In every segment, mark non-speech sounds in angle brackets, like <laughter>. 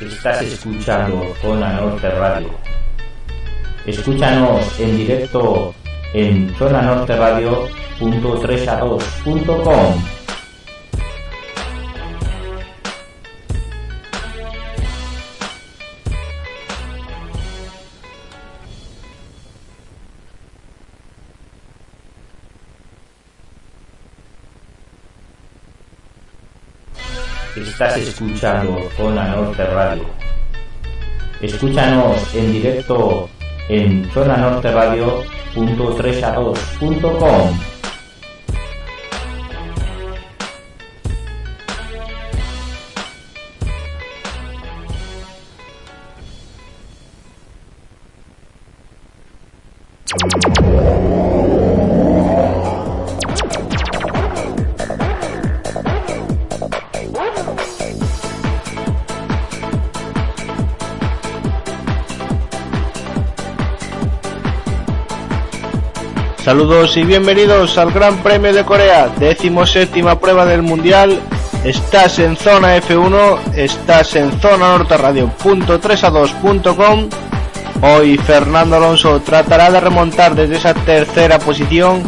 Estás escuchando Zona Norte Radio. Escúchanos en directo en zonanorteradio.3a2.com. Estás escuchando Zona Norte Radio. Escúchanos en directo en zonanorteradio.3a2.com. Saludos y bienvenidos al Gran Premio de Corea, décimo séptima prueba del Mundial. Estás en zona F1, estás en zona norte radio.3a2.com. Hoy Fernando Alonso tratará de remontar desde esa tercera posición,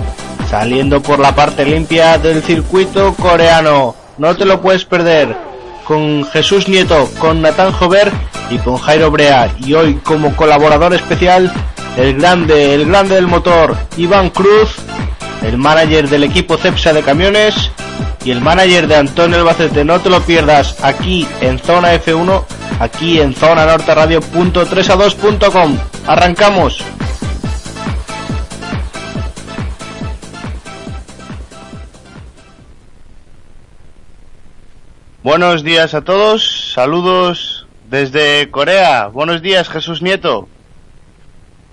saliendo por la parte limpia del circuito coreano. No te lo puedes perder. Con Jesús Nieto, con Natán Jover y con Jairo Brea. Y hoy como colaborador especial el grande, el grande del motor, Iván Cruz, el manager del equipo Cepsa de camiones y el manager de Antonio Albacete. No te lo pierdas aquí en Zona F1, aquí en Zona Norte Radio.3a2.com. Arrancamos. Buenos días a todos, saludos desde Corea. Buenos días, Jesús Nieto.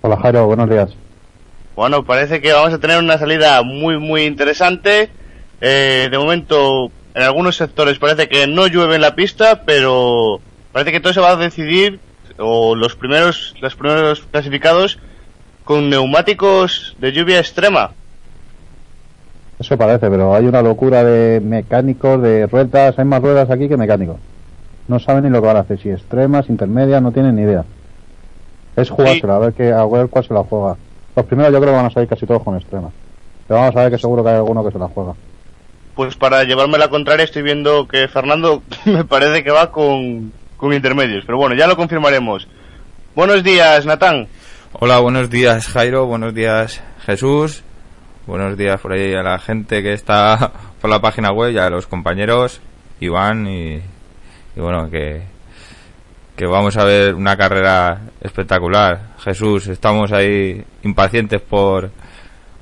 Hola Jairo, buenos días. Bueno, parece que vamos a tener una salida muy, muy interesante. Eh, de momento, en algunos sectores parece que no llueve en la pista, pero parece que todo se va a decidir, o los primeros, los primeros clasificados, con neumáticos de lluvia extrema. Eso parece, pero hay una locura de mecánicos, de ruedas, hay más ruedas aquí que mecánicos. No saben ni lo que van a hacer, si extremas, intermedias, no tienen ni idea. Es jugársela, a ver, que, a ver cuál se la juega. Los primeros yo creo que van a salir casi todos con extrema. Pero vamos a ver que seguro que hay alguno que se la juega. Pues para llevarme la contraria estoy viendo que Fernando <laughs> me parece que va con, con intermedios. Pero bueno, ya lo confirmaremos. Buenos días, Natán. Hola, buenos días, Jairo. Buenos días, Jesús. Buenos días por ahí a la gente que está <laughs> por la página web y a los compañeros, Iván y, y bueno, que, que vamos a ver una carrera espectacular. Jesús, estamos ahí impacientes por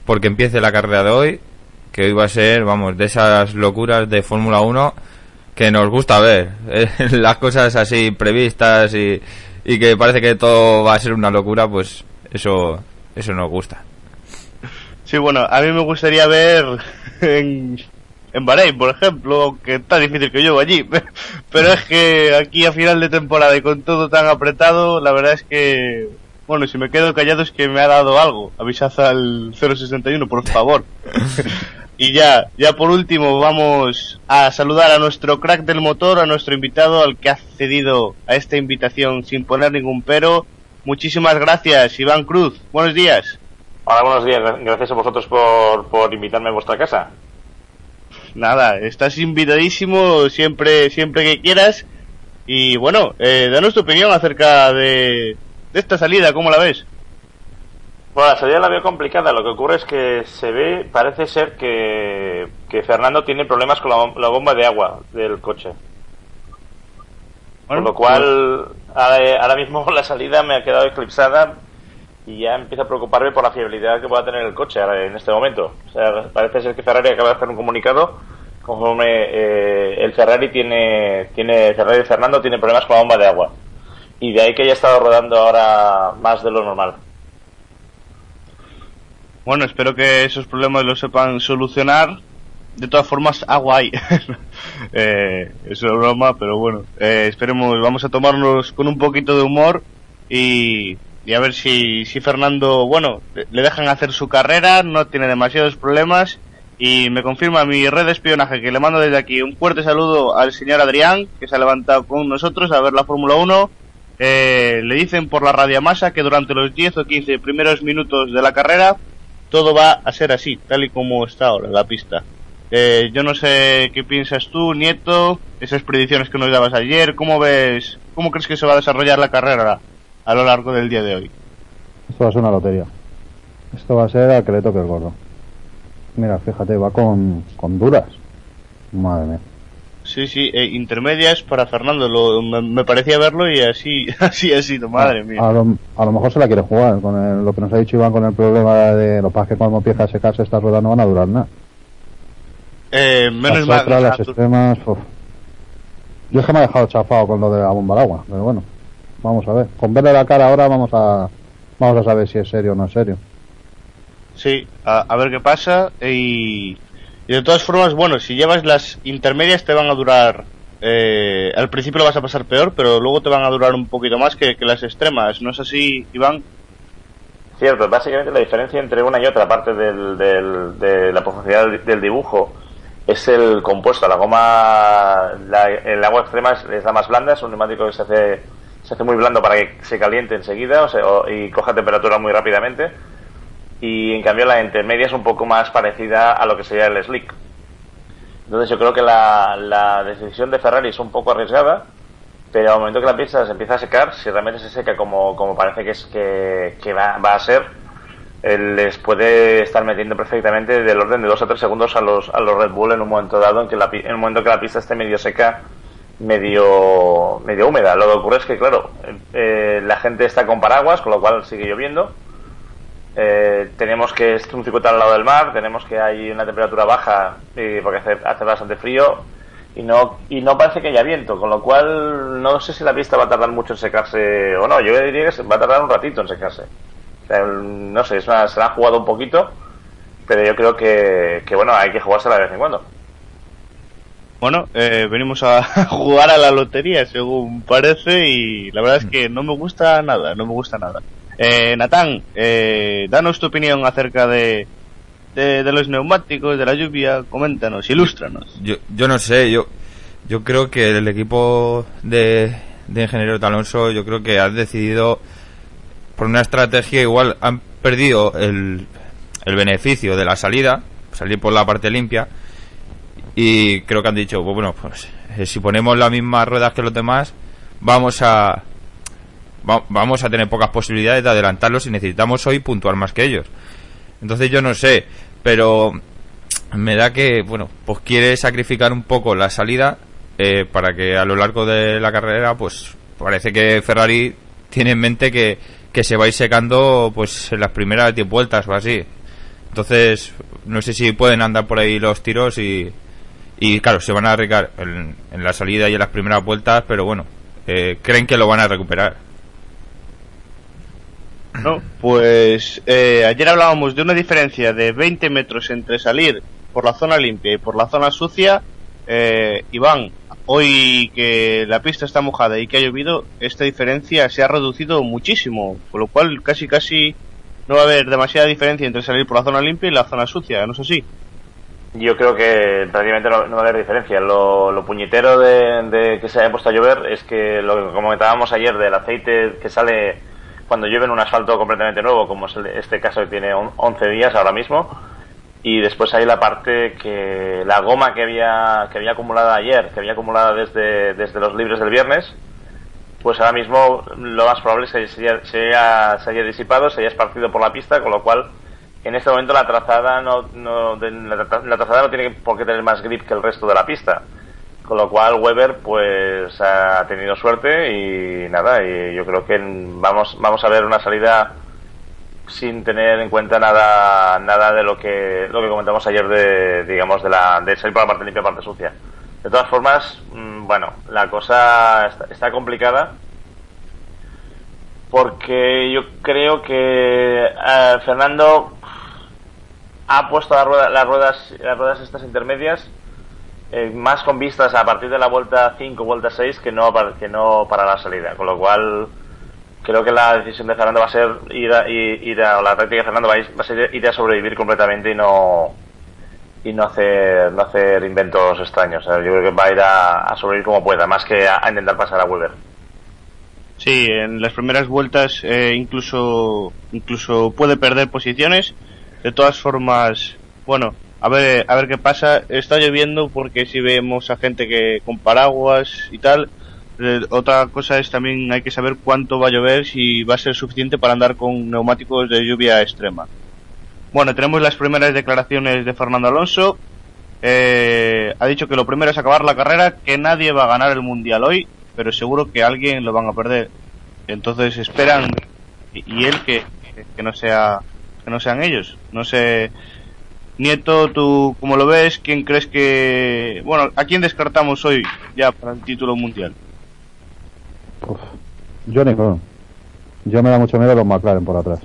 porque empiece la carrera de hoy, que hoy va a ser, vamos, de esas locuras de Fórmula 1 que nos gusta ver. <laughs> Las cosas así previstas y, y que parece que todo va a ser una locura, pues eso eso nos gusta. Sí, bueno, a mí me gustaría ver <laughs> en, en Bahrein, por ejemplo, que está difícil que yo allí. <laughs> Pero es que aquí a final de temporada y con todo tan apretado, la verdad es que, bueno, si me quedo callado es que me ha dado algo. Avisad al 061, por favor. <laughs> y ya, ya por último vamos a saludar a nuestro crack del motor, a nuestro invitado, al que ha cedido a esta invitación sin poner ningún pero. Muchísimas gracias, Iván Cruz. Buenos días. Hola, buenos días. Gracias a vosotros por, por invitarme a vuestra casa nada, estás invitadísimo siempre, siempre que quieras. Y bueno, eh, danos tu opinión acerca de, de esta salida, ¿cómo la ves? Bueno, la salida la veo complicada. Lo que ocurre es que se ve, parece ser que, que Fernando tiene problemas con la, la bomba de agua del coche. Bueno, Por lo cual, pues... ahora, ahora mismo <laughs> la salida me ha quedado eclipsada y ya empiezo a preocuparme por la fiabilidad que pueda tener el coche ahora, en este momento. O sea, parece ser que Ferrari acaba de hacer un comunicado conforme eh, el Ferrari tiene, tiene Ferrari Fernando tiene problemas con la bomba de agua y de ahí que haya estado rodando ahora más de lo normal. Bueno, espero que esos problemas los sepan solucionar. De todas formas, agua hay. <laughs> eh, es broma, pero bueno, eh, esperemos, vamos a tomarnos con un poquito de humor y y a ver si, si Fernando, bueno, le dejan hacer su carrera, no tiene demasiados problemas Y me confirma mi red de espionaje que le mando desde aquí un fuerte saludo al señor Adrián, que se ha levantado con nosotros a ver la Fórmula 1. Eh, le dicen por la radiamasa que durante los 10 o 15 primeros minutos de la carrera todo va a ser así, tal y como está ahora la pista. Eh, yo no sé qué piensas tú, Nieto, esas predicciones que nos dabas ayer, ¿cómo ves, cómo crees que se va a desarrollar la carrera a lo largo del día de hoy? Esto va a ser una lotería. Esto va a ser al que le toque el gordo. Mira, fíjate, va con, con duras. Madre mía. Sí, sí, eh, intermedias para Fernando, lo, me, me parecía verlo y así, <laughs> así ha sido, madre mía. A lo, a lo mejor se la quiere jugar con el- lo que nos ha dicho Iván con el problema de los que cuando empieza a secarse estas ruedas no van a durar nada. Eh, menos las mal. otras, las extremas, uf. Yo es que me he dejado chafado con lo de la bomba al agua, pero bueno, vamos a ver. Con verle la cara ahora vamos a vamos a saber si es serio o no es serio. Sí, a, a ver qué pasa. Y, y de todas formas, bueno, si llevas las intermedias te van a durar. Eh, al principio lo vas a pasar peor, pero luego te van a durar un poquito más que, que las extremas. ¿No es así, Iván? Cierto, básicamente la diferencia entre una y otra parte del, del- de la profundidad del, del dibujo es el compuesto. La goma, la- el agua extrema es, es la más blanda, es un neumático que se hace, se hace muy blando para que se caliente enseguida o sea, o- y coja temperatura muy rápidamente. Y en cambio la intermedia es un poco más parecida a lo que sería el slick. Entonces yo creo que la, la decisión de Ferrari es un poco arriesgada, pero al momento que la pista se empieza a secar, si realmente se seca como, como parece que es que, que va, va a ser, les puede estar metiendo perfectamente del orden de 2 o 3 segundos a los, a los Red Bull en un momento dado, en que la, en el momento que la pista esté medio seca, medio, medio húmeda. Lo que ocurre es que, claro, eh, la gente está con paraguas, con lo cual sigue lloviendo. Eh, tenemos que es un circuito al lado del mar, tenemos que hay una temperatura baja eh, porque hace, hace bastante frío y no y no parece que haya viento, con lo cual no sé si la pista va a tardar mucho en secarse o no. Yo diría que va a tardar un ratito en secarse. O sea, no sé, se la han jugado un poquito, pero yo creo que, que bueno, hay que jugársela de vez en cuando. Bueno, eh, venimos a <laughs> jugar a la lotería, según parece, y la verdad es que no me gusta nada, no me gusta nada. Eh, Natán, eh, danos tu opinión acerca de, de, los neumáticos, de la lluvia, coméntanos, ilústranos. Yo, yo no sé, yo, yo creo que el equipo de, de Ingeniero de Alonso, yo creo que han decidido, por una estrategia igual, han perdido el, el beneficio de la salida, salir por la parte limpia, y creo que han dicho, pues bueno, pues eh, si ponemos las mismas ruedas que los demás, vamos a va- vamos a tener pocas posibilidades de adelantarlos y necesitamos hoy puntuar más que ellos. Entonces yo no sé, pero me da que, bueno, pues quiere sacrificar un poco la salida eh, para que a lo largo de la carrera, pues parece que Ferrari tiene en mente que, que se va a ir secando pues en las primeras 10 vueltas o así. Entonces, no sé si pueden andar por ahí los tiros y, y claro, se van a arriesgar en, en la salida y en las primeras vueltas, pero bueno, eh, creen que lo van a recuperar. ¿no? Pues eh, ayer hablábamos de una diferencia de 20 metros entre salir por la zona limpia y por la zona sucia. Eh, Iván, hoy que la pista está mojada y que ha llovido, esta diferencia se ha reducido muchísimo, con lo cual casi casi no va a haber demasiada diferencia entre salir por la zona limpia y la zona sucia, ¿no es así? Yo creo que prácticamente no, va a haber diferencia. Lo, lo puñetero de, de que se haya puesto a llover es que lo que comentábamos ayer del aceite que sale cuando llueve en un asfalto completamente nuevo, como es este caso que tiene on- 11 días ahora mismo, y después hay la parte que la goma que había que había acumulada ayer, que había acumulada desde, desde los libres del viernes, pues ahora mismo lo más probable es que se haya, se haya, se haya disipado, se haya esparcido por la pista, con lo cual en este momento la trazada no, no la, tra- la trazada no tiene por qué tener más grip que el resto de la pista. Con lo cual Weber pues ha tenido suerte y nada, y yo creo que vamos vamos a ver una salida sin tener en cuenta nada nada de lo que lo que comentamos ayer de digamos de la de salir por la parte limpia parte sucia. De todas formas, mm, bueno, la cosa está, está complicada porque yo creo que eh, Fernando ha puesto la rueda- las ruedas las ruedas estas intermedias eh, más con vistas a partir de la vuelta 5, vuelta 6 que no que no para la salida, con lo cual creo que la decisión de Fernando va a ser ir a, ir, a- o la táctica de Fernando va a, ser ir a sobrevivir completamente y no y no hacer, no hacer inventos extraños. Yo creo que va a ir a, sobrevivir como pueda, más que a, a intentar pasar a Weber. Sí, en las primeras vueltas eh, incluso incluso puede perder posiciones. De todas formas, bueno, a ver a ver qué pasa. Está lloviendo porque si vemos a gente que con paraguas y tal. Eh, otra cosa es también hay que saber cuánto va a llover si va a ser suficiente para andar con neumáticos de lluvia extrema. Bueno, tenemos las primeras declaraciones de Fernando Alonso. Eh, ha dicho que lo primero es acabar la carrera, que nadie va a ganar el mundial hoy, pero seguro que alguien lo van a perder. Entonces esperan y, él que, que no sea que no sean ellos. No sé, Nieto, tú cómo lo ves, quién crees que bueno, a quién descartamos hoy ya para el título mundial. Uf, yo ninguno. Yo me da mucho miedo los McLaren por atrás.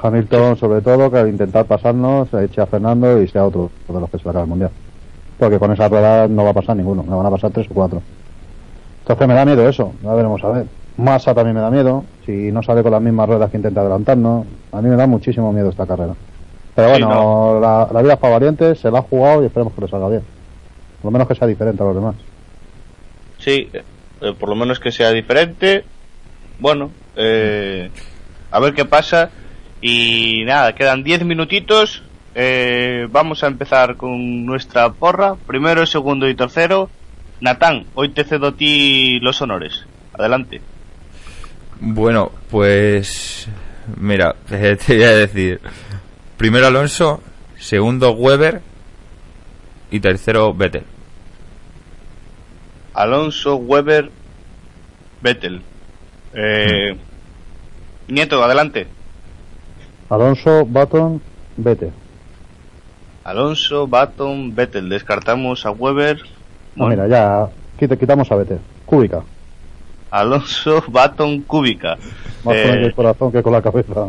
Hamilton, sobre todo, que al intentar pasarnos, se eche a Fernando y sea otro de los que se va a acabar el mundial. Porque con esa rueda no va a pasar ninguno, me van a pasar tres o cuatro. Entonces me da miedo eso, ya veremos a ver. Massa también me da miedo, si no sale con las mismas ruedas que intenta adelantarnos. A mí me da muchísimo miedo esta carrera. Pero Sí, bueno, no. la, la vida es para valientes, se la ha jugado y esperemos que le salga bien. Por lo menos que sea diferente a los demás. Sí, eh, por lo menos que sea diferente. Bueno, eh, a ver qué pasa. Y nada, quedan 10 minutitos. Eh, vamos a empezar con nuestra porra. Primero, segundo y tercero. Natán, hoy te cedo a ti los honores. Adelante. Bueno, pues mira, <laughs> te voy a decir. Primero Alonso, segundo Weber y tercero Vettel. Alonso, Weber, Vettel. Eh, Nieto, adelante. Alonso, Baton, vete. Alonso, Baton, Vettel. Descartamos a Weber. No, Bueno. mira, ya quita- quitamos a Vete. Cúbica. Alonso, <laughs> Baton, Cúbica. Más Eh, con el corazón que con la cabeza.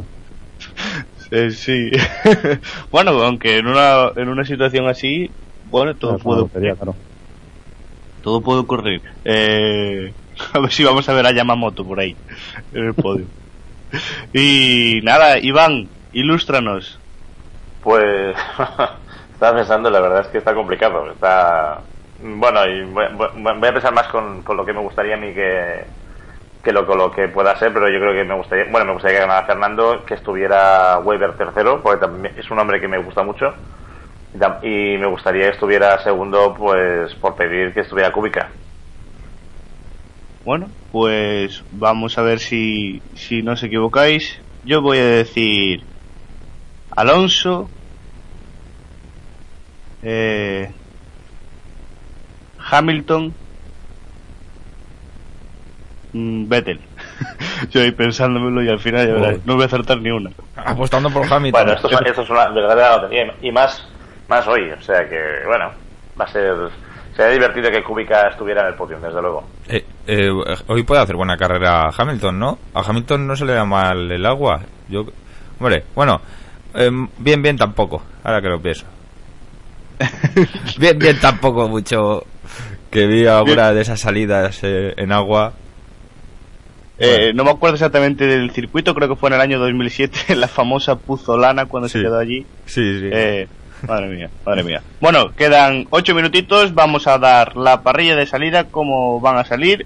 eh, sí. <laughs> bueno, aunque en una, en una situación así, bueno, todo una puede ocurrir. claro. Todo puede ocurrir. Eh, <laughs> a ver si vamos a ver a Yamamoto por ahí, en el podio. y nada, Iván, ilústranos. Pues estaba pensando, la verdad es que está complicado. Está bueno y voy, voy- a pensar más con, con lo que me gustaría a mí que que lo, que pueda ser, pero yo creo que me gustaría, bueno, me gustaría que ganara Fernando, que estuviera Weber tercero, porque también es un hombre que me gusta mucho. Y me gustaría que estuviera segundo, pues por pedir que estuviera Kubica. Bueno, pues vamos a ver si, si no os equivocáis. Yo voy a decir Alonso, eh, Hamilton, mm, Vettel. <laughs> Yo ahí pensándomelo y al final ya verás, Joder. no voy a acertar ni una. Apostando por Hamilton. Bueno, esto, es- esto es una verdadera lotería y más, más hoy, o sea que, bueno, va a ser, sería divertido que Kubica estuviera en el podio, desde luego. Eh, eh, hoy puede hacer buena carrera Hamilton, ¿no? A Hamilton no se le da mal el agua. Yo, hombre, bueno, em, bien, bien tampoco. Ahora que lo pienso. <laughs> bien, bien tampoco mucho. Que vi alguna de esas salidas eh, en agua. Eh, no me acuerdo exactamente del circuito, creo que fue en el año 2007, <laughs> la famosa Puzolana cuando se quedó allí. Sí, sí. Eh, madre mía, madre mía. Bueno, quedan ocho minutitos, vamos a dar la parrilla de salida, cómo van a salir.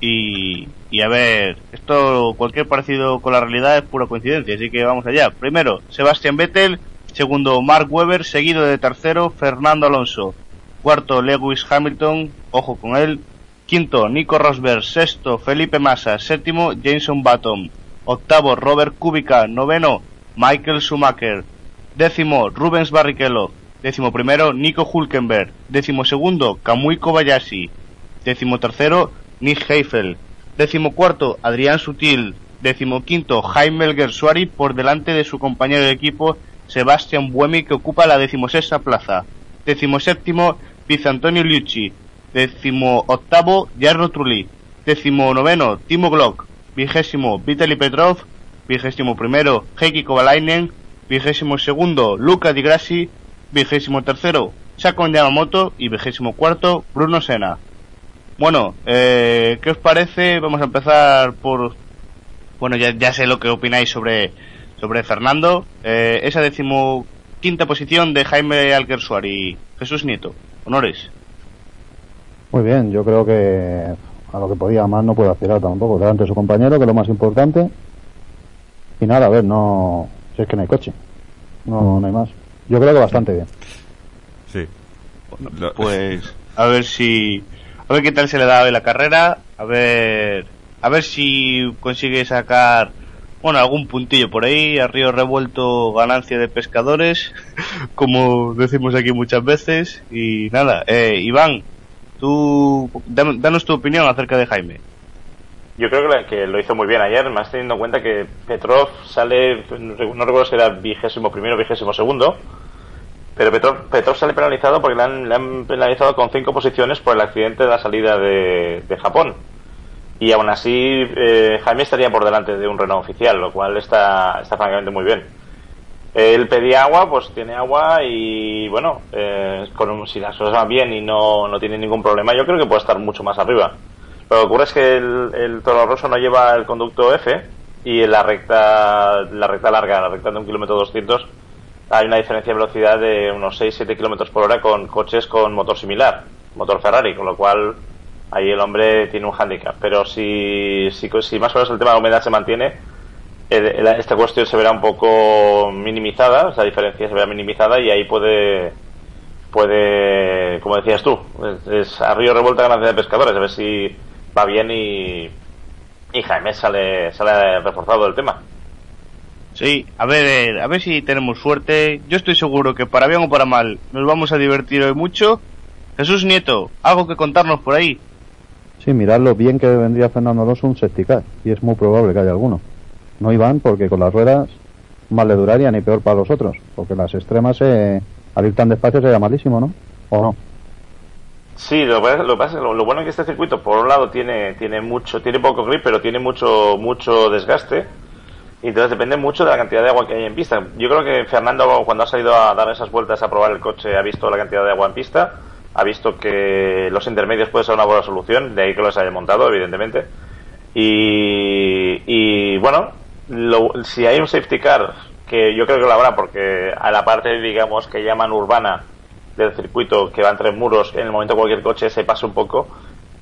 Y, y a ver, esto, cualquier parecido con la realidad es pura coincidencia, así que vamos allá. Primero, Sebastián Vettel, segundo, Mark Webber, seguido de tercero, Fernando Alonso. Cuarto, Lewis Hamilton, ojo con él. Quinto, Nico Rosberg. Sexto, Felipe Massa. Séptimo, Jason Button. Octavo, Robert Kubica. Noveno, Michael Schumacher. Décimo, Rubens Barrichello. Décimo primero, Nico Hulkenberg. Décimo segundo, Kamui Kobayashi. Décimo tercero, Nick Heifel. Décimo cuarto, Adrián Sutil. Décimo quinto, Jaime Elguersuari por delante de su compañero de equipo, Sebastián Buemi, que ocupa la decimosexta plaza. Décimo séptimo, Piz Antonio Liucci. Décimo octavo, Jarno Trulli. Décimo noveno, Timo Glock. Vigésimo, Vitaly Petrov. Vigésimo primero, Heikki Kovalainen. Vigésimo segundo, Luca Di Grassi. Vigésimo tercero, Sakon Yamamoto. Y vigésimo cuarto, Bruno Sena. Bueno, eh, ¿qué os parece? Vamos a empezar por... Bueno, ya sé lo que opináis sobre, sobre Fernando. Eh, esa decimo quinta posición de Jaime Alguersuar y Jesús Nieto. Honores. Muy bien, yo creo que a lo que podía más no puede aspirar tampoco. Delante de su compañero, que es lo más importante. Y nada, a ver, no. Si es que no hay coche. No, no hay más. Yo creo que bastante bien. Sí. Pues <laughs> a ver si a ver qué tal se le da hoy la carrera, a ver a ver si consigue sacar bueno, algún puntillo por ahí, a río revuelto ganancia de pescadores, <laughs> como decimos aquí muchas veces y nada, eh, Iván, tú danos tu opinión acerca de Jaime. Yo creo que, lo hizo muy bien ayer, más teniendo en cuenta que Petrov sale, no recuerdo si era vigésimo primero o vigésimo segundo, pero Petrov, Petrov sale penalizado porque le han, le han penalizado con cinco posiciones por el accidente de la salida de Japón. Y aún así, eh, Jaime estaría por delante de un Renault oficial, lo cual está, está francamente muy bien. Él pedía agua, pues tiene agua y bueno, eh, con un- si las cosas van bien y no, no tiene ningún problema, yo creo que puede estar mucho más arriba. Lo que ocurre es que el, el Toro Rosso no lleva el conducto F y en la recta, la recta larga, la recta de un kilómetro 200, hay una diferencia de velocidad de unos 6-7 kilómetros por hora con coches con motor similar, motor Ferrari, con lo cual ahí el hombre tiene un hándicap. Pero si, si, si más o menos el tema de la humedad se mantiene, el- esta cuestión se verá un poco minimizada, esa diferencia se verá minimizada y ahí puede, puede, como decías tú, es, es a río revuelta ganancia de pescadores, a ver si va bien y, y Jaime sale, sale reforzado del tema. Sí, a ver, a ver si tenemos suerte. Yo estoy seguro que para bien o para mal nos vamos a divertir hoy mucho. Jesús Nieto, algo que contarnos por ahí. Sí, mirad lo bien que vendría Fernando Alonso un safety car. Y es muy probable que haya alguno. No iban porque con las ruedas más le duraría ni peor para los otros. Porque las extremas, eh, al ir tan despacio, sería malísimo, ¿no? ¿O no? Sí, lo, lo lo, lo bueno es que este circuito, por un lado, tiene, tiene mucho, tiene poco grip, pero tiene mucho, mucho desgaste. Y entonces depende mucho de la cantidad de agua que hay en pista. Yo creo que Fernando, cuando ha salido a dar esas vueltas a probar el coche, ha visto la cantidad de agua en pista, ha visto que los intermedios puede ser una buena solución, de ahí que los haya montado, evidentemente. Y, bueno, lo- si hay un safety car, que yo creo que lo habrá, porque a la parte, digamos, que llaman urbana del circuito, que va entre muros, en el momento cualquier coche se pase un poco,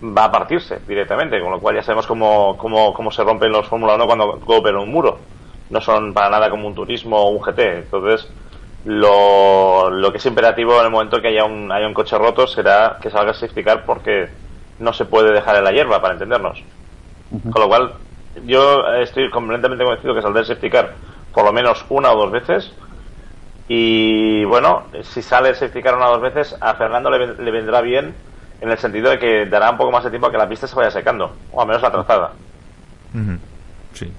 va a partirse directamente, con lo cual ya sabemos cómo, cómo, cómo se rompen los Fórmula 1 cuando golpean un muro. No son para nada como un turismo o un GT. Entonces, lo, lo que es imperativo en el momento que haya un, haya un coche roto será que salga a safety car porque no se puede dejar en la hierba, para entendernos. Con lo cual, yo estoy completamente convencido que saldrá el safety car por lo menos una o dos veces. Y bueno, si sale el safety car una o dos veces, a Fernando le, ven- le vendrá bien en el sentido de que dará un poco más de tiempo a que la pista se vaya secando, o al menos la trazada. Sí.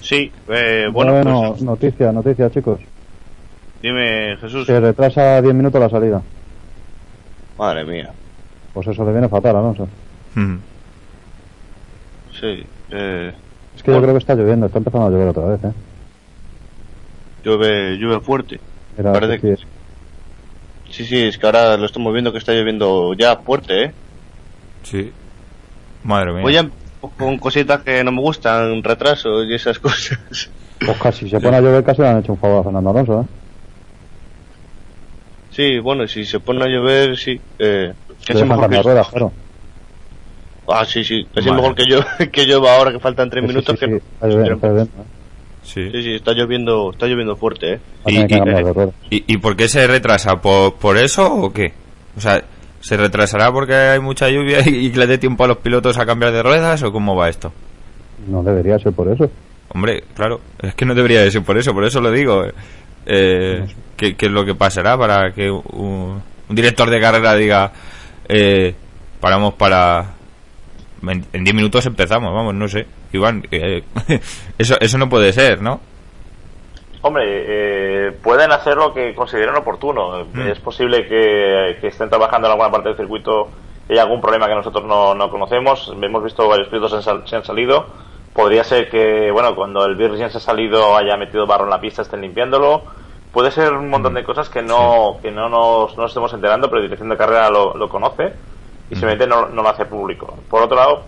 Sí, eh, bueno, Bueno, pues noticia, noticia, chicos. Dime Jesús. Se retrasa 10 minutos la salida. Madre mía. Pues eso le viene fatal, Alonso. Ujú. Sí, eh, Es que yo creo que está lloviendo, está empezando a llover otra vez, ¿eh? llueve, llueve fuerte. Era- Parece sí, es- Sí, sí, es que ahora lo estamos viendo que está lloviendo ya fuerte, ¿eh? Sí. Madre mía. Voy a con cositas que no me gustan, retrasos y esas <laughs> cosas. Pues casi se pone a llover, casi le han hecho un favor a Fernando Alonso, ¿eh? Sí, bueno, si se pone a llover, sí. Eh, casi dejan mejor que ruedas, claro. Ah, sí, sí. Casi Vale. mejor que yo <laughs> que llueva ahora que faltan tres Sí, sí, minutos. sí, que sí, está lloviendo, está lloviendo, ¿eh? Sí. Sí, sí, está lloviendo, está lloviendo fuerte, ¿eh? Y- que y-. ¿Y, ¿Y por qué se retrasa? ¿Por, ¿Por eso o qué? O sea, ¿se retrasará porque hay mucha lluvia y, y que le dé tiempo a los pilotos a cambiar de ruedas o cómo va esto? No debería ser por eso. Hombre, claro, es que no debería de ser por eso, por eso lo digo. Eh, ¿qué, qué es lo que pasará para que un, un director de carrera diga, eh, paramos para... En en 10 minutos empezamos, vamos, no sé. Iván, eh, <laughs> eso, eso no puede ser, ¿no? Hombre, eh, pueden hacer lo que consideren oportuno. Mm. Es posible que, que estén trabajando en alguna parte del circuito y haya algún problema que nosotros no, no conocemos. Hemos visto varios pilotos se han salido. Podría ser que, bueno, cuando el Virgin se ha salido haya metido barro en la pista, estén limpiándolo. Puede ser un montón de cosas que no, que no nos, no nos estemos enterando, pero dirección de carrera lo, lo conoce y simplemente no, no lo hace público. Por otro lado,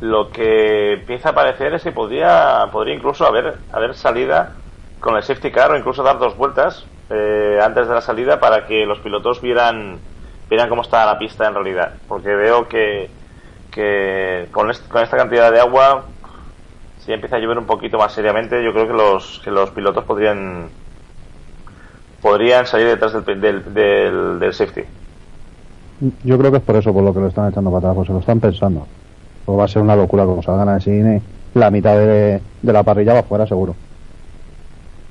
lo que empieza a parecer es que podría, podría incluso haber, haber salida con el safety car o incluso dar dos vueltas eh, antes de la salida para que los pilotos vieran, vieran cómo está la pista en realidad. Porque veo que, que con, est- con esta cantidad de agua, si empieza a llover un poquito más seriamente, yo creo que los, que los pilotos podrían podrían salir detrás del, del, del, del safety. Yo creo que es por eso por lo que lo están echando para pues se lo están pensando. O va a ser una locura como salgan así, ni la mitad de, de la parrilla va fuera seguro.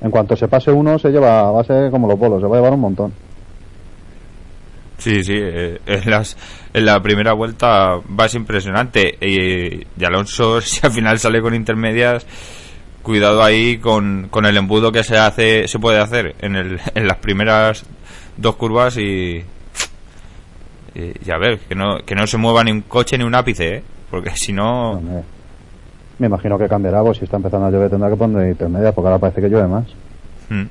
En cuanto se pase uno, se lleva, va a ser como los bolos, se va a llevar un montón. Sí, sí, eh, en, las, en la primera vuelta va a ser impresionante. Y, y Alonso, <laughs> si al final sale con intermedias, cuidado ahí con, con el embudo que se hace se puede hacer en, el, <laughs> en las primeras dos curvas y, y, y a ver, que no, que no se mueva ni un coche ni un ápice, ¿eh? porque si no... Me imagino que cambiará, pues si está empezando a llover tendrá que poner intermedia, porque ahora parece que llueve más. Mm.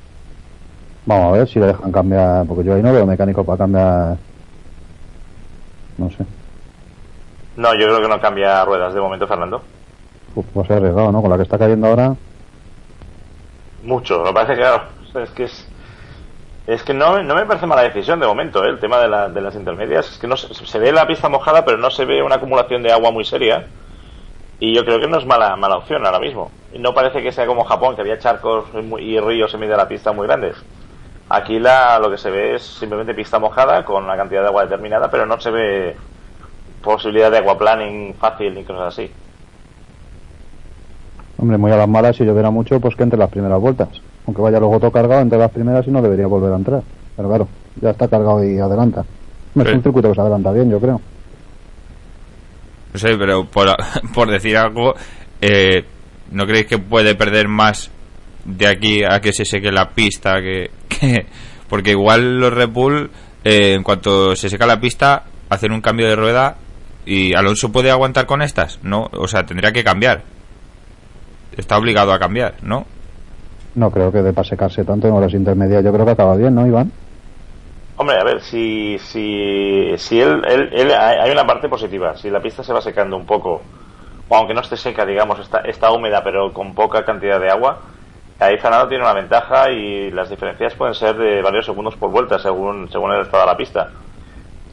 Vamos a ver si le dejan cambiar, porque yo ahí no veo mecánico para cambiar. No sé. No, yo creo que no cambia ruedas de momento, Fernando. Uf, a ser arriesgado, ¿no? Con la que está cayendo ahora. Mucho, me parece que claro, es que es es que no, no me parece mala decisión de momento, ¿eh? el tema de, la- de las intermedias. Es que no se, se ve la pista mojada, pero no se ve una acumulación de agua muy seria. Y yo creo que no es mala, mala opción ahora mismo. No parece que sea como Japón, que había charcos y ríos en medio de la pista muy grandes. Aquí la, lo que se ve es simplemente pista mojada con una cantidad de agua determinada, pero no se ve posibilidad de aquaplaning fácil ni cosas así. Hombre, muy a las malas, si lloviera mucho, pues que entre las primeras vueltas. Aunque vaya luego todo cargado, entre las primeras y no debería volver a entrar. Pero claro, ya está cargado y adelanta. Es Sí. un circuito que se adelanta bien, yo creo. No sé, pero por, <laughs> por decir algo, eh, ¿no creéis que puede perder más de aquí a que se seque la pista? que, que- Porque igual los Red Bull, eh, en cuanto se seca la pista, hacen un cambio de rueda y Alonso puede aguantar con estas, ¿no? O sea, tendría que cambiar. Está obligado a cambiar, ¿no? No creo que de para secarse tanto en horas intermedias. Yo creo que acaba bien, ¿no, Iván? Hombre, a ver, si, si, si él, él, él- hay hay una parte positiva. Si la pista se va secando un poco, o aunque no esté seca, digamos, está, está húmeda, pero con poca cantidad de agua, ahí Fernando tiene una ventaja y las diferencias pueden ser de varios segundos por vuelta, según, según el estado de la pista.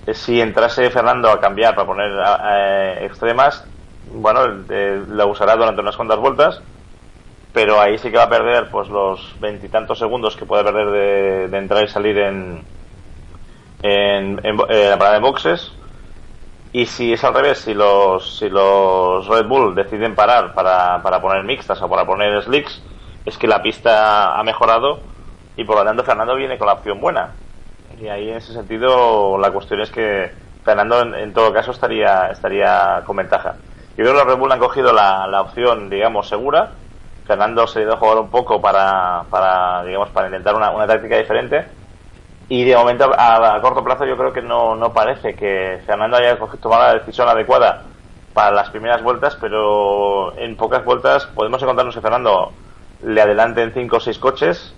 Eh, Si entrase Fernando a cambiar para poner eh, extremas, bueno, eh, la usará durante unas cuantas vueltas, pero ahí sí que va a perder pues los veintitantos segundos que puede perder de, entrar y salir en, en, en bo- eh, la parada de boxes. Y si es al revés, si los, si los Red Bull deciden parar para, para poner mixtas o para poner slicks, es que la pista ha mejorado y por lo tanto Fernando viene con la opción buena. Y ahí en ese sentido la cuestión es que Fernando en, todo caso estaría, estaría con ventaja. Yo creo que los Red Bull han cogido la, la opción, digamos, segura. Fernando se ha ido a jugar un poco para, para digamos, para intentar una, una táctica diferente. Y de momento, a, corto plazo, yo creo que no, no parece que Fernando haya tomado la decisión adecuada para las primeras vueltas, pero en pocas vueltas podemos encontrarnos que Fernando le adelante en 5 o 6 coches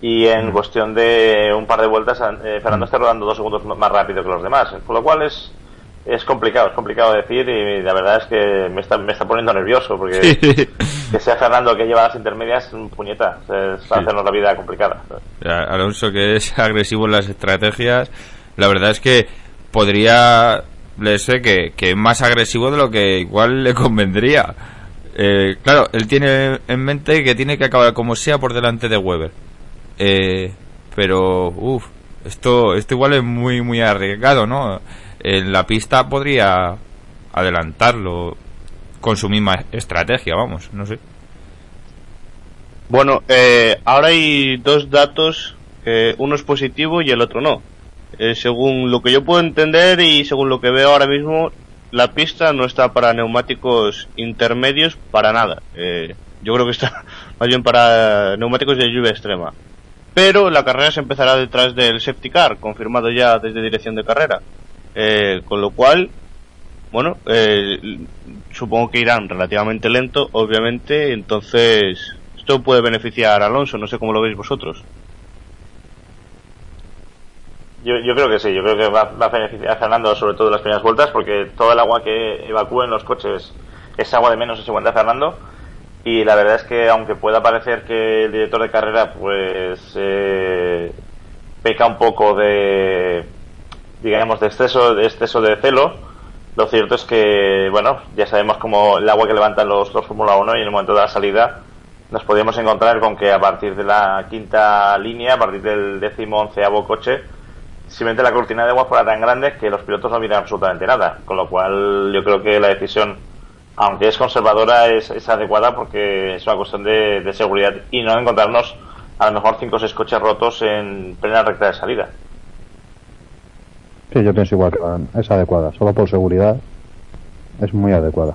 y en cuestión de un par de vueltas eh, Fernando está rodando dos segundos más rápido que los demás, con lo cual es es complicado, es complicado decir y la verdad es que me está, me está poniendo nervioso porque <laughs> que sea Fernando el que lleva las intermedias, un puñeta, es Sí. hacernos la vida complicada. Alonso que es <laughs> agresivo en las estrategias, la verdad es que podría le sé que, que es más agresivo de lo que igual le convendría. Eh, claro, él tiene en mente que tiene que acabar como sea por delante de Weber. Eh, pero, uff, esto, esto igual es muy, muy arriesgado, ¿no? En la pista podría adelantarlo con su misma estrategia, vamos, no sé. Bueno, eh, ahora hay dos datos, uno es positivo y el otro no. Eh, según lo que yo puedo entender y según lo que veo ahora mismo, la pista no está para neumáticos intermedios para nada. Eh, yo creo que está <laughs> más bien para neumáticos de lluvia extrema. Pero la carrera se empezará detrás del safety car, confirmado ya desde dirección de carrera. Eh, con lo cual, bueno, eh, supongo que irán relativamente lento, obviamente, entonces esto puede beneficiar a Alonso, no sé cómo lo veis vosotros. Yo, yo creo que sí, yo creo que va, a beneficiar a Fernando sobre todo en las primeras vueltas porque todo el agua que evacúen los coches es agua de menos en segunda Fernando. Y la verdad es que aunque pueda parecer que el director de carrera pues eh, peca un poco de digamos de exceso de exceso de celo lo cierto es que bueno ya sabemos como el agua que levantan los, los Fórmula 1 y en el momento de la salida nos podíamos encontrar con que a partir de la quinta línea a partir del décimo onceavo coche simplemente la cortina de agua fuera tan grande que los pilotos no vieran absolutamente nada con lo cual yo creo que la decisión aunque es conservadora, es, es adecuada porque es una cuestión de, de, seguridad y no encontrarnos a lo mejor cinco o seis coches rotos en plena recta de salida. Sí, yo pienso igual que es adecuada, solo por seguridad es muy adecuada.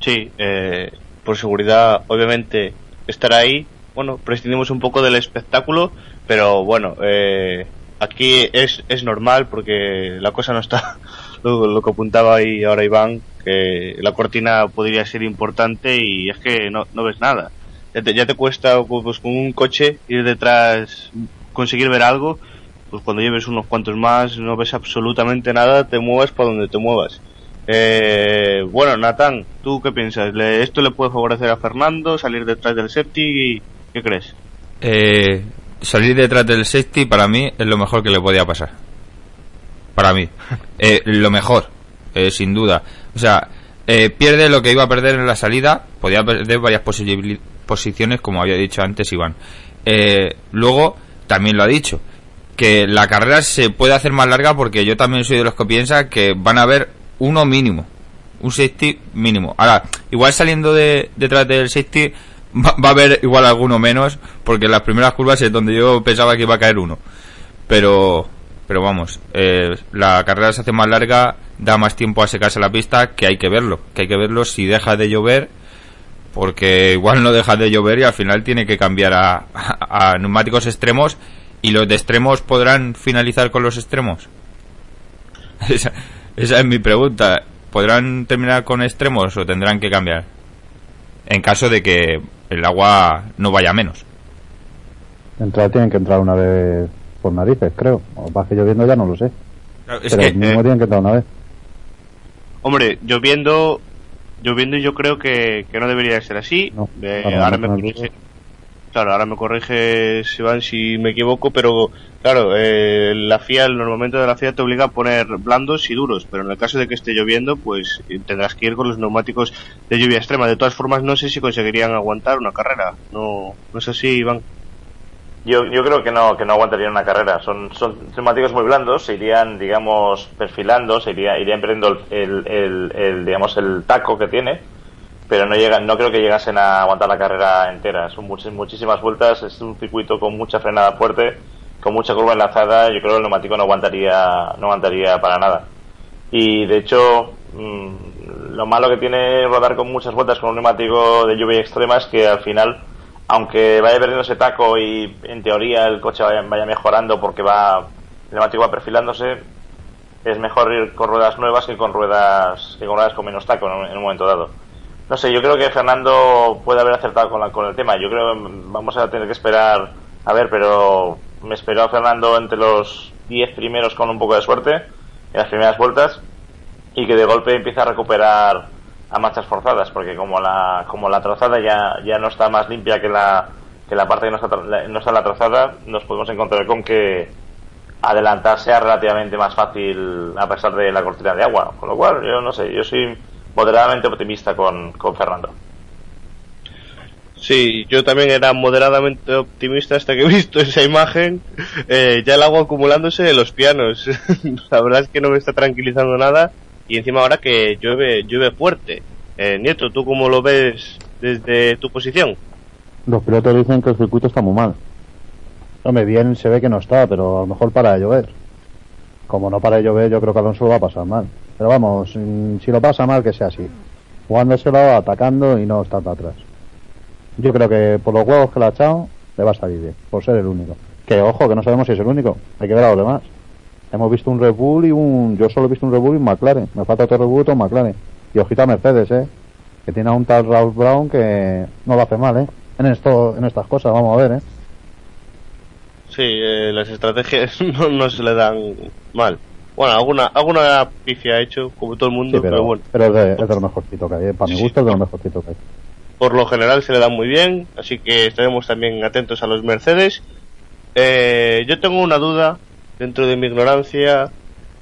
Sí, eh, por seguridad, obviamente, estar ahí, bueno, prescindimos un poco del espectáculo, pero bueno, eh, aquí es, es normal porque la cosa no está <laughs> lo, que apuntaba ahí ahora Iván, que la cortina podría ser importante y es que no, no ves nada. Ya te, ya te cuesta pues, con un coche ir detrás, conseguir ver algo, pues cuando lleves unos cuantos más no ves absolutamente nada, te muevas por donde te muevas. Eh, bueno, Natán, ¿tú qué piensas? ¿Le, ¿Esto le puede favorecer a Fernando salir detrás del safety? ¿Qué crees? Eh, salir detrás del safety para mí es lo mejor que le podía pasar. Para mí. <laughs> Eh, lo mejor, eh, sin duda. O sea, eh, pierde lo que iba a perder en la salida, podía perder varias posiciones, como había dicho antes Iván. Eh, luego, también lo ha dicho, que la carrera se puede hacer más larga porque yo también soy de los que piensa que van a haber uno mínimo, un safety mínimo. Ahora, igual saliendo de, detrás del safety va, va, a haber igual alguno menos porque en las primeras curvas es donde yo pensaba que iba a caer uno. Pero pero vamos, eh, la carrera se hace más larga, da más tiempo a secarse la pista, que hay que verlo, que hay que verlo si deja de llover, porque igual no deja de llover y al final tiene que cambiar a, a, neumáticos extremos y los de extremos podrán finalizar con los extremos. <laughs> Esa es mi pregunta. ¿Podrán terminar con extremos o tendrán que cambiar? En caso de que el agua no vaya menos. Entrar, tienen que entrar una vez por narices, creo. O va que lloviendo ya no lo sé. Claro, es Pero que, mínimo eh, tienen que entrar una vez. Hombre, lloviendo, lloviendo yo creo que, que no debería ser así. No, Eh, claro, ahora no, me claro, ahora me corrige Iván si me equivoco, pero claro, eh, la FIA, el normalmente de la FIA te obliga a poner blandos y duros, pero en el caso de que esté lloviendo, pues eh, tendrás que ir con los neumáticos de lluvia extrema. De todas formas, no sé si conseguirían aguantar una carrera. No, no sé si Iván. Yo, yo creo que no, que no aguantarían una carrera. Son, son neumáticos muy blandos, se irían, digamos, perfilando, se iría, irían perdiendo el, el, el, digamos, el taco que tiene, pero no llegan, no creo que llegasen a aguantar la carrera entera. Son muchísimas vueltas, es un circuito con mucha frenada fuerte, con mucha curva enlazada, yo creo que el neumático no aguantaría, no aguantaría para nada. Y de hecho, mmm, lo malo que tiene rodar con muchas vueltas con un neumático de lluvia extrema es que al final aunque vaya perdiendo ese taco y en teoría el coche vaya, vaya, mejorando porque va el neumático va perfilándose es mejor ir con ruedas nuevas que con ruedas que con ruedas con menos taco en un momento dado no sé yo creo que Fernando puede haber acertado con, la, con el tema. Yo creo que vamos a tener que esperar a ver pero me esperó a Fernando entre los 10 primeros con un poco de suerte en las primeras vueltas y que de golpe empieza a recuperar a marchas forzadas porque como la como la trazada ya ya no está más limpia que la que la parte que no está no está la trazada nos podemos encontrar con que adelantar sea relativamente más fácil a pesar de la cortina de agua. Con lo cual yo no sé yo soy moderadamente optimista con, con Fernando Sí, yo también era moderadamente optimista hasta que he visto <laughs> esa imagen, eh, ya el agua acumulándose de los pianos. <laughs> la verdad es que no me está tranquilizando nada y encima ahora que llueve, llueve fuerte. Eh, Nieto, ¿tú cómo lo ves desde tu posición? Los pilotos dicen que el circuito está muy mal. Hombre, bien se ve que no está, pero a lo mejor para de llover. Como no para de llover, yo creo que Alonso lo va a pasar mal. Pero vamos, si lo pasa mal, que sea así. Jugándoselo, atacando y no estando atrás. Yo creo que por los huevos que le ha echado, le va a salir bien, por ser el único. Que ojo, que no sabemos si es el único. Hay que ver a los demás. Hemos visto un Red Bull y un. Yo solo he visto un Red Bull y un McLaren. Me falta otro Red Bull y un McLaren. Y ojito a Mercedes, ¿eh? Que tiene a un tal Raúl Brown que no lo hace mal, ¿eh? En, esto, en estas cosas, vamos a ver, ¿eh? Sí, eh, las estrategias <laughs> no, no, se le dan mal. Bueno, alguna, alguna pifia ha hecho, como todo el mundo, sí, pero, pero, bueno. Pero es de, es de lo mejorcito que hay, ¿eh? Para mi gusto es de lo mejorcito que hay. por lo general se le dan muy bien, así que estaremos también atentos a los Mercedes. Eh, yo tengo una duda, dentro de mi ignorancia.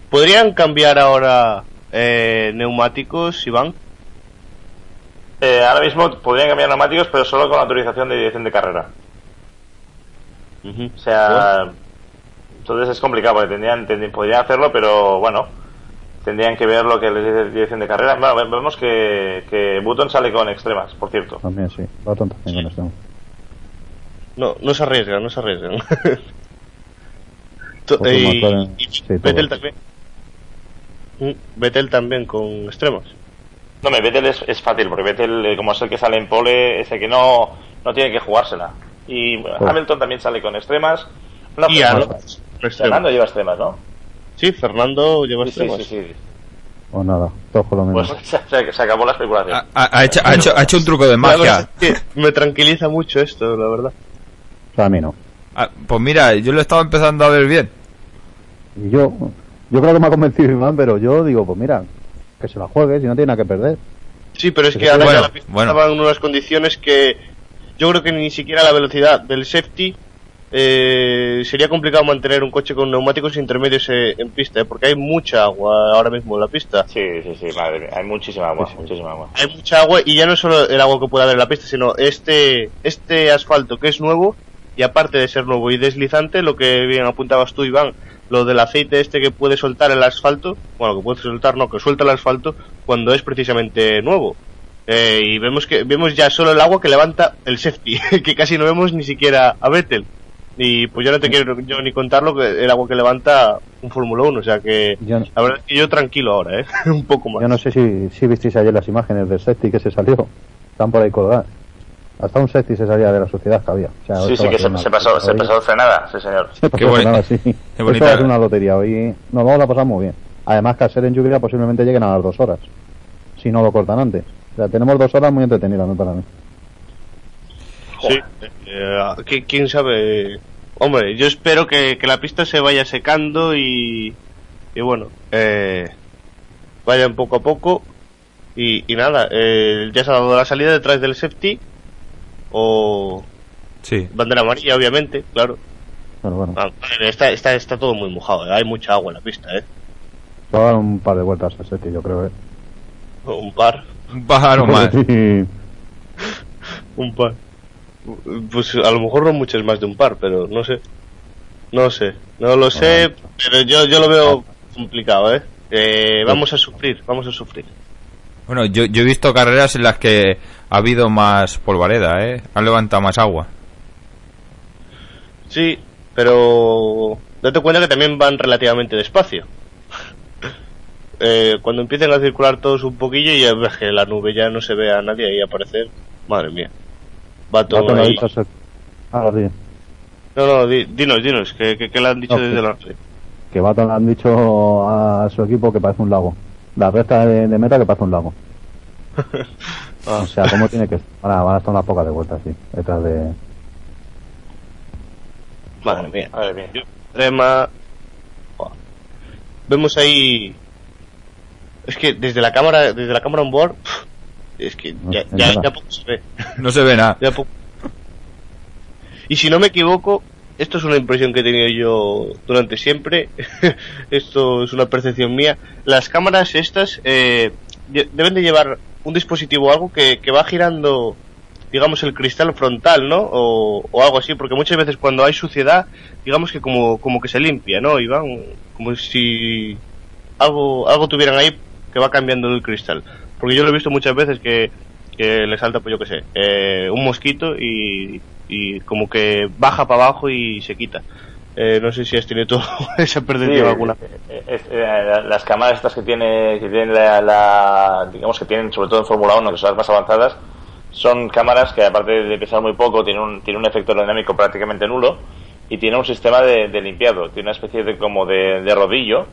¿Podrían cambiar ahora eh, neumáticos, Iván? Eh, ahora mismo podrían cambiar neumáticos, pero solo con autorización de dirección de carrera. O sea, entonces es complicado porque tendrían, tendrían- podrían hacerlo, pero bueno, tendrían que ver lo que les dice dirección de carrera. Bueno, ve- vemos que, que Button sale con extremas, por cierto. También sí. Baton también con. No, no se arriesgan, no se arriesgan. <laughs> Y, McLaren, y sí, Vettel todos. también. Mm, Vettel también con extremos. No, me Vettel es, es fácil, porque Vettel, eh, como es el que sale en pole, es el que no, no tiene que jugársela. Y bueno, Hamilton también sale con extremas. No, y Fernando, Alonso, extremos. Fernando lleva extremas, ¿no? Sí, Fernando lleva Sí, sí, extremos. sí, sí. O nada, todos con lo mismo. Pues <laughs> se, acabó la especulación. Ha, ha- ha hecho, ha, hecho, ha hecho un truco de verdad magia. <laughs> que me tranquiliza mucho esto, la verdad. O sea, a mí no. Ah, Pues mira, yo lo estaba empezando a ver bien. Y yo, yo creo que me ha convencido Iván, pero yo digo, pues mira, que se la juegue, si no tiene nada que perder. Sí, pero es que Bueno, ahora ya la pista bueno. estaba en unas condiciones que yo creo que ni siquiera la velocidad del safety eh, sería complicado mantener un coche con neumáticos intermedios eh, en pista, eh, porque hay mucha agua ahora mismo en la pista. Sí, sí, sí, madre mía. Hay muchísima agua, muchísima agua. Hay mucha agua y ya no solo el agua que puede haber en la pista, sino este, este asfalto que es nuevo y aparte de ser nuevo y deslizante, lo que bien apuntabas tú, Iván, lo del aceite este que puede soltar el asfalto, bueno, que puede soltar, no, que suelta el asfalto cuando es precisamente nuevo. Eh, y vemos que vemos ya solo el agua que levanta el safety, <laughs> que casi no vemos ni siquiera a Vettel. Y pues yo no te quiero yo ni contar lo que el agua que levanta un Fórmula 1, o sea que Yo, la verdad es que yo tranquilo ahora, ¿eh? <laughs> un poco más. yo no sé si, si visteis ayer las imágenes del safety que se salió. Están por ahí colgadas. Hasta un safety se salía de la sociedad que había. O sea, Sí, sí, que se, pasó, se pasó frenada, sí, señor. Se pasó Qué bonita- nada, sí. qué Esto bonita. ser una lotería. Hoy nos vamos a pasar muy bien. Además que al ser en lluvia posiblemente lleguen a las dos horas. Si no lo cortan antes. O sea, tenemos dos horas muy entretenidas, me para mí. Sí, eh, ¿qui- ¿quién sabe? Hombre, yo espero que, que la pista se vaya secando y, y bueno, eh, vayan poco a poco. Y, y nada, eh, ya se ha dado la salida detrás del safety o Sí. bandera amarilla, obviamente, claro. Pero bueno, Ah, está, está, está todo muy mojado, eh, hay mucha agua en la pista, ¿eh? se va a dar un par de vueltas al safety, yo creo. ¿eh? Un par, Un pájaro más. <laughs> Sí. un par. Pues a lo mejor no muchas más de un par, pero no sé. No sé, no lo sé, pero yo, yo lo veo complicado, ¿eh? Eh, vamos a sufrir, vamos a sufrir. Bueno, yo, yo he visto carreras en las que ha habido más polvareda, ¿eh? Han levantado más agua. Sí, pero date cuenta que también van relativamente despacio. <laughs> Eh, cuando empiecen a circular todos un poquillo y ya ves que la nube ya no se ve a nadie ahí aparecer, madre mía. Va todo ahí. Ah, sí. No, no, di- dinos, dinos, que le han dicho No, desde que- la. Que Baton le han dicho a su equipo que parece un lago. La recta de, de meta que parece un lago. <laughs> Ah. O sea, ¿cómo tiene que estar? Van a estar unas pocas de vueltas, sí. Detrás de... Madre mía. Madre mía. Extrema. Buah. Vemos ahí. Es que desde la cámara, desde la cámara on board, pf, es que ya, ya, ya poco se ve. No se ve nada. Ya poco. Y si no me equivoco, esto es una impresión que he tenido yo durante siempre. <laughs> esto es una percepción mía. Las cámaras estas eh, de- deben de llevar un dispositivo o algo que, que va girando, digamos, el cristal frontal, ¿no? O, o algo así, porque muchas veces cuando hay suciedad, digamos que como, como que se limpia, ¿no? Y van como si algo, algo tuvieran ahí que va cambiando el cristal. Porque yo lo he visto muchas veces que, que le salta, pues yo qué sé, eh, un mosquito y, y como que baja para abajo y se quita. Eh, no sé si has tenido <laughs> esa percepción Sí, alguna. eh, eh, eh, las cámaras estas que tiene que tienen la, la- digamos que tienen sobre todo en Fórmula 1 que son las más avanzadas son cámaras que aparte de pesar muy poco tienen un, tienen un efecto aerodinámico prácticamente nulo y tiene un sistema de, de limpiado tiene una especie de como de, de rodillo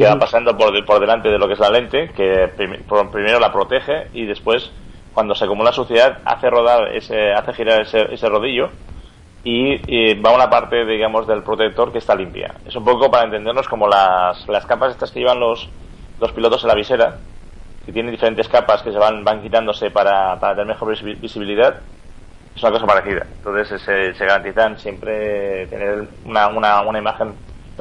que va pasando por, por delante de lo que es la lente que prim- primero la protege y después cuando se acumula suciedad hace rodar ese hace girar ese, ese rodillo y, y va una parte, digamos, del protector que está limpia. Es un poco para entendernos como las, las capas estas que llevan los, los pilotos en la visera, que tiene diferentes capas que se van, van quitándose para, para tener mejor visi- visibilidad, es una cosa parecida. Entonces se, se garantizan siempre tener una, una, una imagen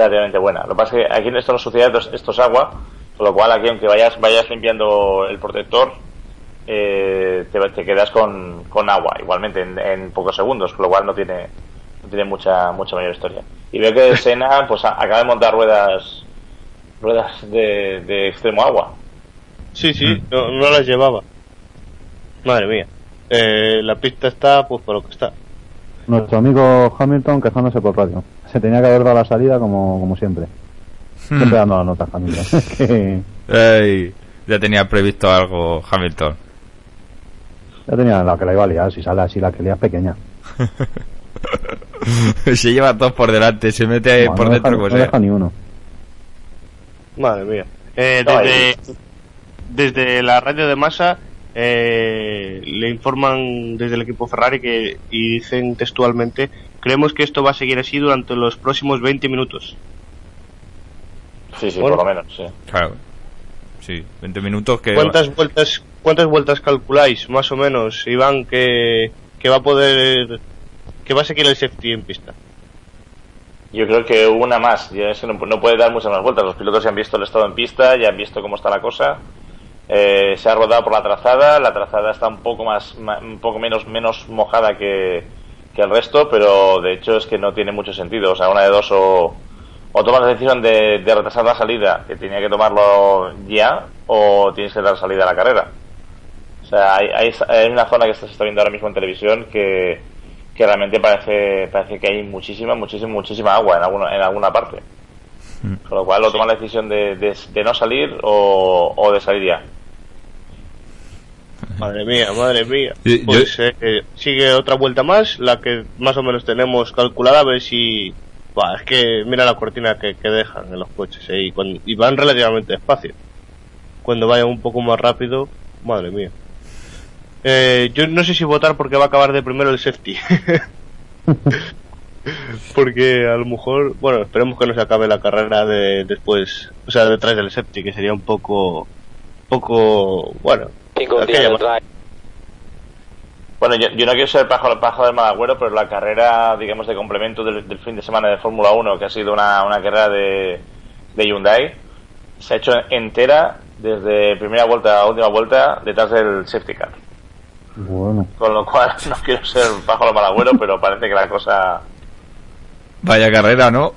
relativamente buena. Lo que pasa es que aquí en esto no sucede, esto, esto es agua, con lo cual aquí aunque vayas, vayas limpiando el protector, eh, te, te quedas con, con agua, igualmente en, en pocos segundos, con lo cual no tiene, no tiene mucha, mucha mayor historia. Y veo que Sena <laughs> pues a- acaba de montar ruedas ruedas de, de extremo agua. Sí, sí, no, no las llevaba. Madre mía. Eh, la pista está, pues, por lo que está. Nuestro amigo Hamilton quejándose por radio. Se tenía que haber dado la salida como, como siempre. Siempre dando las notas Hamilton. <laughs> Es que Ey, ya tenía previsto algo Hamilton. ya tenía la que la iba a liar. Si sale así, la que lía es pequeña. <laughs> se lleva todos por delante, se mete No, por no dentro deja, como no sea. deja ni uno. Madre mía. Eh, desde, desde la radio de masa eh, le informan desde el equipo Ferrari que y dicen textualmente creemos que esto va a seguir así durante los próximos 20 minutos. Sí, sí, Bueno. por lo menos, sí. Claro. Sí, 20 minutos que... ¿Cuántas vueltas cuántas vueltas calculáis más o menos Iván que, que va a poder que va a seguir el safety en pista? Yo creo que una más, ya es que no, no puede dar muchas más vueltas. Los pilotos ya han visto el estado en pista, ya han visto cómo está la cosa. Eh, se ha rodado por la trazada, la trazada está un poco más, ma- un poco menos, menos mojada que, que el resto, pero de hecho es que no tiene mucho sentido. O sea, una de dos o, o tomas la decisión de, de retrasar la salida, que tenía que tomarlo ya, o tienes que dar salida a la carrera. O sea, hay, hay, hay una zona que se está viendo ahora mismo en televisión que, que realmente parece, parece que hay muchísima, muchísima, muchísima agua en alguna, en alguna parte. Con lo cual, o toman la decisión de, de, de no salir o, o de salir ya. Madre mía, madre mía. Pues eh, eh, sigue otra vuelta más, la que más o menos tenemos calculada, a ver si... Es que mira la cortina que, que dejan en los coches eh, y, cuando- y van relativamente despacio. Cuando vayan un poco más rápido, madre mía. Eh, yo no sé si votar porque va a acabar de primero el safety. <laughs> porque a lo mejor, bueno, esperemos que no se acabe la carrera de después, o sea, detrás del safety, que sería un poco, poco, bueno, Bueno, yo, yo no quiero ser pajo, pajo del mal agüero, pero la carrera, digamos, de complemento del, del fin de semana de Fórmula 1, que ha sido una, una carrera de, de Hyundai, se ha hecho entera desde primera vuelta a última vuelta detrás del safety car. Bueno, Con lo cual, <laughs> no quiero ser pajo del mal agüero, pero parece que la cosa... Vaya carrera, ¿no?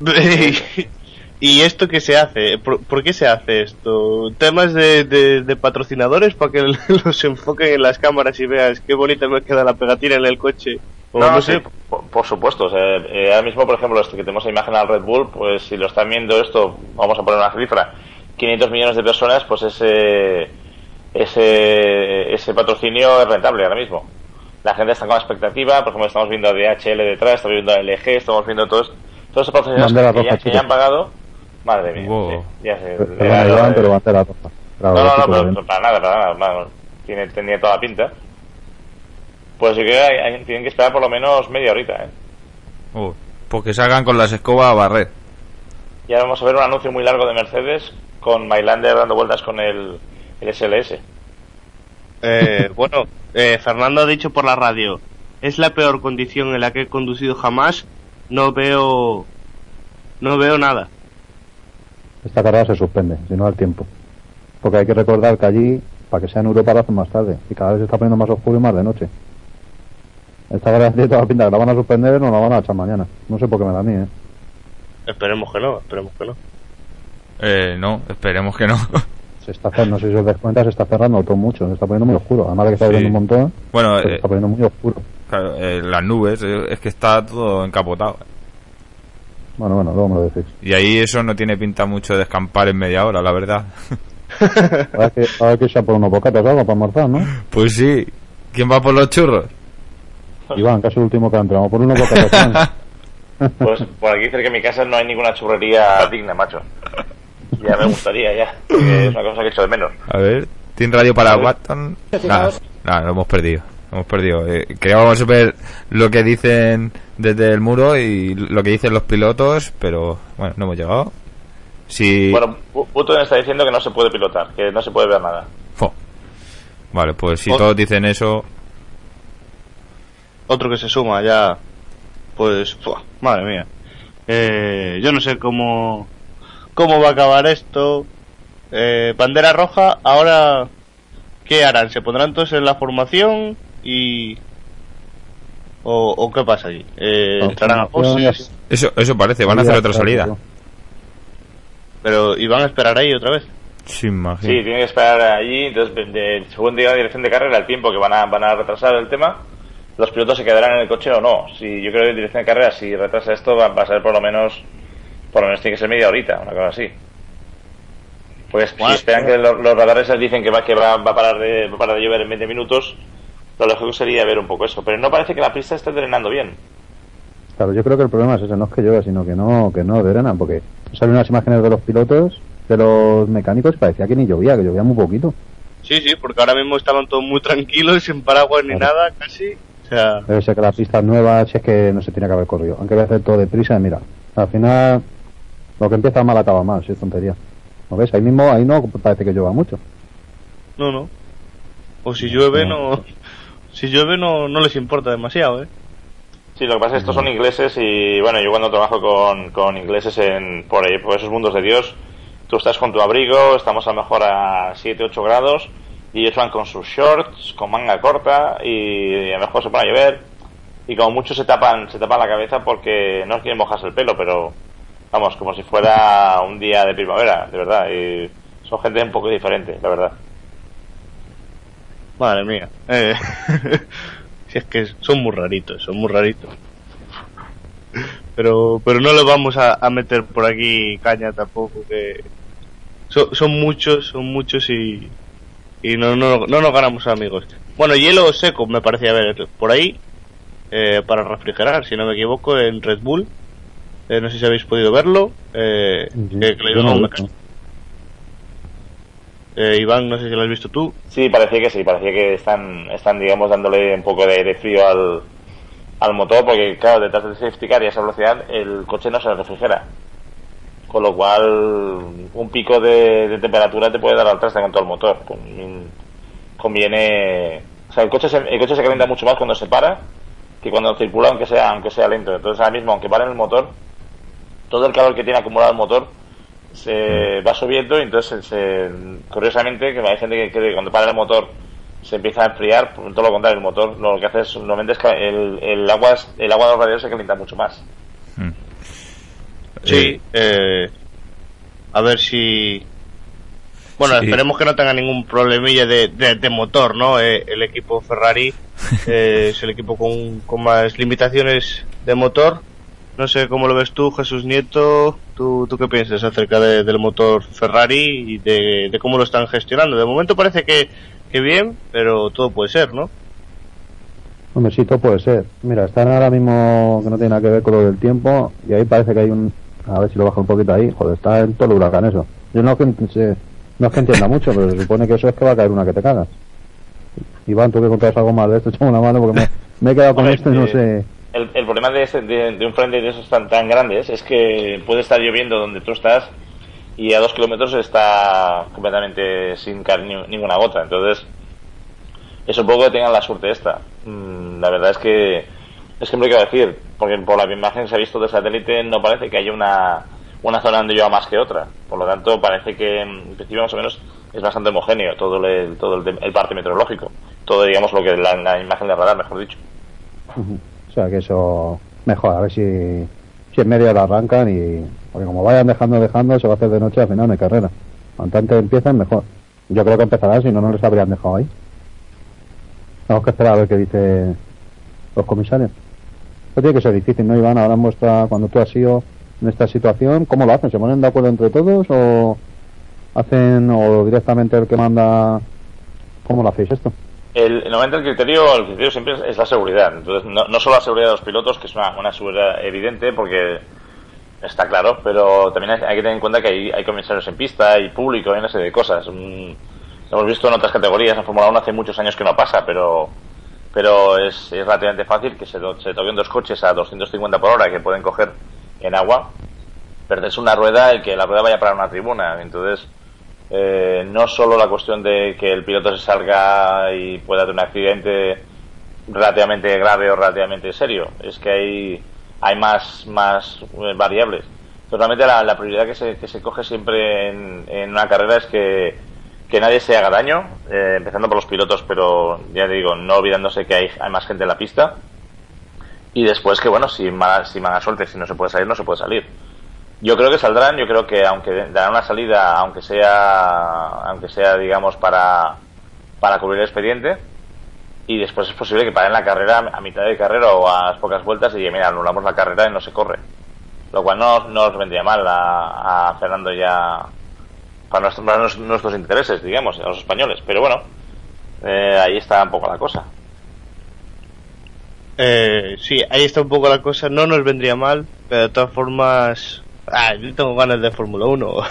<laughs> ¿Y esto qué se hace? ¿Por, por qué se hace esto? ¿Temas de, de- de patrocinadores para que <laughs> los enfoquen en las cámaras y veas qué bonita me queda la pegatina en el coche? O No, no sí, sé. por, por supuesto. o sea, eh, ahora mismo, por ejemplo, este que tenemos la imagen al Red Bull, pues si lo están viendo esto, vamos a poner una cifra, 500 millones de personas, pues ese, ese, ese patrocinio es rentable ahora mismo. La gente está con expectativa, por ejemplo, estamos viendo a DHL detrás, estamos viendo a LG, estamos viendo todos, todos esos patrocinadores que, ya, que han pagado. Madre mía, Wow. sí, ya sé. perdona ya- Iván, pero. Claro, no, no, sí, no, pero para nada, para nada. tiene, tenía toda la pinta. Pues creo que hay- hay- tienen que esperar por lo menos media horita, ¿eh? Uh, porque salgan con las escobas a barrer. Ya vamos a ver un anuncio muy largo de Mercedes con Mylander dando vueltas con el, el SLS. Eh, <laughs> bueno, eh, Fernando ha dicho por la radio, es la peor condición en la que he conducido jamás, no veo, no veo nada. Esta carrera se suspende, si no al tiempo. Porque hay que recordar que allí, para que sea en Europa, lo hacen más tarde. Y cada vez se está poniendo más oscuro y más de noche. Esta carrera tiene toda la pinta que la van a suspender o no la van a echar mañana. No sé por qué me da a mí, ¿eh? Esperemos que no, esperemos que no. Eh, no, esperemos que no. <laughs> Se está cerrando, no sé si os das cuenta, se está cerrando todo mucho. Se está poniendo muy oscuro. Además de que está Sí. lloviendo un montón, bueno, se eh, está poniendo muy oscuro. claro, eh, las nubes, eh, es que está todo encapotado. Bueno, bueno, luego me lo decís. Y ahí eso no tiene pinta mucho de escampar en media hora, la verdad. <laughs> Ahora que, ahora que por unos bocatas o algo para almorzar, ¿no? Pues sí. ¿Quién va por los churros? Iván, casi el último que ha entrado. Por unos bocatas. <laughs> Pues por aquí cerca de mi casa no hay ninguna churrería digna, macho. Ya me gustaría, ya. es una cosa que echo de menos. A ver, ¿tiene radio para. Watton? Nada, nada, lo hemos perdido. Hemos perdido. Eh, queríamos ver lo que dicen desde el muro y lo que dicen los pilotos, pero bueno, no hemos llegado. Si... Bueno, Bu- Button está diciendo que no se puede pilotar, que no se puede ver nada. Jo. Vale, pues si todos dicen eso, Otro que se suma ya. Pues, madre mía. Eh, yo no sé cómo, cómo va a acabar esto. Eh, bandera roja, ahora, ¿qué harán? ¿Se pondrán todos en la formación y... ¿O, o qué pasa allí? Eh, entrarán a poses, eso, eso parece, van a hacer otra salida. pero ¿y van a esperar ahí otra vez? Sí, imagino. Sí, tiene que esperar allí, entonces, de- de- según diga la dirección de carrera, el tiempo que van a, van a retrasar el tema, los pilotos se quedarán en el coche o no. Si yo creo que dirección de carrera, si retrasa esto, va, va a ser por lo menos, por lo menos tiene que ser media horita, una cosa así. Pues si esperan que los, los radares les dicen que va, que va, va a parar de, va a parar de llover en 20 minutos, lo lógico sería ver un poco eso. Pero no parece que la pista esté drenando bien. Claro, yo creo que el problema es ese, no es que llueva, sino que no, que no drenan, porque salen unas imágenes de los pilotos, de los mecánicos, y parecía que ni llovía, que llovía muy poquito. Sí, sí, porque ahora mismo estaban todos muy tranquilos, sin paraguas ni Claro. nada, casi. O sea, Debe ser que la pista es nueva, si es que no se tiene que haber corrido. Aunque voy a hacer todo deprisa, y mira, al final lo que empieza mal acaba mal, si es tontería. ¿No ves? Ahí mismo, ahí no parece que llueva mucho. no, no. O si llueve, no. Si llueve, no, no les importa demasiado, ¿eh? Sí, lo que pasa es que estos son ingleses y bueno, yo cuando trabajo con, con ingleses en, por ahí, por esos mundos de Dios, tú estás con tu abrigo, estamos a lo mejor a 7, 8 grados y ellos van con sus shorts, con manga corta y a lo mejor se pone a llover y como muchos se tapan, se tapan la cabeza porque no quieren mojarse el pelo, pero vamos, como si fuera un día de primavera, de verdad, y son gente un poco diferente, la verdad. Madre mía. Eh, <laughs> si es que son muy raritos, son muy raritos. Pero, pero no le vamos a, a meter por aquí caña tampoco, que son, son muchos, son muchos y, y no, no, no nos ganamos amigos. Bueno, hielo seco me parecía ver por ahí, eh, para refrigerar, si no me equivoco, en Red Bull. Eh, no sé si habéis podido verlo. Eh, que- que le no a un lo he visto. mecánico. Eh, Iván, no sé si lo has visto tú. Sí, parecía que sí, parecía que están, están digamos, dándole un poco de aire frío al, al motor, porque claro, detrás del safety car y a esa velocidad el coche no se refrigera. Con lo cual, un pico de, temperatura te puede dar al traste con todo el motor. Con- Conviene. O sea, el coche, se, el coche se calienta mucho más cuando se para que cuando circula, aunque sea, aunque sea lento. Entonces, ahora mismo, aunque pare el motor, todo el calor que tiene acumulado el motor se va subiendo y entonces se, curiosamente que hay gente que cree que cuando para el motor se empieza a enfriar pues, todo lo contrario el motor lo que hace es normalmente es que el, el agua es- el agua de los radiadores se calienta mucho más Mm. Sí, eh, a ver si. Bueno, Sí. esperemos que no tenga ningún problemilla de, de, de motor, ¿no? Eh, el equipo Ferrari <laughs> eh, es el equipo con, con más limitaciones de motor. No sé cómo lo ves tú, Jesús Nieto. ¿Tú, tú qué piensas acerca de- del motor Ferrari y de, de cómo lo están gestionando? De momento parece que, que bien, pero todo puede ser, ¿no? Hombre, sí, todo puede ser. Mira, están ahora mismo que no tiene nada que ver con lo del tiempo y ahí parece que hay un... A ver si lo bajo un poquito ahí. Joder, está en todo el huracán eso. Yo no, se- no es que entienda mucho, pero se supone que eso es que va a caer una que te cagas. Iván, tú que contabas algo más de esto, <laughs> echame una mano porque me, me he quedado con esto y no eh, sé... el, problema de, ese- de, un frente de esos tan, tan grandes es que puede estar lloviendo donde tú estás y a dos kilómetros está completamente sin caer ni- ninguna gota. Entonces, es un poco que tengan la suerte esta. Mm, la verdad es que es que me lo quiero decir, porque por la imagen que se ha visto de satélite no parece que haya una, una zona donde llueva más que otra. Por lo tanto, parece que en principio más o menos es bastante homogéneo todo el, todo el, el parte meteorológico. Todo, digamos, lo que la, la imagen de radar, mejor dicho. O sea que eso mejor, a ver si, si en medio la arrancan y... Porque como vayan dejando, dejando, se va a hacer de noche al final hay carrera. Cuanto antes empiezan, mejor. Yo creo que empezará, si no, no les habrían dejado ahí. Tenemos que esperar a ver qué dicen los comisarios. Esto tiene que ser difícil, ¿no, Iván? Ahora en vuestra, cuando tú has sido en esta situación, ¿cómo lo hacen? ¿Se ponen de acuerdo entre todos o hacen, o directamente el que manda... ¿Cómo lo hacéis esto? El, normalmente el criterio, el criterio siempre es, la seguridad. Entonces, no, solo la seguridad de los pilotos, que es una, seguridad evidente porque está claro, pero también hay, que tener en cuenta que hay, hay comisarios en pista, hay público, hay una serie de cosas. Mm, hemos visto en otras categorías, en Fórmula 1 hace muchos años que no pasa, pero pero es, es relativamente fácil que se, se toquen dos coches a 250 por hora que pueden coger en agua perderse una rueda el que la rueda vaya para una tribuna. Entonces, eh, no solo la cuestión de que el piloto se salga y pueda tener un accidente relativamente grave o relativamente serio, es que hay, hay más, más eh, variables. Totalmente la, prioridad que se, que se coge siempre en, en una carrera es que, que nadie se haga daño, eh, empezando por los pilotos, pero ya te digo, no olvidándose que hay, hay más gente en la pista. Y después que, bueno, si si mala suerte, si no se puede salir, no se puede salir. Yo creo que saldrán, yo creo que aunque darán una salida, aunque sea, aunque sea, digamos, para, para cubrir el expediente, y después es posible que paren la carrera a mitad de carrera o a las pocas vueltas y digan, mira, anulamos la carrera y no se corre. Lo cual no, no nos vendría mal a, a Fernando ya para nuestros, intereses, digamos, a los españoles. Pero bueno, eh, ahí está un poco la cosa. Eh, sí, ahí está un poco la cosa. No nos vendría mal, pero de todas formas. Ah, yo tengo ganas de Fórmula 1. <laughs>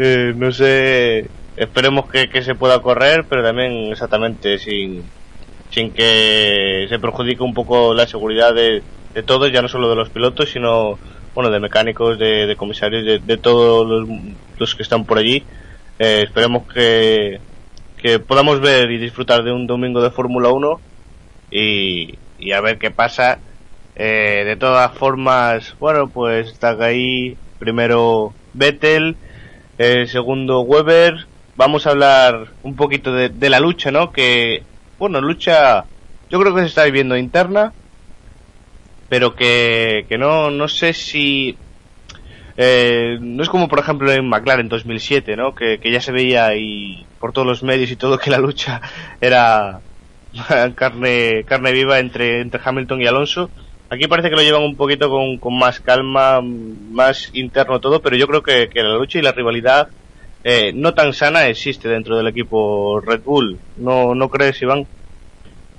Eh, no sé. Esperemos que, que se pueda correr, pero también exactamente sin, sin que se perjudique un poco la seguridad de, de todos, ya no solo de los pilotos, sino bueno de mecánicos, de, comisarios, de, de todos los, los que están por allí. Eh, esperemos que, que podamos ver y disfrutar de un domingo de Fórmula 1 y, y a ver qué pasa. Eh, de todas formas, bueno, pues está ahí primero Vettel, eh, segundo Weber. Vamos a hablar un poquito de, la lucha, ¿no? Que, bueno, lucha, yo creo que se está viviendo interna, pero que, que no, no sé si eh, no es como por ejemplo en McLaren 2007, ¿no? Que, que ya se veía y por todos los medios y todo que la lucha <laughs> era <laughs> carne carne viva entre entre Hamilton y Alonso. Aquí parece que lo llevan un poquito con, con más calma, más interno todo, pero yo creo que, la lucha y la rivalidad eh, no tan sana existe dentro del equipo Red Bull. ¿No, no crees, Iván?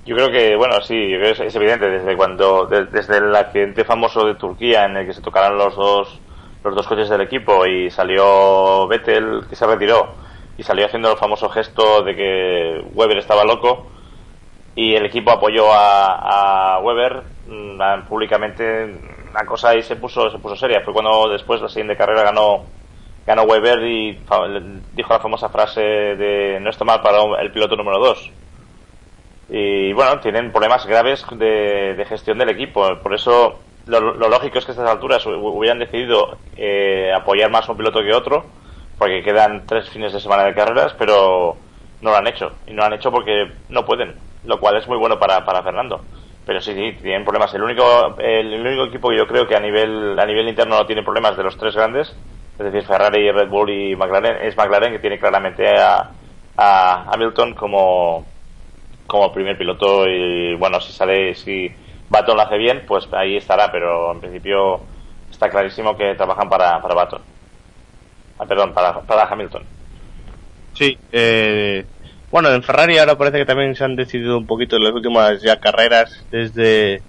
Yo creo que, bueno, sí, es, es evidente desde cuando, de- desde el accidente famoso de Turquía en el que se tocaron los dos, los dos coches del equipo y salió Vettel que se retiró y salió haciendo el famoso gesto de que Weber estaba loco y el equipo apoyó a, a Weber públicamente la cosa ahí se puso se puso seria fue cuando después la siguiente carrera ganó ganó Weber y dijo la famosa frase de no está mal para el piloto número 2 y bueno, tienen problemas graves de, gestión del equipo. Por eso lo, lo lógico es que a estas alturas hu- hubieran decidido eh, apoyar más a un piloto que otro, porque quedan tres fines de semana de carreras, pero no lo han hecho. Y no lo han hecho porque no pueden, lo cual es muy bueno para, para Fernando. Pero sí, sí, tienen problemas. El único, el, el único equipo que yo creo que a nivel, a nivel interno no tiene problemas de los tres grandes, es decir, Ferrari, Red Bull y McLaren, es McLaren que tiene claramente a, a Hamilton como, como primer piloto y bueno, si sale, si Baton lo hace bien, pues ahí estará, pero en principio está clarísimo que trabajan para, para Baton. Ah, perdón, para, para Hamilton. Sí, eh, bueno, en Ferrari ahora parece que también se han decidido un poquito en las últimas ya carreras desde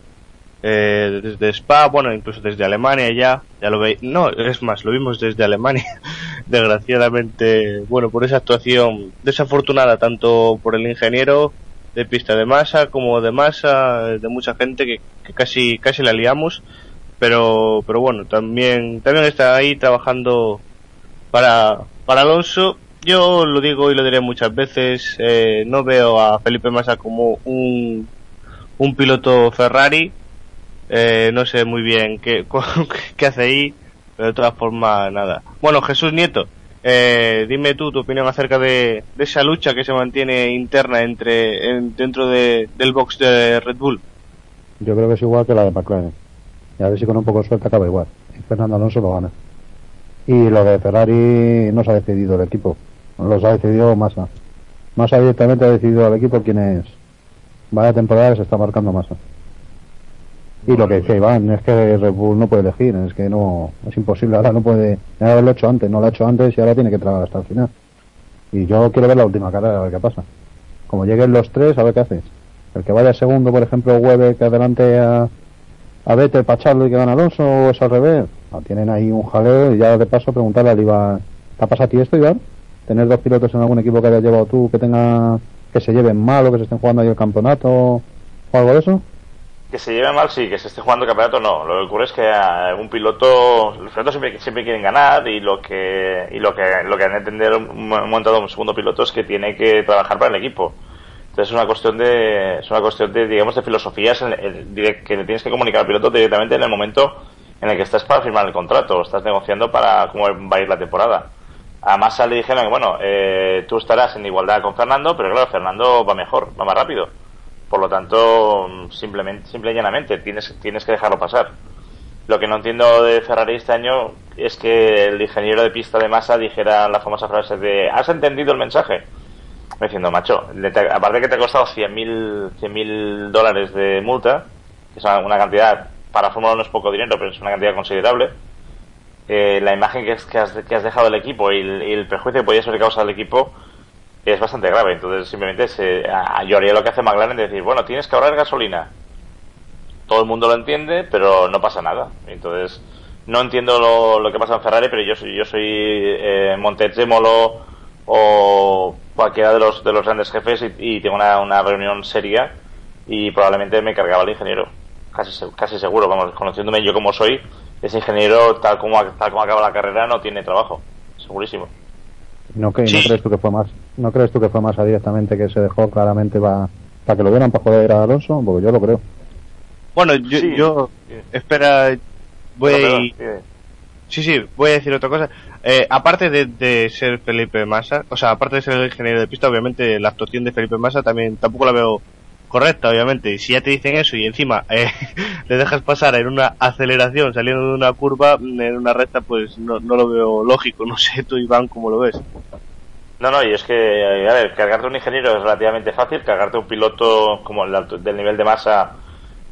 eh, desde Spa, bueno, incluso desde Alemania ya, ya lo veis, no, es más, lo vimos desde Alemania, <laughs> desgraciadamente, bueno, por esa actuación desafortunada tanto por el ingeniero de pista de masa como de masa, de mucha gente que, que casi casi la liamos, pero pero bueno, también también está ahí trabajando para, para Alonso, yo lo digo y lo diré muchas veces, eh, no veo a Felipe Massa como un, un piloto Ferrari, eh, no sé muy bien qué, <laughs> qué hace ahí, pero de todas formas nada. Bueno, Jesús Nieto, eh, dime tú tu opinión acerca de, de esa lucha que se mantiene interna entre en- dentro de, del box de Red Bull. Yo creo que es igual que la de McLaren. Y a ver si con un poco de suerte acaba igual. Fernando Alonso lo gana. Y lo de Ferrari no se ha decidido el equipo. Los ha decidido Massa. Massa directamente ha decidido al equipo quién es. Vaya temporada se está marcando Massa. Y lo que decía Iván es que Red no puede elegir, es que no, es imposible, ahora no puede, haberlo hecho antes, no lo ha hecho antes y ahora tiene que tragar hasta el final. Y yo quiero ver la última carrera, a ver qué pasa. Como lleguen los tres, a ver qué haces. El que vaya segundo, por ejemplo, Weber, que adelante a, a Vettel para y que gane Alonso, o es al revés. Ah, tienen ahí un jaleo y ya de paso preguntarle al Iván, ¿te ha pasado a ti esto, Iván? Tener dos pilotos en algún equipo que hayas llevado tú, que tenga, que se lleven mal o que se estén jugando ahí el campeonato o algo de eso. Que se lleve mal, sí, que se esté jugando el campeonato, no. Lo que ocurre es que un piloto, los pilotos siempre, quieren ganar y lo que y lo que lo que han de entender un montado un segundo piloto es que tiene que trabajar para el equipo. Entonces es una cuestión de es una cuestión de digamos de filosofías en el- direct- que le tienes que comunicar al piloto directamente en el momento en el que estás para firmar el contrato o estás negociando para cómo va a ir la temporada. A Massa le dijeron que bueno, eh, tú estarás en igualdad con Fernando, pero claro, Fernando va mejor, va más rápido. Por lo tanto, simplemente, simple y llanamente, tienes, tienes que dejarlo pasar. Lo que no entiendo de Ferrari este año es que el ingeniero de pista de masa dijera la famosa frase de ¿has entendido el mensaje? Me diciendo, macho, te- aparte que te ha costado 100.000 100.000 dólares de multa, que es una, una cantidad, para Fórmula 1 es poco dinero, pero es una cantidad considerable, eh, la imagen que, has, que has dejado del equipo y el, y el perjuicio que podía ser causado al equipo es bastante grave. Entonces, simplemente se, yo haría lo que hace McLaren de decir, bueno, tienes que ahorrar gasolina. Todo el mundo lo entiende, pero no pasa nada. Entonces, no entiendo lo, que pasa en Ferrari, pero yo soy, yo soy eh, Montezemolo o cualquiera de los, de los grandes jefes y, y tengo una, una reunión seria y probablemente me cargaba el ingeniero. Casi, casi seguro, vamos, conociéndome yo como soy, ese ingeniero, tal como, tal como acaba la carrera, no tiene trabajo. Segurísimo. ¿No, que, Sí. ¿No crees tú que fue más no crees tú que fue más directamente que se dejó claramente para para que lo vieran para joder a Alonso? Porque yo lo creo. Bueno, yo, Sí. yo espera, voy Perdón, perdón, sí. Sí, sí, voy a decir otra cosa. Eh, aparte de, de ser Felipe Massa, o sea, aparte de ser el ingeniero de pista, obviamente la actuación de Felipe Massa también tampoco la veo correcta, obviamente. Y si ya te dicen eso y encima eh, <laughs> le dejas pasar en una aceleración saliendo de una curva, en una recta, pues no, no lo veo lógico. <laughs> No sé tú, Iván, cómo lo ves. No, no, y es que, eh, a ver, cargarte un ingeniero es relativamente fácil, cargarte un piloto como el alto- del nivel de masa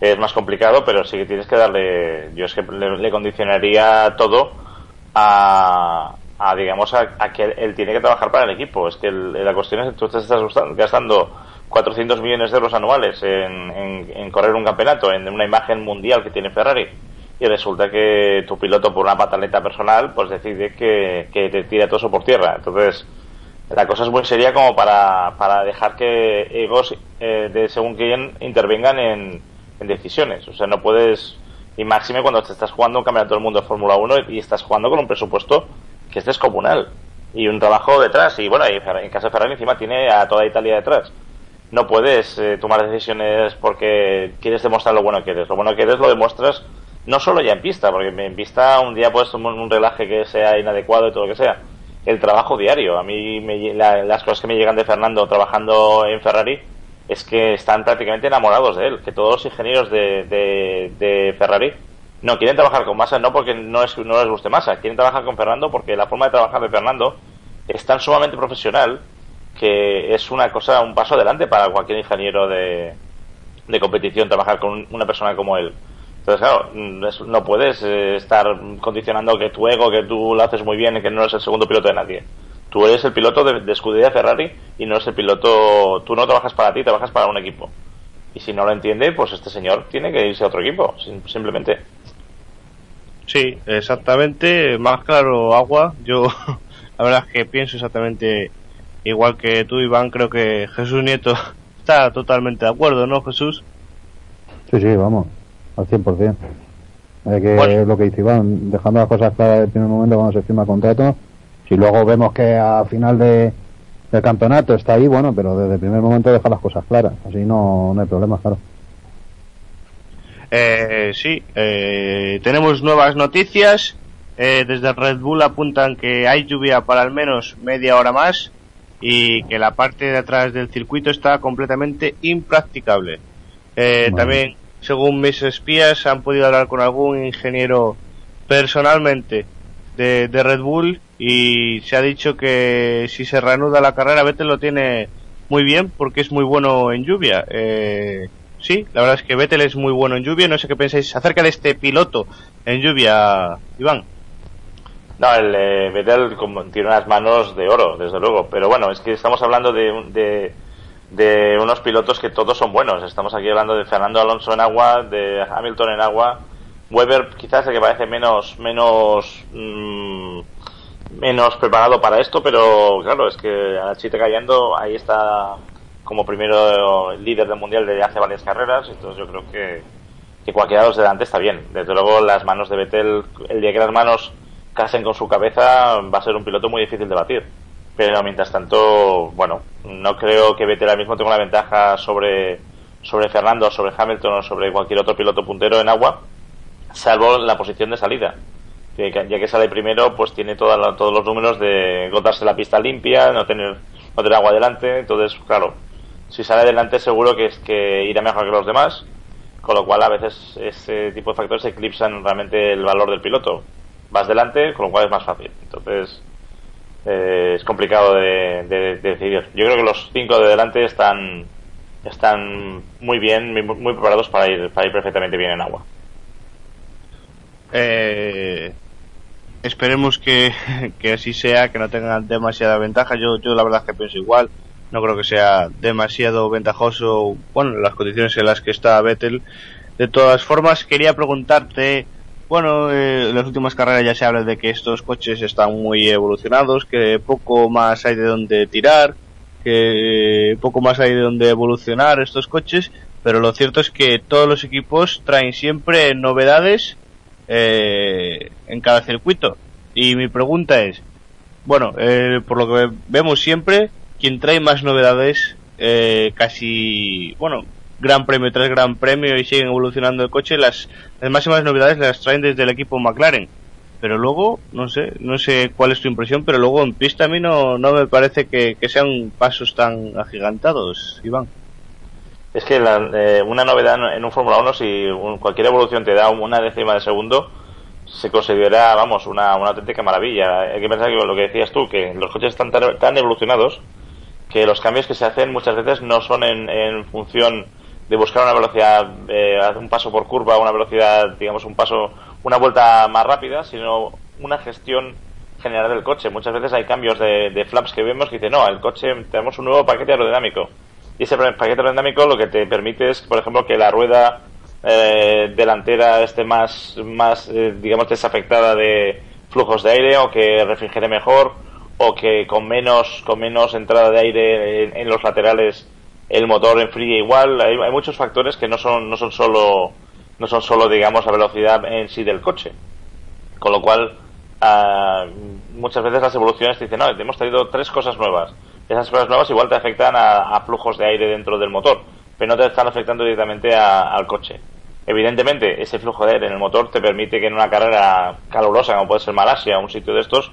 es más complicado, pero sí que tienes que darle, yo es que le, condicionaría todo a, a, digamos, a, a que él tiene que trabajar para el equipo. Es que el- la cuestión es que tú te estás gastando 400 millones de euros anuales en, en- correr un campeonato, en una imagen mundial que tiene Ferrari, y resulta que tu piloto, por una pataleta personal, pues decide que, te tira todo eso por tierra. Entonces, la cosa es muy seria como para, para dejar que egos eh, de según quién intervengan en, decisiones. O sea, no puedes, y máxime cuando te estás jugando un campeonato del mundo de Fórmula 1 y estás jugando con un presupuesto que es descomunal y un trabajo detrás. Y bueno, en caso de Ferrari encima tiene a toda Italia detrás. No puedes eh, tomar decisiones porque quieres demostrar lo bueno que eres. Lo bueno que eres lo demuestras no solo ya en pista, porque en pista un día puedes tomar un relaje que sea inadecuado y todo lo que sea. El trabajo diario. A mí me la- las cosas que me llegan de Fernando trabajando en Ferrari es que están prácticamente enamorados de él. Que todos los ingenieros de, de, de Ferrari no quieren trabajar con Massa, no porque no, es, no les guste Massa, quieren trabajar con Fernando porque la forma de trabajar de Fernando es tan sumamente profesional que es una cosa, un paso adelante para cualquier ingeniero de, de competición trabajar con una persona como él. Entonces, claro, mm, no puedes eh, estar condicionando que tu ego, que tú lo haces muy bien y que no eres el segundo piloto de nadie. Tú eres el piloto de, de Ferrari y no eres el piloto, tú no trabajas para ti, trabajas para un equipo. Y si no lo entiende, pues este señor tiene que irse a otro equipo, sim- simplemente. Sí, exactamente, más claro agua. Yo, <laughs> la verdad es que pienso exactamente igual que tú, Iván. Creo que Jesús Nieto <laughs> está totalmente de acuerdo, ¿no, Jesús? Sí, sí, vamos, al 100%. Hay que, Bueno. lo que dice Iván, dejando las cosas claras desde el primer momento cuando se firma el contrato. Si luego vemos que a final de, del campeonato está ahí, bueno, pero desde el primer momento deja las cosas claras. Así no, no hay problema, claro. Eh, sí, eh, tenemos nuevas noticias. Eh, desde Red Bull apuntan que hay lluvia para al menos media hora más y que la parte de atrás del circuito está completamente impracticable. Eh, Vale. También, según mis espías, han podido hablar con algún ingeniero personalmente de, de Red Bull y se ha dicho que si se reanuda la carrera, Vettel lo tiene muy bien porque es muy bueno en lluvia. Eh, sí, la verdad es que Vettel es muy bueno en lluvia. No sé qué pensáis acerca de este piloto en lluvia, Iván. No, el eh, Vettel tiene unas manos de oro, desde luego. Pero bueno, es que estamos hablando de, de, de unos pilotos que todos son buenos. Estamos aquí hablando de Fernando Alonso en agua, de Hamilton en agua. Weber quizás el que parece menos menos mm, menos preparado para esto, pero claro, es que a Chita callando ahí está como primero líder del mundial desde hace varias carreras, entonces yo creo que que cualquiera de los de delante está bien. Desde luego las manos de Vettel, el día que las manos casen con su cabeza, va a ser un piloto muy difícil de batir. Pero mientras tanto, bueno, no creo que Vettel ahora mismo tenga una ventaja sobre, sobre Fernando, sobre Hamilton o sobre cualquier otro piloto puntero en agua, salvo la posición de salida. Ya que sale primero, pues tiene toda todos los números de encontrarse la pista limpia, no tener, no tener agua delante. Entonces, claro, si sale adelante seguro que es que irá mejor que los demás, con lo cual a veces ese tipo de factores eclipsan realmente el valor del piloto. Vas delante, con lo cual es más fácil. Entonces, eh, es complicado de, de- de decidir. Yo creo que los cinco de delante están están muy bien, muy, muy preparados para ir, para ir perfectamente bien en agua. Eh, esperemos que, <laughs> que así sea, que no tengan demasiada ventaja. Yo, yo la verdad es que pienso igual. No creo que sea demasiado ventajoso, bueno, en las condiciones en las que está Vettel. De todas formas, quería preguntarte, bueno, eh, en las últimas carreras ya se habla de que estos coches están muy evolucionados, que poco más hay de donde tirar, que poco más hay de donde evolucionar estos coches, pero lo cierto es que todos los equipos traen siempre novedades eh, en cada circuito. Y mi pregunta es, bueno, eh, por lo que vemos siempre, quien trae más novedades, eh, casi, bueno, gran premio tras gran premio y siguen evolucionando el coche, las, las máximas novedades las traen desde el equipo McLaren. Pero luego, no sé, no sé cuál es tu impresión, pero luego en pista a mí no, no me parece que, que sean pasos tan agigantados, Iván. Es que la- eh, una novedad en- un Fórmula 1, si un- cualquier evolución te da una décima de segundo, se considera, vamos, una, una auténtica maravilla. Hay que pensar que lo que decías tú, que los coches están tan, tan evolucionados que los cambios que se hacen muchas veces no son en, en función de buscar una velocidad, eh, un paso por curva, una velocidad, digamos, un paso, una vuelta más rápida, sino una gestión general del coche. Muchas veces hay cambios de, de flaps que vemos que dicen, no, el coche, tenemos un nuevo paquete aerodinámico. Y ese paquete aerodinámico lo que te permite es, por ejemplo, que la rueda eh, delantera esté más, más eh, digamos, desafectada de flujos de aire o que refrigere mejor o que con menos, con menos entrada de aire en, en los laterales el motor enfríe igual. Hay, hay muchos factores que no son, no son solo, no son solo, digamos, la velocidad en sí del coche. Con lo cual, ah, muchas veces las evoluciones te dicen, no, hemos traído tres cosas nuevas. Esas cosas nuevas igual te afectan a, a flujos de aire dentro del motor, pero no te están afectando directamente a- al coche. Evidentemente, ese flujo de aire en el motor te permite que en una carrera calurosa, como puede ser Malasia, un sitio de estos,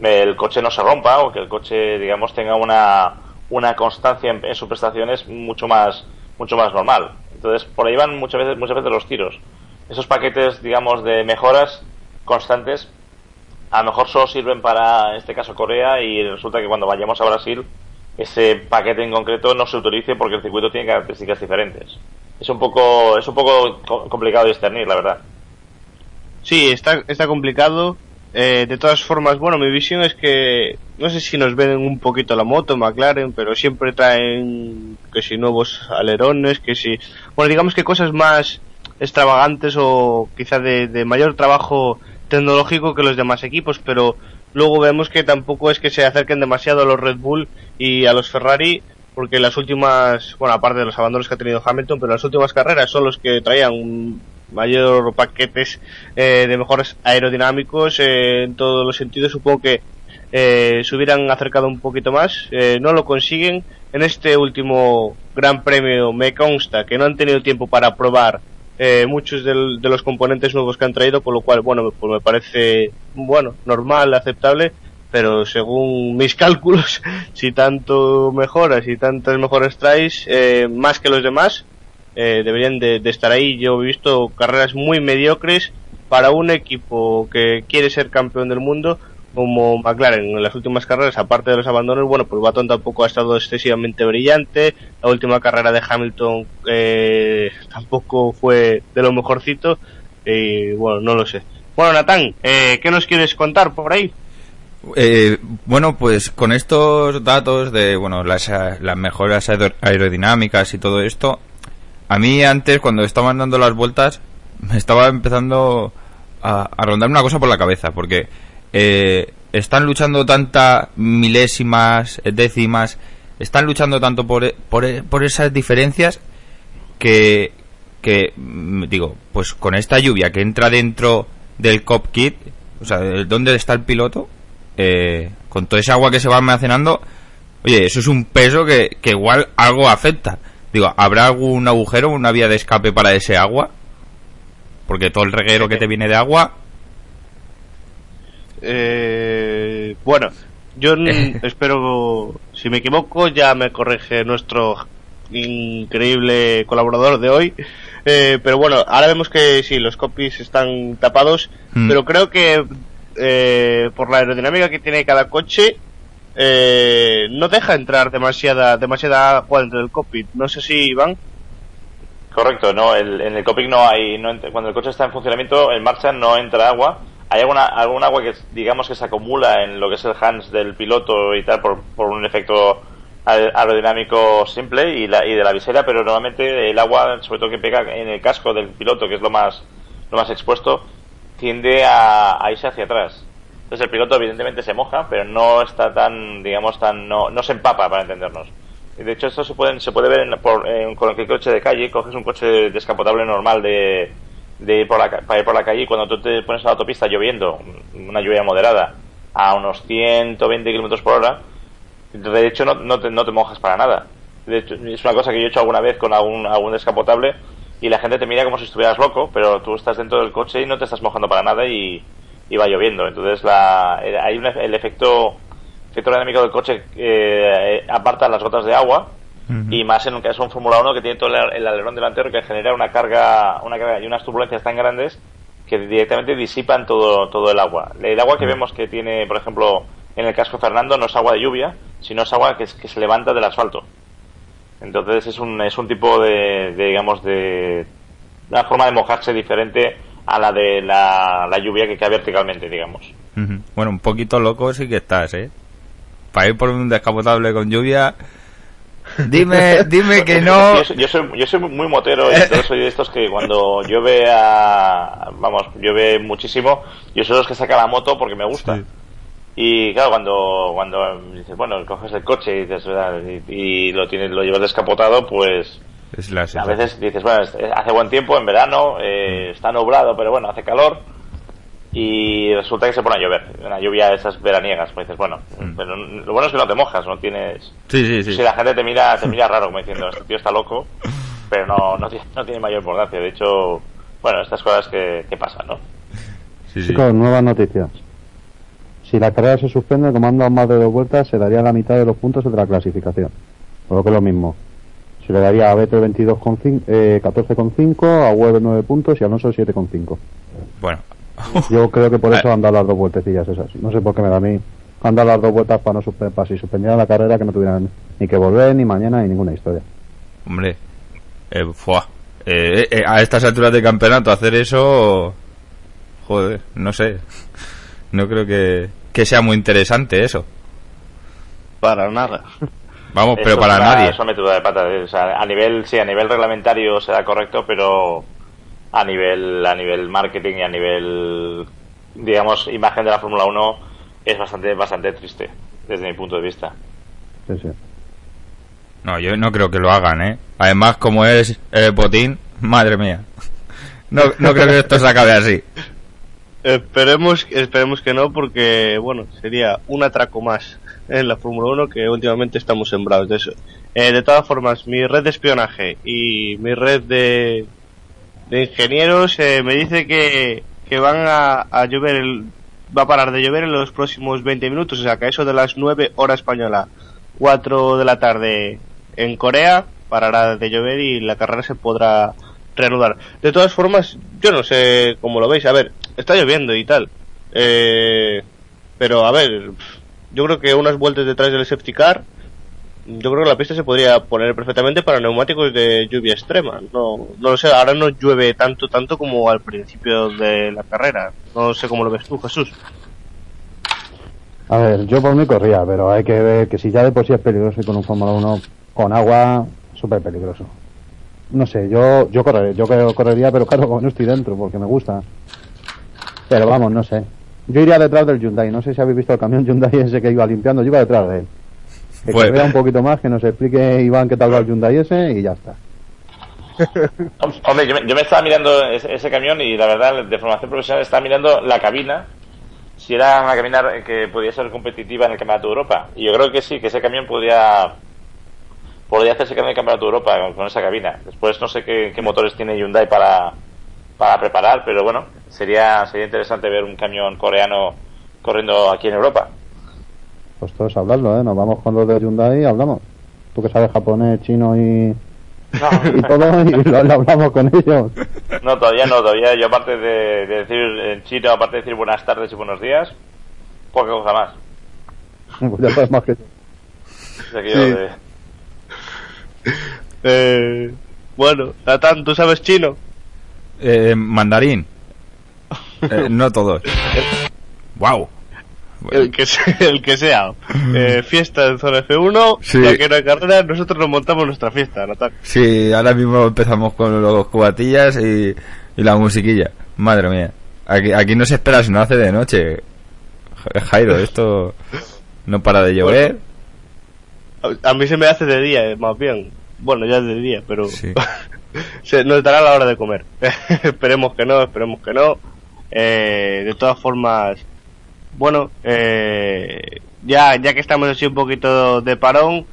el coche no se rompa o que el coche, digamos, tenga una, una constancia en, en sus prestaciones mucho más, mucho más normal. Entonces, por ahí van muchas veces, muchas veces los tiros. Esos paquetes, digamos, de mejoras constantes, a lo mejor solo sirven para, en este caso, Corea y resulta que cuando vayamos a Brasil, ese paquete en concreto no se utilice porque el circuito tiene características diferentes. Es un poco, es un poco co- complicado discernir, la verdad. Sí, está, está complicado. Eh, de todas formas, bueno, mi visión es que no sé si nos ven un poquito la moto, McLaren, pero siempre traen que si nuevos alerones, que si, bueno, digamos que cosas más extravagantes o quizá de, de mayor trabajo tecnológico que los demás equipos, pero luego vemos que tampoco es que se acerquen demasiado a los Red Bull y a los Ferrari, porque las últimas, bueno, aparte de los abandonos que ha tenido Hamilton, pero las últimas carreras son los que traían un mayor paquetes eh, de mejores aerodinámicos eh, en todos los sentidos. Supongo que eh, se hubieran acercado un poquito más. Eh, no lo consiguen. En este último Gran Premio me consta que no han tenido tiempo para probar eh, muchos de los componentes nuevos que han traído, con lo cual, bueno, pues me parece, bueno, normal, aceptable, pero según mis <laughs> cálculos, si tanto mejoras y tantas mejoras traes, más que los demás, eh, deberían de, estar ahí. Yo he visto carreras muy mediocres para un equipo que quiere ser campeón del mundo como McLaren en las últimas carreras, aparte de los abandonos, bueno, pues Baton tampoco ha estado excesivamente brillante. La última carrera de Hamilton eh, tampoco fue de lo mejorcito. Y bueno, no lo sé. Bueno, Natán, eh, ¿qué nos quieres contar por ahí? Eh, bueno, pues con estos datos de bueno las, las mejoras aer- aerodinámicas y todo esto, a mí antes cuando estaban dando las vueltas me estaba empezando a, a rondar una cosa por la cabeza, porque eh, están luchando tantas milésimas, décimas, están luchando tanto por, e- por, e- por esas diferencias que, que, mm, digo, pues con esta lluvia que entra dentro del cockpit, o sea, ¿dónde está el piloto? Eh, con toda esa agua que se va almacenando, oye, eso es un peso que, que igual algo afecta. Digo, ¿habrá algún agujero, una vía de escape para ese agua? Porque todo el reguero que te viene de agua, Eh, bueno, yo <laughs> espero, si me equivoco, ya me corrige nuestro increíble colaborador de hoy. Eh, pero bueno, ahora vemos que sí, los copies están tapados, Mm. pero creo que eh, por la aerodinámica que tiene cada coche, eh, no deja entrar demasiada demasiada agua dentro del cockpit. No sé si Iván. Correcto, no, el- en el cockpit no hay, no cuando el coche está en funcionamiento, en marcha no entra agua. Hay alguna, agua que digamos que se acumula en lo que es el hands del piloto y tal por, por un efecto aer- aerodinámico simple y, la, y de la visera, pero normalmente el agua, sobre todo que pega en el casco del piloto, que es lo más, lo más expuesto, tiende a, a irse hacia atrás. Entonces el piloto evidentemente se moja, pero no está tan, digamos, tan, no, no se empapa para entendernos. Y De hecho, esto se, pueden, se puede ver en, por, en cualquier coche de calle. Coges un coche descapotable normal de, de ir por la, para ir por la calle y cuando tú te pones a la autopista lloviendo, una lluvia moderada, a unos 120 kilómetros por hora, de hecho no, no, te, no te mojas para nada. De hecho, es una cosa que yo he hecho alguna vez con algún, algún descapotable y la gente te mira como si estuvieras loco, pero tú estás dentro del coche y no te estás mojando para nada y, y va lloviendo. Entonces la, hay un, el efecto, efecto aerodinámico del coche eh, aparta las gotas de agua y más en un caso de un Fórmula 1 que tiene todo el, el alerón delantero que genera una carga, una carga y unas turbulencias tan grandes que directamente disipan todo, todo el agua. El agua que vemos que tiene, por ejemplo, en el casco Fernando no es agua de lluvia, sino es agua que, es- que se levanta del asfalto. Entonces es un, es un tipo de, de, digamos, de una forma de mojarse diferente a la de la, la lluvia que cae verticalmente, digamos. Bueno, un poquito loco sí que estás, ¿eh? Para ir por un descapotable con lluvia. Dime, <laughs> dime que no. Yo, soy- yo soy, yo soy muy motero y entonces soy de estos que cuando llueve a, vamos, llueve muchísimo, yo soy de los que saca la moto porque me gusta. Sí. Y claro, cuando, cuando dices, bueno, coges el coche y, dices, y, y lo tienes, lo llevas descapotado, pues Es la a veces dices, bueno, hace buen tiempo en verano, eh, está nublado, pero bueno, hace calor. Y resulta que se pone a llover, una lluvia de esas veraniegas. Pues dices, bueno, Mm. pero lo bueno es que no te mojas, no tienes. Sí, sí, sí. Si la gente te mira, te <laughs> mira raro, como diciendo, este tío está loco, pero no, no, tiene, no tiene mayor importancia. De hecho, bueno, estas cosas que, que pasan, ¿no? Sí, sí. Chicos, nuevas noticias. Si la carrera se suspende, como han dado más de dos vueltas, se daría la mitad de los puntos de la clasificación. Por lo que es lo mismo. Se le daría a Vettel 22 con cin- eh, 14,5, a Weber 9 puntos y a Alonso 7,5. Bueno. <laughs> Yo creo que por eso Ah. han dado las dos vueltecillas esas. No sé por qué me da a mí. Han dado las dos vueltas para, no suspe- para si suspendieran la carrera que no tuvieran ni que volver, ni mañana, ni ninguna historia. Hombre. Eh, fuá. Eh, eh, a estas alturas de campeonato hacer eso... Joder, no sé. No creo que, que sea muy interesante eso. Para nada. Vamos, pero para una- nadie. Es una metedura de pata. O sea, a nivel, sí, a nivel reglamentario será correcto, pero a nivel, a nivel marketing y a nivel, digamos, imagen de la Fórmula 1 es bastante, bastante triste, desde mi punto de vista. Sí, sí. No, yo no creo que lo hagan, ¿eh? Además, como es el botín, madre mía. No, no creo que esto se acabe así. Esperemos, esperemos que no, porque bueno, sería un atraco más en la Fórmula 1 que últimamente estamos sembrados de eso. Eh, de todas formas, mi red de espionaje y mi red de, de ingenieros eh, me dice que, que van a, llover, el, va a parar de llover en los próximos 20 minutos, o sea que eso de las 9 horas española, 4 de la tarde en Corea, parará de llover y la carrera se podrá reanudar. De todas formas, yo no sé cómo lo veis. A ver, está lloviendo y tal. Eh, pero a ver, yo creo que unas vueltas detrás del safety car, yo creo que la pista se podría poner perfectamente para neumáticos de lluvia extrema. No, no lo sé, ahora no llueve tanto, tanto como al principio de la carrera. No sé cómo lo ves tú, Jesús. A ver, yo por mí corría, pero hay que ver que si ya de por sí es peligroso y con un Fórmula 1 con agua, súper peligroso. No sé, yo yo correré, yo correría, pero claro, <laughs> no estoy dentro, porque me gusta. Pero vamos, no sé. Yo iría detrás del Hyundai, no sé si habéis visto el camión Hyundai ese que iba limpiando, yo iba detrás de él. Que Pues- vea un poquito más, que nos explique Iván qué tal va el Hyundai ese y ya está. <laughs> Hombre, yo me, yo me estaba mirando ese, ese camión y la verdad, de formación profesional, estaba mirando la cabina, si era una cabina que podía ser competitiva en el Campeonato de Europa. Y yo creo que sí, que ese camión podría podría hacerse en el Campeonato de Europa con, con esa cabina. Después no sé qué, qué motores tiene Hyundai para, para preparar, pero bueno, sería sería interesante ver un camión coreano corriendo aquí en Europa. Pues todos hablarlo, ¿eh? Nos vamos con los de Hyundai y hablamos. Tú que sabes japonés, chino y, <laughs> y todo, y lo, lo hablamos con ellos. No, todavía no, todavía yo aparte de, de decir en chino, aparte de decir buenas tardes y buenos días, poca cosa más. Pues ya sabes más que yo. Sí. Eh, bueno, Natán, ¿tú sabes chino? Eh, mandarín. <laughs> Eh, no todos. Wow. El que, sea, el que sea. Eh, fiesta en zona F1, Sí. ya que no hay carrera, nosotros nos montamos nuestra fiesta, Natán. Sí, ahora mismo empezamos con los cubatillas y, y la musiquilla. Madre mía. Aquí, aquí no se espera si no hace de noche. Ja- Jairo, esto no para de llover. A, a mí se me hace de día, eh, más bien. Bueno, ya es de día, pero Sí. <laughs> se nos dará la hora de comer. <laughs> esperemos que no, esperemos que no. Eh, de todas formas, bueno, eh, ya, ya que estamos así un poquito de parón,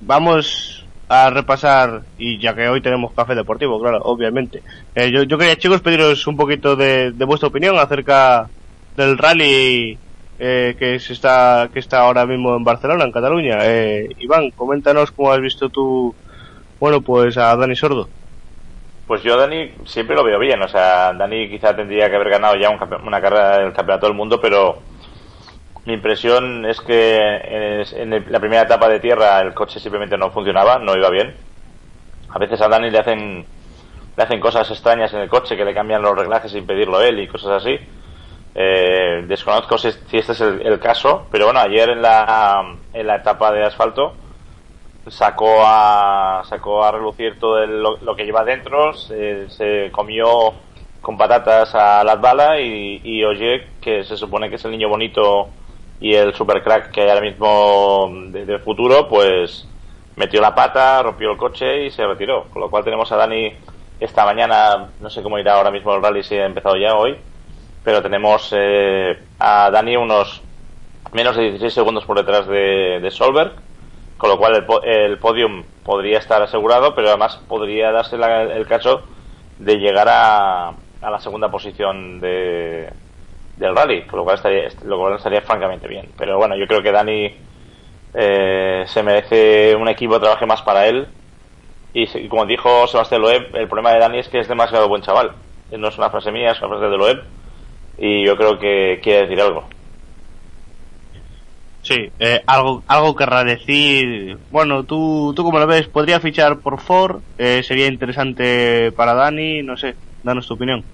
vamos a repasar, y ya que hoy tenemos café deportivo, claro, obviamente. Eh, yo, yo quería, chicos, pediros un poquito de, de vuestra opinión acerca del rally eh, que se está que está ahora mismo en Barcelona, en Cataluña. Eh, Iván, coméntanos cómo has visto tú, bueno, pues a Dani Sordo. Pues yo Dani siempre lo veo bien, o sea, Dani quizá tendría que haber ganado ya un una carrera del Campeonato del Mundo, pero mi impresión es que en la primera etapa de tierra el coche simplemente no funcionaba, no iba bien. A veces a Dani le hacen le hacen cosas extrañas en el coche que le cambian los reglajes sin pedirlo él y cosas así. Eh, desconozco si, si este es el, el caso, pero bueno, ayer en la, en la etapa de asfalto sacó a sacó a relucir todo el- lo, que lleva dentro, se, se comió con patatas a las balas y, Oye, que se supone que es el niño bonito y el super crack que hay ahora mismo de, de futuro, pues metió la pata, rompió el coche y se retiró. Con lo cual tenemos a Dani esta mañana, no sé cómo irá ahora mismo el rally si ha empezado ya hoy, pero tenemos eh, a Dani unos menos de 16 segundos por detrás de, de Solberg, con lo cual el, po- el podium podría estar asegurado, pero además podría darse la- el caso de llegar a, a la segunda posición de, del rally, con lo cual estaría, lo cual estaría francamente bien. Pero bueno, yo creo que Dani eh, se merece un equipo que trabaje más para él. Y, y como dijo Sebastián Loeb, el problema de Dani es que es demasiado buen chaval. No es una frase mía, es una frase de Loeb. Y yo creo que quiere decir algo. Sí, eh, algo, algo querrá decir. Bueno, tú, tú como lo ves, podría fichar por Ford, eh, sería interesante para Dani, no sé, danos tu opinión.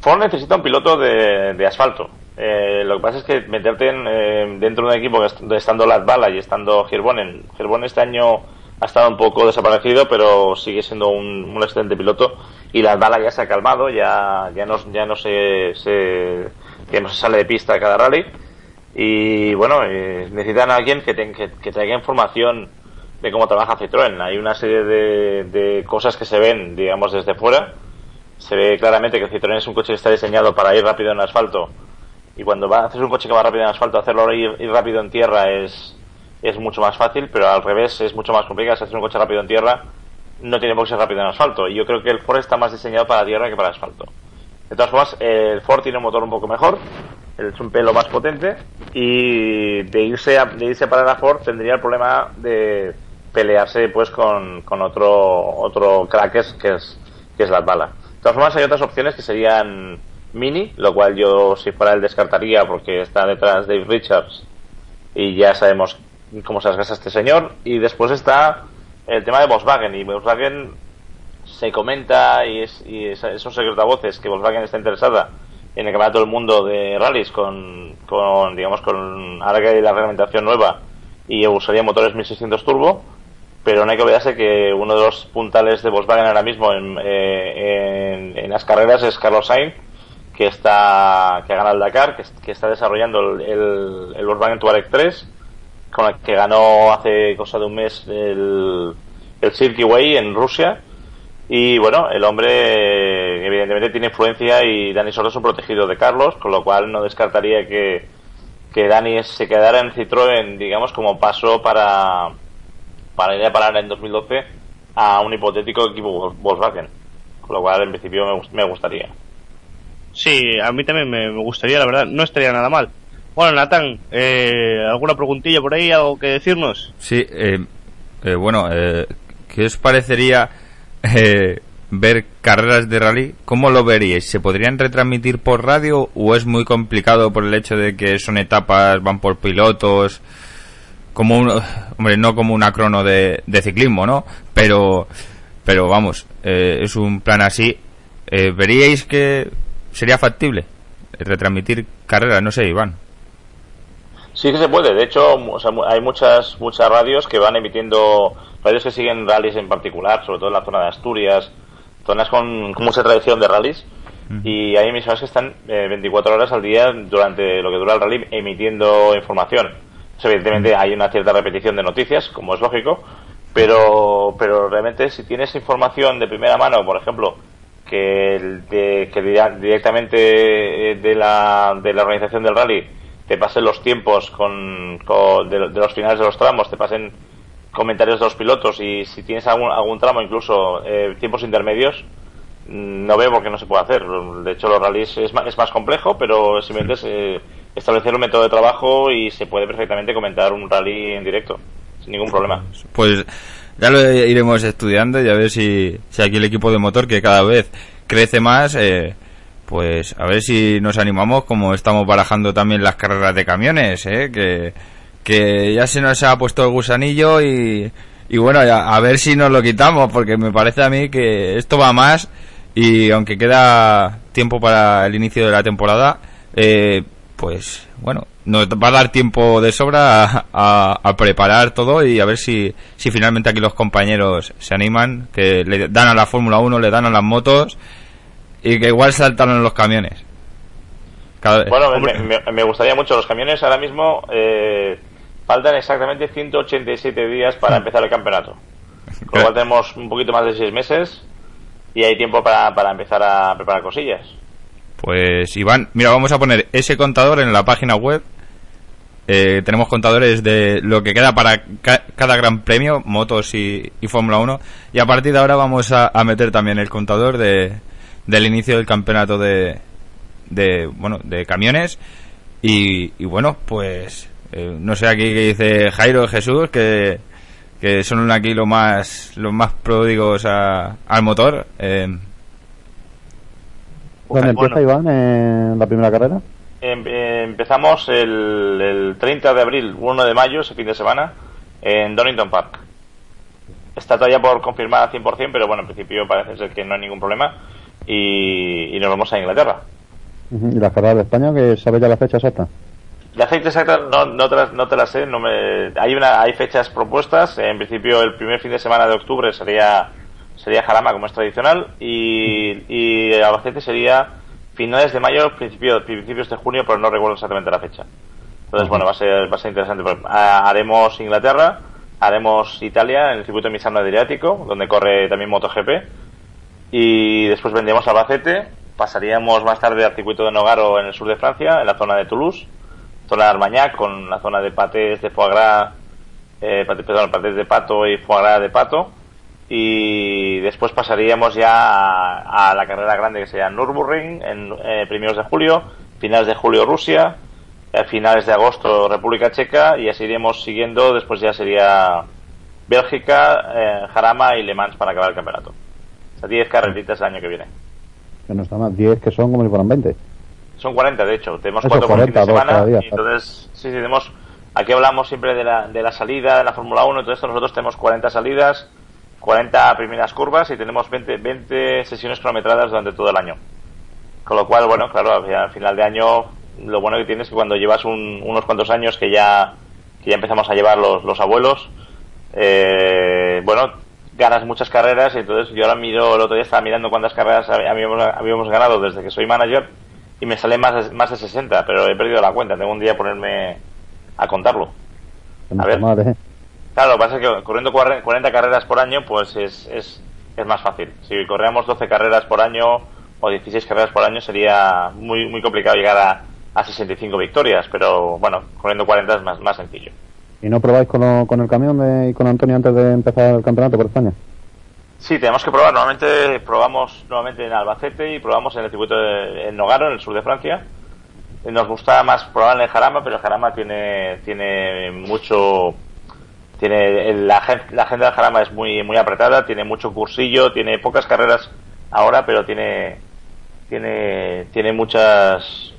Ford necesita un piloto de, de asfalto. Eh, lo que pasa es que meterte en, eh, dentro de un equipo que est- estando Las Balas y estando Girbonen. Girbonen este año ha estado un poco desaparecido, pero sigue siendo un, excelente piloto. Y Las Balas ya se ha calmado, ya, ya no, ya no se, se, digamos, se sale de pista cada rally. Y bueno, eh, necesitan a alguien que, ten- que, traiga información de cómo trabaja Citroën. Hay una serie de, de cosas que se ven, digamos, desde fuera. Se ve claramente que Citroën es un coche que está diseñado para ir rápido en asfalto. Y cuando va, haces un coche que va rápido en asfalto hacerlo ir, ir rápido en tierra es es mucho más fácil pero al revés es mucho más complicado. Si haces un coche rápido en tierra no tiene por rápido en asfalto. Y yo creo que el Ford está más diseñado para tierra que para asfalto. De todas formas el Ford tiene un motor un poco mejor es un pelo más potente y de irse a, de irse para la Ford tendría el problema de pelearse pues con, con otro otro crack que es, que es que es las. De todas formas hay otras opciones que serían Mini, lo cual yo si fuera él descartaría porque está detrás Dave Richards y ya sabemos cómo se las gasta este señor. Y después está el tema de Volkswagen y Volkswagen se comenta y es, y es, es un secreto a voces que Volkswagen está interesada en el campeonato del mundo de rallies con, con digamos con ahora que hay la reglamentación nueva y usaría motores 1600 turbo pero no hay que olvidarse que uno de los puntales de Volkswagen ahora mismo en, eh, en, en las carreras es Carlos Sainz que está que gana el Dakar que, está desarrollando el, el, Volkswagen Touareg 3 con el que ganó hace cosa de un mes el, el Silky Way en Rusia Y bueno, el hombre evidentemente tiene influencia y Dani Sordo es un protegido de Carlos, con lo cual no descartaría que, que Dani se quedara en Citroën, digamos, como paso para, para ir a parar en 2012 a un hipotético equipo Volkswagen. Con lo cual, en principio, me, gust- me gustaría. Sí, a mí también me, me gustaría, la verdad, no estaría nada mal. Bueno, Natán, eh, ¿alguna preguntilla por ahí, algo que decirnos? Sí, eh, eh, bueno, eh, ¿qué os parecería eh, ver carreras de rally? ¿Cómo lo veríais? ¿Se podrían retransmitir por radio o es muy complicado por el hecho de que son etapas, van por pilotos? Como un, hombre, no como una crono de, de ciclismo, ¿no? Pero, pero vamos, eh, es un plan así. Eh, ¿Veríais que sería factible retransmitir carreras? No sé, Iván. Sí que se puede. De hecho, hay muchas muchas radios que van emitiendo radios que siguen rallies en particular, sobre todo en la zona de Asturias, zonas con, con mucha tradición de rallies. Y hay emisoras que están eh, 24 horas al día durante lo que dura el rally emitiendo información. Evidentemente hay una cierta repetición de noticias, como es lógico, pero pero realmente si tienes información de primera mano, por ejemplo, que, el de- que dire- directamente eh, de la, de la organización del rally te pasen los tiempos con, con- de, de los finales de los tramos, te pasen comentarios de los pilotos y si tienes algún, algún tramo, incluso eh, tiempos intermedios, mm, no veo por qué no se puede hacer. De hecho, los rallies es más, es más complejo, pero simplemente es eh, establecer un método de trabajo y se puede perfectamente comentar un rally en directo, sin ningún problema. Pues ya lo iremos estudiando y a ver si, si aquí el equipo de motor, que cada vez crece más, eh, pues a ver si nos animamos, como estamos barajando también las carreras de camiones, eh, que, que ya se nos ha puesto el gusanillo y, y bueno, ya, a ver si nos lo quitamos, porque me parece a mí que esto va más y aunque queda tiempo para el inicio de la temporada, eh, pues bueno, nos va a dar tiempo de sobra a, a- a preparar todo y a ver si, si finalmente aquí los compañeros se animan, que le dan a la Fórmula 1, le dan a las motos y que igual saltan en los camiones. Cada. Bueno, me, me- me gustaría mucho. Los camiones ahora mismo eh, faltan exactamente 187 días para empezar el campeonato. Con lo cual tenemos un poquito más de seis meses y hay tiempo para, para empezar a preparar cosillas. Pues Iván, mira, vamos a poner ese contador en la página web. Eh, tenemos contadores de lo que queda para ca- cada gran premio, motos y, y Fórmula 1. Y a partir de ahora vamos a, a meter también el contador de, del inicio del campeonato de, de, bueno, de camiones. Y, y bueno, pues eh, no sé aquí que dice Jairo Jesús que, que son aquí los más, los más pródigos a- al motor. Eh, ¿Dónde Bueno. empieza Iván en la primera carrera? Em- eh, empezamos el, el 30 de abril, 1 de mayo, ese fin de semana, en Donington Park. Está todavía por confirmar al 100%, pero bueno, en principio parece ser que no hay ningún problema. Y, y nos vamos a Inglaterra. ¿Y las carreras de España, que sabes ya la fecha exacta? La fecha exacta no, no, te, la, no te la sé. No me, hay, una, hay fechas propuestas. En principio, el primer fin de semana de octubre sería sería Jarama, como es tradicional. Y, y Albacete sería finales de mayo, principio, principios de junio, pero no recuerdo exactamente la fecha. Entonces, bueno, va a ser, va a ser interesante. Haremos Inglaterra, haremos Italia en el circuito de Misano Adriático, donde corre también MotoGP. Y después vendríamos a Albacete. Pasaríamos más tarde al circuito de Nogaro en el sur de Francia, en la zona de Toulouse zona de Armagnac con la zona de patés de foie gras, eh, patés, perdón, patés de pato y foie gras de pato. Y después pasaríamos ya a, a la carrera grande que sería Nürburgring en eh, primeros de julio, finales de julio Rusia, a finales de agosto República Checa y así iríamos siguiendo. Después ya sería Bélgica, eh, Jarama y Le Mans para acabar el campeonato. O sea, 10 carreritas el año que viene. Que no está más, 10 que son como si fueran 20. Son 40, de hecho. Tenemos cuatro por fin 40, de semana. día, y entonces, sí, sí, tenemos. Aquí hablamos siempre de la, de la salida de la Fórmula 1. Entonces, nosotros tenemos 40 salidas, 40 primeras curvas y tenemos 20, 20 sesiones cronometradas durante todo el año. Con lo cual, bueno, claro, al final de año, lo bueno que tienes es que cuando llevas un- unos cuantos años que ya, que ya empezamos a llevar los, los abuelos, eh, bueno, ganas muchas carreras y entonces yo ahora miro, el otro día estaba mirando cuántas carreras hab- habíamos, habíamos ganado desde que soy manager y me sale más de, más de 60, pero he perdido la cuenta, tengo un día ponerme a contarlo. A ver. Claro, lo que pasa es que corriendo cuarre- 40 carreras por año, pues es, es, es más fácil. Si corríamos 12 carreras por año o 16 carreras por año sería muy muy complicado llegar a, a 65 victorias, pero bueno, corriendo 40 es más, más sencillo. ¿Y no probáis con, lo- con el camión de- y con Antonio antes de empezar el campeonato por España? Sí, tenemos que probar. Normalmente probamos nuevamente en Albacete y probamos en el circuito de en Nogaro, en el sur de Francia. Nos gusta más probar en el Jarama, pero el Jarama tiene tiene mucho tiene la, la agenda del Jarama es muy muy apretada, tiene mucho cursillo, tiene pocas carreras ahora, pero tiene tiene tiene muchas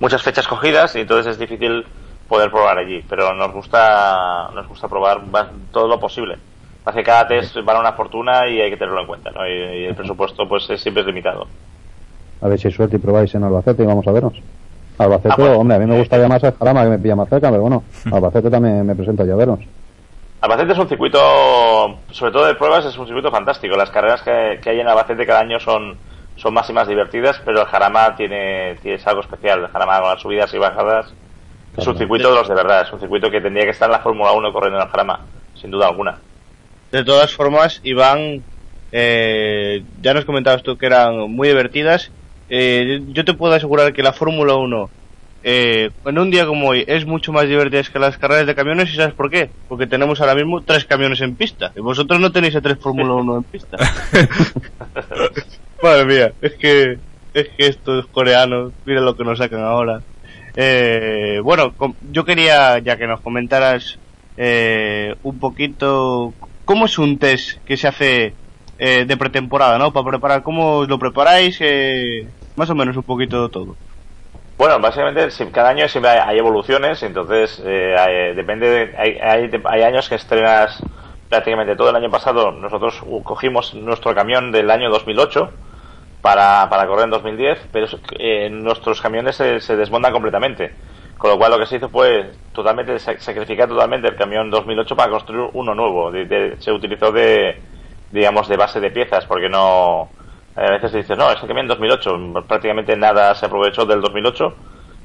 muchas fechas cogidas y entonces es difícil poder probar allí, pero nos gusta nos gusta probar ba- todo lo posible. Pasa que cada test vale una fortuna y hay que tenerlo en cuenta, ¿no? Y, y el presupuesto pues es, siempre es limitado. A ver si hay suerte y probáis en Albacete y vamos a vernos. Albacete, Ah, bueno. hombre, a mí me gustaría más el Jarama que me pilla más cerca, pero bueno, <laughs> Albacete también me presento yo a vernos. Albacete es un circuito, sobre todo de pruebas, es un circuito fantástico. Las carreras que, que hay en Albacete cada año son, son más y más divertidas, pero el Jarama tiene, tiene es algo especial. El Jarama con las subidas y bajadas es un circuito de los de verdad, es un circuito que tendría que estar en la Fórmula 1 corriendo en el Jarama, sin duda alguna. De todas formas, Iván, eh, ya nos comentabas tú que eran muy divertidas. Eh, yo te puedo asegurar que la Fórmula 1 eh, en un día como hoy es mucho más divertida que las carreras de camiones y ¿sabes por qué? Porque tenemos ahora mismo tres camiones en pista y vosotros no tenéis a tres Fórmula 1 en pista. <laughs> Madre mía, es que es que estos coreanos, mira lo que nos sacan ahora. Eh, bueno, yo quería ya que nos comentaras eh, un poquito cómo es un test que se hace eh, de pretemporada, ¿no? Para preparar, ¿cómo lo preparáis? Eh, más o menos un poquito de todo. Bueno, básicamente si- cada año siempre hay, hay evoluciones, entonces eh, hay- depende. De, hay, hay, hay años que estrenas prácticamente todo el año pasado. Nosotros uh, cogimos nuestro camión del año 2008 para, para correr en 2010, pero eh, nuestros camiones se, se desmontan completamente. Con lo cual lo que se hizo fue totalmente sac- sacrificar totalmente el camión 2008 para construir uno nuevo. De- se utilizó de, digamos, de base de piezas, porque no. A veces se dice, no, es el camión 2008. Prácticamente nada se aprovechó del 2008.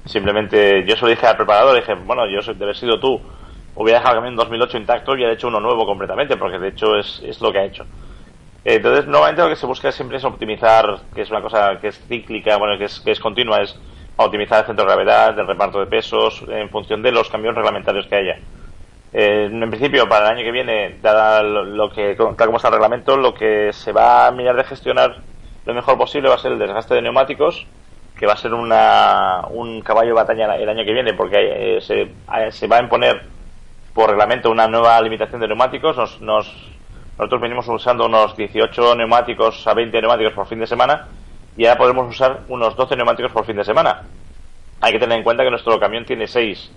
Simplemente yo se lo dije al preparador, dije, bueno, yo soy, de haber sido tú, hubiera dejado el camión 2008 intacto y hubiera hecho uno nuevo completamente, porque de hecho es, es lo que ha hecho. Entonces, normalmente lo que se busca siempre es optimizar, que es una cosa que es cíclica, bueno, que es, que es continua, es optimizar el centro de gravedad, el reparto de pesos, en función de los cambios reglamentarios que haya. Eh, en principio, para el año que viene, dada lo, que, tal como está el reglamento, lo que se va a mirar de gestionar lo mejor posible va a ser el desgaste de neumáticos, que va a ser una, un caballo de batalla el año que viene, porque eh, se, se va a imponer por reglamento una nueva limitación de neumáticos. Nos, nos- nosotros venimos usando unos 18 neumáticos a 20 neumáticos por fin de semana y ahora podemos usar unos 12 neumáticos por fin de semana. Hay que tener en cuenta que nuestro camión tiene 6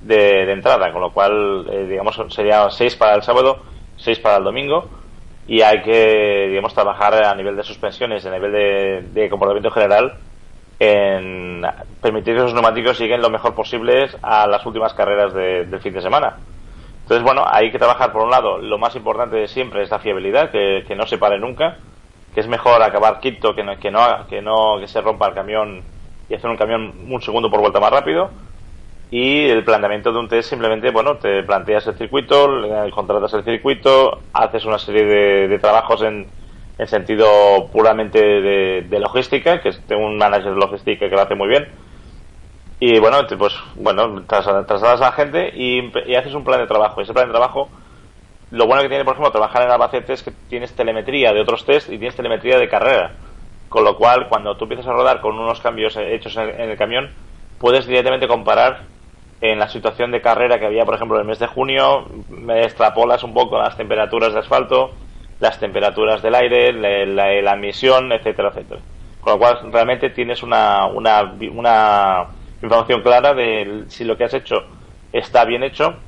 de, entrada, con lo cual, eh, digamos, sería 6 para el sábado, 6 para el domingo y hay que, digamos, trabajar a nivel de suspensiones, a nivel de, de comportamiento general en permitir que esos neumáticos lleguen lo mejor posible a las últimas carreras de- del fin de semana. Entonces, bueno, hay que trabajar por un lado, lo más importante de siempre es la fiabilidad, que, que no se pare nunca, que es mejor acabar quinto que no, que no, que no que se rompa el camión y hacer un camión un segundo por vuelta más rápido. Y el planteamiento de un test simplemente, bueno, te planteas el circuito, contratas el circuito, haces una serie de, de trabajos en, en sentido puramente de, de logística, que es tengo un manager de logística que lo hace muy bien. Y bueno, pues bueno, tras- trasladas a la gente y, y haces un plan de trabajo. Ese plan de trabajo, lo bueno que tiene, por ejemplo, trabajar en Albacete es que tienes telemetría de otros test y tienes telemetría de carrera. Con lo cual, cuando tú empiezas a rodar con unos cambios hechos en, el camión, puedes directamente comparar en la situación de carrera que había, por ejemplo, en el mes de junio, me extrapolas un poco las temperaturas de asfalto, las temperaturas del aire, la, la- la emisión, etcétera, etcétera. Con lo cual, realmente tienes una, una, una información clara de si lo que has hecho está bien hecho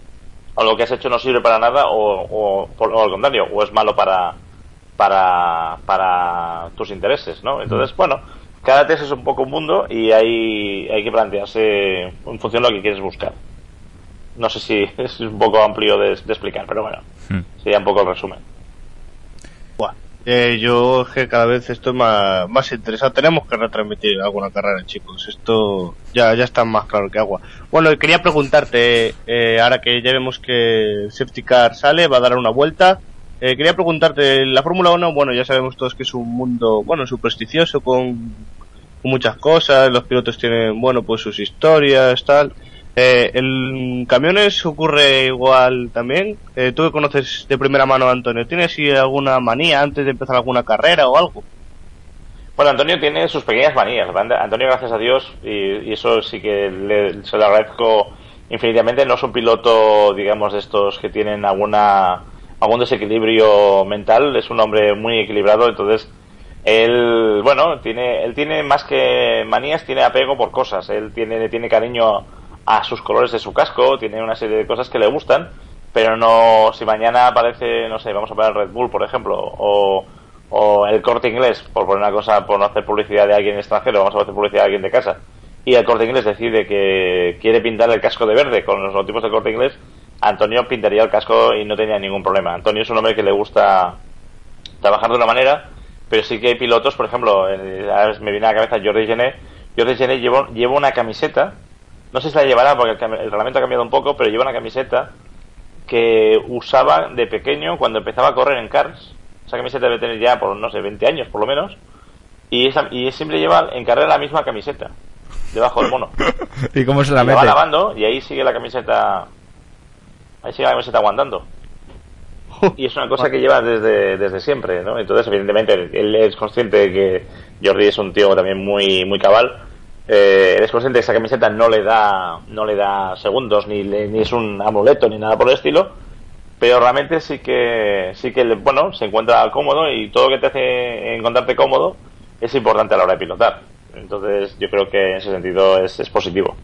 o lo que has hecho no sirve para nada o, o, por- o al contrario, o es malo para, para, para tus intereses, ¿no? Entonces, bueno, cada test es un poco un mundo y hay, hay que plantearse en función de lo que quieres buscar. No sé si <laughs> es un poco amplio de, de explicar, pero bueno, Hmm. sería un poco el resumen. Eh, yo es que cada vez esto es más, más interesante. Tenemos que retransmitir alguna carrera, chicos. Esto ya, ya está más claro que agua. Bueno, quería preguntarte, eh, ahora que ya vemos que Safety Car sale, va a dar una vuelta. eh, quería preguntarte, la Fórmula 1, bueno, ya sabemos todos que es un mundo, bueno, supersticioso, con muchas cosas, los pilotos tienen, bueno, pues sus historias, tal. Eh, ¿En camiones ocurre igual también? Eh, Tú que conoces de primera mano a Antonio, ¿tienes alguna manía antes de empezar alguna carrera o algo? Bueno, Antonio tiene sus pequeñas manías. Antonio, gracias a Dios, y, eso sí que le- se lo agradezco infinitamente, no es un piloto, digamos, de estos que tienen alguna algún desequilibrio mental, es un hombre muy equilibrado, entonces él, bueno, tiene, él tiene más que manías, tiene apego por cosas, él tiene, tiene cariño a sus colores de su casco, tiene una serie de cosas que le gustan, pero no, si mañana aparece, no sé, vamos a poner Red Bull, por ejemplo, o, o el corte inglés, por poner una cosa, por no hacer publicidad de alguien extranjero, vamos a hacer publicidad de alguien de casa, y el corte inglés decide que quiere pintar el casco de verde con los logotipos del corte inglés, Antonio pintaría el casco y no tenía ningún problema. Antonio es un hombre que le gusta trabajar de una manera, pero sí que hay pilotos, por ejemplo, ahora me viene a la cabeza Jordi Gené. Jordi Gené lleva una camiseta, no sé si la llevará porque el, el reglamento ha cambiado un poco, pero lleva una camiseta que usaba de pequeño cuando empezaba a correr en cars. Esa camiseta debe tener ya por, no sé, 20 años por lo menos. Y, esa, y siempre lleva en carrera la misma camiseta, debajo del mono. <laughs> ¿Y cómo se la Y la va lavando y ahí sigue la camiseta ahí sigue la camiseta aguantando <laughs> y es una cosa que lleva desde, desde siempre ¿no? entonces evidentemente él es consciente de que Jordi es un tío también muy muy cabal eh, es consciente de esa camiseta no le da no le da segundos ni, le- ni es un amuleto ni nada por el estilo pero realmente sí que sí que bueno se encuentra cómodo y todo lo que te hace encontrarte cómodo es importante a la hora de pilotar entonces yo creo que en ese sentido es, es positivo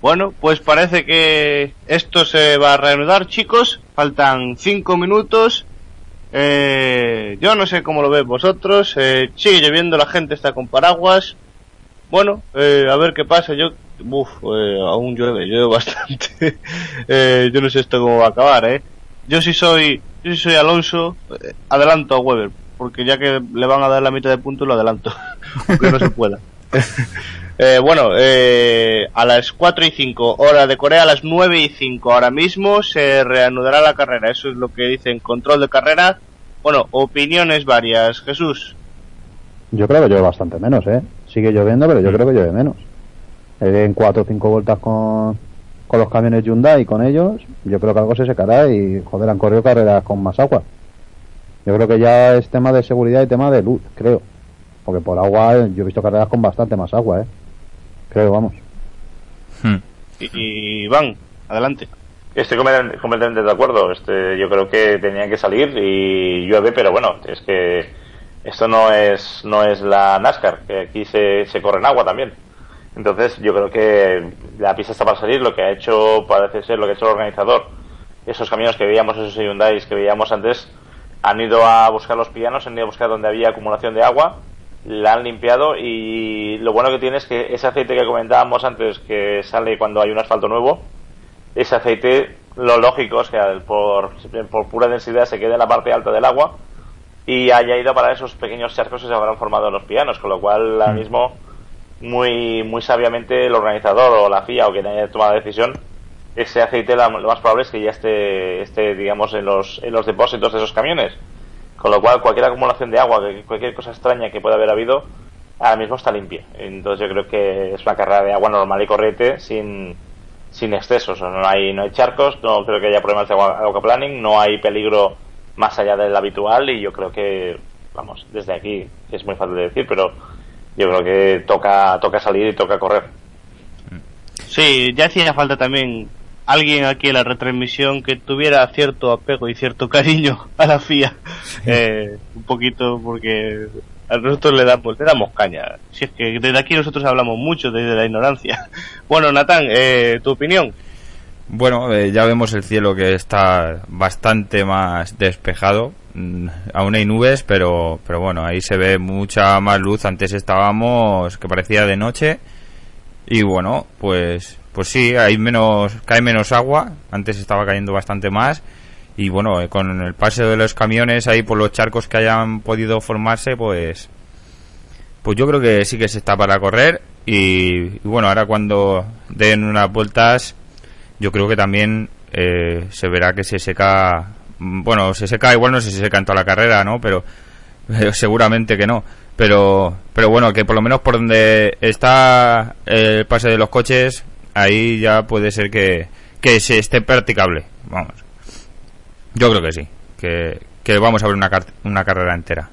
Bueno, pues parece que esto se va a reanudar, chicos. Faltan cinco minutos. Eh, yo no sé cómo lo veis vosotros. Eh, sigue lloviendo, la gente está con paraguas. Bueno, eh, a ver qué pasa. Yo, uff, eh, aún llueve, llueve <laughs> bastante. Eh, yo no sé esto cómo va a acabar, eh. Yo si soy, yo si soy Alonso, eh, adelanto a Weber, porque ya que le van a dar la mitad de puntos lo adelanto, <laughs> aunque no se pueda. <laughs> Eh, bueno, eh, a las 4 y 5 hora de Corea, a las 9 y 5 ahora mismo se reanudará la carrera. Eso es lo que dicen control de carrera. Bueno, opiniones varias. Jesús. Yo creo que llueve bastante menos, ¿eh? Sigue lloviendo, pero yo creo que llueve menos. En cuatro o cinco vueltas con, con los camiones Hyundai y con ellos, yo creo que algo se secará y, joder, han corrido carreras con más agua. Yo creo que ya es tema de seguridad y tema de luz, creo. Porque por agua, yo he visto carreras con bastante más agua, ¿eh? Creo, vamos. Hmm. Y, y van, adelante. Estoy completamente completamente de acuerdo. Este, yo creo que tenían que salir y llueve, pero bueno, es que esto no es no es la NASCAR, que aquí se, se corre en agua también. Entonces, yo creo que la pista está para salir. Lo que ha hecho, parece ser, lo que ha hecho el organizador, esos caminos que veíamos, esos Hyundai que veíamos antes, han ido a buscar los pianos, han ido a buscar donde había acumulación de agua, la han limpiado y lo bueno que tiene es que ese aceite que comentábamos antes, que sale cuando hay un asfalto nuevo, ese aceite, lo lógico es que por, por pura densidad se quede en la parte alta del agua y haya ido para esos pequeños charcos que se habrán formado en los pianos, con lo cual ahora mismo muy muy sabiamente el organizador o la FIA o quien haya tomado la decisión ese aceite la- lo más probable es que ya esté, esté digamos en los, en los depósitos de esos camiones. Con lo cual cualquier acumulación de agua cualquier cosa extraña que pueda haber habido ahora mismo está limpia. Entonces yo creo que es una carrera de agua normal y corriente sin sin excesos. No hay no hay charcos no creo que haya problemas de agua, aquaplaning no hay peligro más allá del habitual y yo creo que vamos desde aquí que es muy fácil de decir pero yo creo que toca toca salir y toca correr Sí, ya hacía falta también alguien aquí en la retransmisión que tuviera cierto apego y cierto cariño a la FIA. Eh, un poquito porque a nosotros le damos, le damos caña. Si es que desde aquí nosotros hablamos mucho desde la ignorancia. Bueno, Natán, eh, tu opinión. Bueno, eh, ya vemos el cielo que está bastante más despejado. Mm, Aún hay nubes, pero, pero bueno, ahí se ve mucha más luz. Antes estábamos que parecía de noche. Y bueno, pues, pues sí, hay menos, cae menos agua. Antes estaba cayendo bastante más. Y bueno, eh, con el paso de los camiones ahí por los charcos que hayan podido formarse, pues, pues yo creo que sí que se está para correr. Y, y bueno, ahora cuando den unas vueltas, yo creo que también eh, se verá que se seca bueno, se seca, igual no sé si se seca en toda la carrera, ¿no? Pero eh, seguramente que no. Pero, pero bueno, que por lo menos por donde está el pase de los coches, ahí ya puede ser que, que se esté practicable. Vamos. Yo creo que sí. Que, que vamos a ver una, una carrera entera.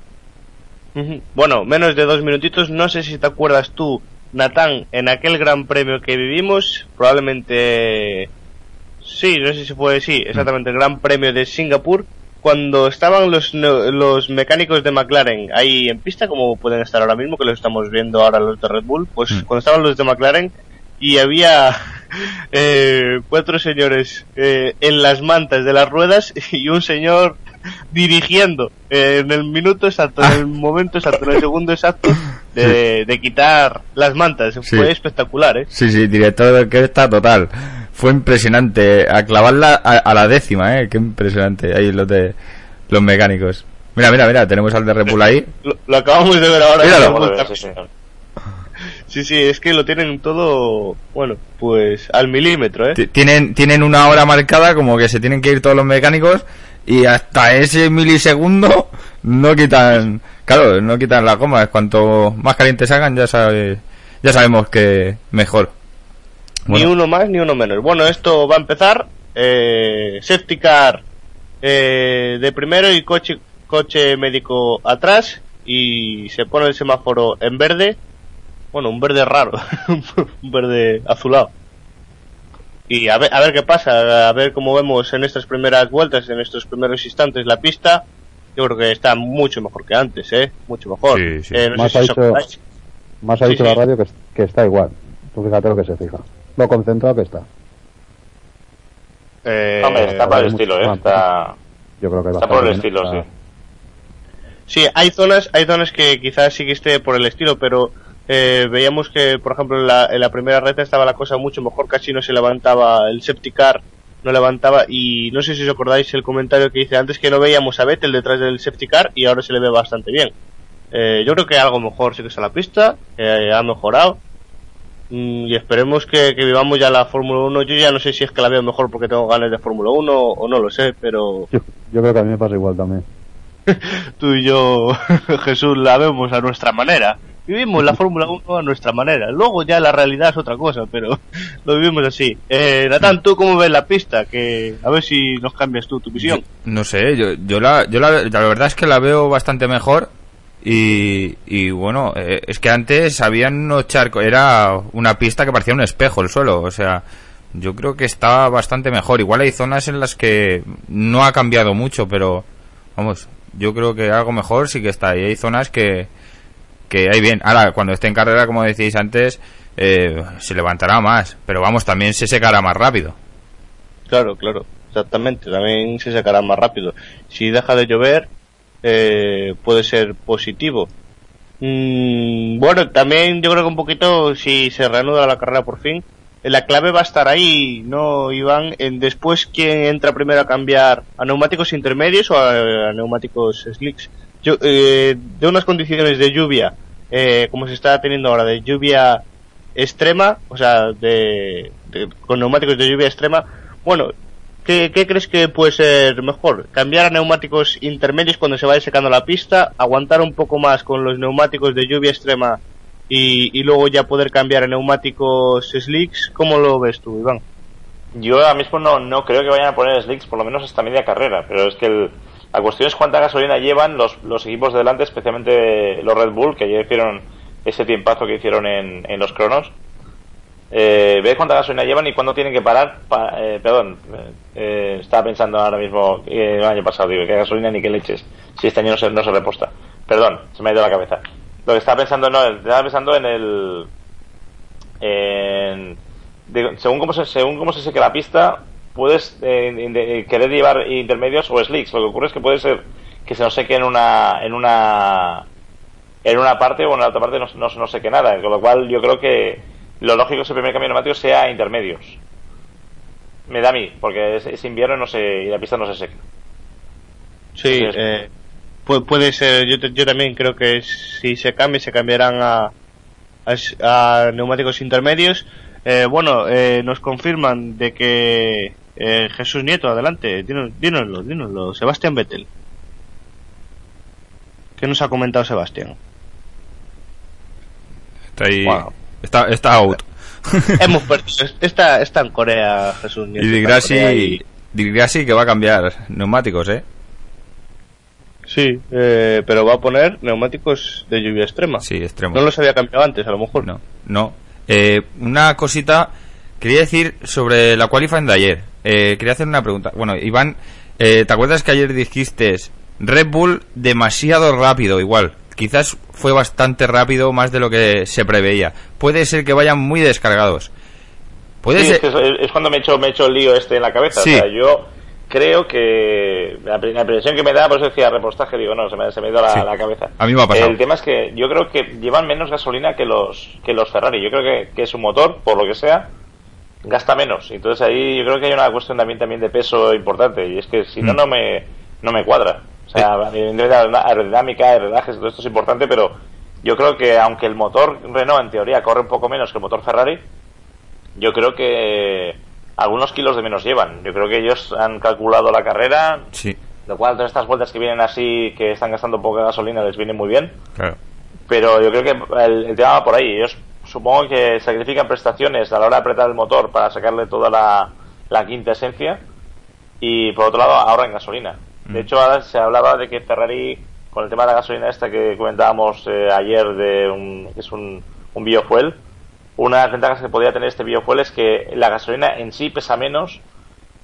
Bueno, menos de dos minutitos. No sé si te acuerdas tú, Natán, en aquel gran premio que vivimos, probablemente. Sí, no sé si fue, sí, exactamente, el gran premio de Singapur, cuando estaban los, los mecánicos de McLaren ahí en pista, como pueden estar ahora mismo, que los estamos viendo ahora los de Red Bull, pues Mm. cuando estaban los de McLaren y había <laughs> eh, cuatro señores eh, en las mantas de las ruedas y un señor dirigiendo eh, en el minuto exacto, en el momento exacto, en el segundo exacto de, de quitar las mantas. Sí. Fue espectacular, ¿eh? Sí, sí, director de orquesta total. Fue impresionante. A clavarla a, a la décima, ¿eh? Qué impresionante. Ahí los de los mecánicos. Mira, mira, mira, tenemos al de Red Bull ahí. <laughs> Lo, lo acabamos de ver ahora. Míralo. Sí. Sí, sí, es que lo tienen todo, bueno, pues al milímetro, ¿eh? T- Tienen, tienen una hora marcada, como que se tienen que ir todos los mecánicos, y hasta ese milisegundo no quitan, claro, no quitan las gomas. Cuanto más calientes hagan, ya sabe, ya sabemos que mejor. Ni uno más ni uno menos. Bueno, esto va a empezar. Eh, safety car eh, de primero y coche, coche médico atrás. Y se pone el semáforo en verde. Bueno, un verde raro. <laughs> un verde azulado. Y a ver, a ver qué pasa. A ver cómo vemos en estas primeras vueltas, en estos primeros instantes la pista. Yo creo que está mucho mejor que antes, ¿eh? Mucho mejor. Sí, sí. Eh, no Más ha dicho-. Más ha dicho sí. la radio que, que está igual. Tú fíjate lo que se fija. Lo concentrado que está. Eh, Hombre, está para el estilo, ¿eh? Está, Yo creo que está por el estilo, Está- sí. Sí, hay zonas, hay zonas que quizás sí que esté por el estilo, pero eh, veíamos que, por ejemplo, en la, en la primera recta estaba la cosa mucho mejor, casi no se levantaba el septicar, no levantaba, y no sé si os acordáis el comentario que hice antes que no veíamos a Vettel detrás del septicar y ahora se le ve bastante bien. Eh, yo creo que algo mejor sí que está la pista, que ha mejorado. Mm, y esperemos que, que vivamos ya la Fórmula 1. Yo ya no sé si es que la veo mejor porque tengo ganas de Fórmula 1 o no lo sé, pero <laughs> Yo, yo creo que a mí me pasa igual también. <laughs> tú y yo, <laughs> Jesús, la vemos a nuestra manera. Vivimos la Fórmula 1 a nuestra manera. Luego ya la realidad es otra cosa, pero lo vivimos así. Eh, Natán, ¿tú cómo ves la pista? Que a ver si nos cambias tú tu visión. no sé, yo, yo, la, yo la, la verdad es que la veo bastante mejor. Y, y bueno, eh, es que antes habían unos charcos, era una pista que parecía un espejo el suelo, o sea, yo creo que está bastante mejor. Igual hay zonas en las que no ha cambiado mucho, pero vamos, yo creo que algo mejor sí que está. Y hay zonas que, que hay bien. Ahora, cuando esté en carrera, como decíais antes, eh, se levantará más, pero vamos, también se secará más rápido. Claro, claro, exactamente. También se sacará más rápido. Si deja de llover, eh, puede ser positivo. Mm, bueno, también yo creo que un poquito, si se reanuda la carrera por fin, eh, la clave va a estar ahí, ¿no, Iván? En después, ¿quién entra primero a cambiar? ¿A neumáticos intermedios o a, neumáticos slicks? Yo, eh, de unas condiciones de lluvia, eh, como se está teniendo ahora, de lluvia extrema, o sea, de- con neumáticos de lluvia extrema, bueno, ¿qué, crees que puede ser mejor? ¿Cambiar a neumáticos intermedios cuando se vaya secando la pista? ¿Aguantar un poco más con los neumáticos de lluvia extrema y, luego ya poder cambiar a neumáticos slicks? ¿Cómo lo ves tú, Iván? Yo ahora mismo no, no creo que vayan a poner slicks por lo menos hasta media carrera, pero es que el- la cuestión es cuánta gasolina llevan los, equipos de delante, especialmente los Red Bull, que ayer hicieron ese tiempazo que hicieron en, en los cronos. Eh, ve cuánta gasolina llevan y cuándo tienen que parar. pa- eh, perdón, eh, eh, estaba pensando ahora mismo eh, el año pasado, digo, que gasolina ni que leches, si este año no se, no se reposta. Perdón, se me ha ido la cabeza. Lo que estaba pensando, no, estaba pensando en el. En, según cómo se según cómo se seque la pista puedes eh, de- querer llevar intermedios o slicks lo que ocurre es que puede ser que se nos seque en una en una en una parte o en la otra parte no, no, no seque nada con lo cual yo creo que lo lógico es que el primer cambio de neumáticos sea intermedios me da a mí porque es, es invierno y no se, y la pista no se seca Sí, eh, pu- puede ser, yo, te- yo también creo que si se cambia, se cambiarán a, a, a neumáticos intermedios. Eh, bueno, eh, nos confirman de que Eh, Jesús Nieto, adelante, dinos, dínoslo, dínoslo. Sebastián Vettel. ¿Qué nos ha comentado Sebastián? Está ahí. Wow. Está, está out. <laughs> Hemos perdido. Está, está en Corea, Jesús y Di está en Corea Grassi, y- que va a cambiar neumáticos, ¿eh? Sí, eh, pero va a poner neumáticos de lluvia extrema. Sí, extremo. No los había cambiado antes, a lo mejor. No, no. Eh, una cosita quería decir sobre la qualifying de ayer. Eh, quería hacer una pregunta. Bueno, Iván, eh, ¿te acuerdas que ayer dijiste Red Bull demasiado rápido? Igual, quizás fue bastante rápido, más de lo que se preveía. Puede ser que vayan muy descargados. Puede Sí, ser. es, que es- cuando me he hecho, me he hecho el lío este en la cabeza. Sí. O sea, yo creo que la, la impresión que me da, por eso decía repostaje, digo, no, se me, se me ha ido la, Sí. la cabeza. A mí me ha pasado. El tema es que yo creo que llevan menos gasolina que los que los Ferrari. Yo creo que, que su motor, por lo que sea, gasta menos. Entonces ahí yo creo que hay una cuestión también, también de peso importante. Y es que si no, Mm. no me, no me cuadra. O sea, evidentemente aerodinámica, aerodajes, todo esto es importante, pero yo creo que aunque el motor Renault en teoría corre un poco menos que el motor Ferrari, yo creo que algunos kilos de menos llevan. Yo creo que ellos han calculado la carrera, Sí, lo cual todas estas vueltas que vienen así, que están gastando poca gasolina, les viene muy bien. claro. Pero yo creo que el, el tema va por ahí. Ellos supongo que sacrifican prestaciones a la hora de apretar el motor para sacarle toda la, la quinta esencia y por otro lado ahorran gasolina. De Mm. hecho, ahora se hablaba de que Ferrari, con el tema de la gasolina esta que comentábamos eh, ayer, de un, que es un, un biofuel, una de las ventajas que podría tener este biofuel es que la gasolina en sí pesa menos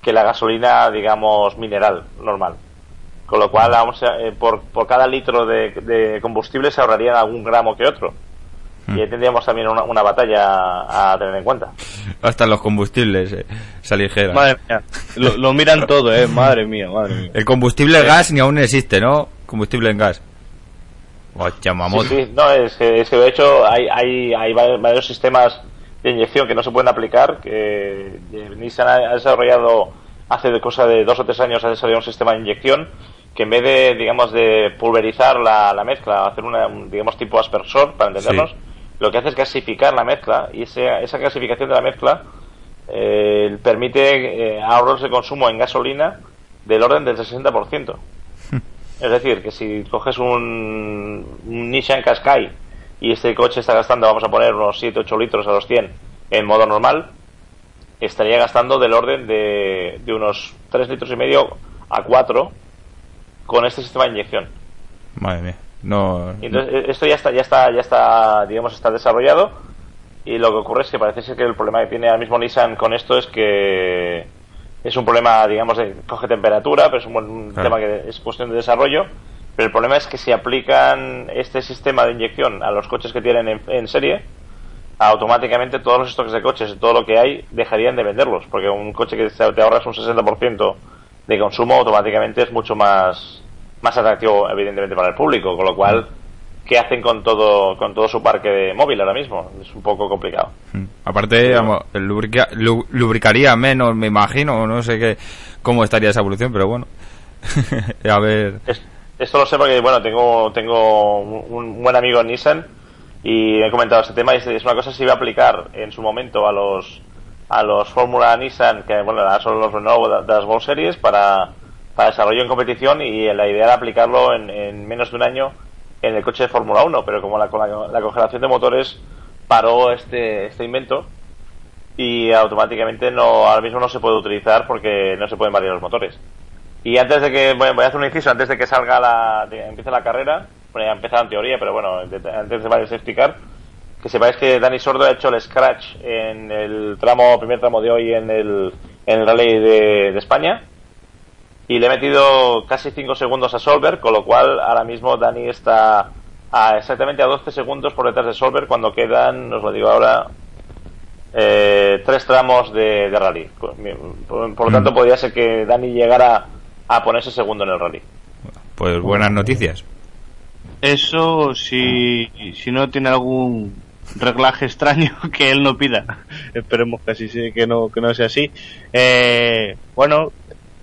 que la gasolina, digamos, mineral, normal. Con lo cual, vamos a- eh, por, por cada litro de, de combustible se ahorrarían algún gramo que otro. Y ahí tendríamos también una, una batalla a tener en cuenta. Hasta los combustibles eh, se aligeran. Madre mía. Lo, lo miran todo, eh. Madre mía, madre mía. El combustible gas ni aún existe, ¿no? Combustible en gas. Mamot. Sí, sí, no, es que, es que de hecho hay, hay, hay varios sistemas de inyección que no se pueden aplicar. Que Nissan ha desarrollado hace de cosa de dos o tres años ha desarrollado un sistema de inyección que en vez de, digamos, de pulverizar la, la mezcla, hacer una, un, digamos, tipo aspersor, para entendernos, Sí. Lo que hace es gasificar la mezcla y ese- esa gasificación de la mezcla eh, permite eh, ahorros de consumo en gasolina del orden del 60%. Es decir, que si coges un, un Nissan Qashqai y este coche está gastando, vamos a poner unos 7-8 litros a los 100 en modo normal, estaría gastando del orden de, de unos 3 litros y medio a 4 con este sistema de inyección. Madre mía. No. Y entonces eh, esto ya está, ya está, ya está, digamos, está desarrollado. Y lo que ocurre es que parece ser que el problema que tiene ahora mismo Nissan con esto es que es un problema, digamos, de coge temperatura, pero es un, buen- Claro. tema que es cuestión de desarrollo. Pero el problema es que si aplican este sistema de inyección a los coches que tienen en, en serie, automáticamente todos los stocks de coches y todo lo que hay dejarían de venderlos, porque un coche que te te ahorras un 60% de consumo automáticamente es mucho más más atractivo evidentemente para el público, con lo cual ¿qué hacen con todo con todo su parque de móvil ahora mismo? Es un poco complicado. Mm. Aparte, lubrica- lu- lubricaría menos, me imagino, no sé qué, cómo estaría esa evolución, pero bueno. <laughs> a ver. Es- esto lo sé porque bueno, tengo tengo un, buen amigo en Nissan y he comentado este tema y es, es una cosa que se iba a aplicar en su momento a los a los Fórmula Nissan, que bueno, ahora son los Renault de las World Series para, para desarrollo en competición y la idea era aplicarlo en, en menos de un año en el coche de Fórmula 1, pero como la, la, la congelación de motores paró este, este invento y automáticamente no ahora mismo no se puede utilizar porque no se pueden variar los motores. Y antes de que, bueno, voy a hacer un inciso, antes de que salga la, de- empiece la carrera, bueno, ya ha empezado en teoría, pero bueno, antes de varios explicar, que sepáis que Dani Sordo ha hecho el scratch en el tramo, primer tramo de hoy en el, en el rally de España, y le he metido casi 5 segundos a Solver, con lo cual ahora mismo Dani está a exactamente a 12 segundos por detrás de Solver cuando quedan, os lo digo ahora, eh, tres tramos de, de rally. Por, por lo tanto, Mm. podría ser que Dani llegara a ponerse segundo en el rally. Pues buenas noticias. Eso si, si no tiene algún reglaje extraño <laughs> que él no pida. Esperemos que así sí, que no, que no sea así. Eh, bueno,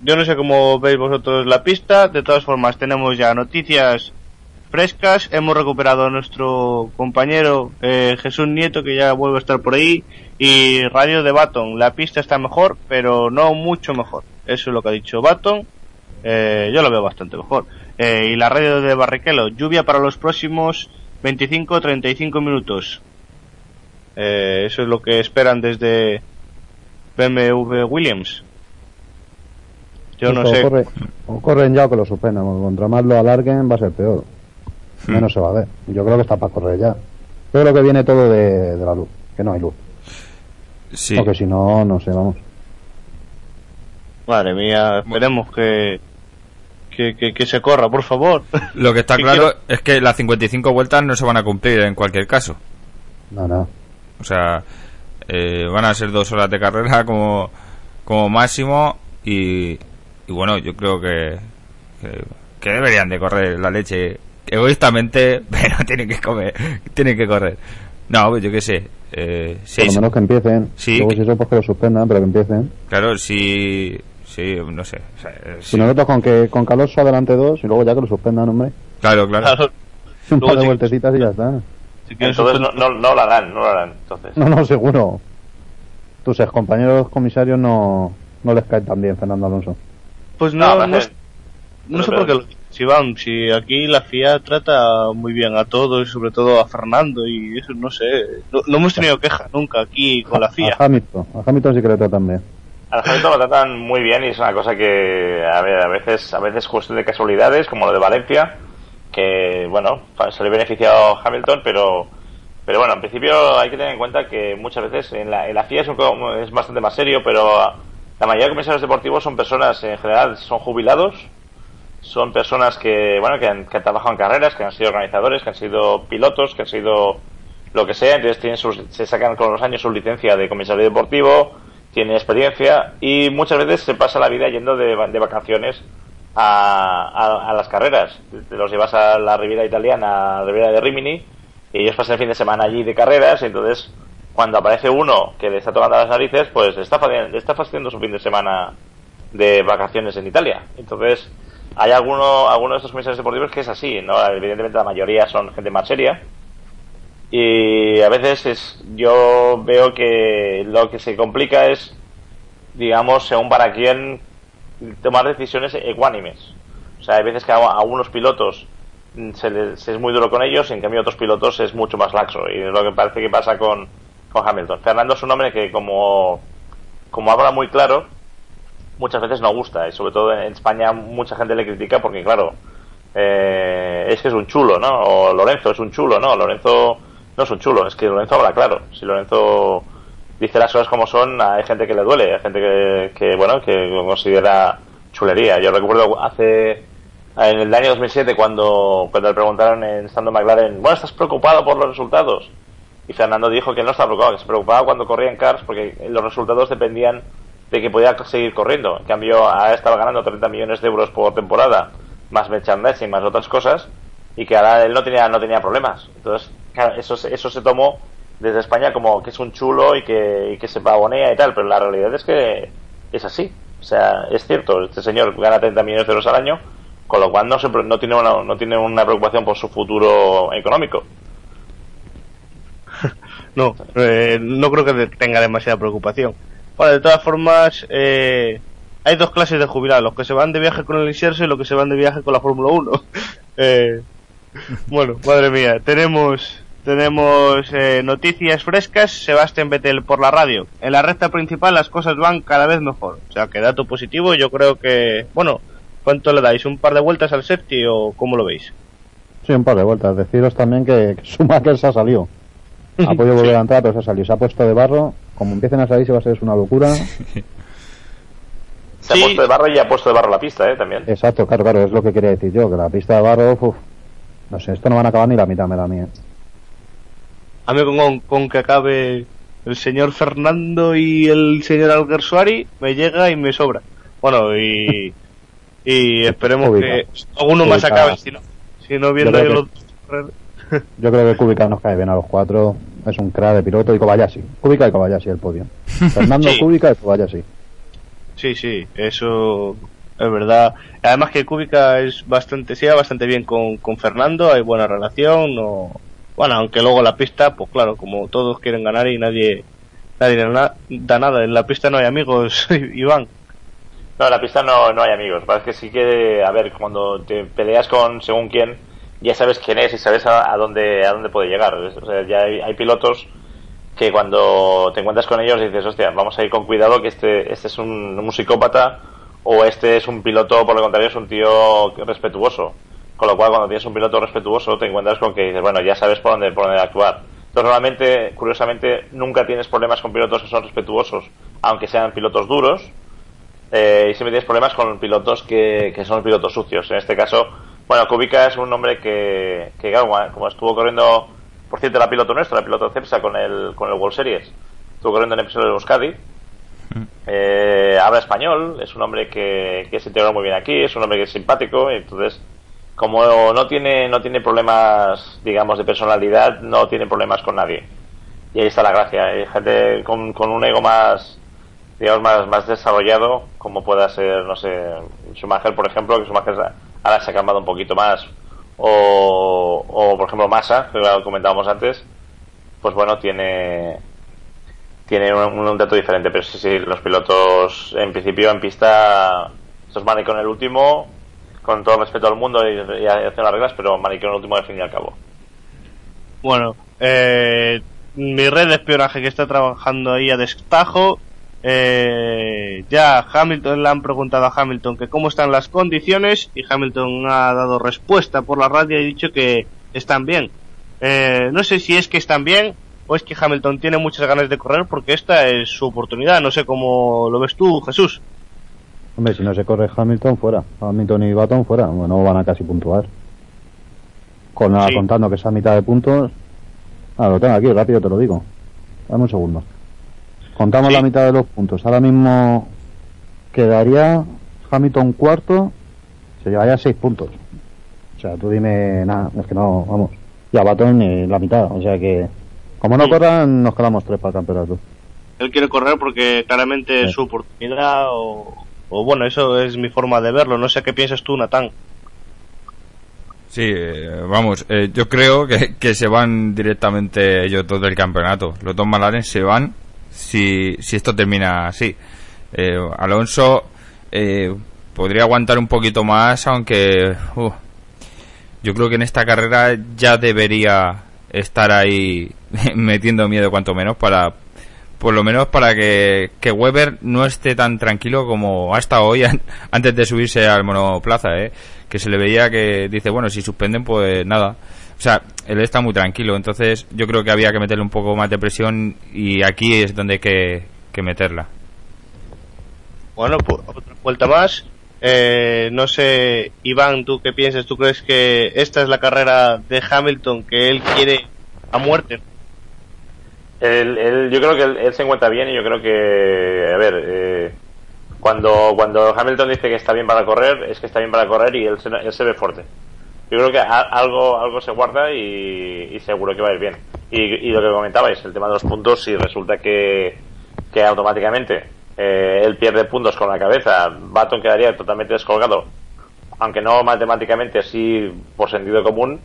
yo no sé cómo veis vosotros la pista. De todas formas, tenemos ya noticias frescas. Hemos recuperado a nuestro compañero eh, Jesús Nieto, que ya vuelve a estar por ahí. Y radio de Baton. La pista está mejor, pero no mucho mejor. Eso es lo que ha dicho Baton. Eh, yo lo veo bastante mejor. Eh, y la radio de Barrichello. Lluvia para los próximos 25-35 minutos. Eh, eso es lo que esperan desde BMW Williams. Yo no sé. O, corre- o corren ya o que lo suspendan. porque Contra más lo alarguen va a ser peor. Hmm. Menos se va a ver. Yo creo que está para correr ya. Yo creo que viene todo de, de la luz. Que no hay luz. Sí, Porque si no, no sé, vamos. Madre mía, esperemos que, que, que, que se corra, por favor. lo que está <laughs> claro es que las 55 vueltas no se van a cumplir en cualquier caso. No, no. O sea, eh, van a ser dos horas de carrera como, como máximo y, y bueno, yo creo que, que, que deberían de correr la leche egoístamente, <laughs> pero tienen que comer, tienen que correr. No, pues yo qué sé. Eh, Por lo menos que empiecen. Sí, Luego que- si eso, pues que lo suspendan, pero que empiecen. Claro, si, si no sé. o sea, eh, Si si- nosotros con que con Caloso adelante dos y luego ya que lo suspendan, hombre. claro, claro. Claro, Un Luego par de sí. vueltecitas y ya está. si quieren Entonces no, no, no lo harán, no lo harán. Entonces. No, no, seguro. Tus ex compañeros comisarios no, no les caen tan bien, Fernando Alonso. Pues No, no, no, no sé por qué. lo- Si van, si aquí la FIA trata muy bien a todos, y sobre todo a Fernando, y eso no sé. No, no hemos tenido queja nunca aquí con la FIA. A Hamilton. A Hamilton sí que le tratan bien. Al Hamilton lo tratan muy bien y es una cosa que a, ver, a veces a veces cuestión de casualidades, como lo de Valencia, que bueno, se le ha beneficiado a Hamilton, pero pero bueno, en principio hay que tener en cuenta que muchas veces en la, en la FIA es, un es bastante más serio, pero la mayoría de comisarios deportivos son personas en general son jubilados, son personas que bueno que han, trabajado en carreras, que han sido organizadores, que han sido pilotos, que han sido lo que sea, entonces tienen sus- se sacan con los años su licencia de comisario deportivo, tienen experiencia y muchas veces se pasa la vida yendo de, de vacaciones a, a- a las carreras. Te los llevas a la Riviera Italiana, a la Riviera de Rimini, y ellos pasan el fin de semana allí de carreras, y entonces cuando aparece uno que le está tomando las narices, pues está, está fastidiando su fin de semana de vacaciones en Italia. Entonces, hay alguno, algunos de estos comisarios deportivos que es así, ¿no? Evidentemente la mayoría son gente más seria. Y a veces es, yo veo que lo que se complica es, digamos, según para quién tomar decisiones ecuánimes. O sea, hay veces que a, a unos pilotos mm, se, les- es muy duro con ellos y en cambio a otros pilotos es mucho más laxo. Y es lo que parece que pasa con, con Hamilton. Fernando es un hombre que como, como habla muy claro, muchas veces no gusta. Y sobre todo en España mucha gente le critica porque, claro, eh, es que es un chulo, ¿no? O Lorenzo es un chulo, ¿no? Lorenzo no es un chulo, es que Lorenzo habla claro. Si Lorenzo dice las cosas como son, hay gente que le duele, hay gente que, bueno, que considera chulería. Yo recuerdo hace en el año 2007 cuando cuando le preguntaron en estando en McLaren, bueno, ¿estás preocupado por los resultados? Y Fernando dijo que no estaba preocupado, que se preocupaba cuando corría en cars porque los resultados dependían de que podía seguir corriendo. En cambio, ahora estaba ganando 30 millones de euros por temporada, más merchandising, más otras cosas, y que ahora él no tenía no tenía problemas. Entonces, claro, eso, eso se tomó desde España como que es un chulo y que, que se pavonea y tal, pero la realidad es que es así. O sea, es cierto, este señor gana 30 millones de euros al año, con lo cual no, se no, tiene, una, no tiene una preocupación por su futuro económico. No, eh, no creo que tenga demasiada preocupación. Bueno, de todas formas, eh, hay dos clases de jubilados, los que se van de viaje con el Inserso y los que se van de viaje con la Fórmula 1. <laughs> Eh, bueno, madre mía, tenemos tenemos eh, noticias frescas, Sebastián Vettel por la radio. En la recta principal las cosas van cada vez mejor. O sea, que dato positivo, yo creo que, bueno, ¿cuánto le dais? ¿Un par de vueltas al safety o cómo lo veis? Sí, un par de vueltas. Deciros también que, que Schumacher se ha salido. Ha <laughs> podido volver a entrar, pero se ha salido. Se ha puesto de barro. Como empiecen a salir, se va a ser una locura. Se Sí. ha puesto de barro y ha puesto de barro la pista, ¿eh? También. Exacto, claro, claro, es lo que quería decir yo. Que la pista de barro, uf, no sé, esto no van a acabar ni la mitad, me da a mí. ¿eh? A mí con, con que acabe el señor Fernando y el señor Alguersuari me llega y me sobra. Bueno, y, y <laughs> esperemos Ubica. que alguno más acabe, si no, si no viendo Yo los... Yo creo que Kubica nos cae bien a los cuatro. Es un crack de piloto y Kobayashi. Kubica y Kobayashi el podio. <laughs> Fernando Sí. Kubica y Kobayashi. Sí, sí, eso es verdad. Además que Kubica es bastante, se lleva bastante bien con, con Fernando, hay buena relación, no, bueno, aunque luego la pista, pues claro, como todos quieren ganar y nadie, nadie da da nada, en la pista no hay amigos, <laughs> Iván. No, en la pista no, no hay amigos. Parece que sí que, a ver, cuando te peleas con según quién, ya sabes quién es y sabes a, a dónde a dónde puede llegar. O sea, ya hay, hay pilotos que cuando te encuentras con ellos dices, hostia, vamos a ir con cuidado que este, este es un, un psicópata o este es un piloto, por lo contrario, es un tío respetuoso. Con lo cual, cuando tienes un piloto respetuoso, te encuentras con que dices, bueno, ya sabes por dónde, por dónde actuar. Entonces, normalmente, curiosamente, nunca tienes problemas con pilotos que son respetuosos, aunque sean pilotos duros, eh, y siempre tienes problemas con pilotos que, que son pilotos sucios. En este caso, bueno, Kubica es un hombre que, que como estuvo corriendo, por cierto, era piloto nuestro, era piloto Cepsa con el, con el World Series, estuvo corriendo en el episodio de Euskadi, eh, habla español, es un hombre que, que se integró muy bien aquí, es un hombre que es simpático, entonces, como no tiene, no tiene problemas, digamos, de personalidad, no tiene problemas con nadie. Y ahí está la gracia. Hay gente con, con un ego más, digamos, más, más desarrollado, como pueda ser, no sé, Schumacher, por ejemplo, que Schumacher ahora se ha calmado un poquito más, o, por ejemplo Massa, que lo comentábamos antes, pues bueno, tiene tiene un, dato diferente, pero sí, sí, los pilotos en principio en pista, estos van con el último, con todo el respeto al mundo y, y hacen las reglas, pero con el último al fin y al cabo. Bueno, eh, mi red de espionaje que está trabajando ahí a destajo. Eh, ya Hamilton le han preguntado a Hamilton que cómo están las condiciones y Hamilton ha dado respuesta por la radio y ha dicho que están bien. Eh, no sé si es que están bien o es que Hamilton tiene muchas ganas de correr porque esta es su oportunidad. No sé cómo lo ves tú, Jesús. Hombre, si no se corre Hamilton, fuera. Hamilton y Baton, fuera. Bueno, van a casi puntuar. Con, Sí. Contando que esa mitad de puntos. Ah, lo tengo aquí, rápido te lo digo. Dame un segundo. Contamos Sí. la mitad de los puntos. Ahora mismo quedaría Hamilton cuarto, se llevaría seis puntos. O sea, tú dime, nada, es que no, vamos. Y a Baton ni la mitad. O sea que, como no Sí. corran, nos quedamos tres para el campeonato. Él quiere correr porque claramente es su oportunidad o, o bueno, eso es mi forma de verlo. No sé qué piensas tú, Natán. Sí, eh, vamos, eh, yo creo que, que se van directamente ellos dos del campeonato. Los dos malares se van si, si esto termina así. Eh, Alonso eh, podría aguantar un poquito más, aunque uh, yo creo que en esta carrera ya debería estar ahí <laughs> metiendo miedo cuanto menos para por lo menos para que, que Weber no esté tan tranquilo como hasta hoy an- <laughs> antes de subirse al monoplaza, ¿eh? Que se le veía que dice, bueno, si suspenden, pues nada. O sea, él está muy tranquilo, entonces yo creo que había que meterle un poco más de presión y aquí es donde hay que, que meterla. Bueno, pues otra vuelta más. Eh, no sé, Iván, ¿tú qué piensas? ¿Tú crees que esta es la carrera de Hamilton que él quiere a muerte? Él, él- yo creo que él, él se encuentra bien y yo creo que, a ver, eh, cuando, cuando Hamilton dice que está bien para correr, es que está bien para correr y él se, él se ve fuerte. Yo creo que a- algo, algo se guarda y, y seguro que va a ir bien. Y, y lo que comentabais, el tema de los puntos, si resulta que, que automáticamente eh, él pierde puntos con la cabeza, Baton quedaría totalmente descolgado, aunque no matemáticamente, sí por sentido común,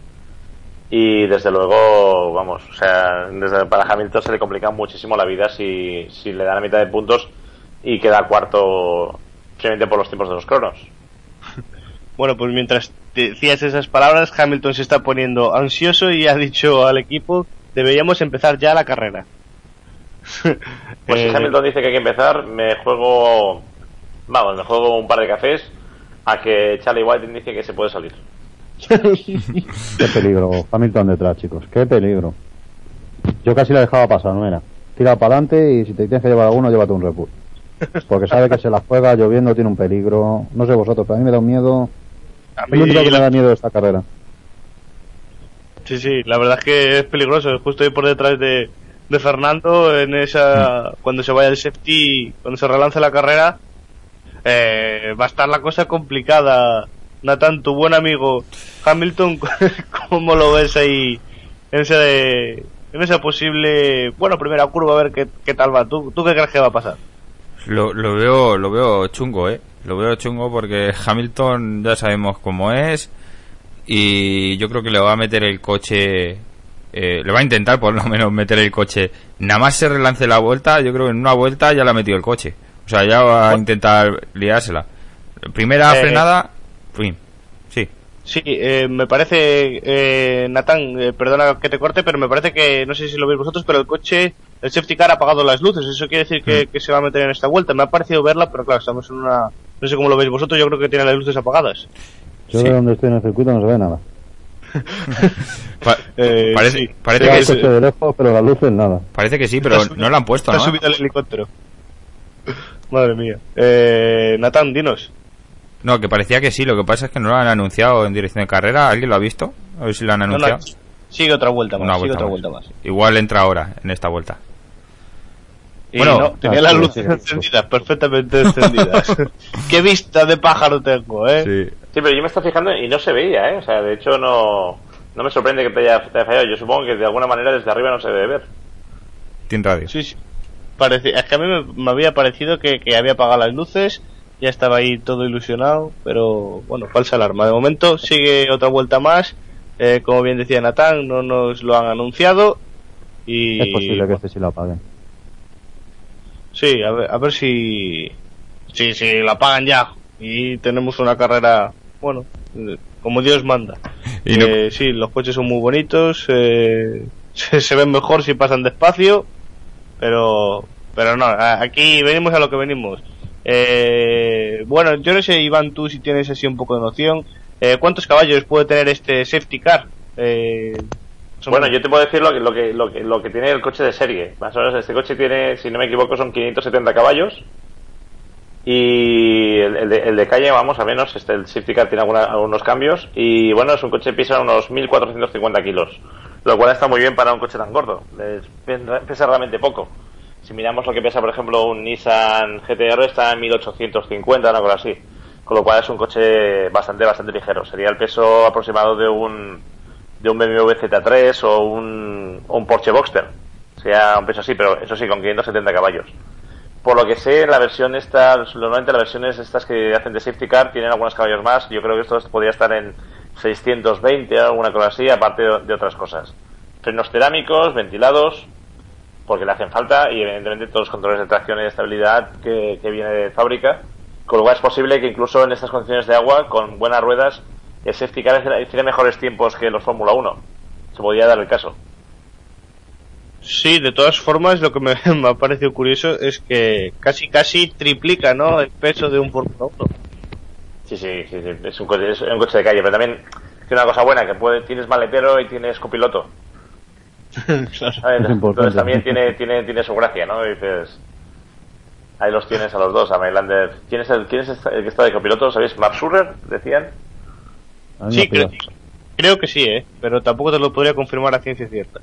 y desde luego, vamos, o sea, desde, para Hamilton se le complica muchísimo la vida si, si le dan la mitad de puntos y queda cuarto simplemente por los tiempos de los cronos. <laughs> Bueno, pues mientras decías esas palabras, Hamilton se está poniendo ansioso y ha dicho al equipo, deberíamos empezar ya la carrera. <laughs> Pues Eh, si Hamilton dice que hay que empezar, me juego, vamos, me juego un par de cafés a que Charlie White dice que se puede salir. <laughs> Qué peligro, Hamilton detrás, chicos. Qué peligro. Yo casi la dejaba pasar, no era. Tira para adelante y si te tienes que llevar alguno, llévate un Bull. Porque sabe que se la juega, lloviendo, tiene un peligro. No sé vosotros, pero a mí me da un miedo. a lo único que me da miedo esta carrera. Sí, sí, la verdad es que es peligroso. Justo ahí por detrás de, de Fernando, en esa cuando se vaya el safety, cuando se relance la carrera, eh, va a estar la cosa complicada. Nathan, tu buen amigo Hamilton, <laughs> ¿cómo lo ves ahí en ese en esa posible, bueno, primera curva a ver qué, qué tal va? ¿Tú, ¿Tú qué crees que va a pasar? Lo, lo veo lo veo chungo, ¿eh? Lo veo chungo porque Hamilton ya sabemos cómo es y yo creo que le va a meter el coche, eh, le va a intentar por lo menos meter el coche. Nada más se relance la vuelta, yo creo que en una vuelta ya le ha metido el coche. O sea, ya va a intentar liársela. Primera Eh, frenada, fin. Sí. Sí, eh, me parece, eh, Natán, eh, perdona que te corte, pero me parece que, no sé si lo veis vosotros, pero el coche, el safety car ha apagado las luces. Eso quiere decir que, que se va a meter en esta vuelta. Me ha parecido verla, pero claro, estamos en una, no sé cómo lo veis vosotros, yo creo que tiene las luces apagadas. Yo Sí. de donde estoy en el circuito no se ve nada. <laughs> Pa- <laughs> Eh, parece, sí. parece, Veo que coche de lejos, pero las luces nada. parece que sí, pero Está subido- no lo han puesto, Ha ¿no? subido el helicóptero. <laughs> Madre mía. Eh, Natán, dinos. No, que parecía que sí, lo que pasa es que no lo han anunciado en dirección de carrera. ¿Alguien lo ha visto? A ver si lo han No, no, anunciado. sigue otra vuelta más, Una sigue vuelta otra más. vuelta más. Igual entra ahora, en esta vuelta. Y Bueno, no, tenía ah, las luces sí, sí. encendidas, perfectamente encendidas. <laughs> Qué vista de pájaro tengo, ¿eh? Sí. Sí, pero yo me estoy fijando y no se veía, ¿eh? O sea, de hecho no, no me sorprende que te haya, te haya fallado. Yo supongo que de alguna manera desde arriba no se debe ver. Team Radio. Sí, sí. Parece- es que a mí me, me había parecido que, que había apagado las luces, ya estaba ahí todo ilusionado, pero bueno, falsa alarma. De momento sigue otra vuelta más, eh, como bien decía Natán, no nos lo han anunciado y... Es posible que este sí lo apaguen. Sí, a ver, a ver si, si, si la pagan ya y tenemos una carrera, bueno, eh, como Dios manda. Y no- Eh, sí, los coches son muy bonitos, eh, <laughs> se, se ven mejor si pasan despacio, pero, pero no, aquí venimos a lo que venimos. Eh, bueno, yo no sé, Iván, tú si tienes así un poco de noción, eh, ¿cuántos caballos puede tener este safety car? Bueno, yo te puedo decir lo que, lo que, lo que, lo que tiene el coche de serie. Más o menos este coche tiene, si no me equivoco, son 570 caballos. Y el, el de, el de calle, vamos, a menos, este, el safety car tiene alguna- algunos cambios. Y bueno, es un coche que pesa unos 1450 kilos. Lo cual está muy bien para un coche tan gordo. Es- pesa realmente poco. Si miramos lo que pesa, por ejemplo, un Nissan GTR, está en 1850, una cosa así. Con lo cual es un coche bastante, bastante ligero. Sería el peso aproximado de un, de un BMW Z3 o un, un Porsche Boxster. Sería un peso así, pero eso sí, con 570 caballos. Por lo que sé, la versión esta, normalmente las versiones estas que hacen de safety car tienen algunos caballos más. Yo creo que esto podría estar en 620 o alguna cosa así, aparte de otras cosas. Frenos cerámicos, ventilados, porque le hacen falta, y evidentemente todos los controles de tracción y de estabilidad que, que viene de fábrica. Con lo cual es posible que incluso en estas condiciones de agua, con buenas ruedas, el safety car tiene mejores tiempos que los Fórmula 1. Se podría dar el caso. Sí, de todas formas, lo que me, <laughs> me ha parecido curioso es que casi casi triplica, ¿no? El peso de un Fórmula 1. Sí, sí, sí, sí, es un coche, es un coche de calle, pero también tiene una cosa buena, que puede, tienes maletero y tienes copiloto. <laughs> Entonces también tiene, tiene, tiene su gracia, ¿no? Y dices, ahí los tienes a los dos, a Mailander. ¿Quién es el, quién es el que está de copiloto? ¿Sabéis? Mark decían. Sí, creo, creo que sí, ¿eh? Pero tampoco te lo podría confirmar a ciencia cierta.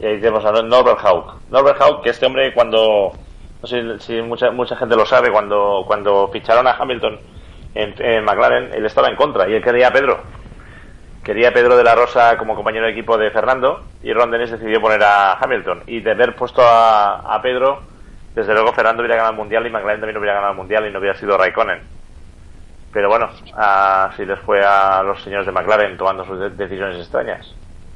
Y ahí tenemos a Norbert Haug. Norbert Haug, que este hombre cuando, no sé si mucha, mucha gente lo sabe, cuando, cuando ficharon a Hamilton en, en McLaren, él estaba en contra y él quería a Pedro. Quería a Pedro de la Rosa como compañero de equipo de Fernando y Ron Dennis decidió poner a Hamilton. Y de haber puesto a, a Pedro, desde luego Fernando hubiera ganado el Mundial y McLaren también hubiera ganado el Mundial y no hubiera sido Raikkonen. Pero bueno, así les fue a los señores de McLaren tomando sus de- decisiones extrañas.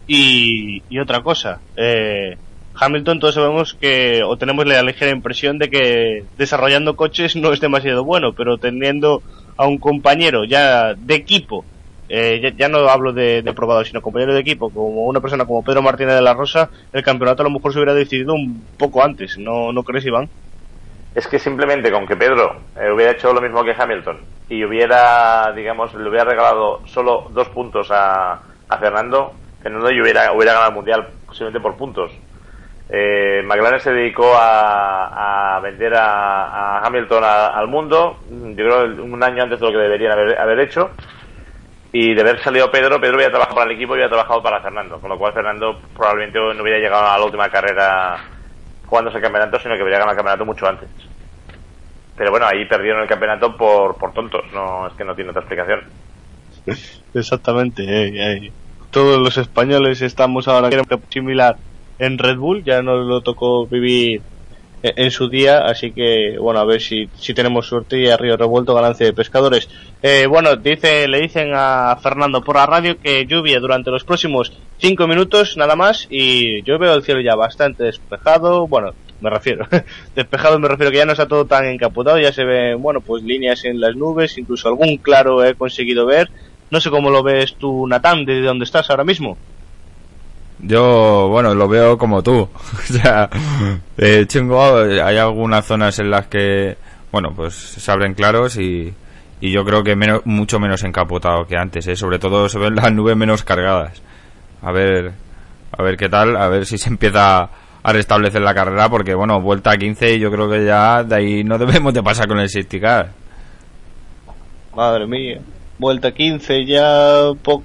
Y, y otra cosa, eh, Hamilton todos sabemos que, o tenemos la ligera impresión de que desarrollando coches no es demasiado bueno, pero teniendo a un compañero ya de equipo, eh, ya, ya no hablo de, de probado, sino compañero de equipo, como una persona como Pedro Martínez de la Rosa, el campeonato a lo mejor se hubiera decidido un poco antes, ¿no, no crees, Iván? Es que simplemente con que Pedro eh, hubiera hecho lo mismo que Hamilton y hubiera, digamos, le hubiera regalado solo dos puntos a, a Fernando, Fernando hubiera, hubiera ganado el Mundial posiblemente por puntos. Eh, McLaren se dedicó a, a vender a, a Hamilton al mundo, yo creo un año antes de lo que deberían haber, haber hecho. Y de haber salido Pedro, Pedro hubiera trabajado para el equipo y hubiera trabajado para Fernando. Con lo cual Fernando probablemente no hubiera llegado a la última carrera jugando ese campeonato, sino que hubiera ganado el campeonato mucho antes. Pero bueno, ahí perdieron el campeonato por, por tontos, no es que no tiene otra explicación. <laughs> Exactamente, eh, eh. todos los españoles estamos ahora similar en Red Bull, ya nos lo tocó vivir en su día, así que bueno, a ver si, si tenemos suerte y a Río Revuelto ganancia de pescadores. Eh, bueno, dice, le dicen a Fernando por la radio que lluvia durante los próximos cinco minutos nada más y yo veo el cielo ya bastante despejado, bueno, me refiero, <laughs> despejado me refiero que ya no está todo tan encapotado, ya se ven, bueno, pues líneas en las nubes, incluso algún claro he conseguido ver. No sé cómo lo ves tú, Natán, desde donde estás ahora mismo. Yo, bueno, lo veo como tú. <laughs> o sea, eh, chingo, hay algunas zonas en las que, bueno, pues se abren claros y, y yo creo que menos, mucho menos encapotado que antes, ¿eh? Sobre todo se ven las nubes menos cargadas. A ver, a ver qué tal, a ver si se empieza a restablecer la carrera, porque bueno, vuelta a 15 y yo creo que ya de ahí no <laughs> debemos de pasar con el safety car. Madre mía, vuelta a 15 ya po-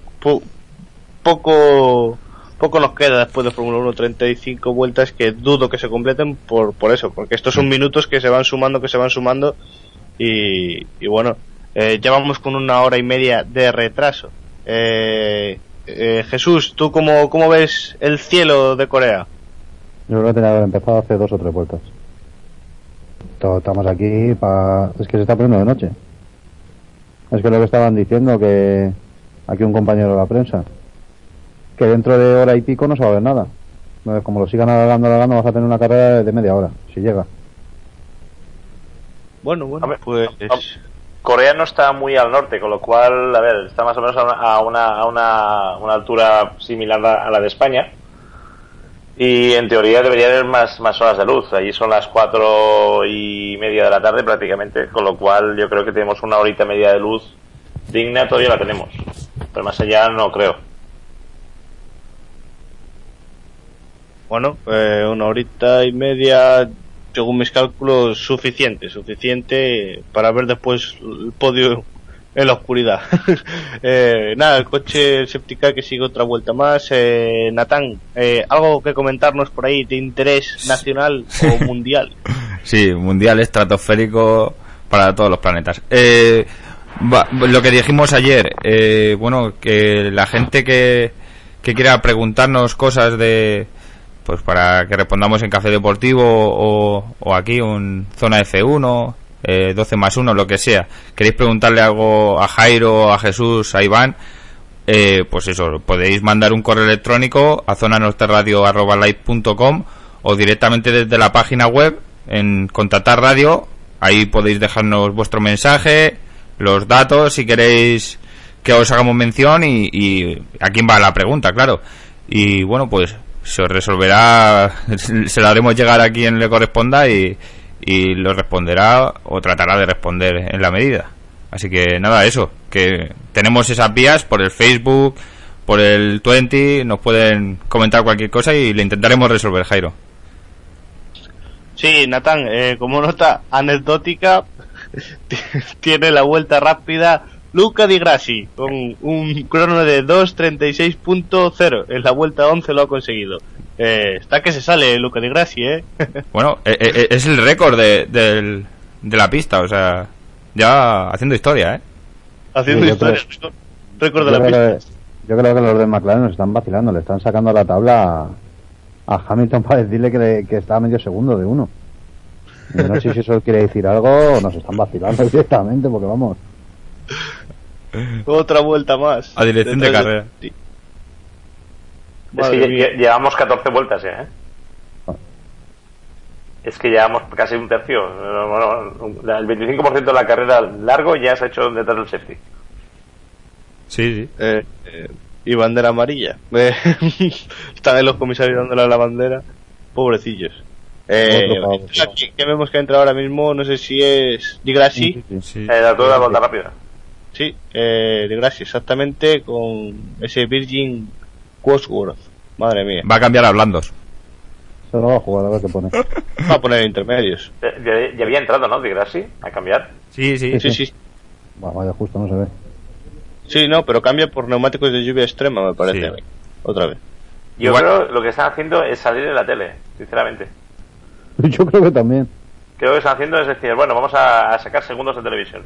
poco poco nos queda después de Fórmula 1 35 vueltas que dudo que se completen por por eso, porque estos son minutos que se van sumando, que se van sumando y, y bueno, eh, ya vamos con una hora y media de retraso. Eh, eh, Jesús, ¿tú cómo, cómo ves el cielo de Corea? Yo creo que tenía que haber empezado hace dos o tres vueltas. Estamos aquí para... Es que se está poniendo de noche. Es que lo que estaban diciendo que... Aquí un compañero de la prensa. Que dentro de hora y pico no se va a ver nada. Como lo sigan alargando, alargando, vas a tener una carrera de media hora, si llega. Bueno, bueno, pues... Corea no está muy al norte, con lo cual, a ver, está más o menos a una, a una, una, altura similar a la de España. Y en teoría debería haber más, más horas de luz. Allí son las cuatro y media de la tarde prácticamente, con lo cual yo creo que tenemos una horita media de luz digna, todavía la tenemos. Pero más allá no creo. Bueno, eh, una horita y media, según mis cálculos, suficiente, suficiente para ver después el podio en la oscuridad. <laughs> eh, nada, el coche el Septica que sigue otra vuelta más. Eh, Natán, eh, algo que comentarnos por ahí de interés nacional o <laughs> mundial. Sí, mundial estratosférico para todos los planetas. Eh, va- lo que dijimos ayer, eh, bueno, que la gente que, que quiera preguntarnos cosas de, pues para que respondamos en Café Deportivo o, o aquí un Zona F1, eh, 12 más 1, lo que sea. ¿Queréis preguntarle algo a Jairo, a Jesús, a Iván? Eh, pues eso, podéis mandar un correo electrónico a zonanorteradio.com o directamente desde la página web en contactar radio. Ahí podéis dejarnos vuestro mensaje, los datos, si queréis que os hagamos mención y, y a quién va la pregunta, claro. Y bueno, pues se resolverá, <laughs> se lo haremos llegar a quien le corresponda y, y lo responderá o tratará de responder en la medida. Así que nada, eso, que tenemos esas vías por el Facebook, por el 20, nos pueden comentar cualquier cosa y le intentaremos resolver, Jairo. Sí, Natán, eh, como nota anecdótica, <laughs> tiene la vuelta rápida Luca Di Grassi con un crono de 2.36.0. En la vuelta 11 lo ha conseguido. Eh, está que se sale Luca Di Grassi, ¿eh? <laughs> Bueno, eh, eh, es el récord de, del- de la pista, o sea, ya haciendo historia, ¿eh? Haciendo Sí, historia. Récord de Yo la creo, pista. que, yo creo que los de McLaren nos están vacilando, le están sacando la tabla a, Hamilton para decirle que, le- que está a medio segundo de uno. No sé si eso quiere decir algo o nos están vacilando <laughs> directamente, porque vamos. Otra vuelta más. A dirección de carrera. Es que lle- llevamos 14 vueltas ya, ¿eh? Ah. Es que llevamos casi un tercio. Bueno, el 25% de la carrera largo ya se ha hecho detrás del safety. Sí, sí. Eh, eh, y bandera amarilla. <laughs> Eh, Están ahí los comisarios dándole la bandera. Pobrecillos. Eh, que vemos que entra ahora mismo, no sé si es Di Grassi. sí. Eh, la toda la vuelta rápida. Sí, eh, Grassi, exactamente, con ese Virgin Cosworth. Madre mía. Va a cambiar a blandos. Se lo va a jugar a ver qué pone. Va a poner intermedios. Ya, ya había entrado, ¿no? De Grassi a cambiar. Sí, sí. Sí, sí. Buah, vaya, justo no se ve. Sí, no, pero cambia por neumáticos de lluvia extrema, me parece Sí. a mí. Otra vez. Yo Igual- creo lo que están haciendo es salir en la tele, sinceramente. <laughs> Yo creo que también. Creo que están haciendo es decir, bueno, vamos a, a sacar segundos de televisión.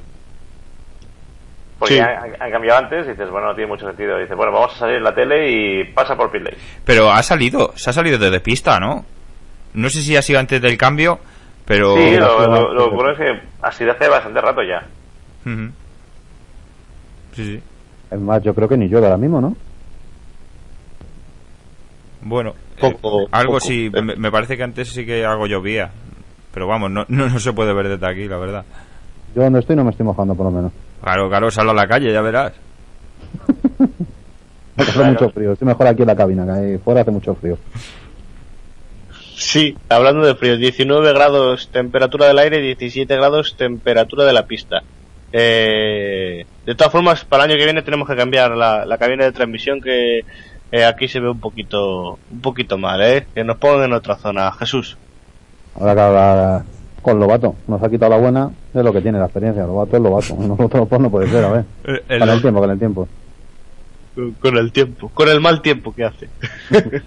Porque Sí. han, han cambiado antes y dices, bueno, no tiene mucho sentido. dices, bueno, vamos a salir en la tele y pasa por pit lane. Pero ha salido, se ha salido desde pista, ¿no? No sé si ha sido antes del cambio. Pero... Sí, lo, lo, lo que ocurre es que así de hace bastante rato ya. Ujú. Sí, sí. Es más, yo creo que ni llueve ahora mismo, ¿no? Bueno, Poco, eh, algo poco. sí, me, me parece que antes sí que algo llovía. Pero vamos, no, no, no se puede ver desde aquí, la verdad. Yo donde estoy no me estoy mojando, por lo menos. Claro, claro, sal a la calle, ya verás. <laughs> Hace Claro. mucho frío. Estoy mejor aquí en la cabina, que ahí fuera hace mucho frío. Sí, hablando de frío, 19 grados temperatura del aire, 17 grados temperatura de la pista. Eh, de todas formas, para el año que viene tenemos que cambiar la, la cabina de transmisión que eh, aquí se ve un poquito un poquito mal, ¿eh? Que nos pongan en otra zona. Jesús. Ahora que ahora con Lobato nos ha quitado la buena, es lo que tiene la experiencia. Lobato es Lobato. <laughs> Nosotros pues no puede ser, a ver. Eh, el- Con el tiempo, con el tiempo. Con el tiempo, con el mal tiempo que hace. <laughs>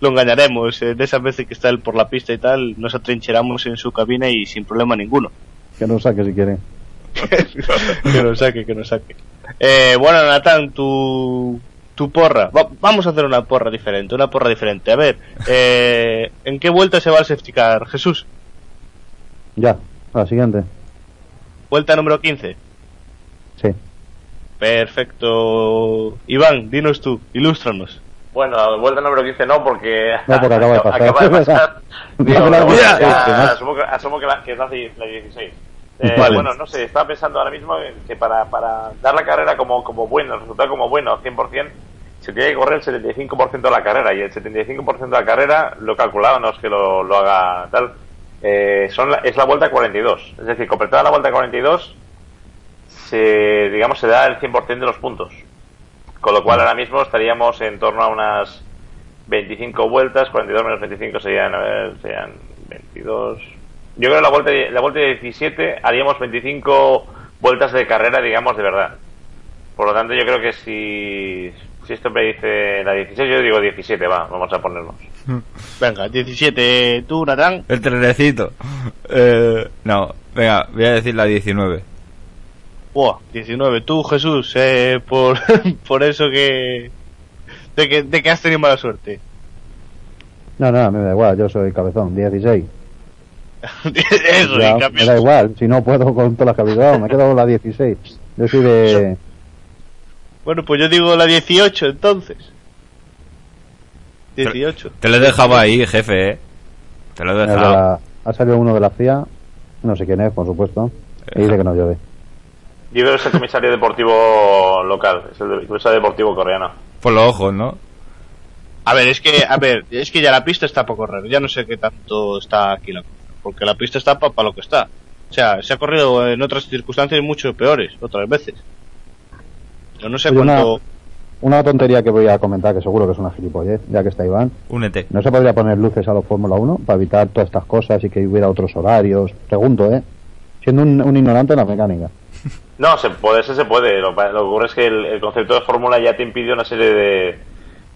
Lo engañaremos, eh, de esas veces que está él por la pista y tal, nos atrincheramos en su cabina y sin problema ninguno. Que nos saque si quiere. <laughs> que nos saque, que nos saque. Eh, bueno, Natán, tu, tu porra. Va- vamos a hacer una porra diferente, una porra diferente. A ver, eh, ¿en qué vuelta se va el safety car? Jesús, Ya, a la siguiente. vuelta número 15. Sí. Perfecto. Iván, dinos tú, ilústranos. Bueno, vuelta número 15 no, porque... No, porque acaba de <laughs> pasar. acaba de pasar. <laughs> Digo, No, ya. ya, asumo que, asumo que, la, que es la, la 16. Eh, Vale. Bueno, no sé, estaba pensando ahora mismo que para, para dar la carrera como, como bueno, el resultado como bueno, 100%, se tiene que correr el 75% de la carrera y el 75% de la carrera, lo calculado, no es que lo, lo haga tal, eh, son la- es la vuelta 42. Es decir, completada la vuelta 42, se, digamos, se da el 100% de los puntos. Con lo cual ahora mismo estaríamos en torno a unas 25 vueltas, 42 menos 25 serían, a ver, serían 22. Yo creo que la vuelta, la vuelta de 17 haríamos 25 vueltas de carrera, digamos, de verdad. Por lo tanto, yo creo que si, si esto me dice la 16, yo digo 17, va, vamos a ponernos. Venga, 17, tú, Natán. El trenecito. Eh, no, venga, voy a decir la 19. Buah, 19. Tú, Jesús, eh, por, <laughs> por eso que de, que... de que has tenido mala suerte. No, no, me da igual, yo soy cabezón, 16. <laughs> eso, Ya, y me da igual, si no puedo con todas las que me quedo con la 16. Yo soy de... Bueno, pues yo digo la 18 entonces. 18. Te lo he dejado ahí, jefe, eh. Te lo he de dejado. la- ha salido uno de la FIA, no sé quién es, por supuesto, y dice que no llueve. Yo creo que es el comisario deportivo local, es el comisario deportivo coreano. Por los ojos, ¿no? A ver, es que, a ver, es que ya la pista está para correr. Ya no sé qué tanto está aquí la cosa. Porque la pista está para lo que está. O sea, se ha corrido en otras circunstancias mucho peores, otras veces. Yo no sé Oye, una- cuánto. Una tontería que voy a comentar, que seguro que es una gilipollez, ya que está Iván. Únete. ¿No se podría poner luces a los Fórmula 1 para evitar todas estas cosas y que hubiera otros horarios? Pregunto, ¿eh? Siendo un, un ignorante en la mecánica. <laughs> No, se puede, se, se puede. Lo, que ocurre es que el, el concepto de fórmula ya te impide una serie de,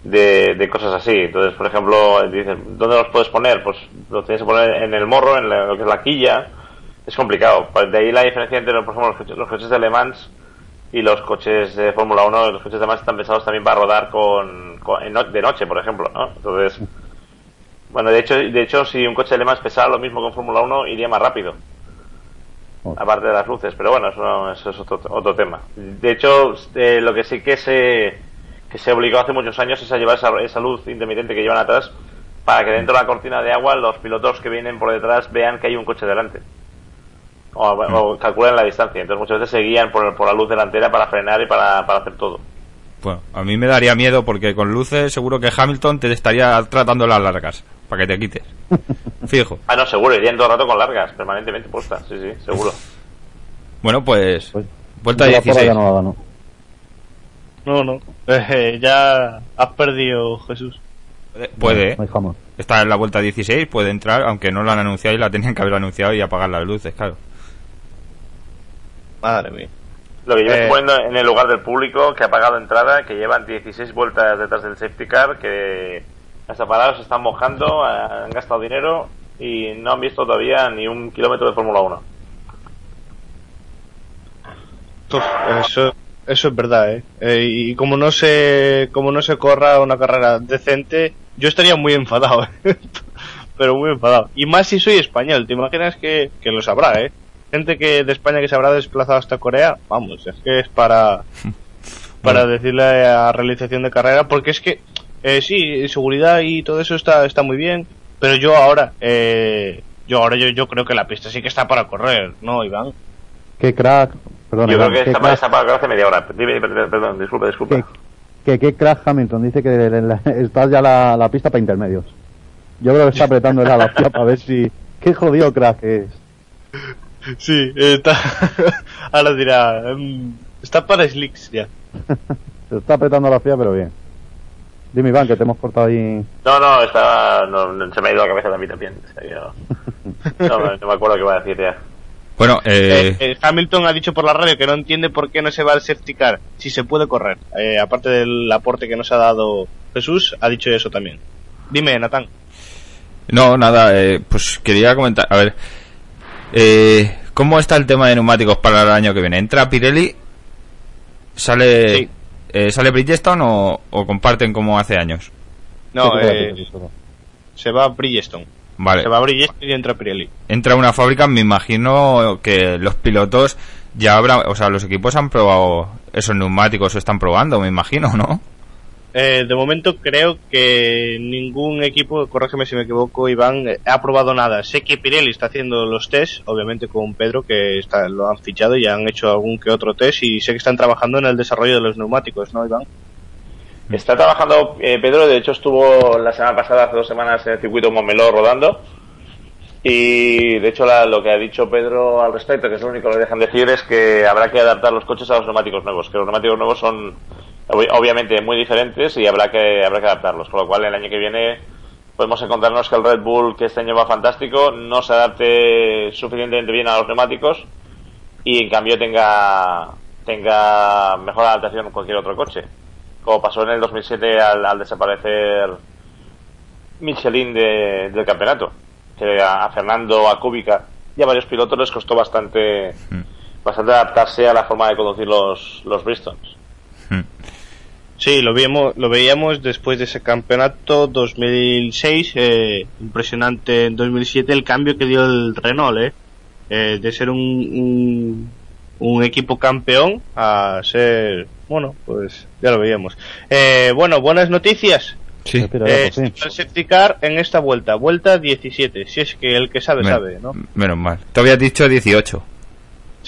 de, de cosas así. Entonces, por ejemplo, dices, ¿dónde los puedes poner? Pues los tienes que poner en el morro, en la- lo que es la quilla. Es complicado. De ahí la diferencia entre, por ejemplo, los coches, los coches de Le Mans y los coches de Fórmula 1. Los coches de Le Mans están pensados también para rodar con, de noche, por ejemplo. ¿no? Entonces, bueno, de hecho, de hecho, si un coche de Le Mans pesara lo mismo que un Fórmula 1, iría más rápido aparte de las luces, pero bueno, eso, no- eso es otro, otro tema. De hecho, eh, lo que sí que se, que se obligó hace muchos años es a llevar esa, esa luz intermitente que llevan atrás para que dentro de la cortina de agua los pilotos que vienen por detrás vean que hay un coche delante. O, o calculen la distancia. Entonces muchas veces se guían por, por la luz delantera para frenar y para, para hacer todo. Bueno, a mí me daría miedo porque con luces seguro que Hamilton te estaría tratando las largas para que te quites. <laughs> Fijo. Ah, no, seguro, irían todo el rato con largas, permanentemente puestas. Sí, sí, seguro. <laughs> Bueno, pues Pues, vuelta porra 16. ya no gano. No, no. Eh, ya has perdido, Jesús. Puede, puede, No jamón. está en la vuelta 16, puede entrar, aunque no lo han anunciado y la tenían que haber anunciado y apagar las luces, claro. Madre mía. Lo que yo Eh. poniendo en el lugar del público que ha pagado entrada, que llevan 16 vueltas detrás del safety car, que hasta parados se están mojando, han gastado dinero y no han visto todavía ni un kilómetro de Fórmula 1. Uf, eso, eso es verdad, ¿eh? Eh, Y como no se, como no se corra una carrera decente, yo estaría muy enfadado, <laughs> ¿eh? pero muy enfadado. Y más si soy español, ¿te imaginas que, que lo sabrá, eh? Gente que de España que se habrá desplazado hasta Corea, vamos, es que es para <laughs> para decirle a realización de carrera, porque es que eh, sí, seguridad y todo eso está está muy bien, pero yo ahora eh, yo ahora yo, yo creo que la pista sí que está para correr, ¿no, Iván? Qué crack. Perdón, Yo Iván, creo que qué está, está para hace media hora. Dime, perdón, perdón, disculpa, disculpa. que, que qué crack Hamilton dice que está ya la, la pista para intermedios. Yo creo que está apretando él a la FIA para ver si. Qué jodido crack es. Sí, está <laughs> ahora dirá, em, está para slicks ya. Se está apretando la FIA, pero bien. Dime, Iván, que te hemos cortado ahí. No, no, estaba, no, no, se me ha ido la cabeza también también. O sea, yo- no, no me acuerdo qué iba a decir ya. Bueno, eh, Eh, eh, Hamilton ha dicho por la radio que no entiende por qué no se va al safety car si se puede correr. Eh, aparte del aporte que nos ha dado Jesús, ha dicho eso también. Dime, Natán. no, nada, eh, pues quería comentar, a ver, eh, ¿cómo está el tema de neumáticos para el año que viene? ¿Entra Pirelli? ¿Sale, Sí. eh, ¿sale Bridgestone o, o comparten como hace años? No, eh, se va a Bridgestone. Vale, Se va a Bridgestone y entra Pirelli. entra una fábrica, me imagino que los pilotos ya habrán, o sea, los equipos han probado esos neumáticos, o están probando, me imagino, ¿no? Eh, de momento creo que ningún equipo, corrígeme si me equivoco, Iván, eh, ha probado nada. Sé que Pirelli está haciendo los test, obviamente con Pedro, que está, lo han fichado y han hecho algún que otro test, y sé que están trabajando en el desarrollo de los neumáticos, ¿no, Iván? Está trabajando eh, Pedro, de hecho estuvo la semana pasada, hace dos semanas, en el circuito Montmeló rodando. Y de hecho la- lo que ha dicho Pedro al respecto, que es lo único que le dejan decir, es que habrá que adaptar los coches a los neumáticos nuevos, que los neumáticos nuevos son obviamente muy diferentes y habrá que, habrá que adaptarlos. Con lo cual el año que viene podemos encontrarnos que el Red Bull, que este año va fantástico, no se adapte suficientemente bien a los neumáticos y en cambio tenga, tenga mejor adaptación que cualquier otro coche como pasó en el 2007 al, al desaparecer Michelin de- del campeonato, que a, a Fernando, a Kubica y a varios pilotos les costó bastante bastante adaptarse a la forma de conducir los, los Bristols. Sí, lo veíamos, lo veíamos después de ese campeonato 2006, eh, impresionante en 2007 el cambio que dio el Renault, eh, Eh, de ser un, un, un equipo campeón a ser, bueno, pues ya lo veíamos. Eh, bueno, buenas noticias. Sí. Eh, car en esta vuelta, vuelta 17, si es que el que sabe, Men- sabe, ¿no? Menos mal. Te habías dicho 18.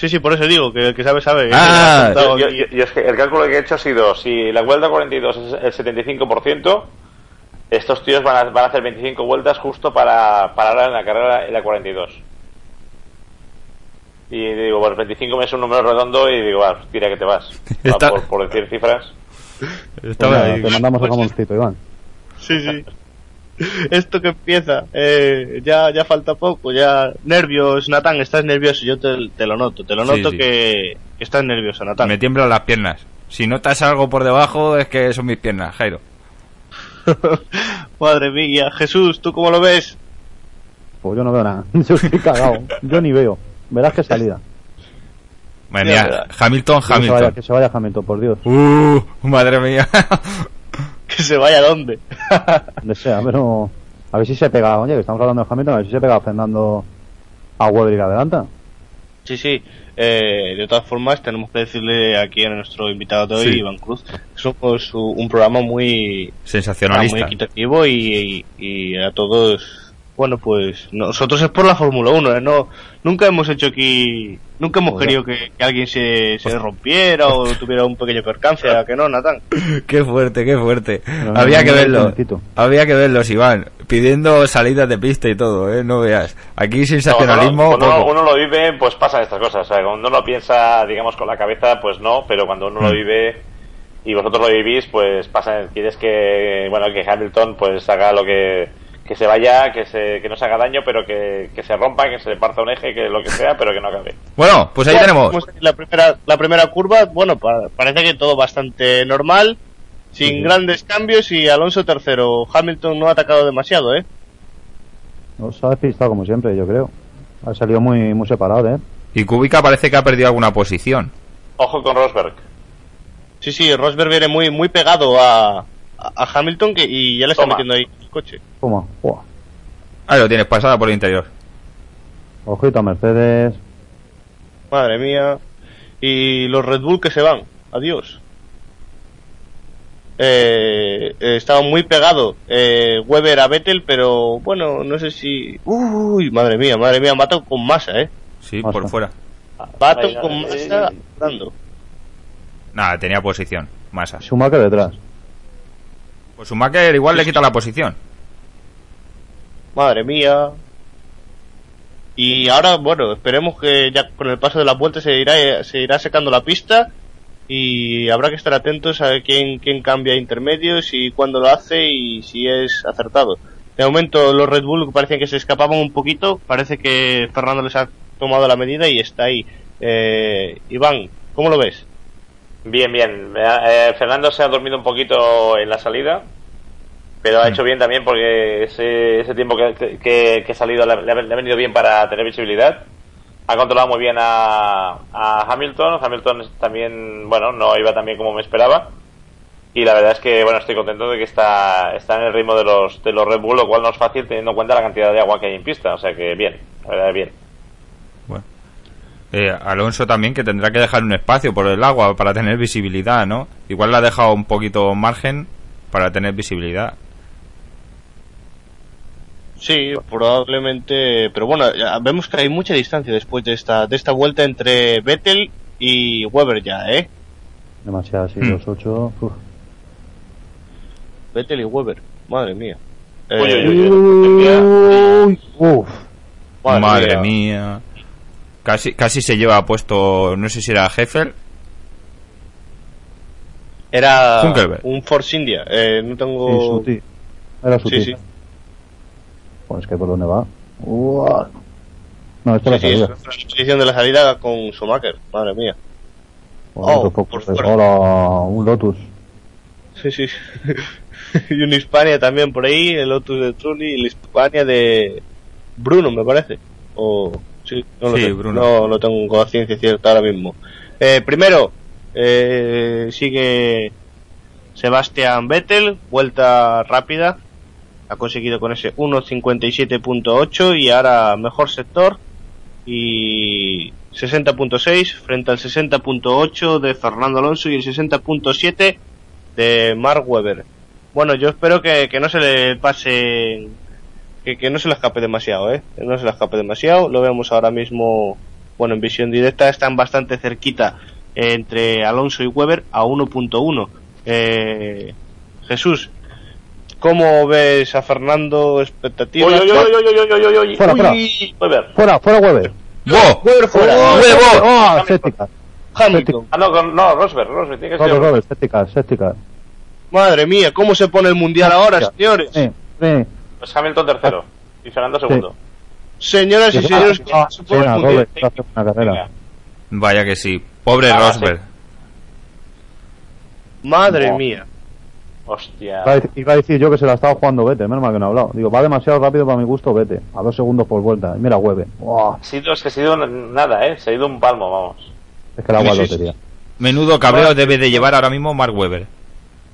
Sí, sí, por eso digo, que el que sabe, sabe. Ah, Yo, yo- yo- es que el cálculo que he hecho ha sido, si la vuelta 42 es el 75%, estos tíos van a, van a hacer 25 vueltas justo para parar en la carrera en la 42. Y digo, bueno, 25 me es un número redondo y digo, va, tira que te vas. <laughs> Va, Está- por, por decir cifras. Pues nada, te mandamos Pues- jamoncito, Iván. Sí, sí. <laughs> Esto que empieza, eh, ya, ya falta poco, ya nervios, Natán, estás nervioso, yo te, te lo noto, te lo Sí, noto sí. Que, que estás nervioso, Natán. Me tiemblan las piernas. Si notas algo por debajo, es que son mis piernas, Jairo. <laughs> Madre mía, Jesús, ¿tú cómo lo ves? Pues yo no veo nada. <laughs> Yo estoy cagado. Yo ni veo. Verás que salida. Madre mía, verdad. Hamilton, Que se, vaya, Hamilton. que se vaya Hamilton, por Dios. Uh, madre mía. <laughs> Que se vaya <laughs> a dónde. Donde sea, pero. A ver si se pega. Oye, que estamos hablando de Hamilton, a ver si se pega Fernando a Weber y adelanta. sí, sí. Eh, de todas formas, tenemos que decirle aquí a nuestro invitado de hoy, Sí. Iván Cruz, que somos un programa muy, muy Sensacionalista. equitativo y, y- y a todos bueno pues nosotros es por la Fórmula 1 ¿eh? no nunca hemos hecho aquí nunca hemos querido que, que alguien se, se rompiera o <laughs> tuviera un pequeño percance ¿a que no Natán Qué fuerte, qué fuerte. No, Había no, que no, verlo. Había que verlos, Iván. Pidiendo salidas de pista y todo, ¿eh? No veas. Aquí No, sensacionalismo. cuando uno, poco. uno lo vive, pues pasan estas cosas. O sea, cuando uno lo piensa, digamos, con la cabeza, pues no, pero cuando uno lo Mm. vive y vosotros lo vivís, pues pasa. Quieres que, bueno, que Hamilton pues haga lo que, que se vaya, que se, que no se haga daño, pero que, que se rompa, que se le parta un eje, que lo que sea, pero que no acabe. Bueno, pues ahí tenemos. tenemos la primera la primera curva bueno pa- parece que todo bastante normal sin grandes cambios y Alonso tercero Hamilton no ha atacado demasiado ¿eh? Nos ha despistado como siempre, yo creo. Ha salido muy, muy separado, ¿eh? Y Kubica parece que ha perdido alguna posición. Ojo con Rosberg. sí sí Rosberg viene muy muy pegado a, a- Hamilton que, y ya le está Toma. metiendo ahí coche ¿Cómo? Ahí lo tienes, pasada por el interior. Ojito a Mercedes. Madre mía. Y los Red Bull que se van. Adiós. Eh, eh, estaba muy pegado eh, Weber a Vettel, pero bueno, no sé si... Uy, madre mía, madre mía, mato con masa, ¿eh? Sí, Masa. por fuera. Bato Venga, con masa dando. Nada, tenía posición. Masa. Schumacher detrás. Pues Schumacher igual le quita la posición. Madre mía. Y ahora, bueno, esperemos que ya con el paso de las vueltas se irá, se irá secando la pista y habrá que estar atentos a quién, quién cambia intermedios y cuándo lo hace y si es acertado. De momento los Red Bull parecían que se escapaban un poquito, parece que Fernando les ha tomado la medida y está ahí. Eh, Iván, ¿cómo lo ves? Bien, bien. Eh, Fernando se ha dormido un poquito en la salida, pero ha hecho bien también porque ese, ese tiempo que, que, que ha salido le, ha- le ha venido bien para tener visibilidad. Ha controlado muy bien a, a Hamilton. Hamilton también, bueno, no iba tan bien como me esperaba. Y la verdad es que, bueno, estoy contento de que está, está en el ritmo de los, de los Red Bull, lo cual no es fácil teniendo en cuenta la cantidad de agua que hay en pista. O sea que bien, la verdad bien. Bueno. Eh, Alonso también que tendrá que dejar un espacio por el agua para tener visibilidad, ¿no? Igual le ha dejado un poquito margen para tener visibilidad. Sí, probablemente, pero bueno, vemos que hay mucha distancia después de esta, de esta vuelta entre Vettel y Weber ya, ¿eh? Demasiado, sí, Hmm. los ocho. uf. Vettel y Weber, madre mía. Uy, uy, Eh, uy, uy. Uy, uf. Madre, mía. Casi, casi se lleva puesto, no sé si era Heffel. Era un Force India, eh, no Sí, tengo... Suti. Era Suti. Sí, sí. Pues que por dónde va. Uah. No, esto Sí, es sí, la es salida. la de la salida con Schumacher, madre mía. Joder, Oh, por por favor. fuera. Hola, un Lotus. Sí, sí. <laughs> y un Hispania también por ahí, el Lotus de Trulli y el Hispania de Bruno, me parece. O sí, no lo Sí. Bruno. No, no tengo conciencia cierta ahora mismo. Eh, primero, eh, sigue Sebastián Vettel, vuelta rápida. Ha conseguido con ese 1.57.8 y ahora mejor sector y 60.6 frente al 60.8 de Fernando Alonso y el 60.7 de Mark Webber. Bueno, yo espero que, que no se le pase, que, que no se le escape demasiado, ¿eh? Que no se le escape demasiado. Lo vemos ahora mismo, bueno, en visión directa están bastante cerquita eh, entre Alonso y Webber a 1.1. Eh, Jesús, ¿cómo ves a Fernando? ¿Expectativas? uy, uy, uy. Fuera, fuera. Weber. Fuera, fuera Weber. ¡Bo! Webber fuera. ¡Huevo! ¡Ah, séptica! Hamilton. Ah, no, no, Rosberg, Rosberg, tiene que ser. Robert, séptica, séptica. Madre mía, ¿cómo se pone el mundial ahora, señores? Sí, sí. Pues Hamilton tercero y Fernando segundo. Señoras y Sí, señores, ah, carrera. Vaya que sí. Pobre Ah, Rosberg. Madre No. mía. Hostia. Iba a, decir yo que se la estaba jugando Vete, menos mal que no ha hablado. Digo, va demasiado rápido para mi gusto, Vete. A dos segundos por vuelta. Y mira, Weber. Buah, Ha sido, es que ha sido nada, ¿eh? Se ha ido un palmo, vamos. es que la agua Sí, sí, sí. lotería. Menudo cabreo debe de llevar ahora mismo Mark Webber.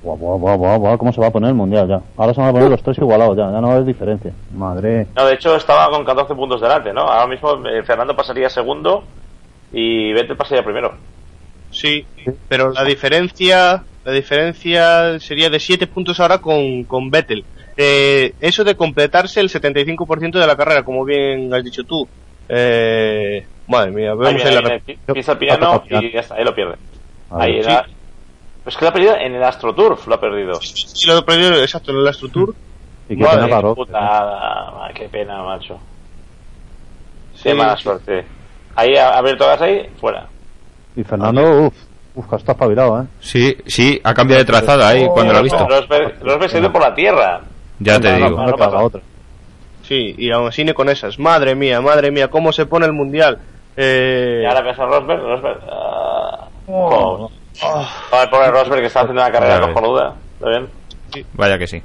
Buah, buah, buah, buah, buah, ¿Cómo se va a poner el mundial ya? Ahora se van a poner los tres igualados ya. Ya no hay diferencia. Madre. No, de hecho estaba con 14 puntos delante, ¿no? Ahora mismo eh, Fernando pasaría segundo y Vettel pasaría primero. Sí, pero la diferencia, la diferencia sería de 7 puntos ahora con, con Vettel. Eh, eso de completarse el 75% de la carrera, como bien has dicho tú. Eh, madre mía, Ahí vemos viene, en la ahí pi- pisa el piano y ya está, ahí lo pierde. A. Ahí era. Pues que lo ha perdido en el AstroTurf, lo ha perdido. Sí, lo he perdido, exacto, en el AstroTour. Y que Madre pena ¿eh? Putada, qué pena, macho. Sí, Qué mala sí. suerte. Ahí ha ha abierto gas ahí, fuera. Y Fernando, uff, uf, está espabilado, ¿eh? Sí, sí, ha cambiado de trazada ahí cuando lo ha visto. Se ha ido por la tierra. Ya te digo. otra. Sí, y aún así ni con esas. Madre mía, madre mía, cómo se pone el mundial. Eh, Y ahora ves a Rosberg, Rosberg. ah, Oh. Oh, el pobre Rosberg que está haciendo una carrera Vale. cojonuda. ¿Está bien? Vaya que sí.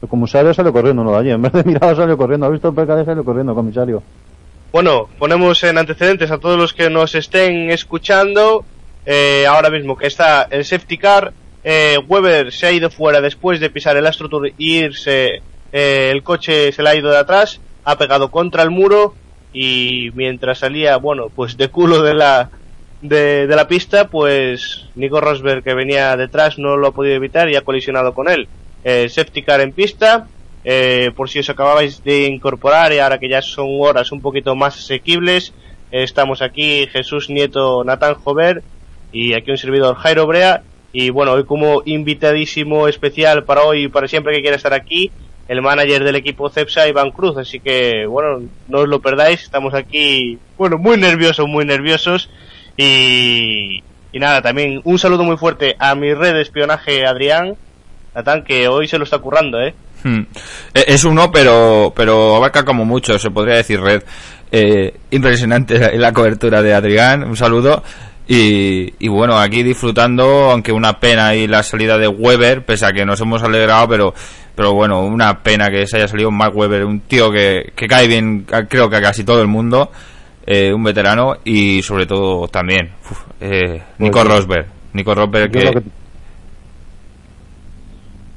El comisario salió corriendo de allí. En vez de mirar, salió corriendo. ¿Ha visto el PKD? Salió corriendo, comisario. Bueno, ponemos en antecedentes a todos los que nos estén escuchando. eh, ahora mismo que está el safety car. eh, Weber se ha ido fuera después de pisar el Astro Tour y irse eh, el coche se le ha ido de atrás, ha pegado contra el muro y mientras salía, bueno, pues de culo de la, de, de la pista, pues Nico Rosberg que venía detrás no lo ha podido evitar y ha colisionado con él. Eh, en pista, eh, por si os acababais de incorporar y ahora que ya son horas un poquito más asequibles, eh, estamos aquí Jesús Nieto Natán Jover y aquí un servidor Jairo Brea. Y bueno, hoy como invitadísimo especial para hoy y para siempre que quiera estar aquí, el manager del equipo Cepsa, Iván Cruz, así que bueno, no os lo perdáis, estamos aquí, bueno, muy nerviosos, muy nerviosos y, y nada, también un saludo muy fuerte a mi red de espionaje Adrián, Natán, que hoy se lo está currando, ¿eh? Hmm. Eh, Es uno, pero, pero abarca como mucho, se podría decir red. Eh, impresionante la- cobertura de Adrián, un saludo. Y, y bueno, aquí disfrutando, aunque una pena ahí la salida de Weber, pese a que nos hemos alegrado, pero, pero bueno, una pena que se haya salido Mark Weber, un tío que, que cae bien, creo que a casi todo el mundo, eh, un veterano y sobre todo también, uf, eh, Nico. Rosberg. Nico Rosberg que...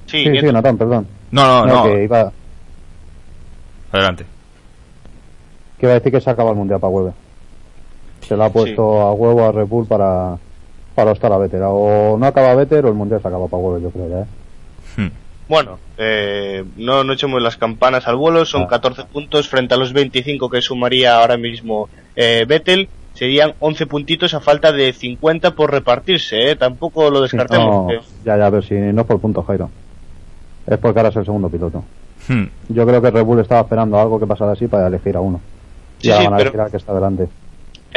Sí, Sí, sí, Natán, perdón. No, no, No, no, que iba, adelante. que iba a decir que se acaba el mundial para Weber. Se le ha puesto a huevo a Red Bull para, para estar a Vettel. O no acaba Vettel o el mundial se acaba para Weber, yo creo ya, ¿eh? Hmm. Bueno, eh, no, no echemos las campanas al vuelo, son Ah. 14 puntos frente a los 25 que sumaría ahora mismo eh, Vettel, serían 11 puntitos a falta de 50 por repartirse, ¿eh? tampoco lo Sí, descartemos. no, porque- ya, ya, pero si no es por punto, Jairo. Es porque ahora es el segundo piloto. Hmm. Yo creo que Red Bull estaba esperando algo que pasara así para elegir a uno. Sí, y ahora sí, van a pero- elegir al que está delante.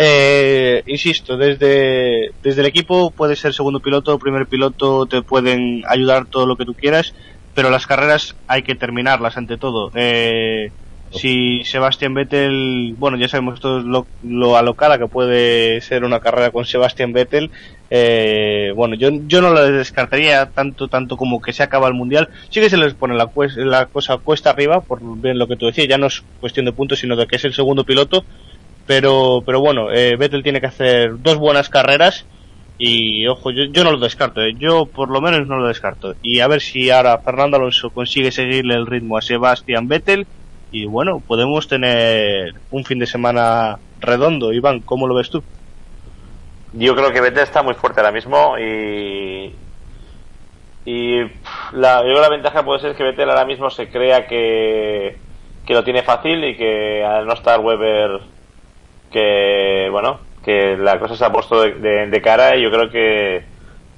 Eh, insisto, desde, desde el equipo puede ser segundo piloto, primer piloto, te pueden ayudar todo lo que tú quieras, pero las carreras hay que terminarlas ante todo. Eh, si Sebastián Vettel, bueno, ya sabemos todos lo, lo alocada que puede ser una carrera con Sebastián Vettel, eh, bueno, yo, yo no lo descartaría tanto, tanto como que se acaba el mundial. Sí que se les pone la, la cosa cuesta arriba, por bien lo que tú decías, ya no es cuestión de puntos, sino de que es el segundo piloto pero pero bueno eh, Vettel tiene que hacer dos buenas carreras y ojo yo, yo no lo descarto eh, yo por lo menos no lo descarto. Y a ver si ahora Fernando Alonso consigue seguirle el ritmo a Sebastián Vettel. Y bueno podemos tener un fin de semana redondo. Iván cómo lo ves tú Yo creo que Vettel está muy fuerte ahora mismo y. Y la, yo la ventaja puede ser que Vettel ahora mismo se crea que, que lo tiene fácil y que al no estar Weber, que bueno, que la cosa se ha puesto de, de- de cara y yo creo que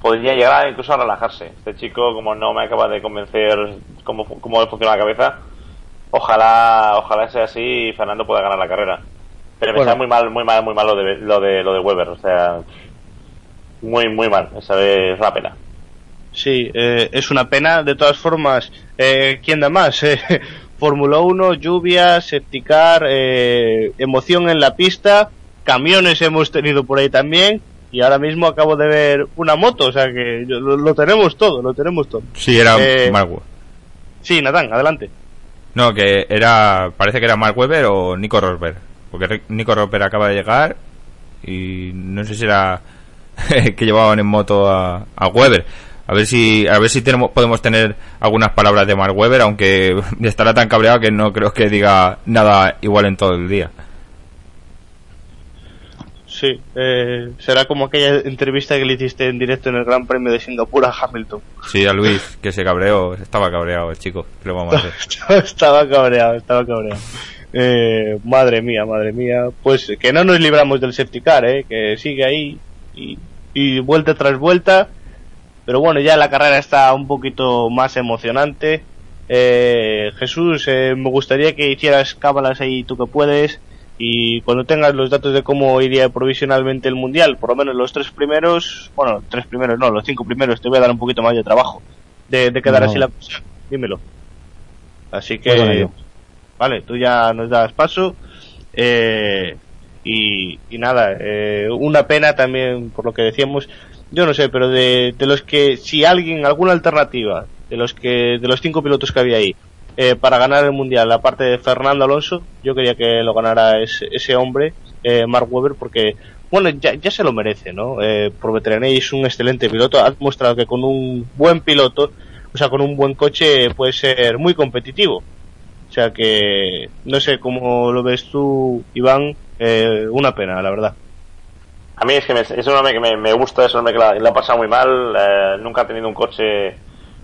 podría llegar incluso a relajarse. Este chico, como no me acaba de convencer cómo, cómo funciona la cabeza, ojalá, ojalá sea así y Fernando pueda ganar la carrera. Pero me está muy mal, muy mal, muy mal lo de, lo de, lo de Weber, o sea, muy, muy mal, esa vez es una pena. Sí, eh, es una pena. De todas formas, eh, ¿quién da más? <laughs> Eh, Fórmula 1, lluvia, safety car, eh, emoción en la pista, camiones hemos tenido por ahí también. Y ahora mismo acabo de ver una moto, o sea que lo, lo tenemos todo, lo tenemos todo. Sí, era Eh, Mark Webber. Sí, Natán, adelante. No, que era. Parece que era Mark Webber o Nico Rosberg. Porque Nico Rosberg acaba de llegar y no sé si era <laughs> que llevaban en moto a, a Webber. A ver si a ver si tenemos podemos tener algunas palabras de Mark Webber, aunque <laughs> estará tan cabreado que no creo que diga nada igual en todo el día. Sí, eh, será como aquella entrevista que le hiciste en directo en el Gran Premio de Singapur a Hamilton. Sí, a Luis, que se cabreó, estaba cabreado el chico. ¿Qué le vamos a hacer? <laughs> estaba cabreado, estaba cabreado. Eh, madre mía, madre mía. Pues que no nos libramos del safety car, eh, que sigue ahí y, y vuelta tras vuelta. Pero bueno, ya la carrera está un poquito más emocionante. Eh, Jesús, eh, me gustaría que hicieras cábalas ahí tú que puedes. Y cuando tengas los datos de cómo iría provisionalmente el mundial, por lo menos los tres primeros, bueno, tres primeros no, los cinco primeros, te voy a dar un poquito más de trabajo. De, de quedar No. así la cosa, dímelo. Así que, ello. vale, tú ya nos das paso. Eh, y, y nada, eh, una pena también por lo que decíamos. Yo no sé, pero de, de los que, si alguien, alguna alternativa, de los que, de los cinco pilotos que había ahí, eh, para ganar el mundial, aparte de Fernando Alonso, yo quería que lo ganara ese, ese hombre, eh, Mark Webber, porque, bueno, ya, ya se lo merece, ¿no? Eh, por veteranía es un excelente piloto, ha demostrado que con un buen piloto, o sea, con un buen coche puede ser muy competitivo. O sea que no sé cómo lo ves tú, Iván. Eh, una pena, la verdad. A mí es que me- es un hombre que me, me gusta, es un hombre que la, la ha pasado muy mal, eh, nunca ha tenido un coche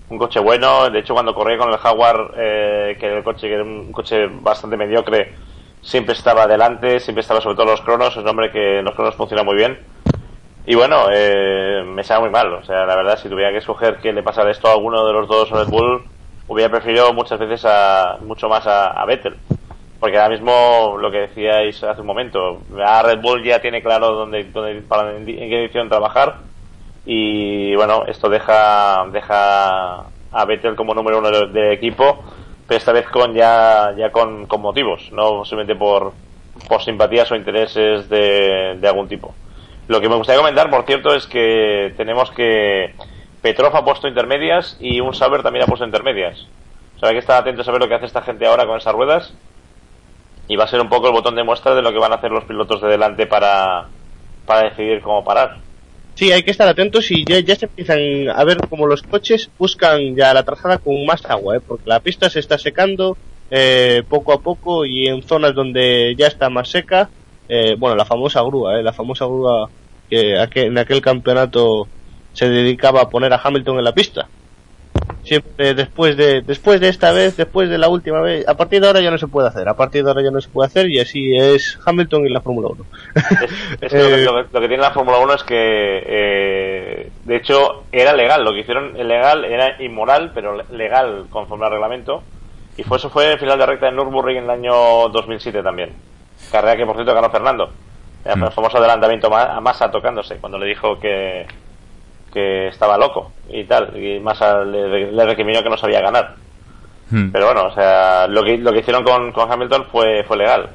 un coche bueno, de hecho cuando corría con el Jaguar, eh, que era el coche que era un coche bastante mediocre, siempre estaba adelante, siempre estaba sobre todo los cronos, es un hombre que en los cronos funciona muy bien. Y bueno, eh, me sabe muy mal, o sea, la verdad, si tuviera que escoger que le pasara esto a alguno de los dos Red Bull, hubiera preferido muchas veces a, mucho más a, a Vettel. Porque ahora mismo, lo que decíais hace un momento, a Red Bull ya tiene claro dónde, dónde para, en, qué edición trabajar. Y bueno, esto deja, deja a Vettel como número uno del de equipo, pero esta vez con ya, ya con, con motivos, no simplemente por, por simpatías o intereses de, de algún tipo. Lo que me gustaría comentar, por cierto, es que tenemos que Petrov ha puesto intermedias y un Saber también ha puesto intermedias. O sea, hay que estar atentos a ver lo que hace esta gente ahora con esas ruedas. Y va a ser un poco el botón de muestra de lo que van a hacer los pilotos de delante para, para decidir cómo parar. Sí, hay que estar atentos y ya, ya se empiezan a ver como los coches buscan ya la trazada con más agua, ¿eh? porque la pista se está secando eh, poco a poco y en zonas donde ya está más seca, eh, bueno, la famosa grúa, ¿eh? la famosa grúa que en aquel campeonato se dedicaba a poner a Hamilton en la pista. Siempre después de después de esta vez, después de la última vez, a partir de ahora ya no se puede hacer, a partir de ahora ya no se puede hacer y así es Hamilton y la Fórmula 1. Es, es que lo, <laughs> que, lo que- lo que tiene la Fórmula 1 es que, eh, de hecho, era legal. Lo que hicieron legal era inmoral, pero le- legal conforme al reglamento. Y fue, eso fue el final de recta en Nürburgring en el año 2007 también. Carrera que, por cierto, ganó Fernando. El Mm. famoso adelantamiento ma- a Massa tocándose cuando le dijo que, que estaba loco y tal. Y Massa le, le recriminó que no sabía ganar. Hmm, Pero bueno, o sea, lo que, lo que hicieron con, con Hamilton fue, fue legal.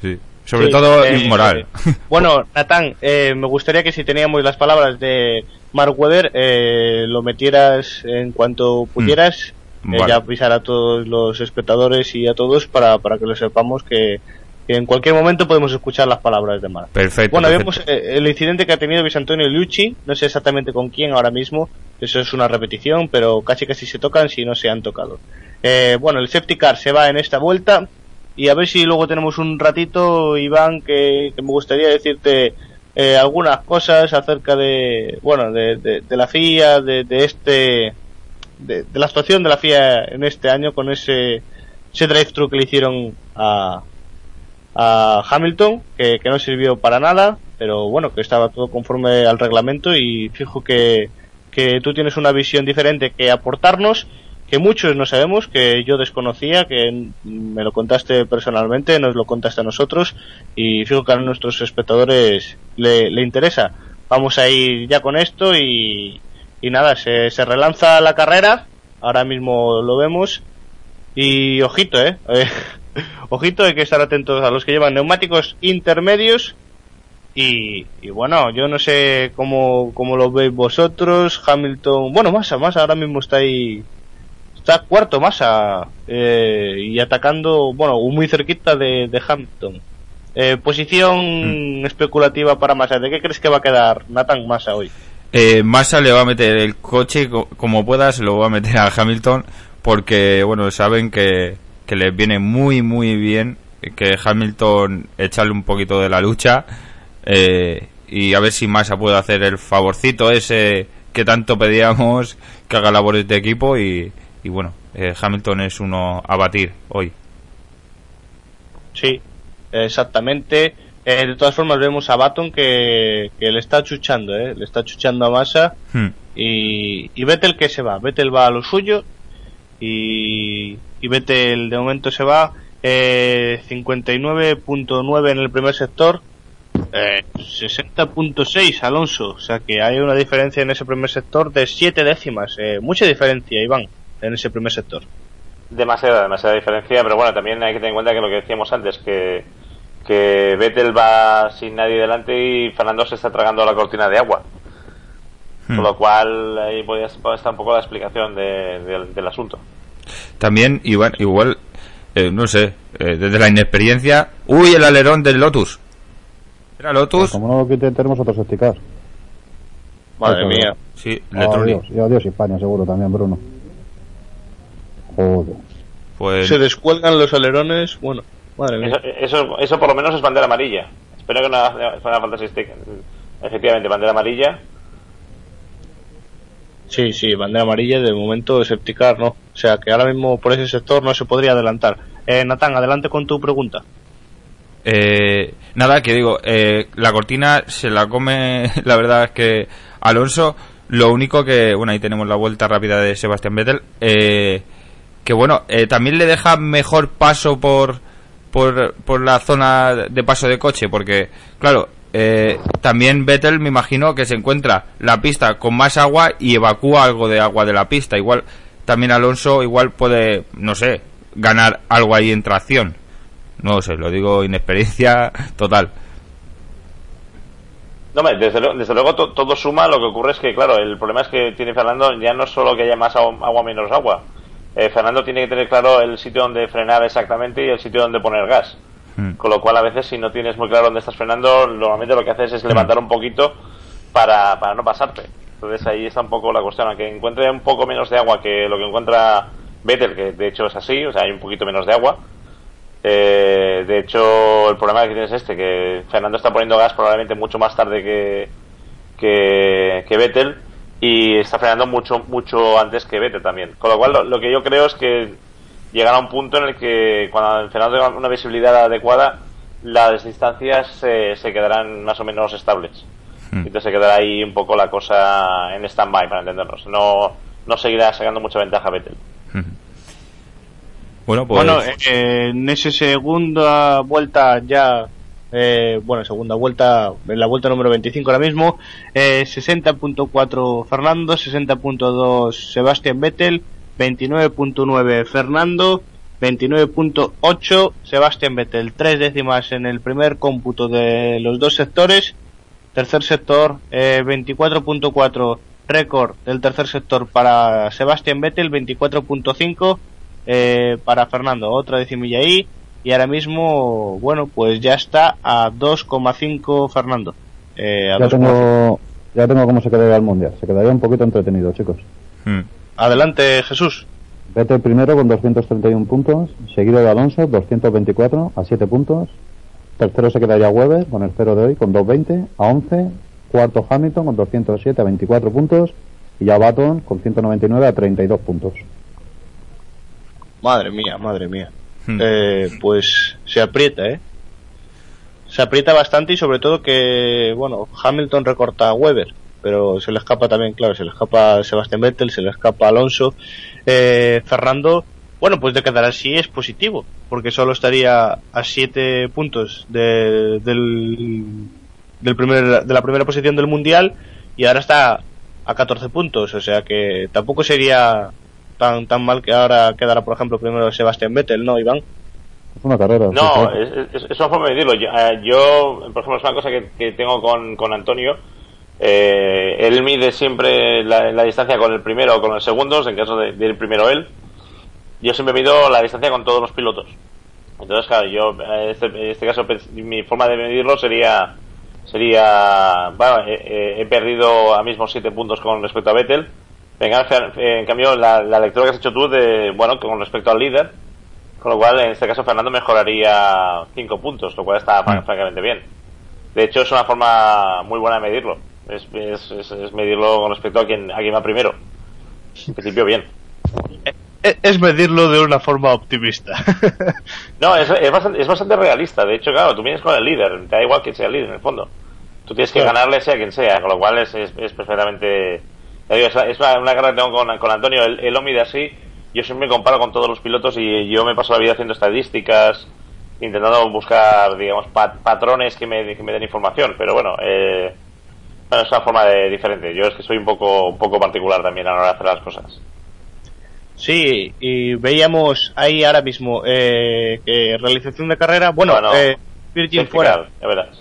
sí. Sobre Sí, todo eh, inmoral. Bueno, Natán, eh, me gustaría que si teníamos las palabras de Mark Webber, eh, lo metieras en cuanto pudieras, Mm. eh, Vale. ya avisar a todos los espectadores y a todos para, para que lo sepamos que, que en cualquier momento podemos escuchar las palabras de Mark. Perfecto. Bueno, perfecto. vemos eh, el incidente que ha tenido Luis Antonio Liucci, no sé exactamente con quién ahora mismo, eso es una repetición, pero casi casi se tocan si no se han tocado. Eh, bueno, el safety car se va en esta vuelta y a ver si luego tenemos un ratito, Iván, que, que me gustaría decirte eh, algunas cosas acerca de, bueno, de, de- de la FIA, de, de este, de, de la actuación de la FIA en este año con ese, ese drive-thru que le hicieron a, a Hamilton, que, que no sirvió para nada, pero bueno, que estaba todo conforme al reglamento y fijo que, que tú tienes una visión diferente que aportarnos, que muchos no sabemos, que yo desconocía, que me lo contaste personalmente, nos lo contaste a nosotros y fijo que a nuestros espectadores le, le interesa. Vamos a ir ya con esto y, y nada, se, se relanza la carrera, ahora mismo lo vemos y ojito, eh. <laughs> Ojito, hay que estar atentos a los que llevan neumáticos intermedios. Y, y bueno, yo no sé cómo, cómo lo veis vosotros. Hamilton, bueno, Massa, Massa ahora mismo está ahí. Está cuarto Massa eh, y atacando, bueno, muy cerquita de, de Hamilton. Eh, posición especulativa para Massa. ¿De qué crees que va a quedar Nathan Massa hoy? Eh, Massa le va a meter el coche co- como pueda, se lo va a meter a Hamilton porque, bueno, saben que, que les viene muy, muy bien que Hamilton echarle un poquito de la lucha eh, y a ver si Massa puede hacer el favorcito ese que tanto pedíamos que haga labores de equipo y, y bueno, eh, Hamilton es uno a batir hoy. Sí, exactamente. Eh, de todas formas vemos a Baton que, que le está chuchando, ¿eh? le está chuchando a Massa Hmm. y, y Vettel que se va, Vettel va a lo suyo y, y Vettel de momento se va eh, 59.9 en el primer sector, eh, 60.6 Alonso, o sea que hay una diferencia en ese primer sector de 7 décimas, eh, mucha diferencia Iván en ese primer sector. demasiada, demasiada diferencia, pero bueno, también hay que tener en cuenta que lo que decíamos antes, que, que Vettel va sin nadie delante y Fernando se está tragando la cortina de agua. Hmm. Con lo cual ahí podría estar un poco la explicación de- del- del asunto. También, igual, igual eh, no sé, eh, desde la inexperiencia. ¡Uy, el alerón del Lotus! ¿Era Lotus? Como no lo quiten, tenemos otros stickers. Madre Eso, mía. Sí, Electronic. Adiós, y adiós España, seguro también, Bruno. Joder. Pues Se descuelgan los alerones, bueno, madre mía. Eso, eso, eso por lo menos es bandera amarilla. Espero que no haga esté- Efectivamente, bandera amarilla. Sí, sí, bandera amarilla de momento Septicar no. O sea que ahora mismo por ese sector no se podría adelantar. Eh, Natán, adelante con tu pregunta. Eh, nada, que digo, eh, la cortina se la come, <laughs> la verdad es que Alonso, lo único que, bueno, ahí tenemos la vuelta rápida de Sebastián Vettel, eh, que bueno, eh, también le deja mejor paso por, por, por la zona de paso de coche, porque, claro, eh, también Vettel me imagino que se encuentra la pista con más agua y evacúa algo de agua de la pista, igual, también Alonso igual puede, no sé, ganar algo ahí en tracción. No sé, lo digo inexperiencia <laughs> total. No, desde, luego- desde luego to- todo suma, lo que ocurre es que, claro, el problema es que tiene Fernando ya no solo que haya más agua, agua menos agua. Eh, Fernando tiene que tener claro el sitio donde frenar exactamente y el sitio donde poner gas. Mm. Con lo cual, a veces, si no tienes muy claro dónde estás frenando, normalmente lo que haces es levantar un poquito para, para no pasarte. Entonces ahí está un poco la cuestión. Aunque encuentre un poco menos de agua que lo que encuentra Vettel, que de hecho es así, o sea, hay un poquito menos de agua. Eh, de hecho, el problema que tienes es este, que Fernando está poniendo gas probablemente mucho más tarde que, que, Vettel y está frenando mucho mucho antes que Vettel también. Con lo cual, lo que yo creo es que llegará un punto en el que cuando Fernando tenga una visibilidad adecuada, las distancias se, se quedarán más o menos estables. Mm. Entonces se quedará ahí un poco la cosa en stand-by, para entendernos. No, no seguirá sacando mucha ventaja Vettel. Bueno, pues Bueno, eh, en esa segunda vuelta ya, eh, bueno, segunda vuelta, en la vuelta número 25 ahora mismo, eh, 60.4 Fernando, 60.2 Sebastián Vettel, 29.9 Fernando, 29.8 Sebastián Vettel, tres décimas en el primer cómputo de los dos sectores. Tercer sector, eh, 24.4 récord del tercer sector para Sebastián Vettel, 24.5 eh, para Fernando, otra decimilla ahí. Y ahora mismo, bueno, pues ya está a 2,5 Fernando. Eh, a Ya 2,5. tengo, ya tengo cómo se quedaría el mundial. Se quedaría un poquito entretenido, chicos. mm, Adelante, Jesús. Vettel primero con 231 puntos, seguido de Alonso 224 a 7 puntos. Tercero se quedaría Weber con el cero de hoy con 220 a 11. Cuarto Hamilton con 207 a 24 puntos. Y ya Baton con 199 a 32 puntos. Madre mía, madre mía. mm. Eh, pues se aprieta, ¿eh? Se aprieta bastante y sobre todo que, bueno, Hamilton recorta a Weber, pero se le escapa también, claro, se le escapa Sebastián Vettel, se le escapa Alonso. Eh, Fernando, bueno, pues de quedar así es positivo, porque solo estaría a 7 puntos de, del, del primer, de la primera posición del Mundial y ahora está a 14 puntos, o sea que tampoco sería tan tan mal que ahora quedará, por ejemplo, primero Sebastián Vettel, ¿no, Iván? Es una carrera. sí, No, claro. es, es, es una forma de decirlo. Yo, eh, yo, por ejemplo, es una cosa que, que tengo con, con Antonio. Eh, él mide siempre la, la distancia con el primero o con el segundo, en caso de, de ir primero él. Yo siempre mido la distancia con todos los pilotos. Entonces, claro, yo en este, en este caso pens- mi forma de medirlo sería sería bueno, eh, eh, he perdido ahora mismo 7 puntos con respecto a Vettel. Venga, eh, en cambio la, la lectura que has hecho tú de bueno con respecto al líder, con lo cual en este caso Fernando mejoraría 5 puntos, lo cual está fran- francamente bien. De hecho es una forma muy buena de medirlo. Es, es, es- es medirlo con respecto a quien a quien va primero. En principio bien. E- Es medirlo de una forma optimista. <laughs> No, es, es, bastante, es bastante realista. De hecho, claro, tú vienes con el líder. Te da igual que sea el líder, en el fondo. Tú tienes que Claro. ganarle sea quien sea, con lo cual es, es, es perfectamente... es, una, una guerra que tengo con, con Antonio. Él lo mide así. Yo siempre me comparo con todos los pilotos y yo me paso la vida haciendo estadísticas, intentando buscar, digamos, pat- patrones que me, que me den información. Pero bueno, eh, bueno, es una forma de, diferente. Yo es que soy un poco, un poco particular también a la hora de hacer las cosas. Sí, y veíamos ahí ahora mismo eh, que realización de carrera, bueno, Bueno, eh, Virgin fuera, ya verás.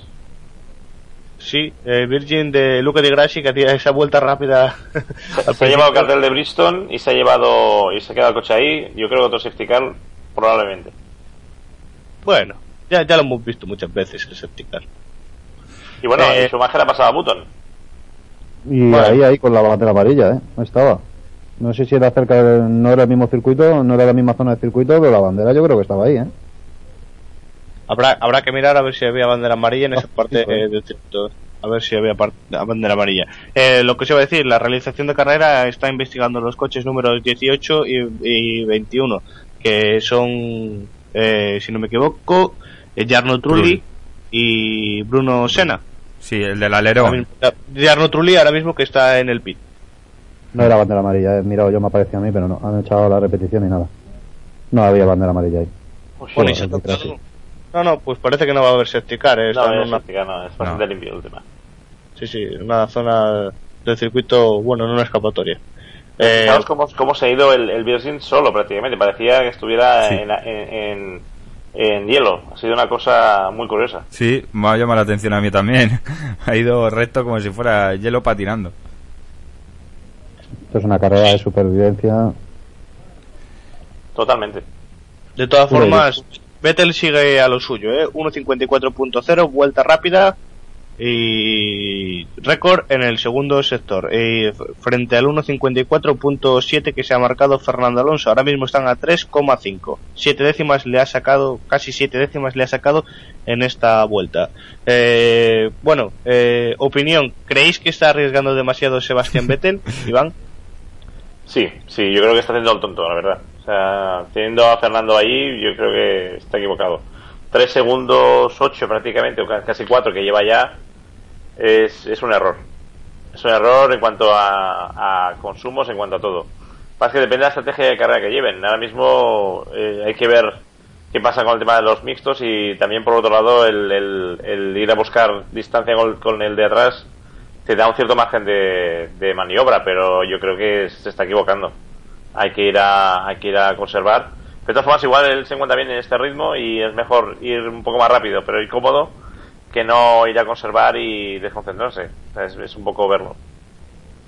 sí, eh, Virgin de Luca de Grassi que hacía esa vuelta rápida. <laughs> Se, se ha llevado el cartel de Bristol y se ha llevado y se ha quedado el coche ahí. Yo creo que otro safety car probablemente. Bueno, ya, ya lo hemos visto muchas veces el safety car. Y bueno, Eh, y Schumacher ha pasado a Button. Y ahí, ahí con la bandera amarilla, ¿eh? No estaba. No sé si era cerca de, no era el mismo circuito, no era la misma zona de circuito, pero la bandera yo creo que estaba ahí, ¿eh? Habrá, habrá que mirar a ver si había bandera amarilla en esa Ah, parte sí, pues. eh, del circuito. A ver si había bandera amarilla. Eh, lo que se va a decir, la realización de carrera está investigando los coches números 18 y, y 21, que son, eh, si no me equivoco, eh, Jarno Trulli Trulli. y Bruno Senna. Sí, el del alerón. mismo- Jarno Trulli ahora mismo que está en el pit. No era bandera amarilla, he mirado yo, me parecía a mí, pero no, han echado la repetición y nada. No había bandera amarilla ahí. Bueno, y sí, se. No, no, pues parece que no va a haber safety car. eh, no, es, una- no, es bastante No. limpio el tema. sí, sí, una zona del circuito, bueno, en una escapatoria. Eh, Fijaos cómo, cómo se ha ido el, el Virgin solo prácticamente. Parecía que estuviera Sí. en, en, en- en hielo. Ha sido una cosa muy curiosa. Sí, me ha llamado la atención a mí también. <laughs> ha ido recto como si fuera hielo patinando. Esto es una carrera de supervivencia. Totalmente. De todas formas, Vettel sigue a lo suyo, ¿eh? 1.54.0, vuelta rápida y récord en el segundo sector. Y f- frente al 1.54.7 que se ha marcado Fernando Alonso, ahora mismo están a 3,5. Siete décimas le ha sacado, casi siete décimas le ha sacado en esta vuelta. Eh, bueno, eh, opinión, ¿creéis que está arriesgando demasiado Sebastián Vettel, <laughs> Iván? Sí, sí, yo creo que está haciendo el tonto, la verdad. O sea, teniendo a Fernando ahí, yo creo que está equivocado. 3 segundos 8 prácticamente, o ca- casi 4 que lleva ya, es, es un error. Es un error en cuanto a, a consumos, en cuanto a todo. Pasa que depende de la estrategia de carrera que lleven. Ahora mismo eh, hay que ver qué pasa con el tema de los mixtos y también por otro lado el, el- el ir a buscar distancia con, con el de atrás te da un cierto margen de, de maniobra, pero yo creo que se está equivocando. Hay que ir a, hay que ir a conservar. De todas formas, igual él se encuentra bien en este ritmo y es mejor ir un poco más rápido, pero ir cómodo, que no ir a conservar y desconcentrarse. Es, un poco verlo.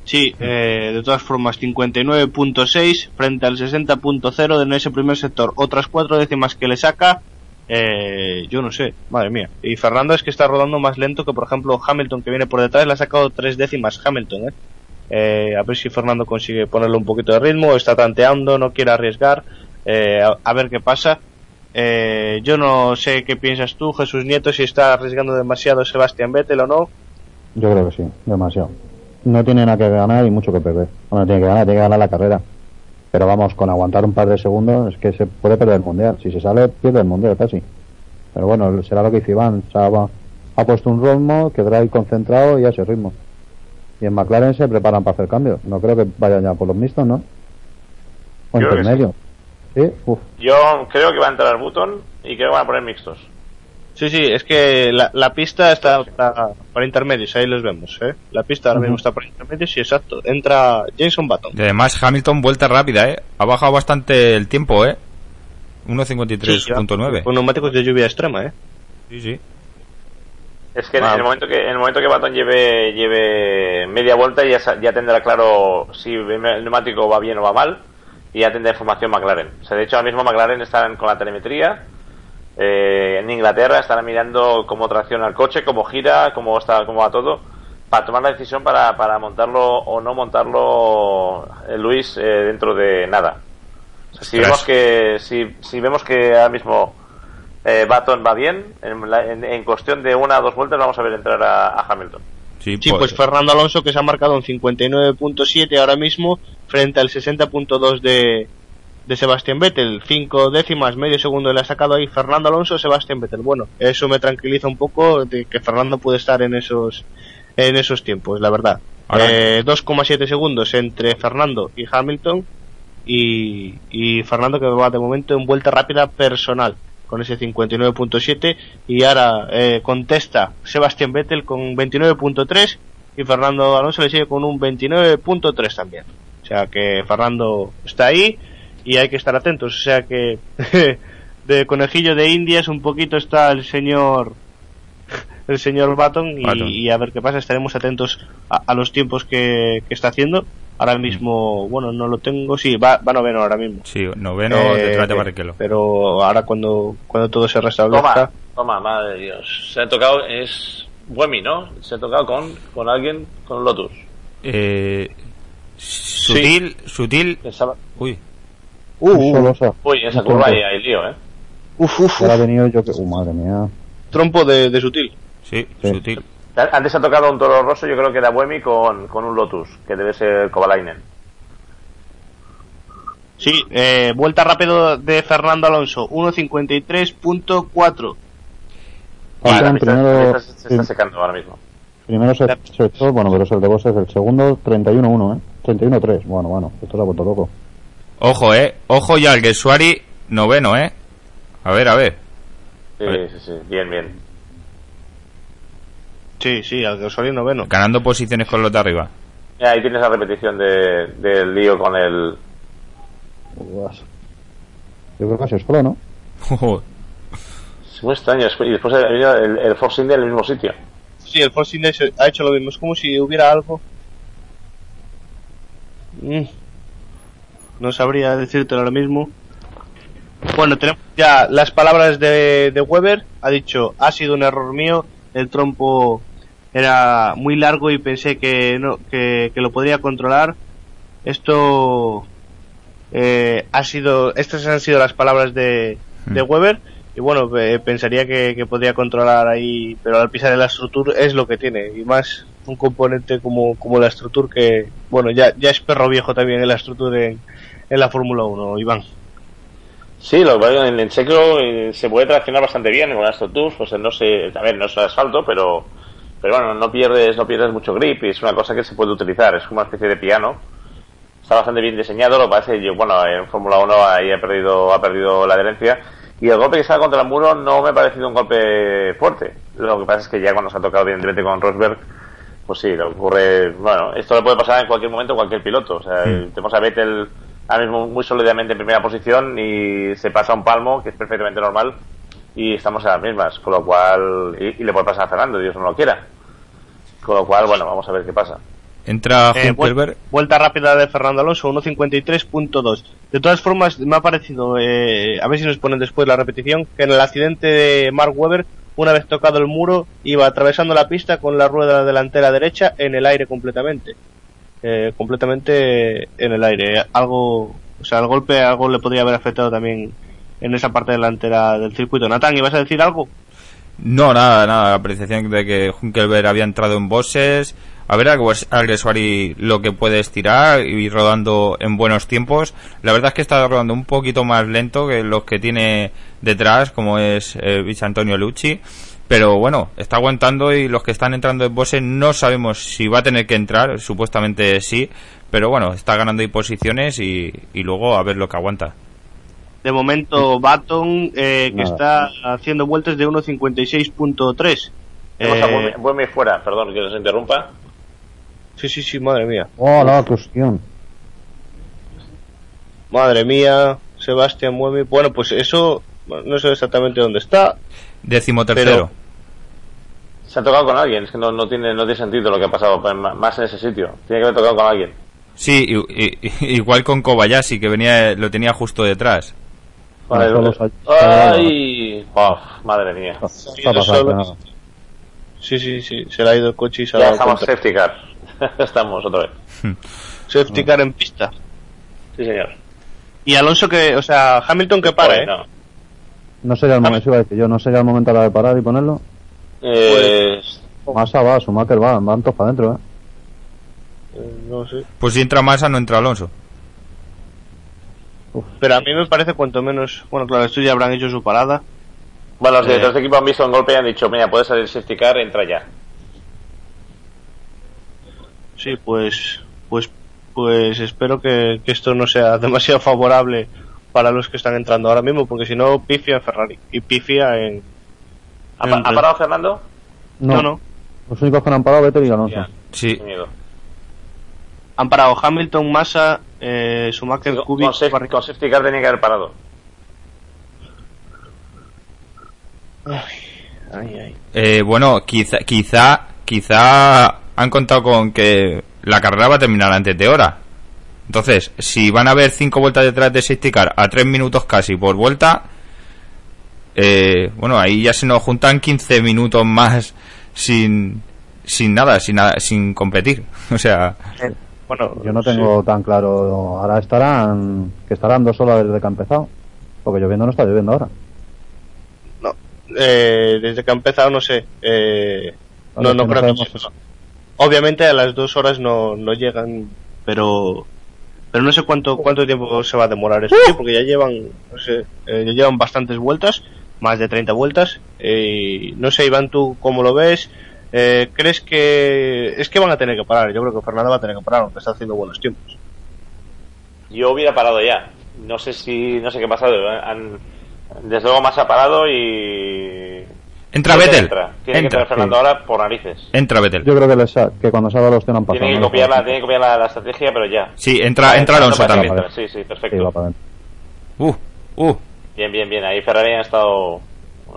Sí, eh, de todas formas, 59.6 frente al 60.0 en ese primer sector. Otras cuatro décimas que le saca, eh, yo no sé, madre mía. Y Fernando es que está rodando más lento que, por ejemplo, Hamilton, que viene por detrás, le ha sacado tres décimas Hamilton, ¿eh? Eh, a ver si Fernando consigue ponerle un poquito de ritmo, está tanteando, no quiere arriesgar, eh, a, a ver qué pasa. Eh, yo no sé qué piensas tú, Jesús Nieto, si está arriesgando demasiado Sebastián Vettel o no. Yo creo que sí, demasiado. No tiene nada que ganar y mucho que perder. Bueno, tiene que ganar, tiene que ganar la carrera. Pero vamos, con aguantar un par de segundos es que se puede perder el mundial. Si se sale, pierde el mundial casi. Pero bueno, será lo que hizo Iván. O sea, va- ha puesto un ritmo, quedará ahí concentrado y a ese ritmo. Y en McLaren se preparan para hacer cambios. No creo que vayan ya por los mixtos, ¿no? O Yo creo que intermedio. Sí, uf. Yo creo que va a entrar Button y creo que van a poner mixtos. Sí, sí, es que la, la pista está para, para intermedios, ahí los vemos, ¿eh? La pista ahora mismo está para intermedios y exacto, entra Jason Button. Y además Hamilton vuelta rápida, ¿eh? Ha bajado bastante el tiempo, ¿eh? 1.53.9. Con neumáticos de lluvia extrema, ¿eh? Sí, sí. Es que en Ah. el momento que en el momento que Baton lleve lleve media vuelta ya ya tendrá claro si el neumático va bien o va mal y ya tendrá información McLaren. O sea, de hecho ahora mismo McLaren están con la telemetría eh, en Inglaterra estarán mirando cómo tracciona el coche, cómo gira, cómo está cómo va todo para tomar la decisión para, para montarlo o no montarlo eh, Luis eh, dentro de nada. O sea, si vemos que si, si vemos que ahora mismo eh, Baton va bien, en, la- en- en cuestión de una o dos vueltas vamos a ver entrar a, a Hamilton. Sí, Sí, pues Fernando Alonso que se ha marcado un 59.7 ahora mismo frente al 60.2 de, de Sebastián Vettel. Cinco décimas, medio segundo le ha sacado ahí Fernando Alonso, Sebastián Vettel. Bueno, eso me tranquiliza un poco de que Fernando puede estar en esos en esos tiempos, la verdad. Eh, 2,7 segundos entre Fernando y Hamilton y, y Fernando que va de momento en vuelta rápida personal con ese 59.7 y ahora eh, contesta Sebastián Vettel con 29.3 y Fernando Alonso le sigue con un 29.3 también. O sea que Fernando está ahí y hay que estar atentos. O sea que <laughs> de conejillo de indias un poquito está el señor <laughs> el señor Baton y, a ver qué pasa. Estaremos atentos a, a los tiempos que, que está haciendo. Ahora mismo, bueno, no lo tengo. Sí, va, va noveno ahora mismo. Sí, noveno Eh, detrás de Barrichello. Pero ahora cuando, cuando todo se restablezca. Toma, toma, madre de Dios. Se ha tocado, es Buemi, ¿no? Se ha tocado con, con alguien, con Lotus. Eh, Sutil, sutil. Pensaba- Uy, Uh, uh. Uy, esa curva trompo. hay, lío, ¿eh? uf, uf, Ahora ha uf. venido yo que... Uh, madre mía. Trompo de, de sutil. sí, Sí. sutil. Antes ha tocado un toro rosso, yo creo que era Buemi con, con un Lotus, que debe ser Kovalainen. Sí, eh, vuelta rápido de Fernando Alonso, 1.53.4. Y Faltan la pista, la primero, se, se está secando ahora mismo. primero se, se echó, bueno, pero es el de Bosses, el segundo 31-1, ¿eh? 31-3. Bueno, bueno, esto se ha vuelto loco. Ojo, eh. Ojo ya, el Gesuari noveno, eh. A ver, a ver. Sí, Vale. sí, sí, bien, bien. Sí, sí, al que salió noveno. Ganando posiciones con los de arriba. Ya, ahí tienes la repetición de, del lío con el... Yo creo que ha sido solo, ¿no? Es muy extraño, y después ha venido el, el Force India en el mismo sitio. Sí, el Force Index ha hecho lo mismo. Es como si hubiera algo. Mm. No sabría decírtelo ahora mismo. Bueno, tenemos ya las palabras de, de Weber. Ha dicho, ha sido un error mío. El trompo era muy largo y pensé que, no, que, que lo podría controlar. Esto eh, ha sido, estas han sido las palabras de, de Mm. Weber. Y bueno, eh, pensaría que, que podría controlar ahí, pero al pisar en la estructura es lo que tiene. Y más un componente como, como la estructura que, bueno, ya, ya es perro viejo también en la estructura en, en la Fórmula 1, Iván. Sí, lo que pasa es que en, en seco eh, se puede traccionar bastante bien con estos tours, pues no sé, a ver, no es asfalto, pero, pero bueno, no pierdes, no pierdes mucho grip y es una cosa que se puede utilizar, es como una especie de piano. Está bastante bien diseñado, lo que pasa es que yo, bueno, en Fórmula 1 ahí ha perdido, ha perdido la adherencia y el golpe que sale contra el muro no me ha parecido un golpe fuerte. Lo que pasa es que ya cuando se ha tocado evidentemente con Rosberg, pues sí, le ocurre, bueno, esto le puede pasar en cualquier momento a cualquier piloto. O sea, tenemos a Vettel ahora mismo muy sólidamente en primera posición y se pasa un palmo, que es perfectamente normal, y estamos en las mismas, con lo cual, y, y le puede pasar a Fernando, Dios no lo quiera. Con lo cual, bueno, vamos a ver qué pasa. Entra Eh, vuelta rápida de Fernando Alonso, 1.53.2. De todas formas, me ha parecido, eh, a ver si nos ponen después la repetición, que en el accidente de Mark Webber, una vez tocado el muro, iba atravesando la pista con la rueda delantera derecha en el aire completamente. Eh, completamente en el aire. Algo, o sea, el golpe algo le podría haber afectado también en esa parte delantera del circuito. Natán, ¿ibas a decir algo? No, nada, nada. La apreciación de que Hunkelberg había entrado en bosses. A ver Alguersuari lo que puede estirar y rodando en buenos tiempos. La verdad es que está rodando un poquito más lento que los que tiene detrás, como es eh, Antonio Lucci. Pero bueno, está aguantando y los que están entrando en bosses no sabemos si va a tener que entrar. Supuestamente sí. Pero bueno, está ganando posiciones y luego a ver lo que aguanta. De momento, Baton, eh, que Nada. está haciendo vueltas de 1.56.3. Tenemos a Eh, Buemi fuera, perdón que les interrumpa. Sí, sí, sí, madre mía. ¡Oh, la cuestión! Madre mía, Sebastián mueve. Bueno, pues eso no sé exactamente dónde está. Décimo tercero. Se ha tocado con alguien, es que no, no, tiene, no tiene sentido lo que ha pasado pues, más en ese sitio. Tiene que haber tocado con alguien. Sí, i- <laughs> igual con Kobayashi, que venía lo tenía justo detrás. Vale, solo se- ¡Ay! Uf, madre mía. Está pasando solo- nada. Sí, sí, sí, se le ha ido el coche y se ha Ya dado estamos cuenta. safety car. <laughs> estamos otra vez. Safety car en pista. Sí, señor. Y Alonso que, o sea, Hamilton que para, ¿eh? Bueno, No sería el momento, iba a decir yo, no sería el momento ahora de parar y ponerlo. eh, Massa va, Schumacher va, van todos para adentro, ¿eh? Eh, No sé. Pues si entra Massa, no entra Alonso. Pero a mí me parece cuanto menos, bueno, claro, estos ya habrán hecho su parada. bueno, los Eh. directores de equipo han visto un golpe y han dicho, mira, puede salir safety car, entra ya. Sí, pues, pues, pues espero que, que esto no sea <laughs> demasiado favorable para los que están entrando ahora mismo, porque si no, pifia en Ferrari y pifia en... ¿Ha, en parado Fernando? No, no. Los únicos que no han parado, Vettel y Alonso. Sí. Han parado Hamilton, Massa, eh, Schumacher, Con, Kubica, con con safety car tenía que haber parado. Ay, ay. Eh, bueno, quizá, quizá, quizá han contado con que la carrera va a terminar antes de hora. Entonces, si van a haber cinco vueltas detrás de safety car a tres minutos casi por vuelta, eh, bueno, ahí ya se nos juntan 15 minutos más sin, sin nada, sin nada, sin competir. <laughs> O sea, Bueno, Yo no sí. tengo tan claro. Ahora estarán. Que estarán dos horas desde que ha empezado. Porque lloviendo no está lloviendo ahora. No, eh, desde que ha empezado no sé. Eh, no, no creo que eso. Obviamente a las dos horas no, no llegan, pero pero no sé cuánto cuánto tiempo se va a demorar esto, porque ya llevan no sé, eh, ya llevan bastantes vueltas, más de 30 vueltas. eh, no sé, Iván, tú cómo lo ves. Eh, ¿Crees que es que van a tener que parar? Yo creo que Fernando va a tener que parar, aunque está haciendo buenos tiempos. Yo hubiera parado ya. No sé si, no sé qué ha pasado. Han- desde luego más ha parado y... Entra Tiene que Vettel. entrar. Tiene que Entra. entrar Fernando ahora por narices. Entra Vettel. Yo creo que, les ha- que cuando salga los han pasado. Tiene que copiar, la, tiene que copiar la, la estrategia, pero ya. Sí, entra, entra Alonso también. entra. Sí, sí, Sí, perfecto. para. Uh, uh. Bien, bien, bien. Ahí Ferrari ha estado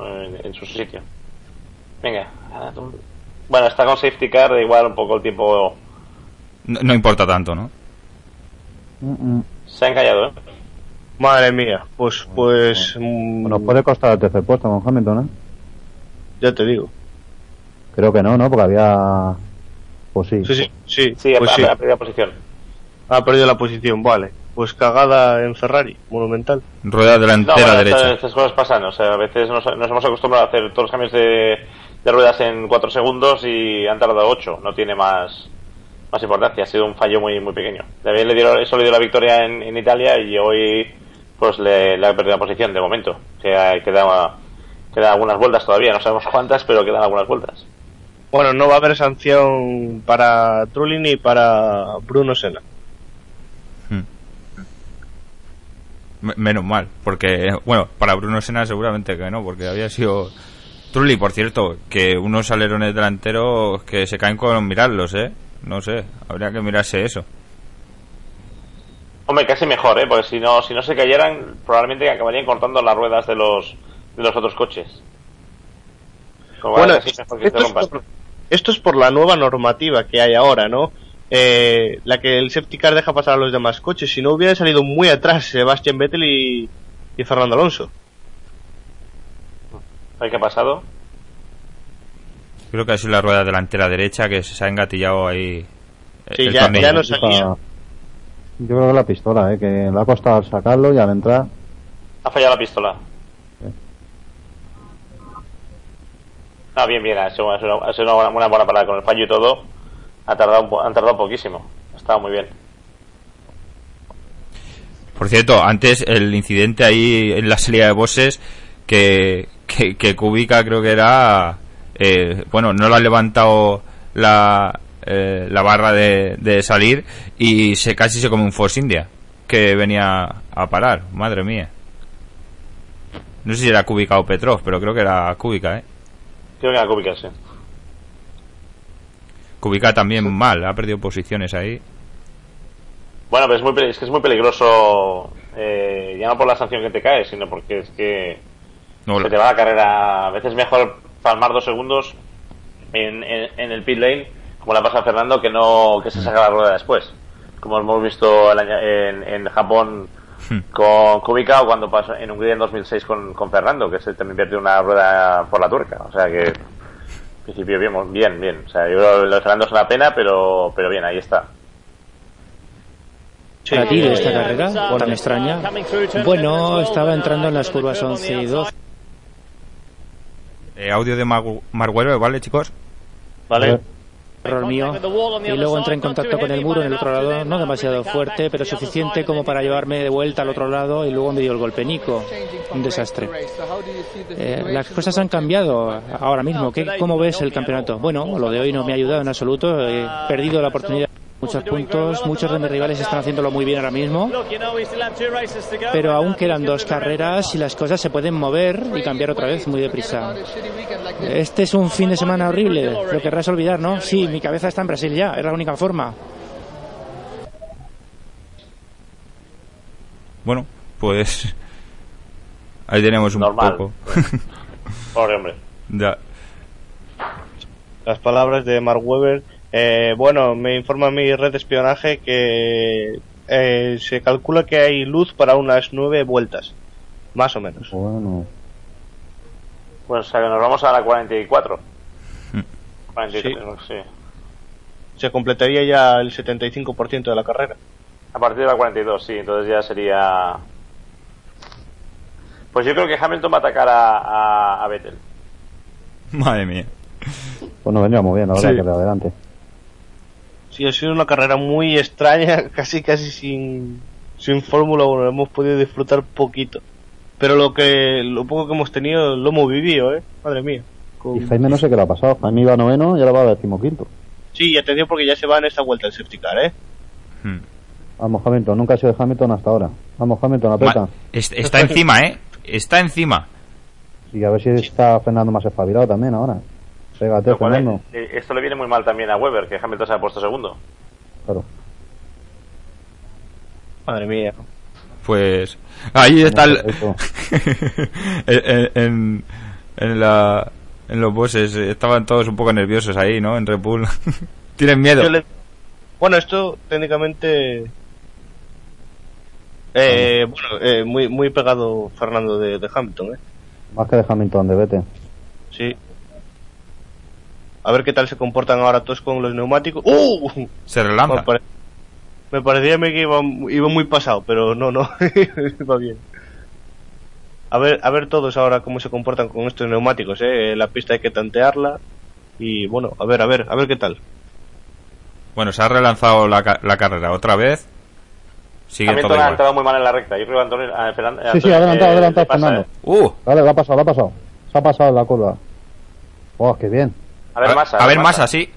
eh, en su sitio. Venga. Bueno, está con safety car, da igual un poco el tiempo. No, no importa tanto, ¿no? Mm, mm. Se ha encallado, ¿eh? Madre mía, pues pues mm, Nos puede costar el tercer puesto con Hamilton, ¿eh? ya te digo. Creo que no, ¿no? Porque había. Pues sí. Sí, sí, sí, Sí, pues ha, sí. ha perdido posición. Ha perdido la posición, vale. Pues cagada en Ferrari, monumental. Rueda No, delantera bueno, derecha. estas, estas cosas pasan. O sea, a veces nos, nos hemos acostumbrado a hacer todos los cambios de, de ruedas en 4 segundos y han tardado 8. No tiene más más importancia. Ha sido un fallo muy muy pequeño. También le dieron, eso le dio la victoria en, en Italia y hoy pues le, le ha perdido la posición de momento. Que queda, quedan algunas vueltas todavía. No sabemos cuántas, pero quedan algunas vueltas. Bueno, no va a haber sanción para Trulli ni para Bruno Senna. Hmm. Me- Menos mal, porque, bueno, para Bruno Senna seguramente que no, porque había sido... Trulli, por cierto, que unos alerones delanteros que se caen con mirarlos, ¿eh? No sé, habría que mirarse eso. Hombre, casi mejor, ¿eh? Porque si no, si no se cayeran, probablemente acabarían cortando las ruedas de los, de los otros coches. Cual, Bueno, que esto es, por, esto es por la nueva normativa que hay ahora, ¿no? Eh, la que el safety car deja pasar a los demás coches. Si no hubieran salido muy atrás Sebastián Vettel y, y Fernando Alonso. ¿Qué ha pasado? Creo que ha sido la rueda delantera derecha que se ha engatillado ahí. eh, Sí, el ya- ya no salía. Yo creo que la pistola, ¿eh? Que le ha costado sacarlo y al entrar. Ha fallado la pistola. Ah, bien, bien. Ha sido, ha una, buena, una buena parada con el fallo y todo. Ha tardado, un po- han tardado poquísimo. Ha estado muy bien. Por cierto, antes el incidente ahí en la salida de bosses que, que, que Kubica creo que era... eh, bueno, no lo ha levantado la, eh, la barra de, de salir y se casi se come un Force India que venía a parar. Madre mía. No sé si era Kubica o Petrov, pero creo que era Kubica, ¿eh? Creo que la cúbica, sí. Kubica también mal, ha perdido posiciones ahí. Bueno, pero es, muy, es que es muy peligroso. eh, ya no por la sanción que te cae, sino porque es que No, se te va la carrera. A veces mejor palmar dos segundos en, en, en el pit lane, como le pasa a Fernando, que no que se saca la rueda después. Como hemos visto el año- en, en Japón Hmm. con Kubica o cuando pasó en Hungría en 2006 con, con Fernando, que se también perdió una rueda por la turca. O sea que, en principio, bien, bien, bien. O sea, yo creo que lo de Fernando es una pena, pero, pero bien, ahí está. Para ti de esta carrera tan extraña? Bueno, estaba entrando en las curvas 11 y 12. Eh, audio de Mar Mark Webber, ¿vale, chicos? ¿Vale? Error mío. Y luego entré en contacto con el muro en el otro lado, no demasiado fuerte, pero suficiente como para llevarme de vuelta al otro lado y luego me dio el golpe Nico. Un desastre. Eh, las cosas han cambiado ahora mismo. ¿Qué, ¿Cómo ves el campeonato? Bueno, lo de hoy no me ha ayudado en absoluto. He perdido la oportunidad. Muchos puntos, muchos de mis rivales están haciéndolo muy bien ahora mismo, pero aún quedan dos carreras y las cosas se pueden mover y cambiar otra vez muy deprisa. Este es un fin de semana horrible, lo querrás olvidar, ¿no? Sí, mi cabeza está en Brasil ya, es la única forma. Bueno, pues... Ahí tenemos un Normal. poco. Pobre hombre. <laughs> Ya. Las palabras de Mark Webber. Eh, bueno, me informa mi red de espionaje que eh, se calcula que hay luz para unas nueve vueltas. Más o menos. Bueno. Pues o sea, que nos vamos a la 44. Hmm. 43, sí. se completaría ya el 75% de la carrera. A partir de la 42, sí, entonces ya sería. Pues yo creo que Hamilton va a atacar a, a, a Vettel. Madre mía. Pues nos vendría muy bien ahora Sí. que de adelante. Sí, ha sido una carrera muy extraña, <laughs> casi casi sin, sin Fórmula 1, hemos podido disfrutar poquito. Pero lo que lo poco que hemos tenido lo hemos vivido, ¿eh? Madre mía. Con- Y Jaime no sé qué le ha pasado. Jaime iba noveno y ahora va a decimoquinto. Sí, y atención porque ya se va en esta vuelta el safety car, ¿eh? Hmm. Vamos, Hamilton. Nunca ha sido Hamilton hasta ahora. Vamos, Hamilton, aprieta. Está encima, ¿eh? Está encima. Y a ver si está Fernando más espabilado también ahora. Pégate, Fernando. eh, esto le viene muy mal también a Weber, que Hamilton se ha puesto segundo. Claro. Madre mía. Pues ahí está el... <laughs> En, en, en la en los bosses eh, estaban todos un poco nerviosos ahí, ¿no? En Red Bull. <laughs> Tienen miedo. Le- Bueno, esto técnicamente... Eh, bueno, eh, muy, muy pegado Fernando de, de Hamilton, ¿eh? Más que de Hamilton, de Vete. Sí. A ver qué tal se comportan ahora todos con los neumáticos. ¡Uh! Se Me, relanza. pare- me parecía a mí que iba, iba muy pasado, pero no, no, <laughs> va bien. A ver, a ver todos ahora cómo se comportan con estos neumáticos, ¿eh? La pista hay que tantearla y bueno, a ver, a ver, a ver qué tal. Bueno, se ha relanzado la, ca- la carrera otra vez. Sigue todo Hamilton ha igual. entrado muy mal en la recta. Yo creo que Antonio. a Fernan- Sí, sí, Antonio, adelantado, eh, adelantado Fernando. eh. Uh, Vale, lo ha pasado, lo ha pasado. Se ha pasado la curva. ¡Oh, qué bien! A ver, Massa. a ver más así.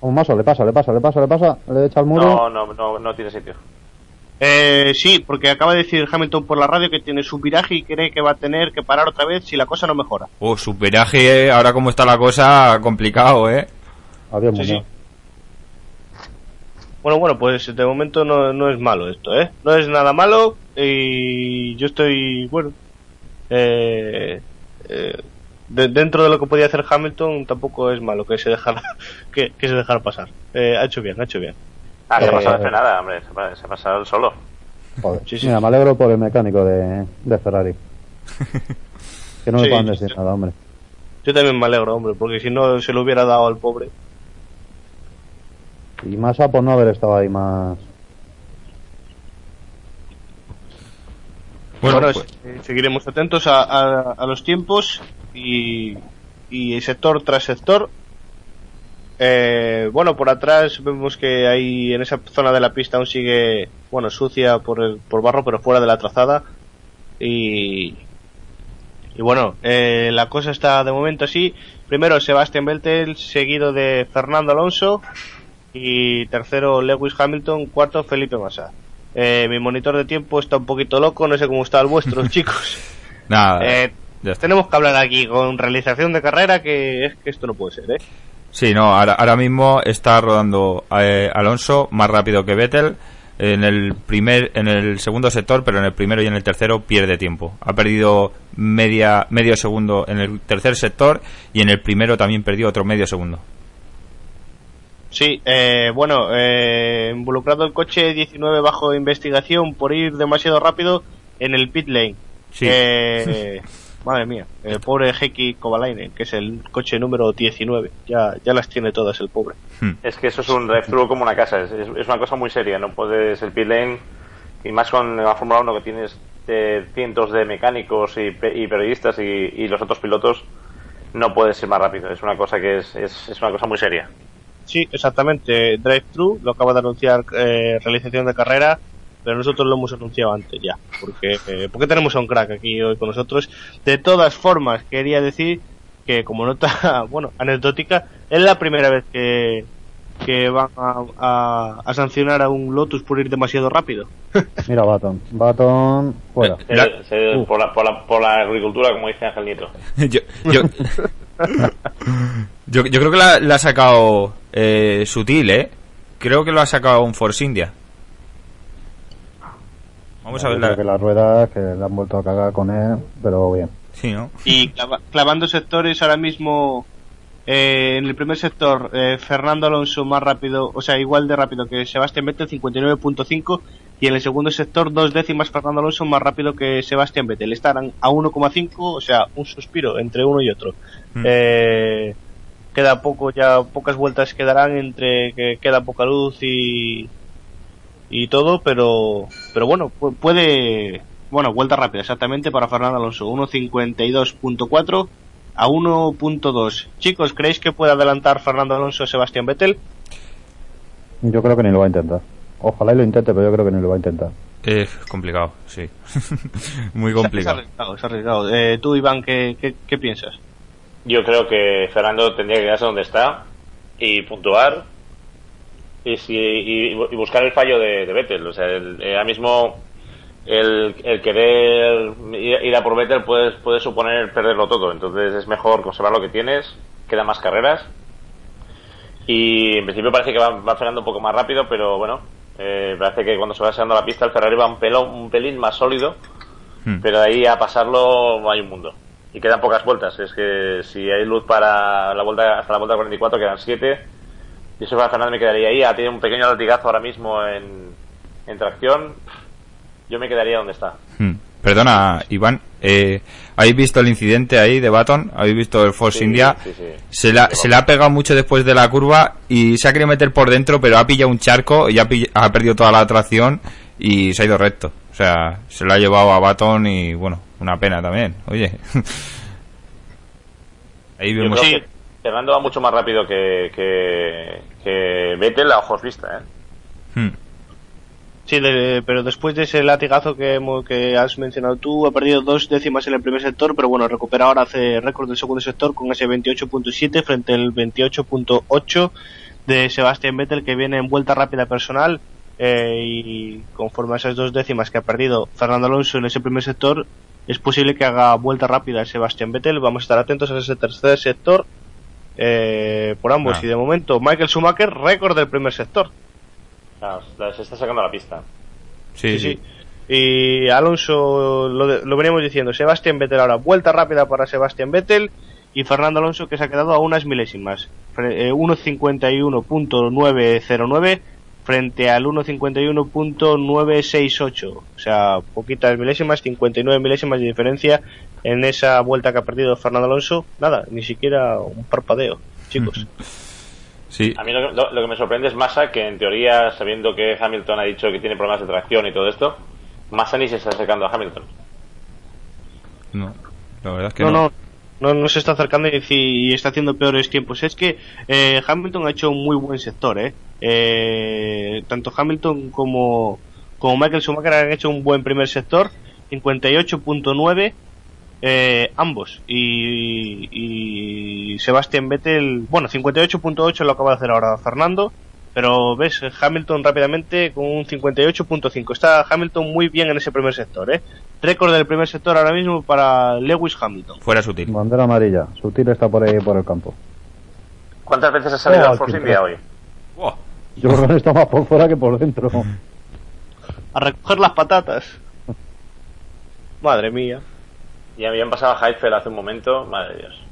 Un maso, le pasa, le pasa, le pasa, le pasa. Le echa al muro. No, no, no, no tiene sitio. Eh, sí, porque acaba de decir Hamilton por la radio que tiene su viraje y cree que va a tener que parar otra vez si la cosa no mejora. Uh, su viraje, eh, ahora como está la cosa, complicado, ¿eh? Adiós, Sí, sí. Bueno, bueno, pues de momento no, no es malo esto, ¿eh? No es nada malo y yo estoy, bueno, eh, eh, de- dentro de lo que podía hacer Hamilton tampoco es malo que se dejara, <laughs> que, que se dejara pasar. Eh, ha hecho bien, ha hecho bien. Ah, se ha Eh, pasado de frenada, hombre. Se ha, pasado el solo. Joder. Sí, sí. Mira, me alegro por el mecánico de, de Ferrari. <laughs> que no Sí, me puedan decir sí. nada, hombre. Yo también me alegro, hombre, porque si no se lo hubiera dado al pobre. Y Massa por no haber estado ahí más. Bueno, Bueno, pues- eh, seguiremos atentos a, a- a los tiempos y, y sector tras sector. Eh, bueno, por atrás vemos que ahí en esa zona de la pista aún sigue, bueno, sucia por, el, por barro, pero fuera de la trazada. Y, y bueno, eh, la cosa está de momento así. Primero Sebastián Vettel, seguido de Fernando Alonso. Y tercero Lewis Hamilton, cuarto Felipe Massa. Eh, mi monitor de tiempo está un poquito loco, no sé cómo está el vuestro, <laughs> chicos. nada. Eh, tenemos que hablar aquí con realización de carrera que es que esto no puede ser, ¿eh? Sí, no, ahora, ahora mismo está rodando eh, Alonso más rápido que Vettel en el primer, en el segundo sector, pero en el primero y en el tercero pierde tiempo. Ha perdido media, medio segundo en el tercer sector y en el primero también perdió otro medio segundo. Sí, eh, bueno, eh, involucrado el coche 19 bajo investigación por ir demasiado rápido en el pit lane. Sí. Eh, <laughs> madre mía, el pobre Heki Kovalainen, que es el coche número 19. Ya, ya las tiene todas el pobre. Hmm. Es que eso es un drive-thru como una casa. Es, es- una cosa muy seria. No puedes el pit lane. Y más con la Fórmula 1 que tienes eh, cientos de mecánicos y, pe- y periodistas y, y los otros pilotos. No puedes ir más rápido. Es una cosa que es, es, es una cosa muy seria. Sí, exactamente. Drive-thru lo acaba de anunciar eh, realización de carrera, pero nosotros lo hemos anunciado antes ya. Porque, eh, porque tenemos a un crack aquí hoy con nosotros. De todas formas, quería decir que como nota, <laughs> bueno, anecdótica, es la primera vez que, que van a, a- a sancionar a un Lotus por ir demasiado rápido. <laughs> Mira, Baton. Baton, fuera. Se- se- Uh. por, la, por, la, por la agricultura, como dice Ángel Nieto. <laughs> yo, yo, yo, yo creo que la, la ha sacado eh, sutil, ¿eh? Creo que lo ha sacado un Force India. Vamos a ver creo la... que las ruedas que le han vuelto a cagar con él, pero bien. Sí, ¿no? Y clava- clavando sectores ahora mismo, eh, en el primer sector, eh, Fernando Alonso más rápido, o sea, igual de rápido que Sebastián Vettel, 59.5, y en el segundo sector, dos décimas Fernando Alonso más rápido que Sebastián Vettel. Estarán a 1,5, o sea, un suspiro entre uno y otro. Mm. Eh, queda poco, ya pocas vueltas quedarán entre que queda poca luz y, y todo, pero, pero bueno, puede, bueno, vuelta rápida exactamente para Fernando Alonso, 1.52.4 a 1.2. Chicos, ¿creéis que puede adelantar Fernando Alonso a Sebastián Vettel? Yo creo que ni lo va a intentar. Ojalá y lo intente, pero yo creo que ni lo va a intentar. Es complicado, sí. <laughs> Muy complicado. Es arriesgado, es arriesgado. Eh, tú, Iván, ¿qué, ¿qué, piensas? Yo creo que Fernando tendría que quedarse donde está y puntuar y, si, y, buscar el fallo de, de Vettel. O sea, el, ahora mismo el, el querer ir, a por Vettel puede, puede suponer perderlo todo. Entonces es mejor conservar lo que tienes, quedan más carreras. Y en principio parece que va, va frenando un poco más rápido, pero bueno, eh, parece que cuando se va sacando la pista el Ferrari va un, pelo, un pelín más sólido, hmm. pero ahí a pasarlo hay un mundo. Y quedan pocas vueltas. Es que si hay luz para la vuelta hasta la vuelta 44 quedan 7. Y eso para Fernández me quedaría ahí. Ha tenido un pequeño latigazo ahora mismo en, en tracción yo me quedaría donde está. Hmm. Perdona, Iván, eh, ¿habéis visto el incidente ahí de Baton? ¿Habéis visto el Force India? Se, la, se le ha pegado mucho después de la curva y se ha querido meter por dentro, pero ha pillado un charco y ha, ha perdido toda la atracción y se ha ido recto. O sea, se lo ha llevado a Baton y bueno, una pena también. Oye. <laughs> ahí vemos. Fernando va mucho más rápido que, que, que Vettel a ojos vista, ¿eh? Hmm. Sí, pero después de ese latigazo que, que has mencionado tú, ha perdido dos décimas en el primer sector, pero bueno, recupera ahora, hace récord del segundo sector con ese 28.7 frente al 28.8 de Sebastián Vettel que viene en vuelta rápida personal eh, y conforme a esas dos décimas que ha perdido Fernando Alonso en ese primer sector, es posible que haga vuelta rápida Sebastián Vettel. Vamos a estar atentos a ese tercer sector eh, por ambos. Ah. Y de momento, Michael Schumacher, récord del primer sector. Claro, se está sacando la pista. Sí, sí. Y Alonso, lo, lo veníamos diciendo, Sebastián Vettel ahora, vuelta rápida para Sebastián Vettel y Fernando Alonso que se ha quedado a unas milésimas. 1.51.909 eh, frente al 1.51.968. O sea, poquitas milésimas, 59 milésimas de diferencia en esa vuelta que ha perdido Fernando Alonso. Nada, ni siquiera un parpadeo, chicos. <laughs> A mí lo, que me sorprende es Massa, que en teoría, sabiendo que Hamilton ha dicho que tiene problemas de tracción y todo esto, Massa ni se está acercando a Hamilton. No, la verdad es que no. No, no, no, se está acercando y, está haciendo peores tiempos. Es que eh, Hamilton ha hecho un muy buen sector, ¿eh? Eh tanto Hamilton como, como Michael Schumacher han hecho un buen primer sector, 58.9 eh, ambos. Y, y Sebastián Vettel, bueno, 58.8 lo acaba de hacer ahora Fernando, pero ves, Hamilton rápidamente con un 58.5. Está Hamilton muy bien en ese primer sector, ¿eh? Récord del primer sector ahora mismo para Lewis Hamilton. Fuera sutil. Bandera amarilla. Sutil está por ahí por el campo. ¿Cuántas veces ha salido oh, por India hoy? Yo creo que está más por fuera que por dentro. A recoger las patatas. Madre mía. Y habían pasado a Heidfeld hace un momento, madre de Dios.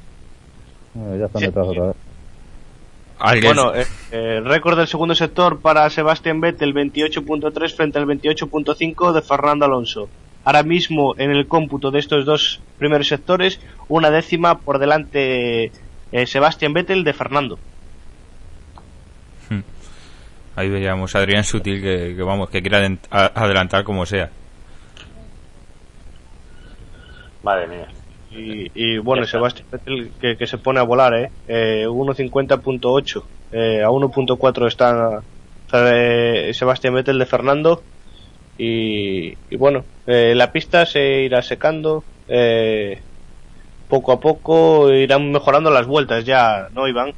Eh, ya están detrás otra vez. Bueno, eh, eh, récord del segundo sector para Sebastián Vettel 28.3 frente al 28.5 de Fernando Alonso. Ahora mismo en el cómputo de estos dos primeros sectores, una décima por delante eh, Sebastián Vettel de Fernando. Ahí veíamos a Adrián Sutil que, que vamos que quiere adelantar como sea. Madre mía. Y, bueno, Sebastián Vettel que, se pone a volar, ¿eh? eh 1.50.8. Eh, a 1.4 está eh, Sebastián Vettel de Fernando. Y, bueno, eh, la pista se irá secando. Eh, poco a poco irán mejorando las vueltas ya, ¿no, Iván?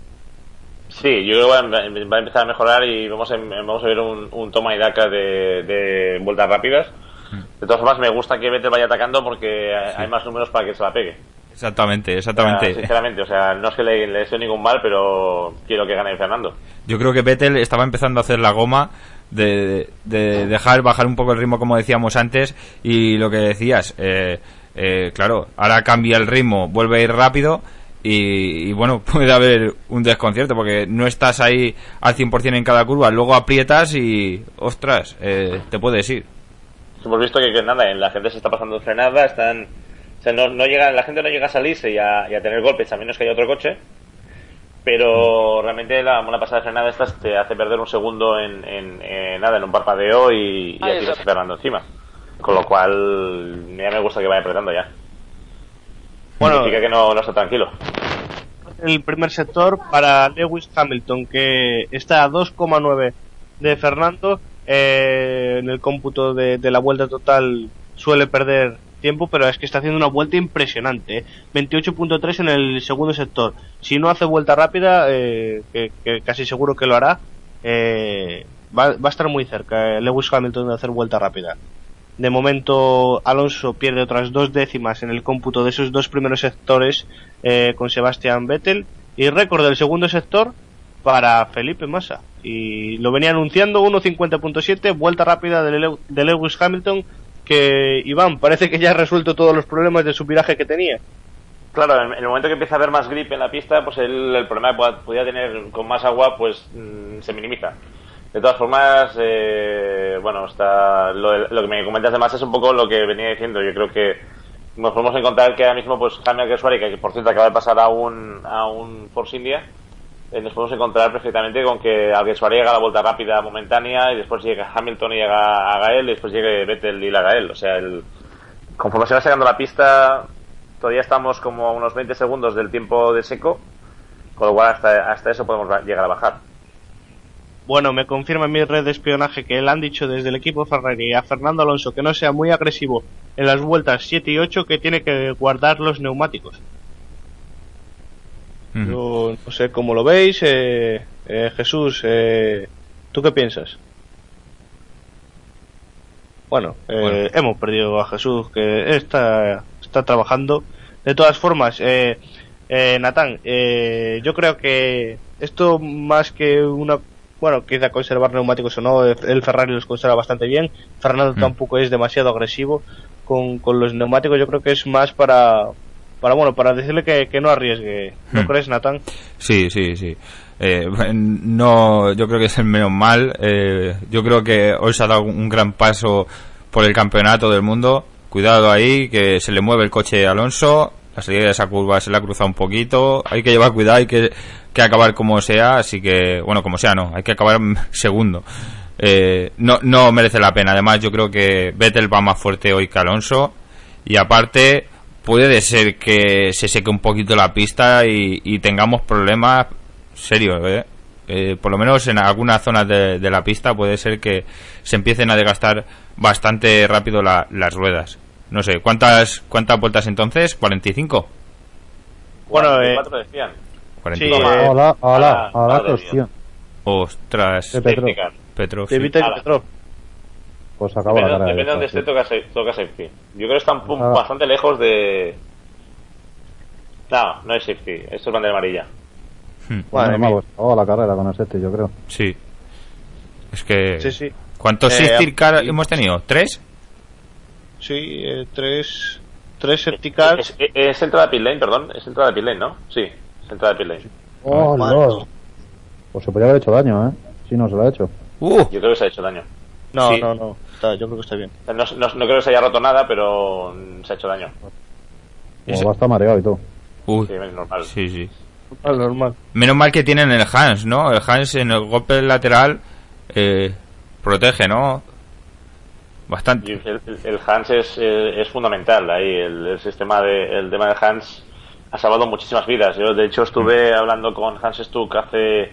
Sí, yo creo que va a empezar a mejorar y vamos a, vamos a ver un, toma y daca de, de vueltas rápidas de todas formas, me gusta que Vettel vaya atacando porque hay más números para que se la pegue. Exactamente, exactamente. sinceramente, o sea, no es que le, le deseo ningún mal, pero quiero que gane Fernando. Yo creo que Vettel estaba empezando a hacer la goma de, dejar bajar un poco el ritmo, como decíamos antes, y lo que decías, eh, eh, claro, ahora cambia el ritmo, vuelve a ir rápido. Y, bueno, <laughs> puede haber un desconcierto porque no estás ahí al 100% en cada curva, luego aprietas y, ostras, eh, te puedes ir hemos visto que, nada, la gente se está pasando frenada, están, o sea, no, no llega, la gente no llega a salirse y a, tener golpes a menos que haya otro coche. pero realmente la, una pasada de frenada estas te hace perder un segundo en, en, en nada, en un parpadeo y, y está. Fernando encima. Con lo cual, ya me gusta que vaya apretando ya. Bueno, Significa que no, no está tranquilo. el primer sector para Lewis Hamilton, que está a 2,9 de Fernando. eh, en el cómputo de, de la vuelta total suele perder tiempo, pero es que está haciendo una vuelta impresionante. ¿eh? 28.3 en el segundo sector. Si no hace vuelta rápida, eh, que, que casi seguro que lo hará, eh, va, va a estar muy cerca eh, Lewis Hamilton de hacer vuelta rápida. De momento, Alonso pierde otras dos décimas en el cómputo de esos dos primeros sectores eh, con Sebastián Vettel y récord del segundo sector para Felipe Massa. Y lo venía anunciando 1.50.7, vuelta rápida de, Lew- de Lewis Hamilton, que Iván parece que ya ha resuelto todos los problemas de su viraje que tenía. Claro, en, el momento que empieza a haber más grip en la pista, pues el, problema que podía tener con más agua, pues mm, se minimiza. De todas formas, eh, bueno, está lo, que me comentas de más es un poco lo que venía diciendo. Yo creo que nos podemos encontrar que ahora mismo, pues Jaime Alguersuari, que por cierto acaba de pasar a un, a un Force India, eh, nos podemos encontrar perfectamente con que Alguersuari llega a la vuelta rápida momentánea y después llega Hamilton y llega a Gael y después llegue Vettel y la Gael. O sea, el, conforme se va sacando la pista, todavía estamos como a unos 20 segundos del tiempo de seco, con lo cual hasta, hasta eso podemos llegar a bajar. Bueno, me confirma en mi red de espionaje que le han dicho desde el equipo Ferrari a Fernando Alonso que no sea muy agresivo en las vueltas 7 y 8, que tiene que guardar los neumáticos. Yo no sé cómo lo veis. eh, eh, Jesús, eh, ¿tú qué piensas? Bueno, eh, Bueno. hemos perdido a Jesús que está, está trabajando. De todas formas, eh, eh, Natán, eh, yo creo que esto más que una... Bueno, quizá conservar neumáticos o no, el Ferrari los conserva bastante bien. Fernando Mm. tampoco es demasiado agresivo con, con los neumáticos. Yo creo que es más para, para bueno, para decirle que, que no arriesgue. ¿No Hmm. crees, Natán? Sí, sí, sí. Eh, no, yo creo que es el menos mal. Eh, yo creo que hoy se ha dado un gran paso por el campeonato del mundo. Cuidado ahí, que se le mueve el coche a Alonso. La salida de esa curva se le ha cruzado un poquito. Hay que llevar cuidado, hay que, que acabar como sea. Así que, bueno, como sea, no. Hay que acabar <laughs> segundo. Eh, no, no merece la pena. Además, yo creo que Vettel va más fuerte hoy que Alonso. Y aparte, puede ser que se seque un poquito la pista y, tengamos problemas serios, ¿eh? Eh, por lo menos en algunas zonas de, la pista puede ser que se empiecen a desgastar bastante rápido la- las ruedas. No sé, ¿cuántas cuántas vueltas entonces? ¿45? Bueno, eh, 44 decían. 45. Sí, eh, Hola, hola, hola, cuestión. Ostras, De Petro. Technical. Petro. de sí. Vita y Ala. Petrov. Pues acabo Depende, la cara depende de donde esté, toca, toca safety. Yo creo que están pum- Ah. bastante lejos de. No, no es safety. Esto es bandera amarilla. Hmm, Bueno, vamos, acabo la carrera con el safety, yo creo. Sí. Es que... Sí, sí. ¿Cuántos Eh, safety car hemos tenido? ¿Tres? Sí, eh, tres, tres safety cars. Es, es- es entrada de pit lane, perdón. Es entrada de pit lane, ¿no? Sí, es entrada de pit lane. Oh. Lord. Pues se podría haber hecho daño, ¿eh? Si no se lo ha hecho. ¡Uh! Yo creo que se ha hecho daño. No, Sí. no, no. Está- yo creo que está bien. No, no- no creo que se haya roto nada, pero se ha hecho daño. Como va a estar mareado y todo. Uy, Sí, es normal. sí, sí. Normal, normal. Menos mal que tienen el Hans, ¿no? El Hans en el golpe lateral eh, protege, ¿no? Bastante. el, el- el Hans es, eh, es fundamental ahí. El, el sistema de, el tema de Hans ha salvado muchísimas vidas. Yo, de hecho, estuve hablando con Hans Stuck hace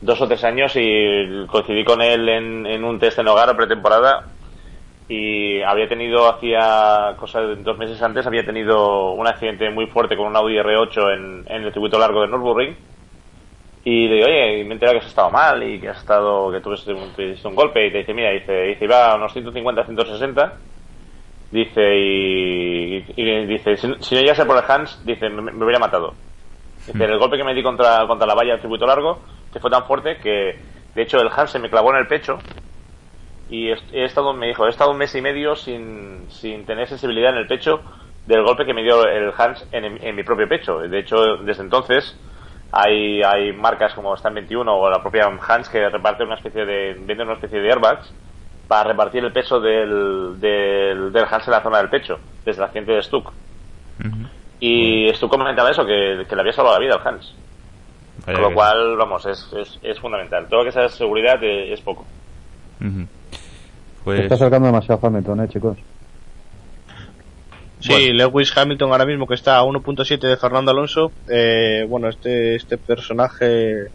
dos o tres años y coincidí con él en, en un test en hogar pretemporada y había tenido hacía cosa de dos meses antes había tenido un accidente muy fuerte con un Audi R8 en, en el circuito largo de Nürburgring y le digo, oye, me he que has estado mal y que has estado, que tuviste un, tuviste un golpe y te dice, mira, dice, dice, iba a unos 150, 160 dice y, y dice, si, si no llegase por el Hans, dice, me, me hubiera matado. Dice, el golpe que me di contra, contra la valla del circuito largo, que fue tan fuerte que, de hecho, el Hans se me clavó en el pecho y he, he estado, me dijo, he estado un mes y medio sin, sin tener sensibilidad en el pecho del golpe que me dio el Hans en, en mi propio pecho. De hecho, desde entonces hay, hay marcas como Stan 21 o la propia Hans que reparte una especie de, venden una especie de airbags para repartir el peso del, del, del Hans en la zona del pecho, desde el accidente de Stuck. Y Stuck comentaba eso, que, que le había salvado la vida al Hans. Vaya Con lo cual, vamos, es, es, es fundamental. Todo lo que sea seguridad eh, es poco. Se Pues está acercando demasiado Hamilton, eh, chicos. Sí, Lewis Hamilton ahora mismo que está a 1.7 de Fernando Alonso. eh, bueno, este, este personaje,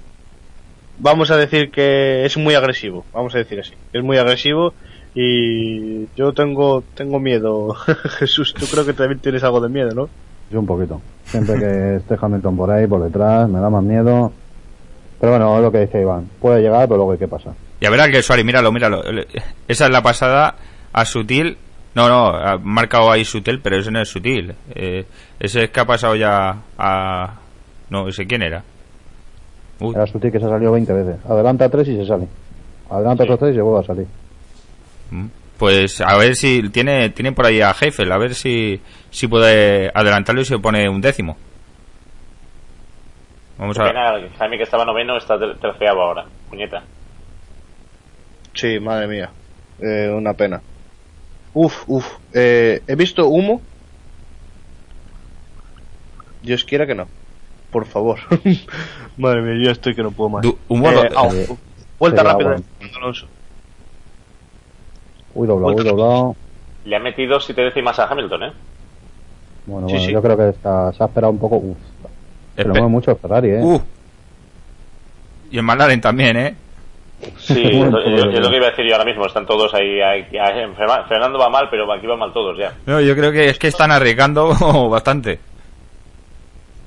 vamos a decir que es muy agresivo, vamos a decir así. Es muy agresivo y yo tengo, tengo miedo. <laughs> Jesús, tú creo que también tienes algo de miedo, ¿no? Yo un poquito. Siempre que esté Hamilton por ahí, por detrás, me da más miedo. Pero bueno, es lo que dice Iván. Puede llegar, pero luego hay que pasar. Y a ver al que Suárez, míralo, míralo. Esa es la pasada a Sutil. No, no, ha marcado ahí Sutil, pero ese no es Sutil. Eh, ese es que ha pasado ya a... No, ese quién era. Uy, Era sutil que se ha salido 20 veces. Adelanta tres y se sale. Adelanta otros tres y se vuelve a salir. mm. pues a ver si tiene tiene por ahí a Heifel, a ver si, si puede adelantarlo y se pone un décimo. Vamos Qué a... pena que Jaime, que estaba noveno, está ter- terceavo ahora. Puñeta. Sí, madre mía. Eh, una pena. Uf, uf. Eh, he visto humo. Dios quiera que no. Por favor. <laughs> madre mía, yo ya estoy que no puedo más. Du- humo Eh, eh, vuelta rápida. Uy, doblado, uy, doblado. Le ha metido siete décimas a Hamilton, ¿eh? Bueno, Sí, bueno, sí. yo creo que está, se ha esperado un poco. Uf, se lo mueve mucho el Ferrari, eh. Uh. Y el McLaren también, ¿eh? Sí, es, es- es lo que iba a decir yo ahora mismo. Están todos ahí. ahí- ahí- Fernando va mal, pero aquí van mal todos ya. No, yo creo que es que están arriesgando <laughs> bastante.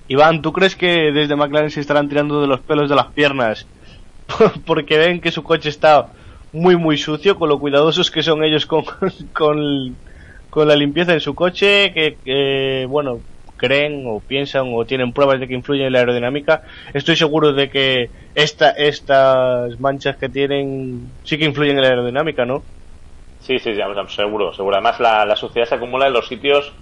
Iván, ¿tú crees que desde McLaren se estarán tirando de los pelos de las piernas? <laughs> Porque ven que su coche está muy muy sucio, con lo cuidadosos que son ellos con, <laughs> con, con la limpieza de su coche, que, que, bueno, creen o piensan o tienen pruebas de que influyen en la aerodinámica. Estoy seguro de que esta, estas manchas que tienen sí que influyen en la aerodinámica, ¿no? Sí, sí, sí, seguro, seguro. Además, la, suciedad se acumula en los sitios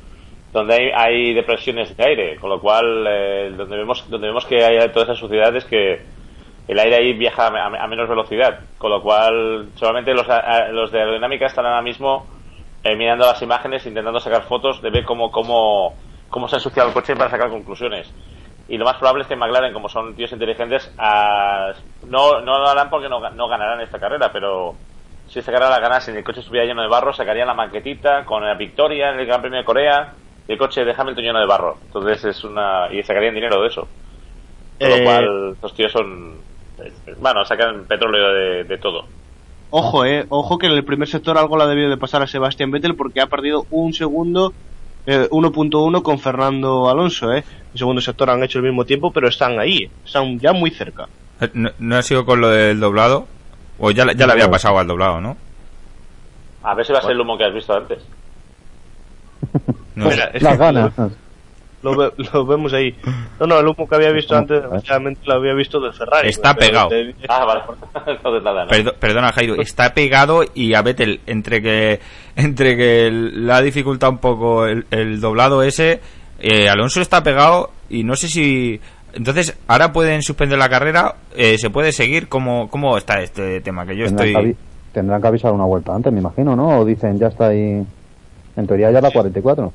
donde hay, hay depresiones de aire, con lo cual, eh, donde vemos donde vemos que hay toda esa suciedad es que el aire ahí viaja a, a menos velocidad, con lo cual, solamente los, a- los de aerodinámica están ahora mismo eh, mirando las imágenes, intentando sacar fotos de ver cómo, cómo, cómo se ha ensuciado el coche para sacar conclusiones. Y lo más probable es que McLaren, como son tíos inteligentes, ah, no, no lo harán porque no, no ganarán esta carrera, pero si esta carrera la ganas y el coche estuviera lleno de barro, sacarían la maquetita con la victoria en el Gran Premio de Corea y el coche de Hamilton lleno de barro. Entonces es una. y sacarían dinero de eso. Con Eh, lo cual, los tíos son. eh, Bueno, sacan petróleo de, de todo. Ojo, eh, ojo que en el primer sector algo le ha debido de pasar a Sebastián Vettel porque ha perdido un segundo, eh, 1.1 con Fernando Alonso, eh. El segundo sector han hecho el mismo tiempo, pero están ahí, eh, están ya muy cerca. Eh, ¿No, no ha sido con lo del doblado? O ya, ya le había pasado al doblado, ¿no? A ver si va a ser el humo que has visto antes. No Mira, sé. es Las que ganas. Lo, ve- <laughs> lo vemos ahí. No, no, el humo que había visto ¿Cómo? antes, desgraciadamente lo había visto del Ferrari. Está pegado. de- Ah, vale. Entonces <laughs> nada, ¿no? Perdo- perdona, Jairo, está pegado y a Vettel, entre que <laughs> entre que le ha dificultado un poco el, el doblado ese, eh, Alonso está pegado y no sé si... Entonces, ahora pueden suspender la carrera, eh, se puede seguir, ¿Cómo, ¿cómo está este tema? Que yo Tendrán, estoy... que tendrán que avisar una vuelta antes, me imagino, ¿no? O dicen, ya está ahí. En teoría ya la 44.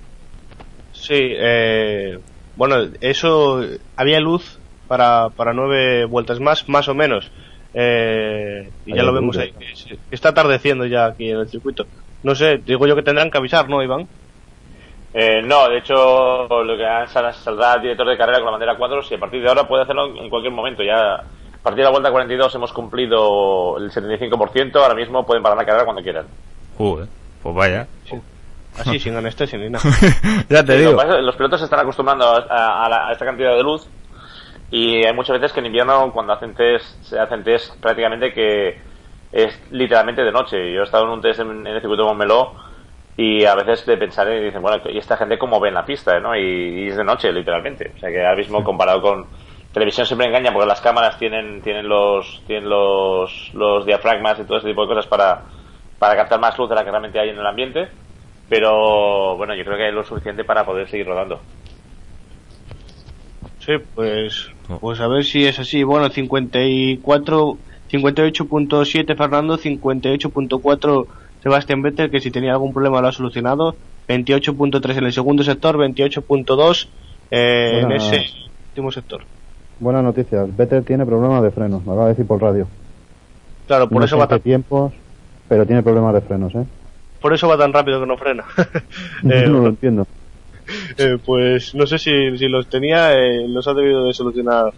Sí, eh, bueno, eso, había luz para, para nueve vueltas más, más o menos. Eh, y ya Hay lo vemos ahí, está. que, atardeciendo ya aquí en el circuito. No sé, digo yo que tendrán que avisar, ¿no, Iván? Eh, no, de hecho, lo que saldrá el director de carrera con la bandera 4 si a partir de ahora puede hacerlo en cualquier momento. Ya a partir de la vuelta 42 hemos cumplido el 75%, ahora mismo pueden parar la carrera cuando quieran. Joder, pues vaya. Así, sin <laughs> anestesia ni nada. <laughs> ya te Sí, digo. que pasa es que los pilotos se están acostumbrando a, a- a la- a esta cantidad de luz y hay muchas veces que en invierno cuando hacen test, se hacen test prácticamente que es literalmente de noche. Yo he estado en un test en, en el circuito de Montmeló y a veces de pensar y dicen, bueno, ¿y esta gente cómo ve en la pista? ¿no? Y, y es de noche, literalmente. O sea que ahora mismo comparado con televisión siempre engaña porque las cámaras tienen tienen los tienen los, los diafragmas y todo ese tipo de cosas para, para captar más luz de la que realmente hay en el ambiente. Pero bueno, yo creo que hay lo suficiente para poder seguir rodando. Sí, pues, pues a ver si es así. Bueno, 54, 58.7 Fernando, 58.4 Sebastián Vettel, que si tenía algún problema lo ha solucionado. 28.3 en el segundo sector, 28.2 eh, en ese último sector. buenas noticias. Vettel tiene problemas de frenos, me acaba de decir por radio. Claro, por no eso va tiempos, pero tiene problemas de frenos, ¿eh? Por eso va tan rápido que no frena. <laughs> Eh, no lo entiendo. eh, pues no sé si, si los tenía, eh, los ha debido de solucionar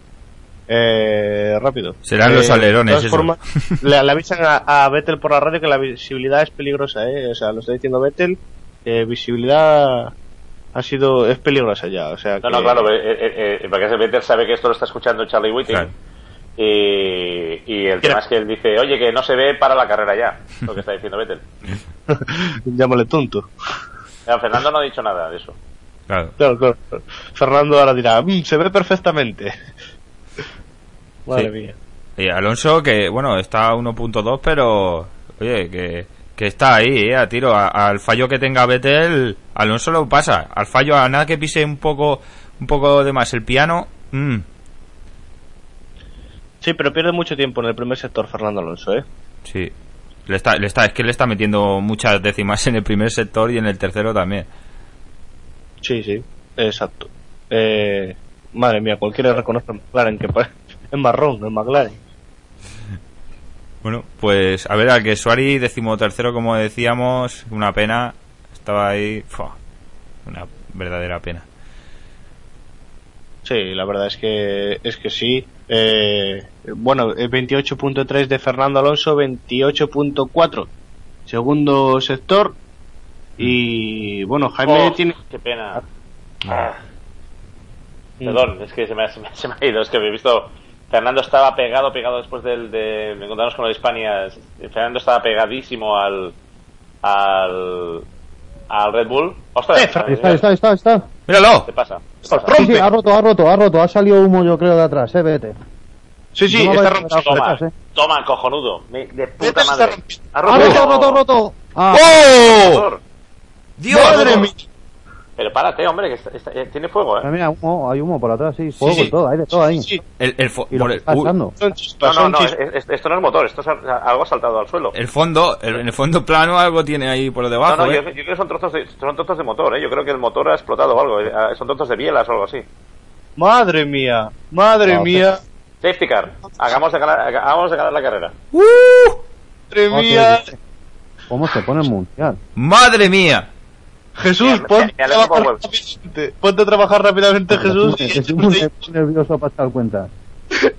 eh, rápido. Serán Eh, los alerones, De todas eso. formas, <laughs> le, le avisan a, a Vettel por la radio que la visibilidad es peligrosa, ¿eh? O sea, lo está diciendo Vettel, que visibilidad ha sido, es peligrosa ya, o sea No, que- no, claro, eh, eh, eh, porque Vettel sabe que esto lo está escuchando Charlie Whiting. Claro. Y, y el Mira. tema es que él dice, oye, que no se ve para la carrera ya, lo que está diciendo Vettel. <laughs> Llámale tonto. Fernando no ha dicho nada de eso. Claro. Claro, claro. Fernando ahora dirá, "Mm, se ve perfectamente. Madre Sí. mía. Y Alonso, que bueno, está a 1.2, pero oye, que, que está ahí, eh, a tiro. A- al fallo que tenga Vettel, Alonso lo pasa. Al fallo, a nada que pise un poco, un poco de más el piano, mm, Sí, pero pierde mucho tiempo en el primer sector Fernando Alonso, ¿eh? sí. Le está, le está, es que le está metiendo muchas décimas en el primer sector y en el tercero también. Sí, sí, exacto. Eh, madre mía, cualquiera reconoce a McLaren que <laughs> es marrón, es McLaren. <laughs> Bueno, pues a ver, al que Suari, decimotercero, como decíamos, una pena. Estaba ahí, fua, una verdadera pena. Sí, la verdad es que es que sí. Eh, bueno, eh, 28.3 de Fernando Alonso, 28.4 segundo sector. Y bueno, Jaime Oh, tiene. Qué pena. Ah. Perdón, es que se me, ha, se, me, se me ha ido. Es que he visto. Fernando estaba pegado, pegado después del, de. Me encontramos con de España. Fernando estaba pegadísimo al. al. al Red Bull. ¡Ostras! Eh, Está, está, está, está. ¡Míralo! ¿Qué pasa? ¿Qué pasa? Sí, sí, ha roto, ha roto, ha roto. Ha salido humo, yo creo, de atrás, eh, vete. Sí, sí, está dar Toma, detrás, eh. toma, cojonudo. Me- de puta madre. Ha roto, ha roto, ha roto. Ah, ¡Oh! ¡Dios! ¡Madre mía! Pero párate, hombre, que está- está- eh, tiene fuego, mira, ¿eh? mira, humo, hay humo por atrás, sí. Fuego sí. y todo, hay de todo ahí. Sí, El, el, fo- Y lo por que el, pasando. No, no, no, chispas. es- es- esto no es motor, esto es algo ha saltado al suelo. el fondo, el- en el fondo plano algo tiene ahí por No, debajo. no, yo, ¿eh? yo creo que son trozos, de, son trozos de motor, ¿eh? Yo creo que el motor ha explotado o algo. eh, Son trozos de bielas o algo así. Madre mía, madre No, mía, Safety car. Hagamos de ganar, hagamos de ganar la carrera. madre Oh, mía. qué- ¿Cómo se pone el mundial? ¡Madre mía! Jesús, ponte a trabajar rápidamente. Ponte a trabajar rápidamente, Jesús. Estoy nervioso para echar cuentas.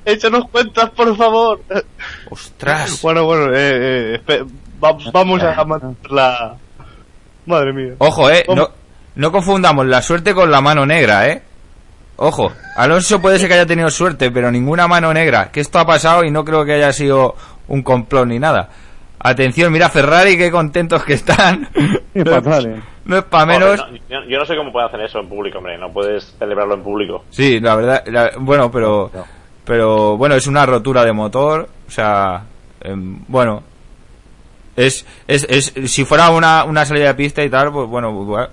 échanos cuentas, por favor. ¡Ostras! Bueno, bueno, eh, eh, va- vamos a mantener la... Madre mía. Ojo, eh, no, no confundamos la suerte con la mano negra, eh. Ojo, Alonso puede ser que haya tenido suerte, pero ninguna mano negra. Que esto ha pasado y no creo que haya sido un complot ni nada. Atención, mira Ferrari, qué contentos que están. <laughs> No es para menos. No, yo, yo no sé cómo pueden hacer eso en público, hombre. No puedes celebrarlo en público. Sí, la verdad, la- bueno, pero, pero bueno, es una rotura de motor, o sea, em, bueno, es, es, es, si fuera una, una salida de pista y tal, pues bueno, bueno,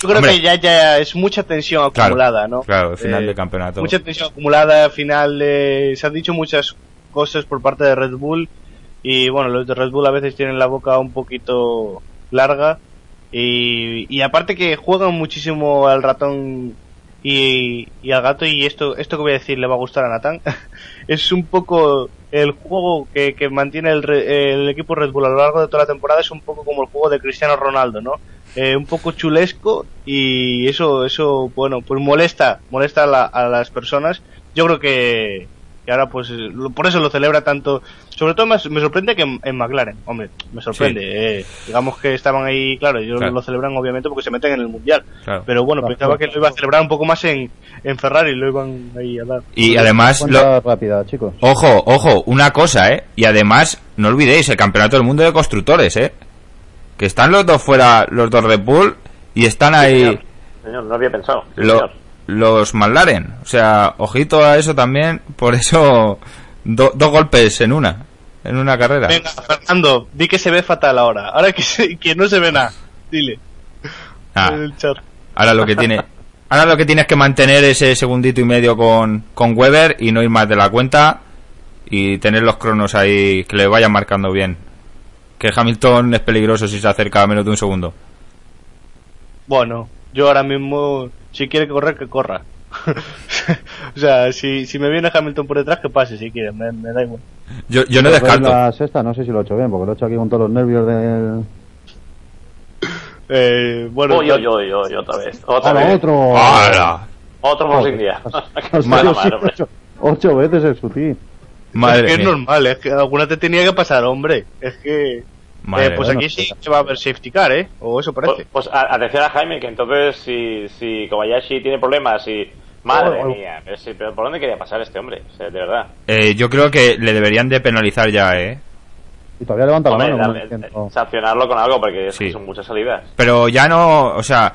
Yo creo Hombre. que ya, ya es mucha tensión Claro, acumulada, ¿no? claro, el final Eh, del campeonato. Mucha tensión acumulada, final de... Se han dicho muchas cosas por parte de Red Bull y bueno, los de Red Bull a veces tienen la boca un poquito larga y, y aparte que juegan muchísimo al ratón y, al gato y esto, esto que voy a decir le va a gustar a Natán. <laughs> es un poco el juego que, que mantiene el, el equipo Red Bull a lo largo de toda la temporada es un poco como el juego de Cristiano Ronaldo, ¿no? Eh, un poco chulesco y eso, eso, bueno, pues molesta, molesta a, la- a las personas. Yo creo que, que ahora pues eh, lo- por eso lo celebra tanto. Sobre todo me, me sorprende que en, en McLaren, hombre, me sorprende. eh, digamos que estaban ahí, claro, ellos Claro. lo celebran obviamente porque se meten en el mundial. Claro. Pero bueno, Claro, pensaba que claro. lo iba a celebrar un poco más en, en Ferrari, lo iban ahí a dar. Y además, lo- rápida, chicos. ojo, ojo, una cosa, eh, y además, no olvidéis, el campeonato del mundo de constructores, eh, que están los dos fuera, los dos Red Bull, y están ahí Señor, Señor, no había pensado. Sí, lo- señor. Los McLaren, o sea, ojito a eso también, por eso, <laughs> do- dos golpes en una, en una carrera. Venga, Fernando, di que se ve fatal ahora. Ahora que, se- que no se ve nada. Dile. Ah. En el chat. Ahora lo que tiene, ahora lo que tienes que mantener ese segundito y medio con, con Weber y no ir más de la cuenta y tener los cronos ahí que le vayan marcando bien. Que Hamilton es peligroso si se acerca a menos de un segundo. Bueno, yo ahora mismo, si quiere correr, que corra. <laughs> o sea, si, si me viene Hamilton por detrás, que pase si quiere, me, me da igual. Yo, yo no descarto. La sexta, no sé si lo he hecho bien, porque lo he hecho aquí con todos los nervios del. Eh, bueno, Uy, uy, uy, uy, otra vez. Otra ¡Hala, vez. otro! ¡Hala! Otro <laughs> hombre. ocho, ocho veces el sutil. Madre es que es normal, es que alguna te tenía que pasar, hombre. Es que. Madre eh, pues aquí sí se va a ver safety car, ¿eh? O eso Pues, parece. pues a- atención a Jaime, que entonces si, si Kobayashi tiene problemas y... Madre Oh, oh. mía, pero, sí, pero ¿por dónde quería pasar este hombre? O sea, de verdad. Eh, yo creo que le deberían de penalizar ya, ¿eh? Y todavía levanta la mano. diciendo, sancionarlo con algo porque es que Sí. son muchas salidas. Pero ya no, o sea,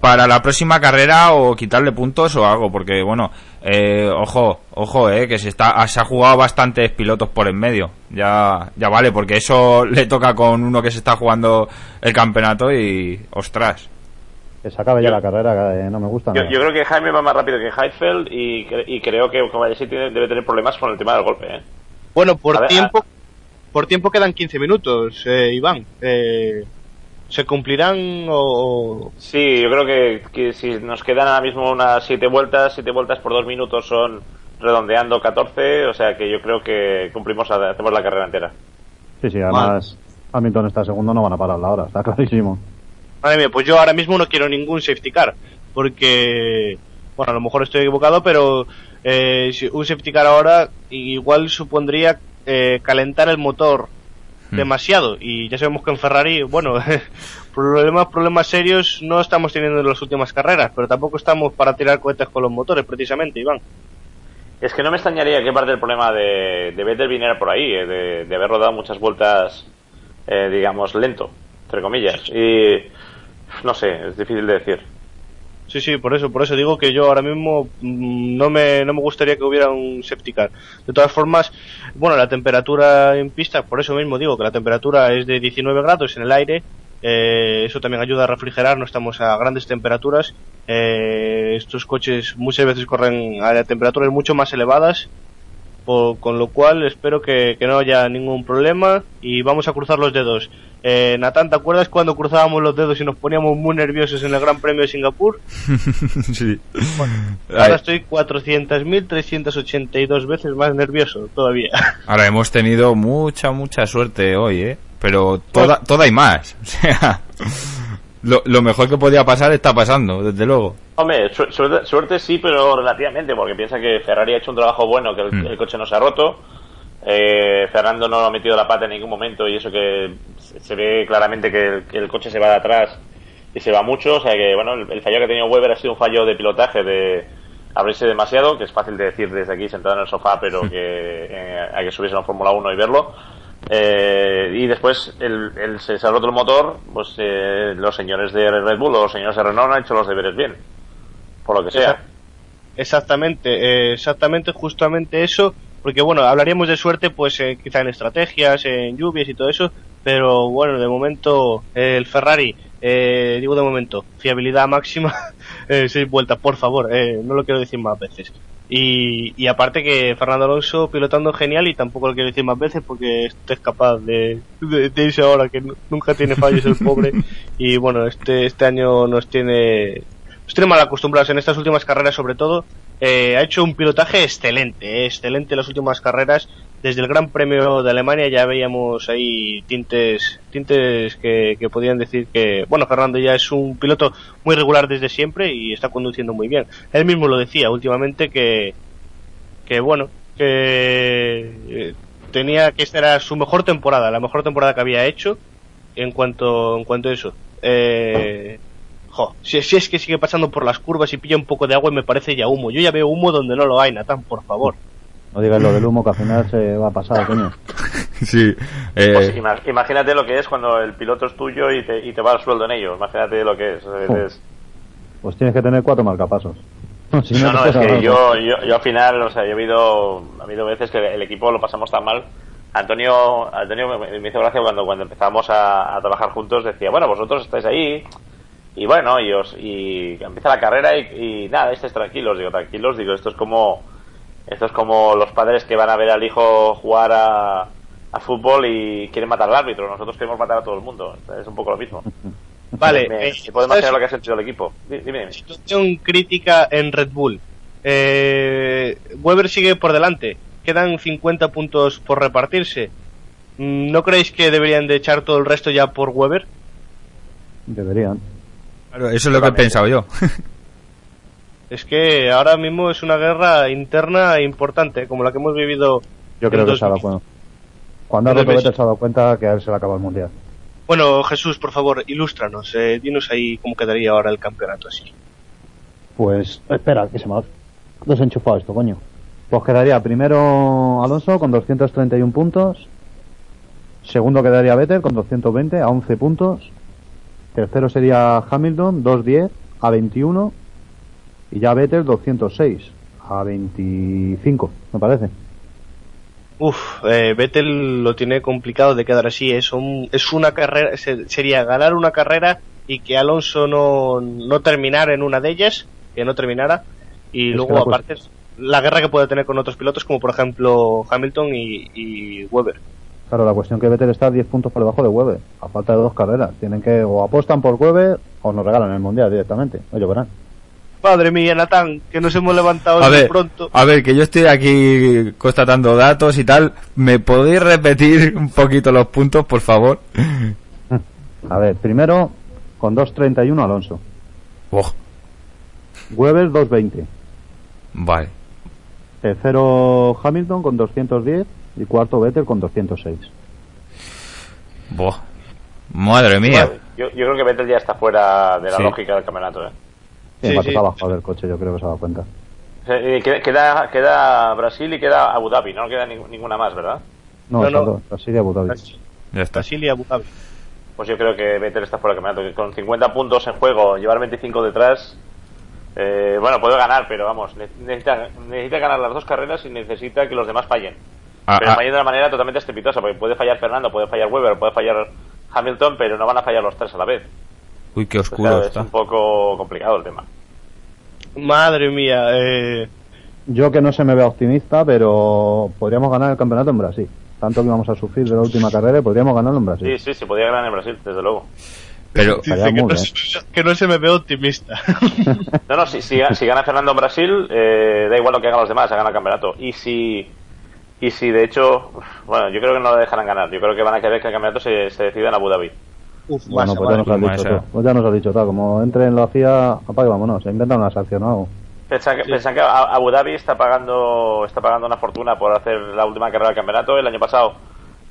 para la próxima carrera o quitarle puntos o algo, porque bueno, eh, ojo, ojo, eh, que se está, se ha jugado bastantes pilotos por en medio, ya, ya vale, porque eso <laughs> le toca con uno que se está jugando el campeonato y, ostras, Que se acabe ya Yo- la carrera, eh, no me gusta. Yo, creo que Jaime va más rápido que Heidfeld y, cre- y creo que Kobayashi tiene- debe tener problemas con el tema del golpe. ¿eh? Bueno, por A ver, tiempo por tiempo quedan 15 minutos, eh, Iván. Eh, ¿Se cumplirán o...? Sí, yo creo que, que si nos quedan ahora mismo unas 7 vueltas, 7 vueltas por 2 minutos son redondeando 14, o sea que yo creo que cumplimos, hacemos la carrera entera. Sí, sí, además Hamilton está segundo, no van a parar la hora, está clarísimo. Madre mía, pues yo ahora mismo no quiero ningún safety car, porque, bueno, a lo mejor estoy equivocado, pero eh, si un safety car ahora igual supondría eh, calentar el motor Hmm. demasiado, y ya sabemos que en Ferrari, bueno, <laughs> problemas, problemas serios no estamos teniendo en las últimas carreras, pero tampoco estamos para tirar cohetes con los motores, precisamente, Iván. Es que no me extrañaría que parte del problema de, de Vettel viniera por ahí, eh, de, de haber rodado muchas vueltas, eh, digamos, lento, entre comillas. Y no sé, es difícil de decir. Sí, sí, por eso, por eso digo que yo ahora mismo mm, no me, no me gustaría que hubiera un safety car. De todas formas, bueno, la temperatura en pista, por eso mismo digo que la temperatura es de 19 grados en el aire. eh, eso también ayuda a refrigerar, no estamos a grandes temperaturas. eh, estos coches muchas veces corren a temperaturas mucho más elevadas, por- con lo cual espero que no haya ningún problema y vamos a cruzar los dedos. Eh, Natán, ¿te acuerdas cuando cruzábamos los dedos y nos poníamos muy nerviosos en el Gran Premio de Singapur? <laughs> sí. Ahora Ay, estoy 400.382 veces más nervioso todavía. <laughs> ahora hemos tenido mucha, mucha suerte hoy, ¿eh? Pero toda, toda y más, <laughs> o sea, lo, lo mejor que podía pasar está pasando, desde luego. Hombre, su- suerte, suerte sí, pero relativamente, porque piensa que Ferrari ha hecho un trabajo bueno, que el, Mm. el coche no se ha roto. Eh, Fernando no ha metido la pata en ningún momento y eso que se ve claramente que el, que el coche se va de atrás y se va mucho. O sea que, bueno, el, el fallo que ha tenido Weber ha sido un fallo de pilotaje, de abrirse demasiado, que es fácil de decir desde aquí sentado en el sofá, pero que eh, hay que subirse a la Fórmula 1 y verlo. Eh, y después el, el- se, ha roto el motor, pues eh, los señores de Red Bull o los señores de Renault han hecho los deberes bien, por lo que sea. Exactamente, eh, exactamente, justamente eso, porque bueno, hablaríamos de suerte pues eh, quizá en estrategias, en lluvias y todo eso, pero bueno, de momento eh, el Ferrari, eh, digo de momento, fiabilidad máxima, <laughs> eh, seis vueltas, por favor, eh, no lo quiero decir más veces. Y, y aparte que Fernando Alonso pilotando genial y tampoco lo quiero decir más veces porque este es capaz de, de, de irse ahora que nu- nunca tiene fallos el pobre <laughs> y bueno, este, este año nos tiene nos tiene mal acostumbrados en estas últimas carreras sobre todo. Eh, ha hecho un pilotaje excelente, eh, excelente en las últimas carreras. Desde el Gran Premio de Alemania ya veíamos ahí tintes, tintes que, que podían decir que, bueno, Fernando ya es un piloto muy regular desde siempre y está conduciendo muy bien. Él mismo lo decía últimamente que, que bueno, que eh, tenía que esta era su mejor temporada, la mejor temporada que había hecho en cuanto, en cuanto a eso. Eh, jo, si, si es que sigue pasando por las curvas y pilla un poco de agua y me parece ya humo. Yo ya veo humo donde no lo hay, Natán, por favor. No digas lo del humo que al final se va a pasar, coño. <laughs> Sí. eh, Pues ima- imagínate lo que es cuando el piloto es tuyo y te, y te va el sueldo en ello. Imagínate lo que es. Es- es- Pues tienes que tener cuatro marcapasos. <laughs> Si No, no, te es que yo, yo, yo al final, o sea, yo he habido, ha habido veces que el equipo lo pasamos tan mal. Antonio, Antonio me, me hizo gracia cuando, cuando empezamos a, a trabajar juntos, decía, bueno, vosotros estáis ahí, y bueno, y, os, y empieza la carrera y, y nada, estáis tranquilos, digo, tranquilos, digo, esto es como, esto es como los padres que van a ver al hijo jugar a, a fútbol y quieren matar al árbitro, nosotros queremos matar a todo el mundo, es un poco lo mismo. <laughs> Vale, Me- eh, me puedo ¿sabes? imaginar lo que ha sentido el equipo. Di- Dime, dime. situación crítica en Red Bull. Eh, Weber sigue por delante. Quedan 50 puntos por repartirse. Mm, ¿No creéis que deberían de echar todo el resto ya por Weber? Deberían. Claro, eso es lo que he pensado yo. <laughs> Es que ahora mismo es una guerra interna importante, como la que hemos vivido. Yo creo que se ha dado cuenta. Cuando se ha dado cuenta que a él se le acaba el mundial. Bueno, Jesús, por favor, ilústranos. Eh, dinos ahí cómo quedaría ahora el campeonato así. Pues, espera, que se me ha desenchufado esto, coño. Pues quedaría primero Alonso con 231 puntos. Segundo quedaría Vettel con 220 a 11 puntos. Tercero sería Hamilton, 210 a 21. Y ya Vettel 206 a 25, me parece. Uf, eh, Vettel lo tiene complicado de quedar así. Es, un- es una carrera, se- sería ganar una carrera y que Alonso no, no terminara en una de ellas, que no terminara. Y Es luego, la aparte, la guerra que puede tener con otros pilotos, como por ejemplo Hamilton y, y Weber. Claro, la cuestión que Vettel está a 10 puntos por debajo de Weber, a falta de dos carreras. Tienen que o apostan por Weber o nos regalan el mundial directamente. Oye, verán. Madre mía, Natán, que nos hemos levantado A ver, pronto. a ver, que yo estoy aquí constatando datos y tal. ¿Me podéis repetir un poquito los puntos, por favor? A ver, primero con 2.31 Alonso. Oh, Weber 2.20. vale. Tercero Hamilton con 210 y cuarto Vettel con 206. Buah. Madre mía. Yo, yo creo que Vettel ya está fuera de la Sí. lógica del campeonato. ¿eh? Sí, Sí, sí. ha bajado del coche, yo creo que se ha dado cuenta. Queda, queda, Brasil y queda Abu Dhabi, no queda ning- ninguna más, ¿verdad? No, No, Brasil y Abu Dhabi. Ya está. Brasil y Abu Dhabi. Pues yo creo que Vettel está fuera del campeonato. Que con 50 puntos en juego, llevar 25 detrás, eh, bueno, puede ganar, pero vamos, ne- necesita, necesita ganar las dos carreras y necesita que los demás fallen. Ah, pero ah, fallen de una manera totalmente estrepitosa, porque puede fallar Fernando, puede fallar Weber, puede fallar Hamilton, pero no van a fallar los tres a la vez. uy, qué Pues oscuro claro, es está. un poco complicado el tema. Madre mía, eh, Yo que no se me vea optimista, pero podríamos ganar el campeonato en Brasil. Tanto que vamos a sufrir de la última carrera, y podríamos ganarlo en Brasil. Sí, sí, se podía ganar en Brasil, desde luego. Pero, dice que no, se, que no se me ve optimista. No, no, si, si, si gana Fernando en Brasil, eh, da igual lo que hagan los demás, hagan el campeonato. Y si, y si de hecho, bueno, yo creo que no lo dejarán ganar. Yo creo que van a querer que el campeonato se, se decida en Abu Dhabi. Uf, Bueno, pues ya nos has dicho. Pues ya nos has dicho todo. Como entre en la CIA, apague, vámonos. Se inventan una sanción o algo. Pensan que, pensan que A- Abu Dhabi está pagando está pagando una fortuna por hacer la última carrera del campeonato. El año pasado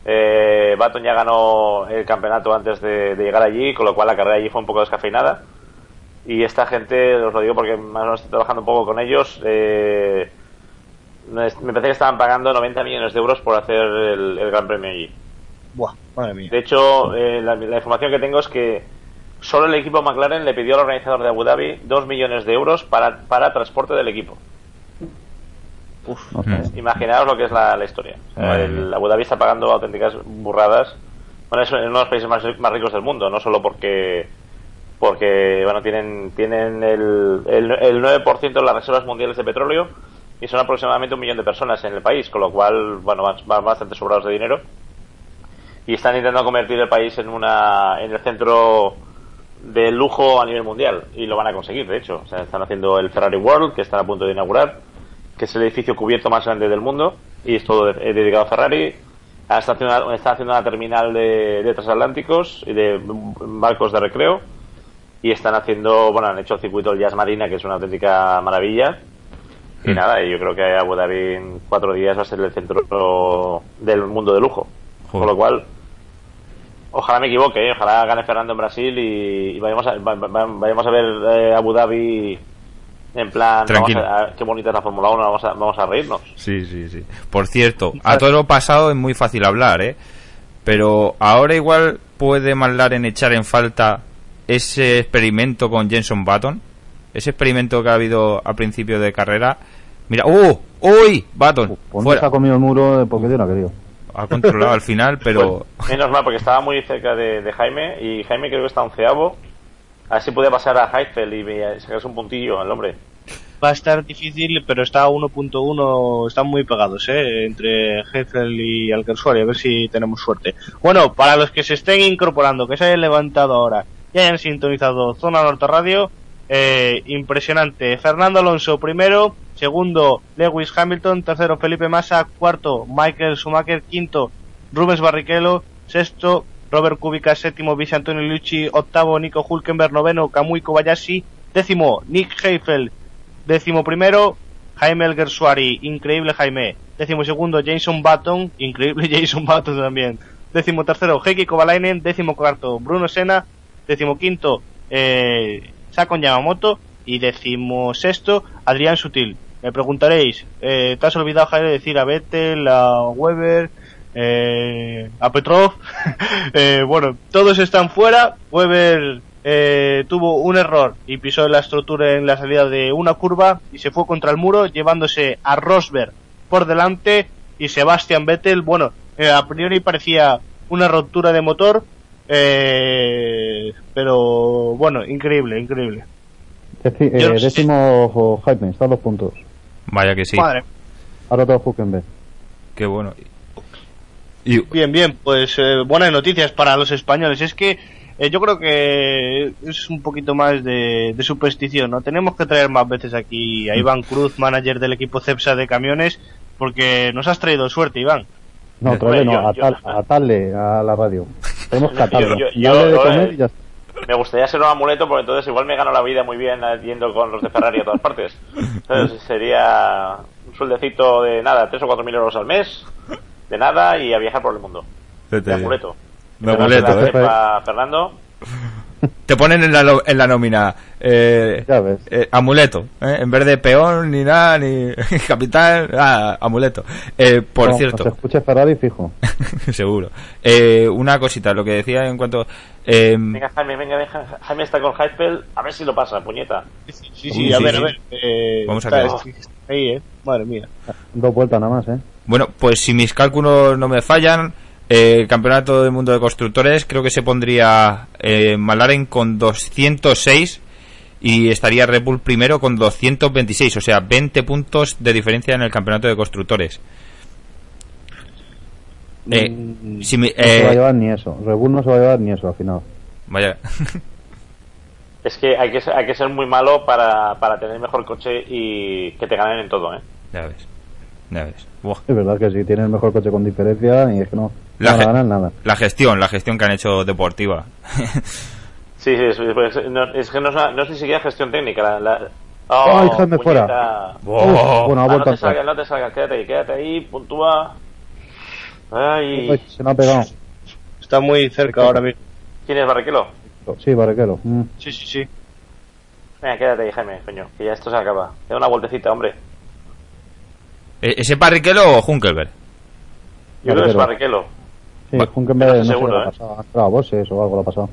eh, Baton ya ganó el campeonato antes de, de llegar allí, con lo cual la carrera allí fue un poco descafeinada. Y esta gente, os lo digo porque más o menos estoy trabajando un poco con ellos, eh, me parece que estaban pagando 90 millones de euros por hacer el, el Gran Premio allí. Buah, madre mía. De hecho, eh, la, la información que tengo es que solo el equipo McLaren le pidió al organizador de Abu Dhabi 2 millones de euros para, para transporte del equipo. No sé. Mm. Imaginaos lo que es la, la historia. O sea, Madre el. Abu Dhabi está pagando auténticas burradas. Bueno, es uno de los países más, más ricos del mundo, no solo porque porque bueno tienen tienen el, el, el 9% de las reservas mundiales de petróleo y son aproximadamente un millón de personas en el país, con lo cual bueno van, van bastante sobrados de dinero. Y están intentando convertir el país en una en el centro del lujo a nivel mundial y lo van a conseguir de hecho. Están haciendo el Ferrari World que están a punto de inaugurar que es el edificio cubierto más grande del mundo y es todo de- eh, dedicado a Ferrari. Ah, está haciendo una, haciendo una terminal de, de transatlánticos y de barcos de recreo y están haciendo bueno han hecho el circuito del Jazz Marina que es una auténtica maravilla y Mm. nada y yo creo que Abu Dhabi en cuatro días va a ser el centro del mundo de lujo Joder. con lo cual Ojalá me equivoque, ¿eh? ojalá gane Fernando en Brasil y, y vayamos, a, va- va- vayamos a ver eh, Abu Dhabi en plan, vamos Tranquilo. a- a- qué bonita es la Fórmula 1, vamos a, vamos a reírnos. Sí, sí, sí. Por cierto, a todo lo pasado es muy fácil hablar, ¿eh? Pero ahora igual puede McLaren echar en falta ese experimento con Jenson Button. Ese experimento que ha habido a principio de carrera. Mira, ¡uh! ¡Uy! Button, Pues no se fuera. ha comido el muro porque yo no ha querido. Ha controlado al final, <laughs> pero... Pues, menos mal, porque estaba muy cerca de, de Jaime y Jaime creo que está onceavo. A ver si puede pasar a Heifel y sacarse un puntillo al hombre. Va a estar difícil, pero está a 1.1, están muy pegados, ¿eh? Entre Heffel y Alkersuari, a ver si tenemos suerte. Bueno, para los que se estén incorporando, que se hayan levantado ahora y hayan sintonizado Zona Norte Radio, eh, impresionante. Fernando Alonso primero, segundo Lewis Hamilton, tercero Felipe Massa, cuarto Michael Schumacher, quinto Rubens Barrichello, sexto Robert Kubica, séptimo Vice Antonio Lucci, octavo Nico Hulkenberg, noveno Kamui Kobayashi, décimo Nick Heifel, décimo primero Jaime Elgersuari, increíble Jaime, décimo segundo Jason Button, increíble <laughs> Jason Button también, décimo tercero Heikki Kovalainen, décimo cuarto Bruno Senna, décimo quinto eh, Sakon Yamamoto y décimo sexto Adrián Sutil. Me preguntaréis, eh, ¿te has olvidado decir a Vettel, a Weber, eh, a Petrov? <laughs> eh, bueno, todos están fuera. Weber eh, tuvo un error y pisó la estructura en la salida de una curva y se fue contra el muro llevándose a Rosberg por delante y Sebastian Vettel, bueno, eh, a priori parecía una ruptura de motor, eh, pero bueno, increíble, increíble. Deci- Yo eh, no sé- décimo Jaime, está a dos puntos. Vaya que sí. Madre, Ahora todo Huckenberg. Qué bueno. Y, bien, bien, pues eh, buenas noticias para los españoles. Es que eh, yo creo que es un poquito más de, de superstición, ¿no? Tenemos que traer más veces aquí a Iván Cruz, manager del equipo CEPSA de camiones, porque nos has traído suerte, Iván. No, otra vez Bueno, no, yo- yo- atal- atarle a la radio. Tenemos que Yo- atarlo. yo- de comer eh, y ya está. Me gustaría ser un amuleto porque entonces igual me gano la vida muy bien yendo con los de Ferrari a todas partes. Entonces <laughs> sería un sueldecito de nada, 3 o 4 mil euros al mes, de nada y a viajar por el mundo. De amuleto. De amuleto, ¿eh? Fernando. Te ponen en la, lo- en la nómina eh, Ya ves. eh, amuleto, ¿eh? en vez de peón ni nada, ni <laughs> capital, ah, amuleto. Eh, por No, cierto, Se escuche Ferrari fijo. <laughs> seguro. Eh, una cosita, lo que decía en cuanto... eh, Venga Jaime, venga, venga, Jaime está con Heifel, a ver si lo pasa, puñeta. Sí, sí, Uy, a sí, ver, sí. a ver. eh, Vamos a ver. está ahí, ¿eh? Madre mía. Dos vueltas nada más, ¿eh? Bueno, pues si mis cálculos no me fallan, eh, el campeonato del mundo de constructores creo que se pondría eh, McLaren con 206 y estaría Red Bull primero con 226, o sea, 20 puntos de diferencia en el campeonato de constructores. Eh, Mm, si mi- No se va a eh, llevar ni eso. Red Bull no se va a llevar ni eso al final. vaya, Es que hay que ser, hay que ser muy malo para, para tener mejor coche y que te ganen en todo, ¿eh? ya ves, ya ves. Buah. Es verdad que si tiene el mejor coche con diferencia y es que no, La no ganar nada. La gestión, la gestión que han hecho deportiva. <laughs> Sí, sí, es, es- no, es que no es, una- no es ni siquiera gestión técnica. La, la- ¡Ay, Jaime, puñeta! fuera! Oh. bueno, ha Ah, no vuelto a te salgas, no te salgas, quédate ahí, quédate ahí, puntúa. Ay, Uy, se me ha pegado. Está muy cerca ahora mismo. ¿quién es Barrichello? Sí, Barrequero. Mm. Sí, sí, sí. Venga, quédate ahí, Jaime, coño, que ya esto se acaba. Da una vueltecita, hombre. Eh, ¿Ese Barrichello o Hunkelberg? Yo creo que es Barrichello. Sí, Hunkenberg no sé, seguro, lo ha ¿eh? pasado. Ha entrado a bosses o algo lo ha pasado.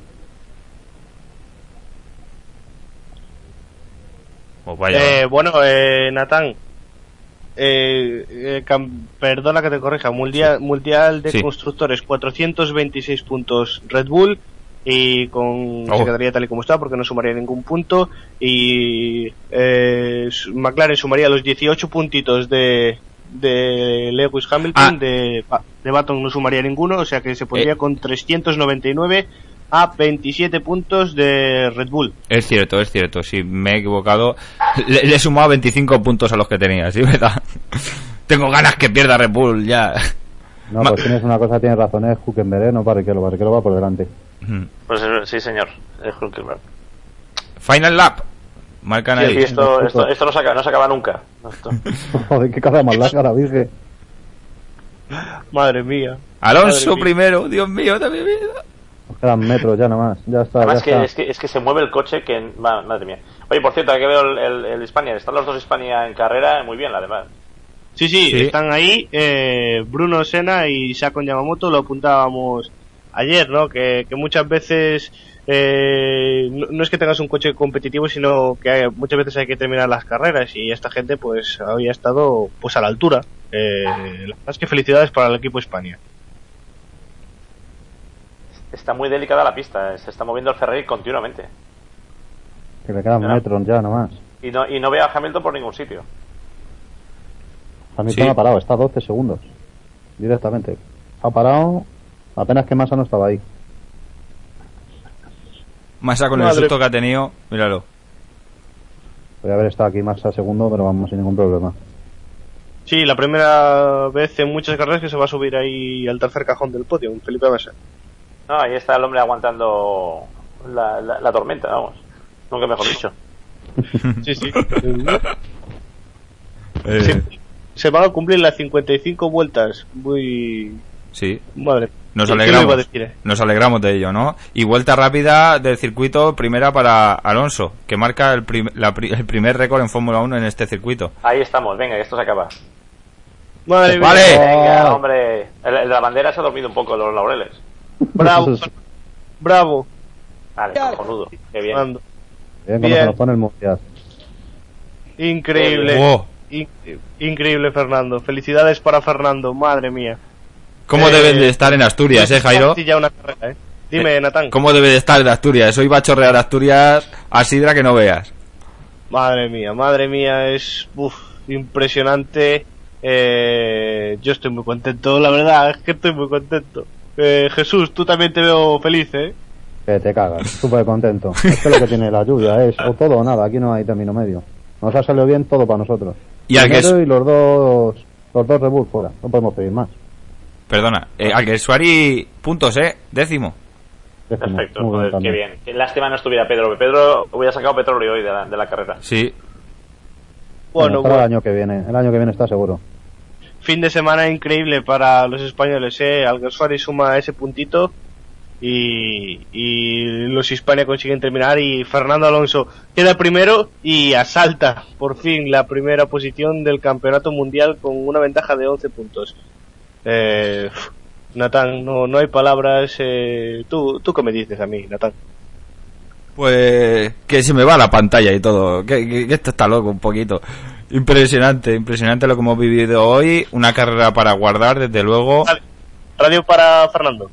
Pues vaya. Eh, bueno, eh, Natán, eh, eh, cam- perdona que te corrija, mundial, mundial de Sí. constructores, 426 puntos Red Bull y con Oh. se quedaría tal y como está porque no sumaría ningún punto y eh, McLaren sumaría los 18 puntitos de de Lewis Hamilton, Ah. de, de Baton no sumaría ninguno, o sea que se pondría Eh. con 399 a 27 puntos de Red Bull. Es cierto, es cierto. Si me he equivocado, le, le he sumado 25 puntos a los que tenía, ¿sí? <laughs> ¿Verdad? Tengo ganas que pierda Red Bull ya. No, Ma- pues tienes una cosa, tienes razón, es Huckenberg, ¿eh? no Barrichello. Barrichello va por delante. Pues eh, sí, señor, es Hulkenberg. Final lap. Marcan Sí, ahí. sí, esto, esto, esto no, se acaba, no se acaba nunca. Esto- <laughs> Joder, qué cara más larga la virgen. Madre mía. Alonso Madre mía. primero, Dios mío de mi vida. Nos quedan metros ya nada más. Ya está, Además ya que está. es, que es que se mueve el coche que... ma- Madre mía. Oye, por cierto, aquí veo el, el, el Hispania. Están los dos Hispania en carrera muy bien, además. Sí, sí, Sí. están ahí. eh, Bruno Sena y Sakon Yamamoto lo apuntábamos ayer, ¿no? Que, que muchas veces eh, no, no es que tengas un coche competitivo, sino que hay- muchas veces hay que terminar las carreras y esta gente pues había estado pues a la altura. Eh, la verdad es que felicidades para el equipo Hispania. Está muy delicada la pista. eh, Se está moviendo el Ferrari continuamente. Que le quedan metros ya nada más. Y no, y no veo a Hamilton por ningún sitio. Hamilton Sí. ha parado, está a 12 segundos. Directamente. Ha parado, apenas que Massa no estaba ahí. Massa con el susto que ha tenido, míralo. Voy a haber estado aquí más a segundo, pero vamos sin ningún problema. Sí, la primera vez en muchas carreras que se va a subir ahí al tercer cajón del podio, un Felipe Massa. No, ahí está el hombre aguantando la, la, la tormenta, vamos. Nunca mejor dicho. <laughs> Sí, sí. <laughs> Eh, Se, se van a cumplir las 55 vueltas. Muy. sí, Madre. Nos ¿Qué- qué alegramos. eh? Nos alegramos de ello, ¿no? Y vuelta rápida del circuito, primera para Alonso, que marca el, prim- la pri- el primer récord en Fórmula 1 en este circuito. Ahí estamos, venga, esto se acaba. Madre mía. Vale. Venga, hombre. El, el de la bandera se ha dormido un poco en los laureles. Bravo. <laughs> Bravo. Vale, cojonudo. Qué bien. Fernando. Bien, cuando Bien. se nos pone el mundial. Increíble. Wow. In- increíble, Fernando. Felicidades para Fernando. Madre mía. ¿Cómo Eh, deben de estar en Asturias, eh, Jairo? Ya una carrera, eh. Dime, Natán. ¿Cómo debe de estar en Asturias? Hoy va a chorrear Asturias a sidra que no veas. Madre mía, madre mía, es uf, impresionante. Eh, yo estoy muy contento, la verdad, es que estoy muy contento. Eh, Jesús, tú también te veo feliz, ¿eh? Que te cagas, súper contento. Esto es lo que tiene la lluvia, es o todo o nada, aquí no hay término medio. Nos ha salido bien todo para nosotros. Y al que es- y los dos, los dos Red Bull fuera, no podemos pedir más. Perdona, eh, Alguersuari, puntos, ¿eh? Décimo. Décimo, Perfecto, joder, qué bien. Qué lástima no estuviera Pedro, que Pedro hubiera sacado petróleo hoy de la, de la carrera. Sí. Bueno, para bueno, el año que viene, el año que viene está seguro. fin de semana increíble para los españoles, ¿eh? Alguersuari suma ese puntito y, y los Hispania consiguen terminar y Fernando Alonso queda primero y asalta por fin la primera posición del campeonato mundial con una ventaja de 11 puntos. Eh, Natán, no, no hay palabras. Eh, tú, ¿Tú qué me dices a mí, Natán? Pues que se me va la pantalla y todo. Que, que- que esto está loco un poquito. Impresionante, impresionante lo que hemos vivido hoy. Una carrera para guardar, desde luego. Radio para Fernando.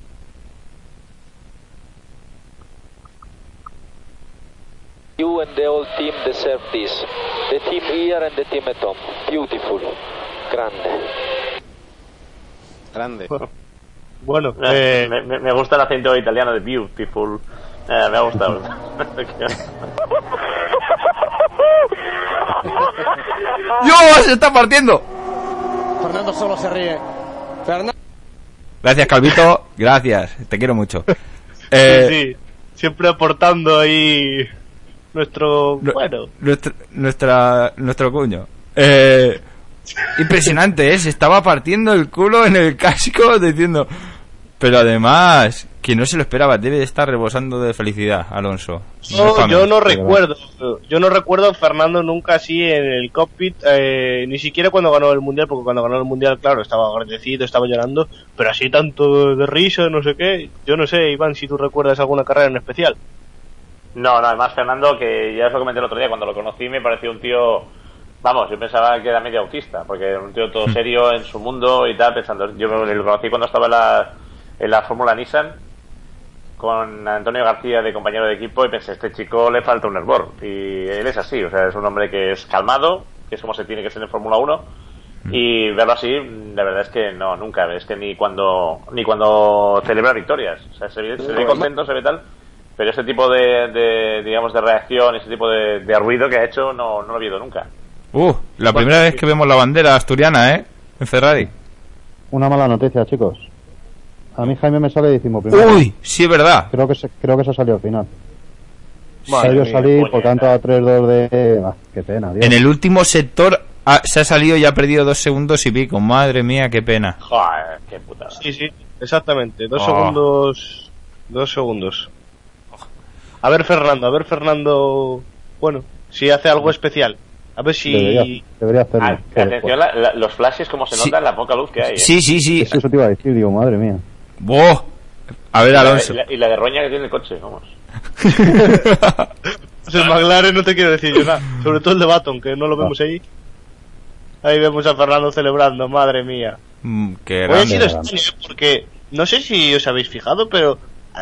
You and the whole team deserve this. The team here and the team at home. Beautiful. Grande. Grande. Bueno, Eh, eh, me, gusta el acento italiano de beautiful. Eh, me ha gustado. <laughs> ¡Dios! ¡Se está partiendo! Fernando solo se ríe. Fernando. Gracias, Calvito. Gracias. Te quiero mucho. Eh, sí, sí, siempre aportando ahí nuestro. nu- Bueno, nuestra, nuestra- nuestro cuño. Eh, impresionante, ¿eh? Se estaba partiendo el culo en el casco diciendo... Pero además, que no se lo esperaba, debe de estar rebosando de felicidad, Alonso. No, yo no recuerdo. Yo no recuerdo a Fernando nunca así en el cockpit, eh, ni siquiera cuando ganó el mundial, porque cuando ganó el mundial, claro, estaba agradecido, estaba llorando, pero así tanto de risa, no sé qué. Yo no sé, Iván, si tú recuerdas alguna carrera en especial. No, no, además Fernando, que ya os lo comenté el otro día, cuando lo conocí me pareció un tío, vamos, yo pensaba que era medio autista, porque era un tío todo serio en su mundo y tal, pensando, yo me- lo conocí cuando estaba en la, en la Fórmula Nissan con Antonio García de compañero de equipo y pensé, este chico le falta un hervor. Y él es así, o sea, es un hombre que es calmado, que es como se tiene que ser en Fórmula 1. Y verlo así, la verdad es que no, nunca, es que ni cuando ni cuando celebra victorias. O sea, se ve, se ve contento, se ve tal, pero ese tipo de, de, digamos, de reacción, ese tipo de, de ruido que ha hecho, no, no lo he visto nunca. Uh, la primera vez que vemos la bandera asturiana, ¿eh? En Ferrari. Una mala noticia, chicos. A mí Jaime me sale décimo primero. Uy, sí es verdad. Creo que se, creo que se salió al final. Madre Se yo mía, salí, por puñeta. tanto, a 3-2 de... Ah, qué pena, Dios. En el último sector ah, se ha salido y ha perdido dos segundos y pico. Madre mía, qué pena. Joder, qué putada. Sí, sí, exactamente. Dos Oh. segundos. Dos segundos. A ver, Fernando, a ver, Fernando. Bueno, si hace algo especial. A ver si. Debería, debería hacerlo. Ah, atención, la- la- los flashes, como se Sí. nota, la poca luz que hay. ¿eh? Sí, sí, sí. Eso te iba a decir, digo, madre mía. Buah. A ver, Y la- Alonso. Y la, y la de roña que tiene el coche, vamos. <laughs> Pues el McLaren no te quiero decir yo nada. Sobre todo el de Baton, que no lo vemos ahí. Ahí vemos a Fernando celebrando, madre mía. Mm, qué Hoy ha grande. sido grande. extraño, porque no sé si os habéis fijado, pero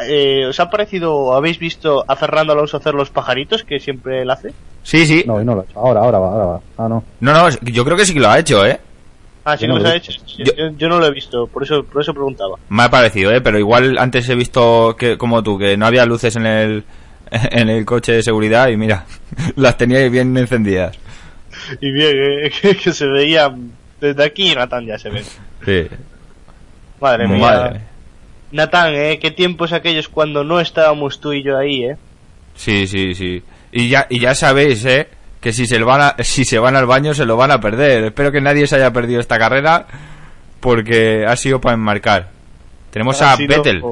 eh, ¿os ha parecido o habéis visto a Fernando Alonso hacer los pajaritos que siempre él hace? Sí, sí. No, y no lo he hecho. Ahora, ahora va, ahora va. Ah, no. No, no, yo creo que sí que lo ha hecho, ¿eh? Ah, sí que no los ha he hecho. Yo- Yo, yo no lo he visto, por eso, por eso preguntaba. Me ha parecido, ¿eh? Pero igual antes he visto que, como tú, que no había luces en el, <laughs> en el coche de seguridad y mira, <laughs> las teníais bien encendidas. Y bien, eh, <laughs> que, que se veía desde aquí, Natán ya se ve. Sí. Madre mía. Madre. Natán, ¿eh? ¿Qué tiempos aquellos cuando no estábamos tú y yo ahí, eh? Sí, sí, sí. Y ya, y ya sabéis, ¿eh? Que si se, van a- si se van al baño se lo van a perder. Espero que nadie se haya perdido esta carrera porque ha sido para enmarcar. Tenemos Ha a sido- Vettel.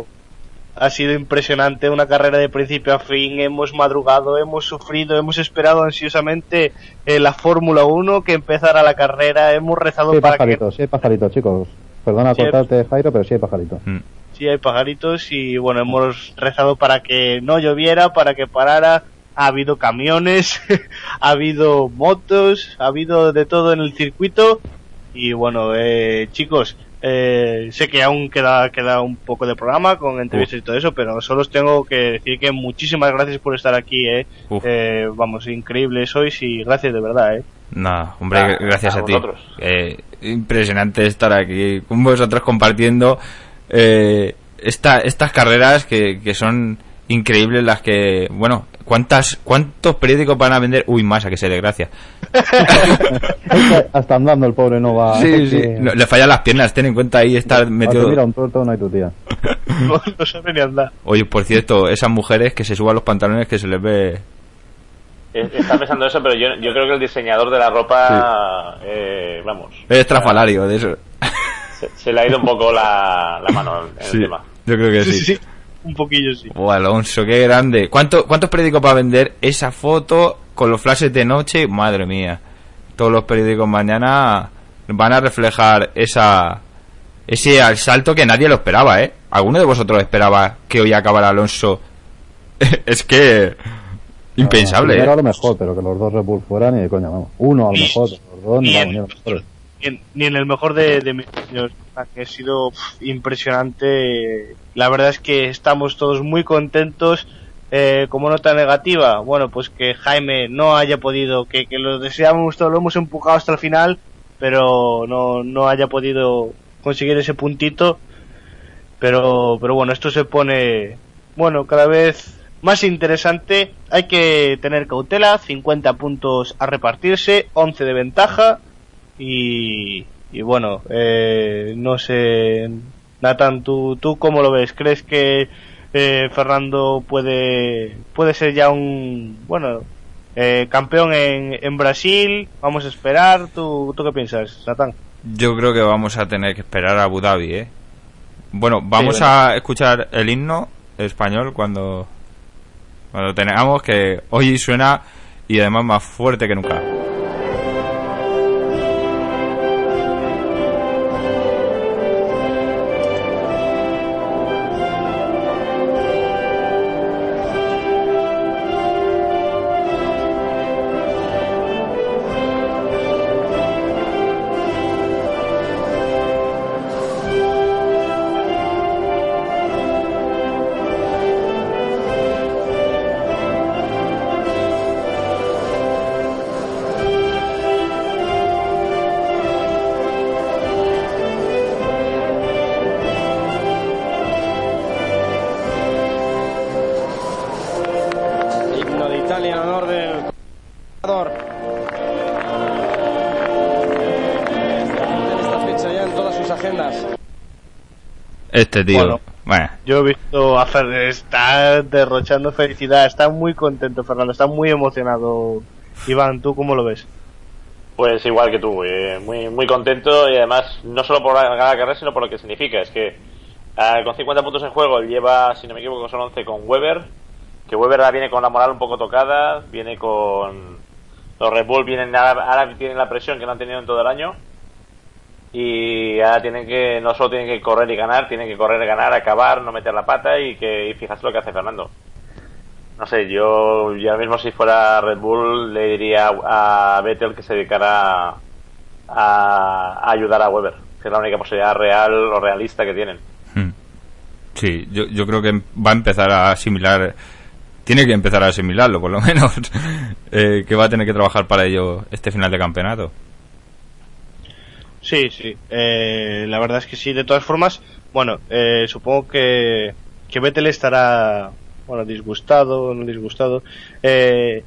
Ha sido impresionante, una carrera de principio a fin, hemos madrugado, hemos sufrido, hemos esperado ansiosamente eh, la Fórmula 1 que empezara la carrera, hemos rezado Sí hay para que pajaritos, sí hay pajaritos, chicos. Perdona Sí cortarte, Jairo, pero sí hay pajaritos. Mm. Sí hay pajaritos y bueno, hemos rezado para que no lloviera, para que parara. Ha habido camiones, <laughs> ha habido motos, ha habido de todo en el circuito y bueno, eh, chicos, eh, sé que aún queda queda un poco de programa con entrevistas y todo eso, pero solo os tengo que decir que muchísimas gracias por estar aquí, eh. Eh, vamos, increíbles sois y gracias de verdad, eh. Nada, hombre, Ah, gracias a a, ti. vosotros. Eh, impresionante estar aquí con vosotros compartiendo eh, esta, estas carreras que, que son increíbles las que, bueno, ¿cuántas, ¿cuántos periódicos van a vender? Uy, más, a que se desgracia. <laughs> Hasta andando el pobre no va. Sí, sí, que- no, le fallan las piernas, ten en cuenta ahí estar metido. mira un tuerto no hay tu tía. No, <laughs> no sabe ni andar. Oye, por cierto, esas mujeres que se suban los pantalones que se les ve. Eh, Está pensando eso, pero yo, yo creo que el diseñador de la ropa, eh, vamos, Es estrafalario de eso. Se, se le ha ido un poco la, la mano en el tema. yo creo que Sí, sí. sí, sí, un poquillo sí. Oh, Alonso, qué grande. ¿Cuánto, ¿Cuántos periódicos va a vender esa foto con los flashes de noche? Madre mía. Todos los periódicos mañana van a reflejar esa ese salto que nadie lo esperaba, ¿eh? ¿Alguno de vosotros esperaba que hoy acabara Alonso? <laughs> es que... Impensable, ¿eh? a lo mejor, pero que los dos Red Bull fueran y de coña, vamos. Uno a lo mejor, los dos en- vamos, ni en, el mejor de, de mis años, ha sido impresionante. La verdad es que estamos todos muy contentos. Eh, como nota negativa, bueno, pues que Jaime no haya podido, que, que lo deseamos todo, lo hemos empujado hasta el final, pero no, no haya podido conseguir ese puntito. Pero, pero bueno, esto se pone, bueno, cada vez más interesante. Hay que tener cautela, 50 puntos a repartirse, 11 de ventaja. Y, y bueno, eh, no sé, Nathan, ¿tú, ¿tú cómo lo ves? ¿Crees que eh, Fernando puede, puede ser ya un, bueno, eh, campeón en, en Brasil? Vamos a esperar. ¿Tú, ¿Tú qué piensas, Nathan? Yo creo que vamos a tener que esperar a Abu Dhabi, ¿eh? Bueno, vamos Sí, bueno. a escuchar el himno español cuando, cuando tengamos, que hoy suena y además más fuerte que nunca. Este tío, Bueno. bueno, Yo he visto a Fer, está derrochando felicidad, está muy contento Fernando, está muy emocionado. Iván, ¿tú cómo lo ves? Pues igual que tú, eh, muy, muy contento y además no solo por ganar la carrera, sino por lo que significa. Es que ah, con 50 puntos en juego él lleva, si no me equivoco, son 11 con Weber, que Weber ahora viene con la moral un poco tocada, viene con... Los Red Bull vienen ahora, ahora tienen la presión que no han tenido en todo el año y ahora tienen que, no solo tienen que correr y ganar, tienen que correr, ganar, acabar, no meter la pata y que y fijarse lo que hace Fernando. No sé, yo, ahora mismo si fuera Red Bull le diría a Vettel que se dedicara a, a ayudar a Weber, que es la única posibilidad real o realista que tienen. hmm. sí, yo, yo creo que va a empezar a asimilar, tiene que empezar a asimilarlo por lo <laughs> menos, eh, que va a tener que trabajar para ello este final de campeonato. Sí, sí, eh, la verdad es que sí. De todas formas, bueno, eh, supongo que, que Vettel estará bueno, disgustado, no disgustado. Eh,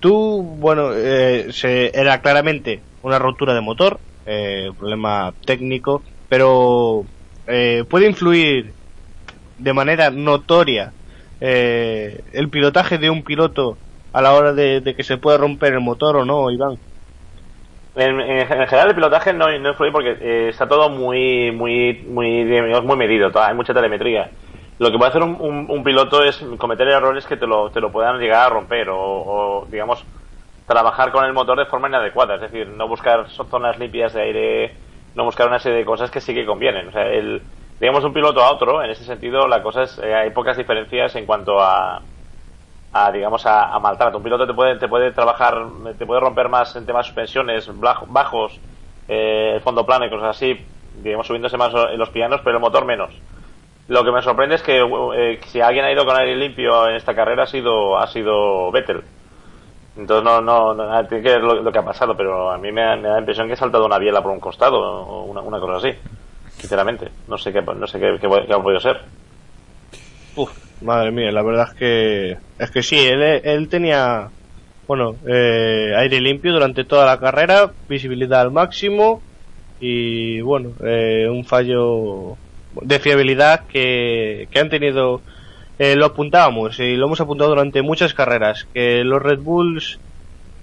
tú, bueno, eh, se, era claramente una rotura de motor, eh, problema técnico, pero eh, puede influir de manera notoria el pilotaje de un piloto a la hora de, de que se pueda romper el motor o no, Iván. En, en general el pilotaje no, influye porque eh, está todo muy muy muy muy medido, hay mucha telemetría. Lo que puede hacer un, un- piloto es cometer errores que te lo, te lo puedan llegar a romper o, o, digamos trabajar con el motor de forma inadecuada, es decir, no buscar zonas limpias de aire, no buscar una serie de cosas que sí que convienen. O sea, el, digamos un piloto a otro, en ese sentido la cosa es, eh, hay pocas diferencias en cuanto a, a digamos a, a maltrato. Un piloto te puede te puede trabajar, te puede romper más en temas suspensiones blaj- bajos, eh, el fondo plano y cosas así, digamos subiéndose más en los pianos, pero el motor menos. Lo que me sorprende es que eh, si alguien ha ido con aire limpio en esta carrera ha sido ha sido Vettel. Entonces no no, no tiene que ver lo, que ha pasado, pero a mí me, me da la impresión que ha saltado una biela por un costado o una, una cosa así. Sinceramente, no sé qué no sé qué, qué, qué ha podido ser. Uf, madre mía, la verdad es que es que sí, él, él tenía bueno eh, aire limpio durante toda la carrera, visibilidad al máximo y bueno eh, un fallo de fiabilidad que, que han tenido eh, lo apuntábamos y lo hemos apuntado durante muchas carreras que los Red Bulls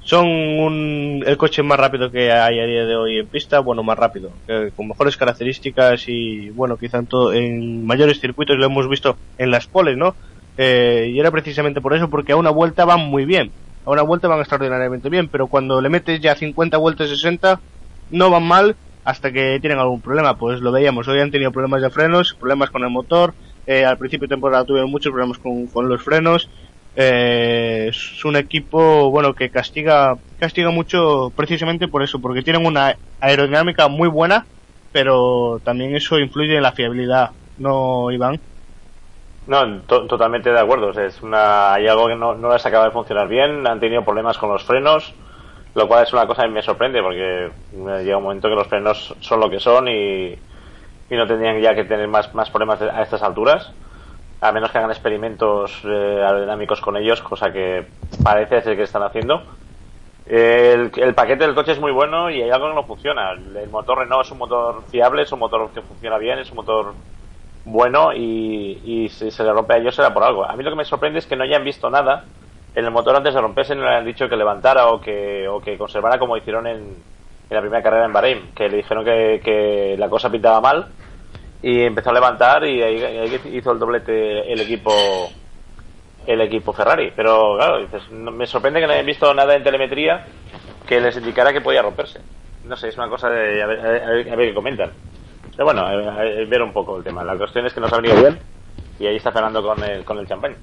son un- el coche más rápido que hay a día de hoy en pista, bueno, más rápido, con mejores características y, bueno, quizá en, en mayores circuitos lo hemos visto en las poles, ¿no? Eh, y era precisamente por eso, porque a una vuelta van muy bien, a una vuelta van extraordinariamente bien, pero cuando le metes ya 50 vueltas 60, no van mal hasta que tienen algún problema, pues lo veíamos, hoy han tenido problemas de frenos, problemas con el motor, eh, al principio de temporada tuvieron muchos problemas con, con los frenos, eh, es un equipo bueno que castiga castiga mucho precisamente por eso porque tienen una aerodinámica muy buena pero también eso influye en la fiabilidad no Iván No, to- totalmente de acuerdo. Es una, hay algo que no, no les acaba de funcionar bien. Han tenido problemas con los frenos, lo cual es una cosa que me sorprende porque eh, llega un momento que los frenos son lo que son y, no tendrían ya que tener más, más problemas a estas alturas. A menos que hagan experimentos eh, aerodinámicos con ellos, cosa que parece ser que están haciendo. El, paquete del coche es muy bueno y hay algo que no funciona. El motor Renault es un motor fiable, es un motor que funciona bien, es un motor bueno y, y si se le rompe a ellos será por algo. A mí lo que me sorprende es que no hayan visto nada en el motor antes de romperse, no le han dicho que levantara o que, o que conservara como hicieron en, la primera carrera en Bahrein, que le dijeron que la cosa pintaba mal y empezó a levantar y ahí, hizo el doblete el equipo el equipo Ferrari. Pero claro, dices, no- me sorprende que no hayan visto nada en telemetría que les indicara que podía romperse. No sé, es una cosa de a ver, a ver- a qué comentan. Pero bueno, ver, un poco el tema. La cuestión es que nos ha venido bien y ahí está Fernando con el, con el champán.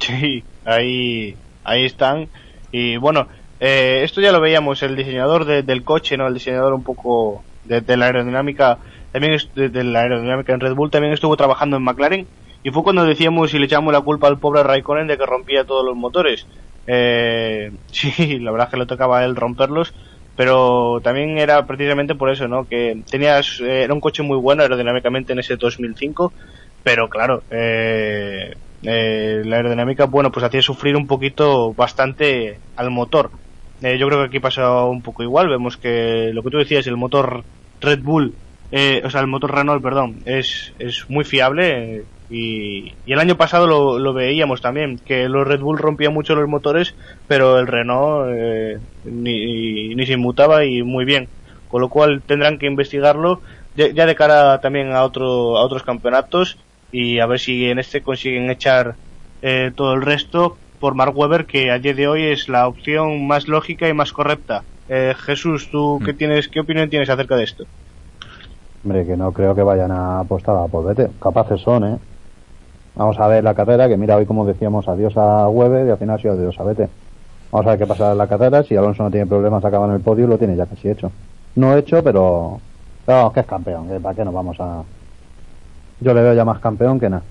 Sí, ahí, ahí están. Y bueno, eh, esto ya lo veíamos, el diseñador de- del coche, ¿no? El diseñador un poco de, de la aerodinámica, también la aerodinámica en Red Bull, también estuvo trabajando en McLaren. Y fue cuando decíamos y le echamos la culpa al pobre Raikkonen de que rompía todos los motores. Eh, <laughs> sí, la verdad es que le tocaba a él romperlos. Pero también era precisamente por eso, ¿no? Que tenías, eh, era un coche muy bueno aerodinámicamente en ese 2005. Pero claro, eh, eh, la aerodinámica, bueno, pues hacía sufrir un poquito bastante al motor. Eh, yo creo que aquí pasa un poco igual. Vemos que lo que tú decías, el motor Red Bull, eh, o sea, el motor Renault, perdón, es, es muy fiable. eh, y, y el año pasado lo, lo veíamos también, que los Red Bull rompían mucho los motores, pero el Renault eh, ni, ni se inmutaba y muy bien. Con lo cual tendrán que investigarlo ya, ya de cara también a, otro, a otros campeonatos y a ver si en este consiguen echar eh, todo el resto por Mark Webber, que a día de hoy es la opción más lógica y más correcta. Eh, Jesús, ¿tú qué, tienes, qué opinión tienes acerca de esto? Hombre, que no creo que vayan a apostar a por. Capaces son, ¿eh? Vamos a ver la carrera, que mira, hoy como decíamos adiós a Weber y al final ha sido adiós a Vettel. Vamos a ver qué pasa en la carrera. Si Alonso no tiene problemas, acaba en el podio, lo tiene ya casi hecho. No hecho, pero. pero que es campeón. que ¿Para qué nos vamos a.? Yo le veo ya más campeón que nada.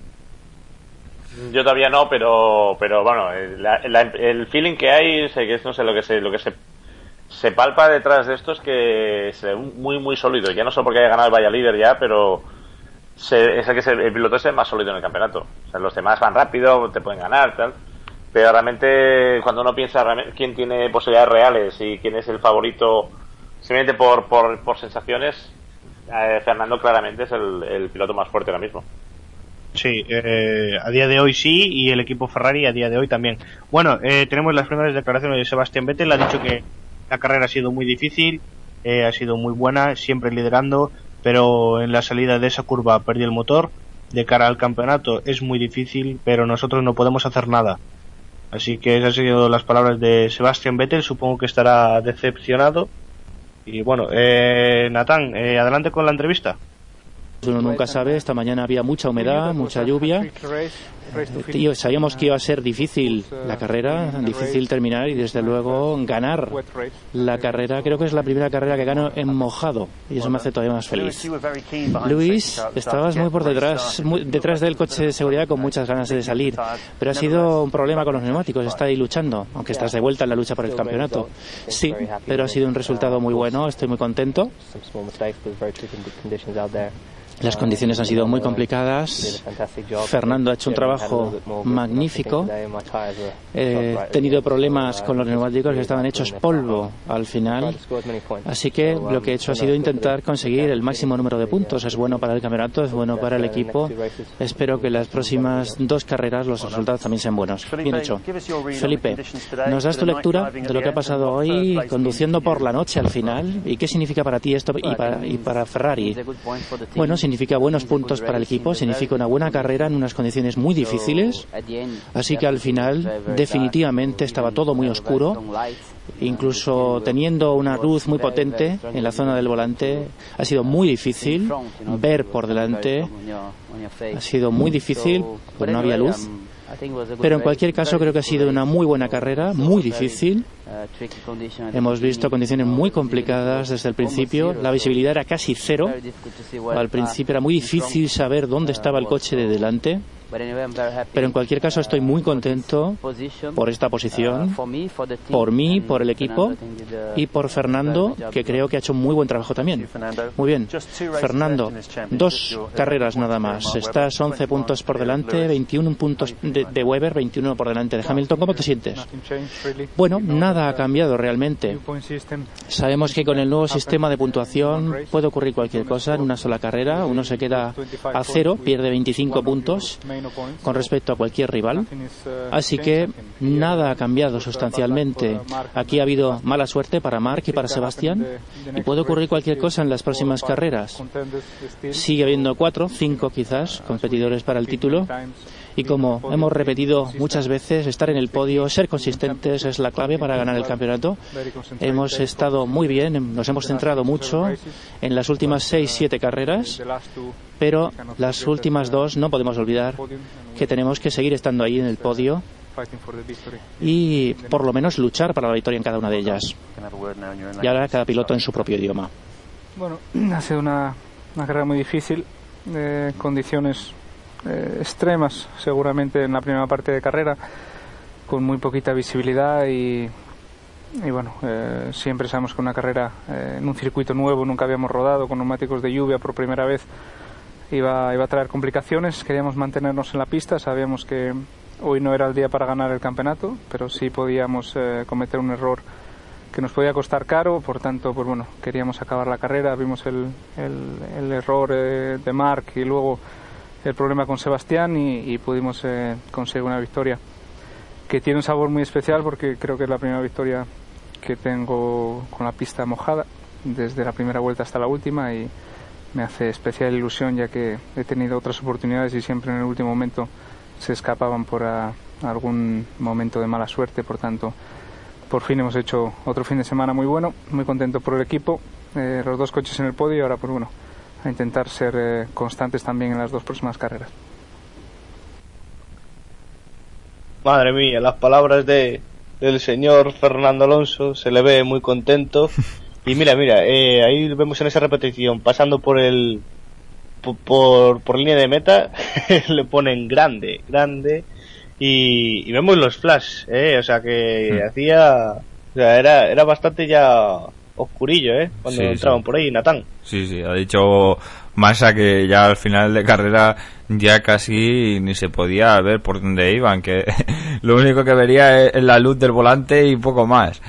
Yo todavía no, pero pero bueno, el feeling que hay, sé que es, no sé lo que se lo que se se palpa detrás de esto es que es muy muy sólido. Ya no solo porque haya ganado el Líder ya, pero se- es el que se- el piloto es el más sólido en el campeonato. O sea, los demás van rápido, te pueden ganar, tal. Pero realmente, cuando uno piensa quién tiene posibilidades reales y quién es el favorito, simplemente por, por, por sensaciones, eh, Fernando claramente es el, el piloto más fuerte ahora mismo. Sí, eh, a día de hoy sí, y el equipo Ferrari a día de hoy también. Bueno, eh, tenemos las primeras declaraciones de Sebastián Vettel, ha dicho que la carrera ha sido muy difícil, eh, ha sido muy buena, siempre liderando, pero en la salida de esa curva perdió el motor. De cara al campeonato es muy difícil, pero nosotros no podemos hacer nada. Así que esas han sido las palabras de Sebastián Vettel, supongo que estará decepcionado. Y bueno, eh, Natán, eh, adelante con la entrevista. Uno nunca sabe, esta mañana había mucha humedad, mucha lluvia. Eh, tío, sabíamos que iba a ser difícil la carrera, difícil terminar y desde luego ganar la carrera. Creo que es la primera carrera que gano en mojado y eso me hace todavía más feliz. Luis, estabas muy por detrás, muy detrás del coche de seguridad con muchas ganas de salir, pero ha sido un problema con los neumáticos, está ahí luchando, aunque estás de vuelta en la lucha por el campeonato. Sí, pero ha sido un resultado muy bueno, estoy muy contento. Las condiciones han sido muy complicadas. Fernando ha hecho un trabajo magnífico. He tenido problemas con los neumáticos que estaban hechos polvo al final. Así que lo que he hecho ha sido intentar conseguir el máximo número de puntos. Es bueno para el campeonato, es bueno para el equipo. Espero que las próximas dos carreras los resultados también sean buenos. Bien hecho. Felipe, ¿nos das tu lectura de lo que ha pasado hoy conduciendo por la noche al final? ¿Y qué significa para ti esto y para, y para Ferrari? Bueno, significa buenos puntos para el equipo, significa una buena carrera en unas condiciones muy difíciles. Así que al final, definitivamente, estaba todo muy oscuro. Incluso teniendo una luz muy potente en la zona del volante, ha sido muy difícil ver por delante. Ha sido muy difícil, pues no había luz. Pero en cualquier caso creo que ha sido una muy buena carrera, muy difícil. Hemos visto condiciones muy complicadas desde el principio. La visibilidad era casi cero. Al principio era muy difícil saber dónde estaba el coche de delante. Pero en cualquier caso estoy muy contento por esta posición, por mí, por el equipo y por Fernando, que creo que ha hecho muy buen trabajo también. Muy bien. Fernando, dos carreras nada más. Estás 11 puntos por delante, 21 puntos de, de Weber, 21 por delante. De Hamilton. ¿Cómo te sientes? Bueno, nada ha cambiado realmente. Sabemos que con el nuevo sistema de puntuación puede ocurrir cualquier cosa en una sola carrera. Uno se queda a cero, pierde 25 puntos con respecto a cualquier rival. Así que nada ha cambiado sustancialmente. Aquí ha habido mala suerte para Mark y para Sebastián y puede ocurrir cualquier cosa en las próximas carreras. Sigue habiendo cuatro, cinco quizás, competidores para el título. Y como hemos repetido muchas veces, estar en el podio, ser consistentes es la clave para ganar el campeonato. Hemos estado muy bien, nos hemos centrado mucho en las últimas seis, siete carreras, pero las últimas dos no podemos olvidar que tenemos que seguir estando ahí en el podio y por lo menos luchar para la victoria en cada una de ellas. Y ahora cada piloto en su propio idioma. Bueno, <clears throat> ha sido una, una carrera muy difícil, eh, condiciones eh, extremas seguramente en la primera parte de carrera, con muy poquita visibilidad y, y bueno, eh, siempre sabemos que una carrera eh, en un circuito nuevo, nunca habíamos rodado con neumáticos de lluvia por primera vez, iba, iba a traer complicaciones. Queríamos mantenernos en la pista, sabíamos que hoy no era el día para ganar el campeonato, pero sí podíamos cometer un error que nos podía costar caro, por tanto, pues bueno, queríamos acabar la carrera, vimos el, el, error de Mark y luego el problema con Sebastián y, pudimos eh, conseguir una victoria que tiene un sabor muy especial porque creo que es la primera victoria que tengo con la pista mojada desde la primera vuelta hasta la última y me hace especial ilusión ya que he tenido otras oportunidades y siempre en el último momento se escapaban por a, algún momento de mala suerte, por tanto por fin hemos hecho otro fin de semana muy bueno, muy contento por el equipo, eh, los dos coches en el podio y ahora pues bueno, a intentar ser eh, constantes también en las dos próximas carreras. Madre mía, las palabras de del señor Fernando Alonso se le ve muy contento. <laughs> Y mira, mira, eh, ahí vemos en esa repetición, pasando por el por, por, por línea de meta, <laughs> le ponen grande, grande, y, y vemos los flash, eh, o sea que Mm. hacía, o sea, era, era bastante ya oscurillo, eh, cuando Sí, entraban sí. por ahí, Natán. Sí, sí, ha dicho Massa que ya al final de carrera ya casi ni se podía ver por dónde iban, que <laughs> lo único que vería es la luz del volante y poco más.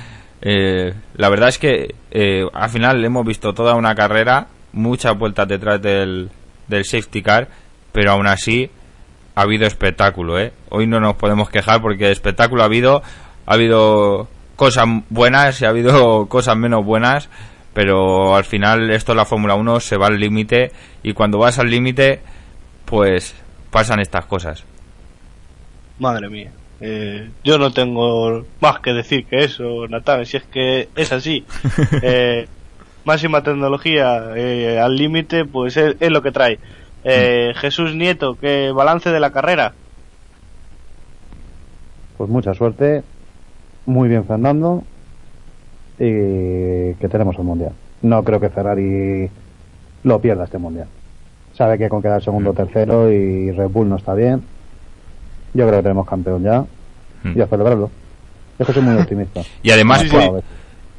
Eh, la verdad es que eh, al final hemos visto toda una carrera, muchas vueltas detrás del, del safety car, pero aún así ha habido espectáculo, ¿eh? Hoy no nos podemos quejar porque espectáculo ha habido, ha habido cosas buenas y ha habido <laughs> cosas menos buenas, pero al final esto es la Fórmula 1, se va al límite y cuando vas al límite, pues pasan estas cosas. Madre mía. Eh, yo no tengo más que decir que eso, Natán, si es que es así. <laughs> Eh, máxima tecnología eh, al límite, pues es, es lo que trae. Eh, Jesús Nieto, ¿qué balance de la carrera? Pues mucha suerte, muy bien Fernando y que tenemos el mundial. No creo que Ferrari lo pierda este mundial. Sabe que con quedar segundo o tercero y Red Bull no está bien. Yo creo que tenemos campeón ya y a celebrarlo. Es que soy muy optimista. <laughs> Y además,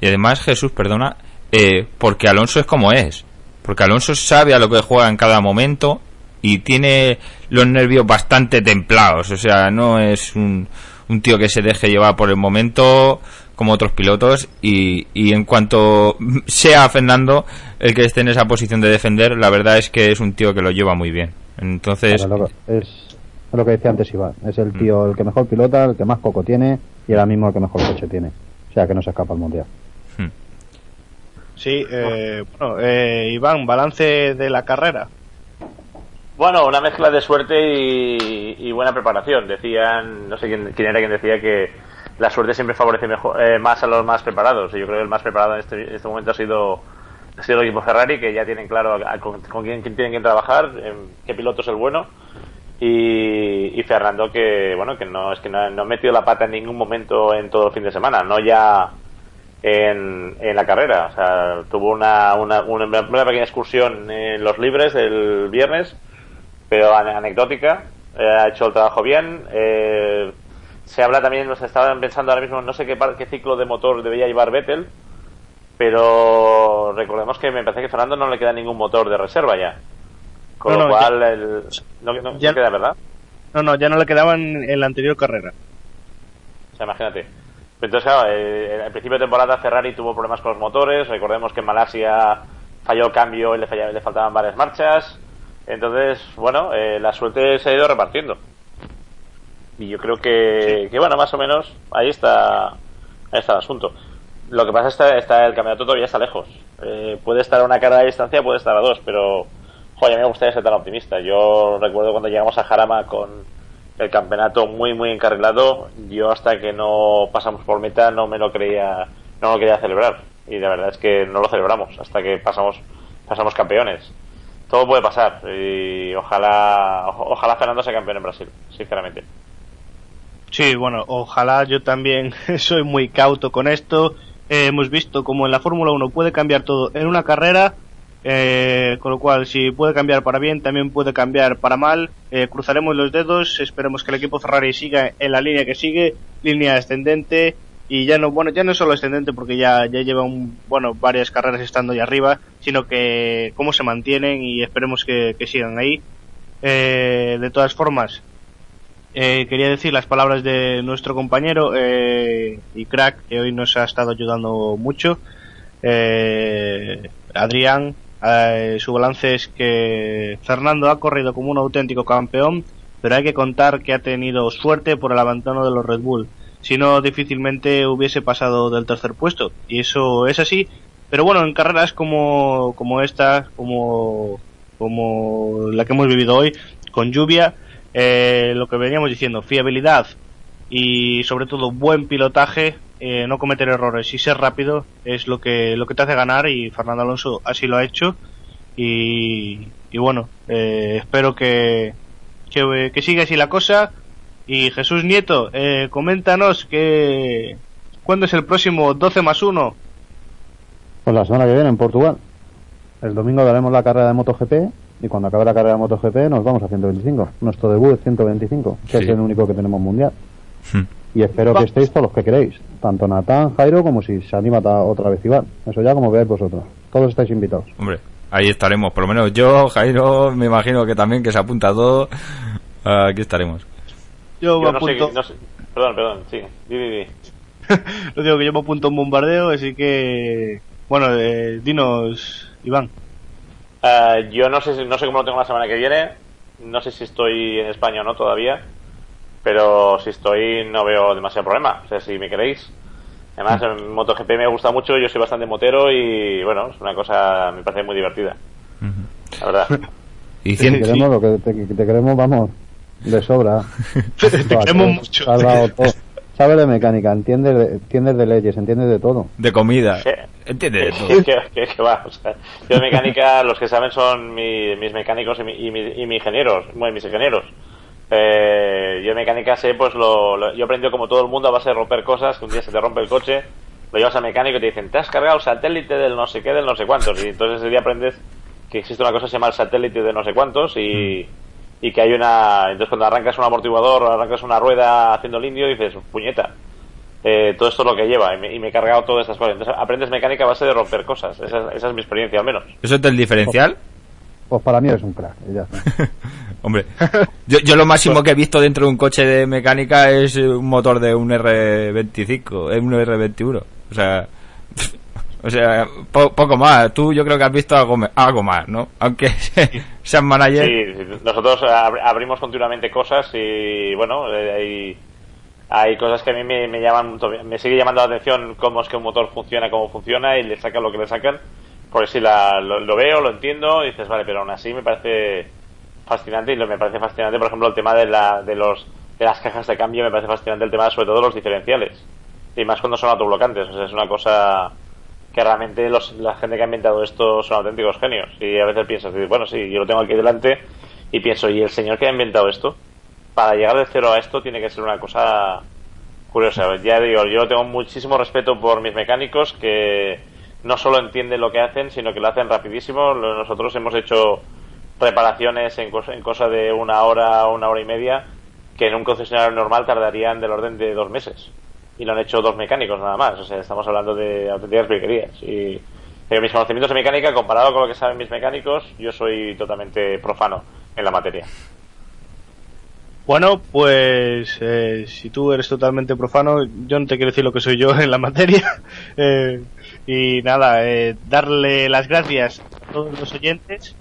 y además Jesús, perdona, eh, porque Alonso es como es. Porque Alonso sabe a lo que juega en cada momento y tiene los nervios bastante templados. O sea, no es un, un tío que se deje llevar por el momento como otros pilotos y, y en cuanto sea Fernando el que esté en esa posición de defender, la verdad es que es un tío que lo lleva muy bien. Entonces, Claro, lo que- es es lo que decía antes Iván. Es el tío el que mejor pilota, el que más coco tiene y ahora mismo el que mejor coche tiene. O sea que no se escapa al mundial. Sí, eh, bueno, eh, Iván, balance de la carrera. Bueno, una mezcla de suerte y, buena preparación. Decían, no sé quién, quién era quien decía que la suerte siempre favorece mejor, eh, más a los más preparados. Y yo creo que el más preparado en este, este momento ha sido, ha sido el equipo Ferrari, que ya tienen claro a- con quién, quién tienen que trabajar, en qué piloto es el bueno. Y, y Fernando que, bueno, que no es que no, no ha metido la pata en ningún momento en todo el fin de semana, no ya en, en la carrera. O sea, tuvo una, una, una, una pequeña excursión en los libres el viernes, pero ane- anecdótica. Eh, ha hecho el trabajo bien. Eh, se habla también, nos estaban pensando ahora mismo, no sé qué, par- qué ciclo de motor debería llevar Vettel, pero recordemos que me parece que Fernando no le queda ningún motor de reserva ya. Con No, lo no, cual, el, no, no- no ya- queda, ¿verdad? No, no, ya no le quedaban en la anterior carrera. O sea, imagínate. Entonces, claro, eh, al principio de temporada Ferrari tuvo problemas con los motores. Recordemos que en Malasia falló el cambio y le faltaban varias marchas. Entonces, bueno, eh, la suerte se ha ido repartiendo. Y yo creo que, que, bueno, más o menos ahí está, ahí está el asunto. Lo que pasa es que está, el campeonato todavía está lejos. Eh, puede estar a una carrera de distancia, puede estar a dos, pero, joder, a mí me gustaría ser tan optimista. Yo recuerdo cuando llegamos a Jarama con el campeonato muy, muy encarrilado, yo hasta que no pasamos por meta no me lo creía, no lo quería celebrar. Y la verdad es que no lo celebramos hasta que pasamos, pasamos campeones. Todo puede pasar y ojalá, ojalá Fernando sea campeón en Brasil, sinceramente. Sí, bueno, ojalá yo también <laughs> soy muy cauto con esto. Eh, hemos visto como en la Fórmula 1 puede cambiar todo en una carrera, eh, con lo cual si puede cambiar para bien, también puede cambiar para mal. Eh, cruzaremos los dedos, esperemos que el equipo Ferrari siga en la línea que sigue, línea ascendente y ya no, bueno, ya no es solo ascendente porque ya, ya lleva un, bueno, varias carreras estando ahí arriba, sino que cómo se mantienen y esperemos que, que sigan ahí. Eh, de todas formas, eh, quería decir las palabras de nuestro compañero eh, y crack que hoy nos ha estado ayudando mucho. Eh, Adrián, eh, su balance es que Fernando ha corrido como un auténtico campeón, pero hay que contar que ha tenido suerte por el abandono de los Red Bull. Si no, difícilmente hubiese pasado del tercer puesto. Y eso es así. Pero bueno, en carreras como, como esta, como, como la que hemos vivido hoy, con lluvia, eh, lo que veníamos diciendo, fiabilidad y sobre todo buen pilotaje, eh, no cometer errores y ser rápido es lo que lo que te hace ganar y Fernando Alonso así lo ha hecho y, y bueno, eh, espero que, que, que siga así la cosa y Jesús Nieto, eh, coméntanos que ¿cuándo es el próximo 12 más 1? Pues la semana que viene en Portugal. El domingo daremos la carrera de MotoGP y cuando acabe la carrera de MotoGP nos vamos a 125. Nuestro debut es 125, que Sí. es el único que tenemos mundial. Hmm. Y espero que estéis todos los que queréis, tanto Natán, Jairo, como si se anima otra vez Iván. Eso ya como veáis vosotros. Todos estáis invitados. Hombre, ahí estaremos. Por lo menos yo, Jairo, me imagino que también que se apunta todo. Aquí estaremos. Yo, Yo me no sé, apunto. no sé- Perdón, perdón, sí. Di, di, di. <laughs> Lo digo que yo me apunto a un bombardeo, así que. Bueno, eh, dinos, Iván. Eh, yo no sé, si- no sé cómo lo tengo la semana que viene. No sé si estoy en España o no todavía. Pero si estoy, no veo demasiado problema. O sea, si me queréis. Además, <laughs> en MotoGP me gusta mucho. Yo soy bastante motero y, bueno, es una cosa, me parece muy divertida. La verdad. <laughs> Y Si te queremos, lo que te, que te queremos, vamos, de sobra. <laughs> te queremos mucho. Sabes de mecánica, entiendes de, entiendes de leyes, entiendes de todo. De comida. Sí. Entiende de todo. que, que- que va, o sea, yo de mecánica, <laughs> los que saben son mi- mis mecánicos y, mi- y, mi- y mis ingenieros, bueno, mis ingenieros. Eh, yo de mecánica sé, pues lo, lo- yo he aprendido como todo el mundo a base de romper cosas, que un día se te rompe el coche, lo llevas al mecánico y te dicen, te has cargado el satélite del no sé qué, del no sé cuántos, y entonces ese día aprendes que existe una cosa que se llama el satélite de no sé cuántos y, y que hay una, entonces cuando arrancas un amortiguador o arrancas una rueda haciendo el indio dices, puñeta, eh, todo esto es lo que lleva y me, y me he cargado todas estas cosas. Entonces aprendes mecánica a base de romper cosas. Esa, esa es mi experiencia al menos. ¿Eso es del diferencial? Pues para mí eres un crack. ya está. <laughs> Hombre, yo, yo lo máximo que he visto dentro de un coche de mecánica es un motor de un R25, eh, un R21. O sea, o sea, po- poco más. Tú yo creo que has visto algo, algo más, ¿no? Aunque <laughs> seas manager. Sí, nosotros ab- abrimos continuamente cosas y bueno, eh, hay, hay cosas que a mí me, me llaman, me sigue llamando la atención cómo es que un motor funciona, cómo funciona y le sacan lo que le sacan. Porque si la, lo, lo veo, lo entiendo y dices, vale, pero aún así me parece fascinante y lo, me parece fascinante, por ejemplo, el tema de, la, de, los, de las cajas de cambio, me parece fascinante el tema sobre todo de los diferenciales. Y más cuando son autoblocantes, o sea, es una cosa que realmente los, la gente que ha inventado esto son auténticos genios. Y a veces piensas, bueno, sí, yo lo tengo aquí delante y pienso, ¿y el señor que ha inventado esto? Para llegar de cero a esto tiene que ser una cosa curiosa. Ya digo, yo tengo muchísimo respeto por mis mecánicos que no solo entienden lo que hacen, sino que lo hacen rapidísimo. Nosotros hemos hecho reparaciones en cosa, en cosa de una hora, una hora y media, que en un concesionario normal tardarían del orden de dos meses. Y lo han hecho dos mecánicos nada más. O sea, estamos hablando de auténticas virguerías. Y pero mis conocimientos de mecánica, comparado con lo que saben mis mecánicos, yo soy totalmente profano en la materia. Bueno, pues eh, si tú eres totalmente profano, yo no te quiero decir lo que soy yo en la materia. <laughs> Eh, y nada, eh, darle las gracias a todos los oyentes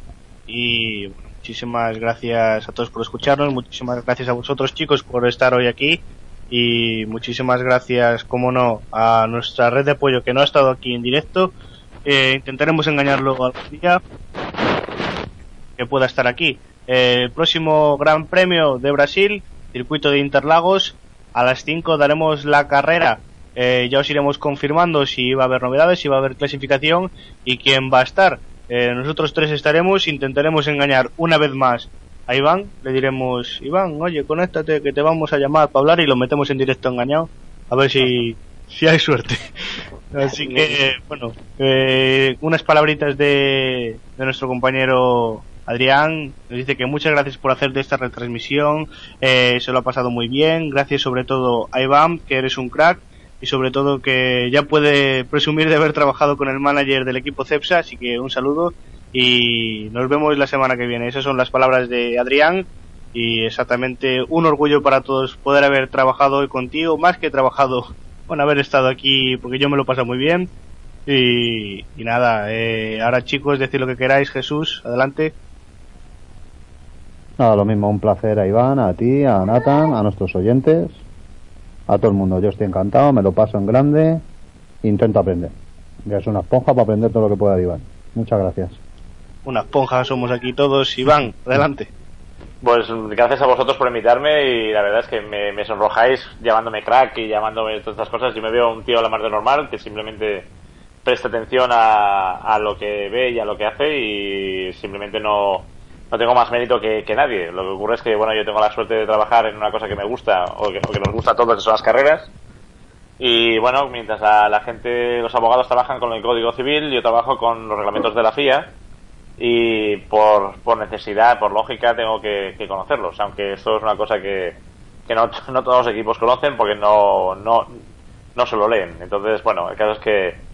y muchísimas gracias a todos por escucharnos, muchísimas gracias a vosotros chicos por estar hoy aquí y muchísimas gracias, como no, a nuestra red de apoyo que no ha estado aquí en directo. Eh, intentaremos engañarlo algún día que pueda estar aquí. Eh, el próximo Gran Premio de Brasil, circuito de Interlagos, a las 5 daremos la carrera. Eh, ya os iremos confirmando si va a haber novedades, si va a haber clasificación y quién va a estar. Eh, nosotros tres estaremos, intentaremos engañar una vez más a Iván. Le diremos, Iván, oye, conéctate que te vamos a llamar para hablar y lo metemos en directo engañado. A ver si, si hay suerte. <laughs> Así que, bueno, eh, unas palabritas de, de nuestro compañero Adrián. Nos dice que muchas gracias por hacer de esta retransmisión. Eh, se lo ha pasado muy bien. Gracias sobre todo a Iván, que eres un crack. Y sobre todo que ya puede presumir de haber trabajado con el manager del equipo CEPSA. Así que un saludo y nos vemos la semana que viene. Esas son las palabras de Adrián. Y exactamente un orgullo para todos poder haber trabajado hoy contigo, más que trabajado, <laughs> bueno, haber estado aquí, porque yo me lo he pasado muy bien. Y, nada, eh, ahora chicos, decid lo que queráis, Jesús, adelante. Nada, lo mismo, un placer a Iván, a ti, a Nathan, a nuestros oyentes, a todo el mundo. Yo estoy encantado, me lo paso en grande, intento aprender. Ya es una esponja para aprender todo lo que pueda Iván. Muchas gracias. Una esponja somos aquí todos. Iván, adelante. Pues gracias a vosotros por invitarme y la verdad es que me, me sonrojáis llamándome crack y llamándome todas estas cosas. Yo me veo un tío a la mar de normal que simplemente presta atención a, a lo que ve y a lo que hace y simplemente no, no tengo más mérito que, que nadie. Lo que ocurre es que bueno, yo tengo la suerte de trabajar en una cosa que me gusta o que, nos gusta a todos, que son las carreras. Y bueno, mientras la, la gente, los abogados trabajan con el Código Civil, yo trabajo con los reglamentos de la FIA y por, por necesidad, por lógica, tengo que, que conocerlos, aunque esto es una cosa que, que no, <laughs> no todos los equipos conocen porque no, no, no se lo leen. Entonces, bueno, el caso es que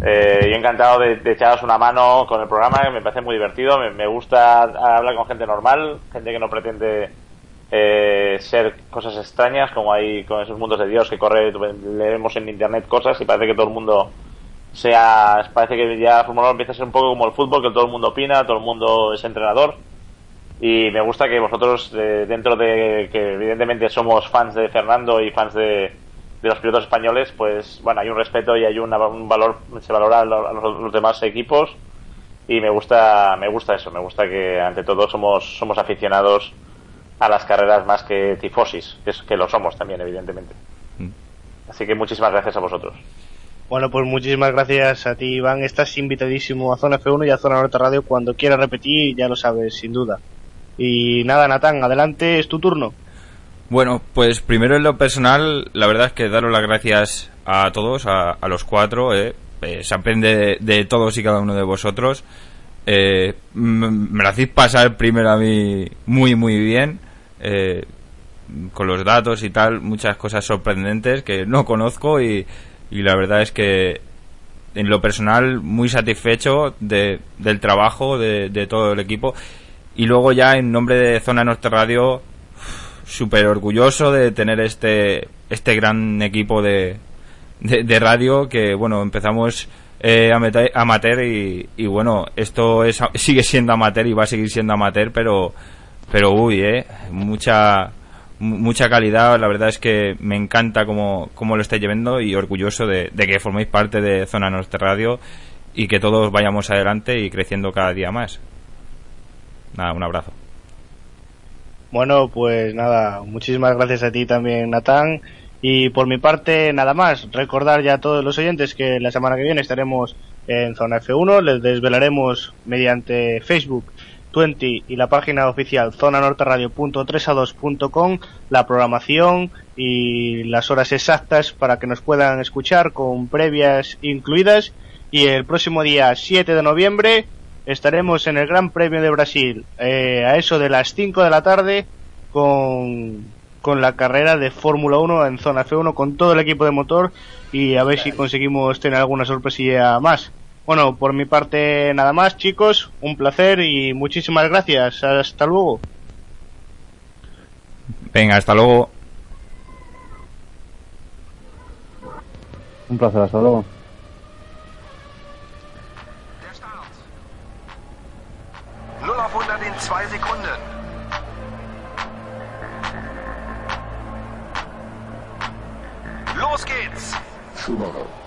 Eh, yo encantado de, echaros una mano con el programa, me parece muy divertido. Me, me gusta hablar con gente normal, gente que no pretende eh, ser cosas extrañas, como hay con esos mundos de Dios que corre, leemos en internet cosas y parece que todo el mundo sea, parece que ya Fórmula 1 empieza a ser un poco como el fútbol, que todo el mundo opina, todo el mundo es entrenador. Y me gusta que vosotros, eh, dentro de que evidentemente somos fans de Fernando y fans de, de los pilotos españoles, pues bueno, hay un respeto y hay una, un valor, se valora a los, a los, demás equipos y me gusta, me gusta eso, me gusta que ante todo somos, somos aficionados a las carreras más que tifosis, que, es, que lo somos también, evidentemente. Mm. Así que muchísimas gracias a vosotros. Bueno, pues muchísimas gracias a ti, Iván. Estás invitadísimo a Zona F1 y a Zona Norte Radio cuando quieras repetir, ya lo sabes, sin duda. Y nada, Natán, adelante, es tu turno. Bueno, pues primero en lo personal, la verdad es que daros las gracias a todos, a, los cuatro. Eh. Eh, se aprende de, de, todos y cada uno de vosotros. Eh, me lo hacéis pasar primero a mí muy, muy bien. Eh, con los datos y tal, muchas cosas sorprendentes que no conozco y, y la verdad es que en lo personal muy satisfecho de, del trabajo de, de todo el equipo. Y luego ya en nombre de Zona Norte Radio súper orgulloso de tener este este gran equipo de, de, radio que bueno empezamos eh, amateur y, y, bueno esto es sigue siendo amateur y va a seguir siendo amateur pero pero uy eh mucha mucha calidad la verdad es que me encanta cómo, cómo lo estáis llevando y orgulloso de, de que forméis parte de Zona Norte Radio y que todos vayamos adelante y creciendo cada día más nada un abrazo bueno, pues nada, muchísimas gracias a ti también, Natán. Y por mi parte, nada más. Recordar ya a todos los oyentes que la semana que viene estaremos en Zona F1. Les desvelaremos mediante Facebook, 20 y la página oficial zonanorteradio.3a2.com la programación y las horas exactas para que nos puedan escuchar con previas incluidas. Y el próximo día 7 de noviembre estaremos en el Gran Premio de Brasil eh, a eso de las 5 de la tarde con, con la carrera de Fórmula 1 en zona F1 con todo el equipo de motor y a ver si conseguimos tener alguna sorpresilla más. Bueno, por mi parte nada más chicos, un placer y muchísimas gracias. Hasta luego. Venga, hasta luego. Un placer, hasta luego. Null auf 100 in zwei Sekunden. Los geht's! Schumacher.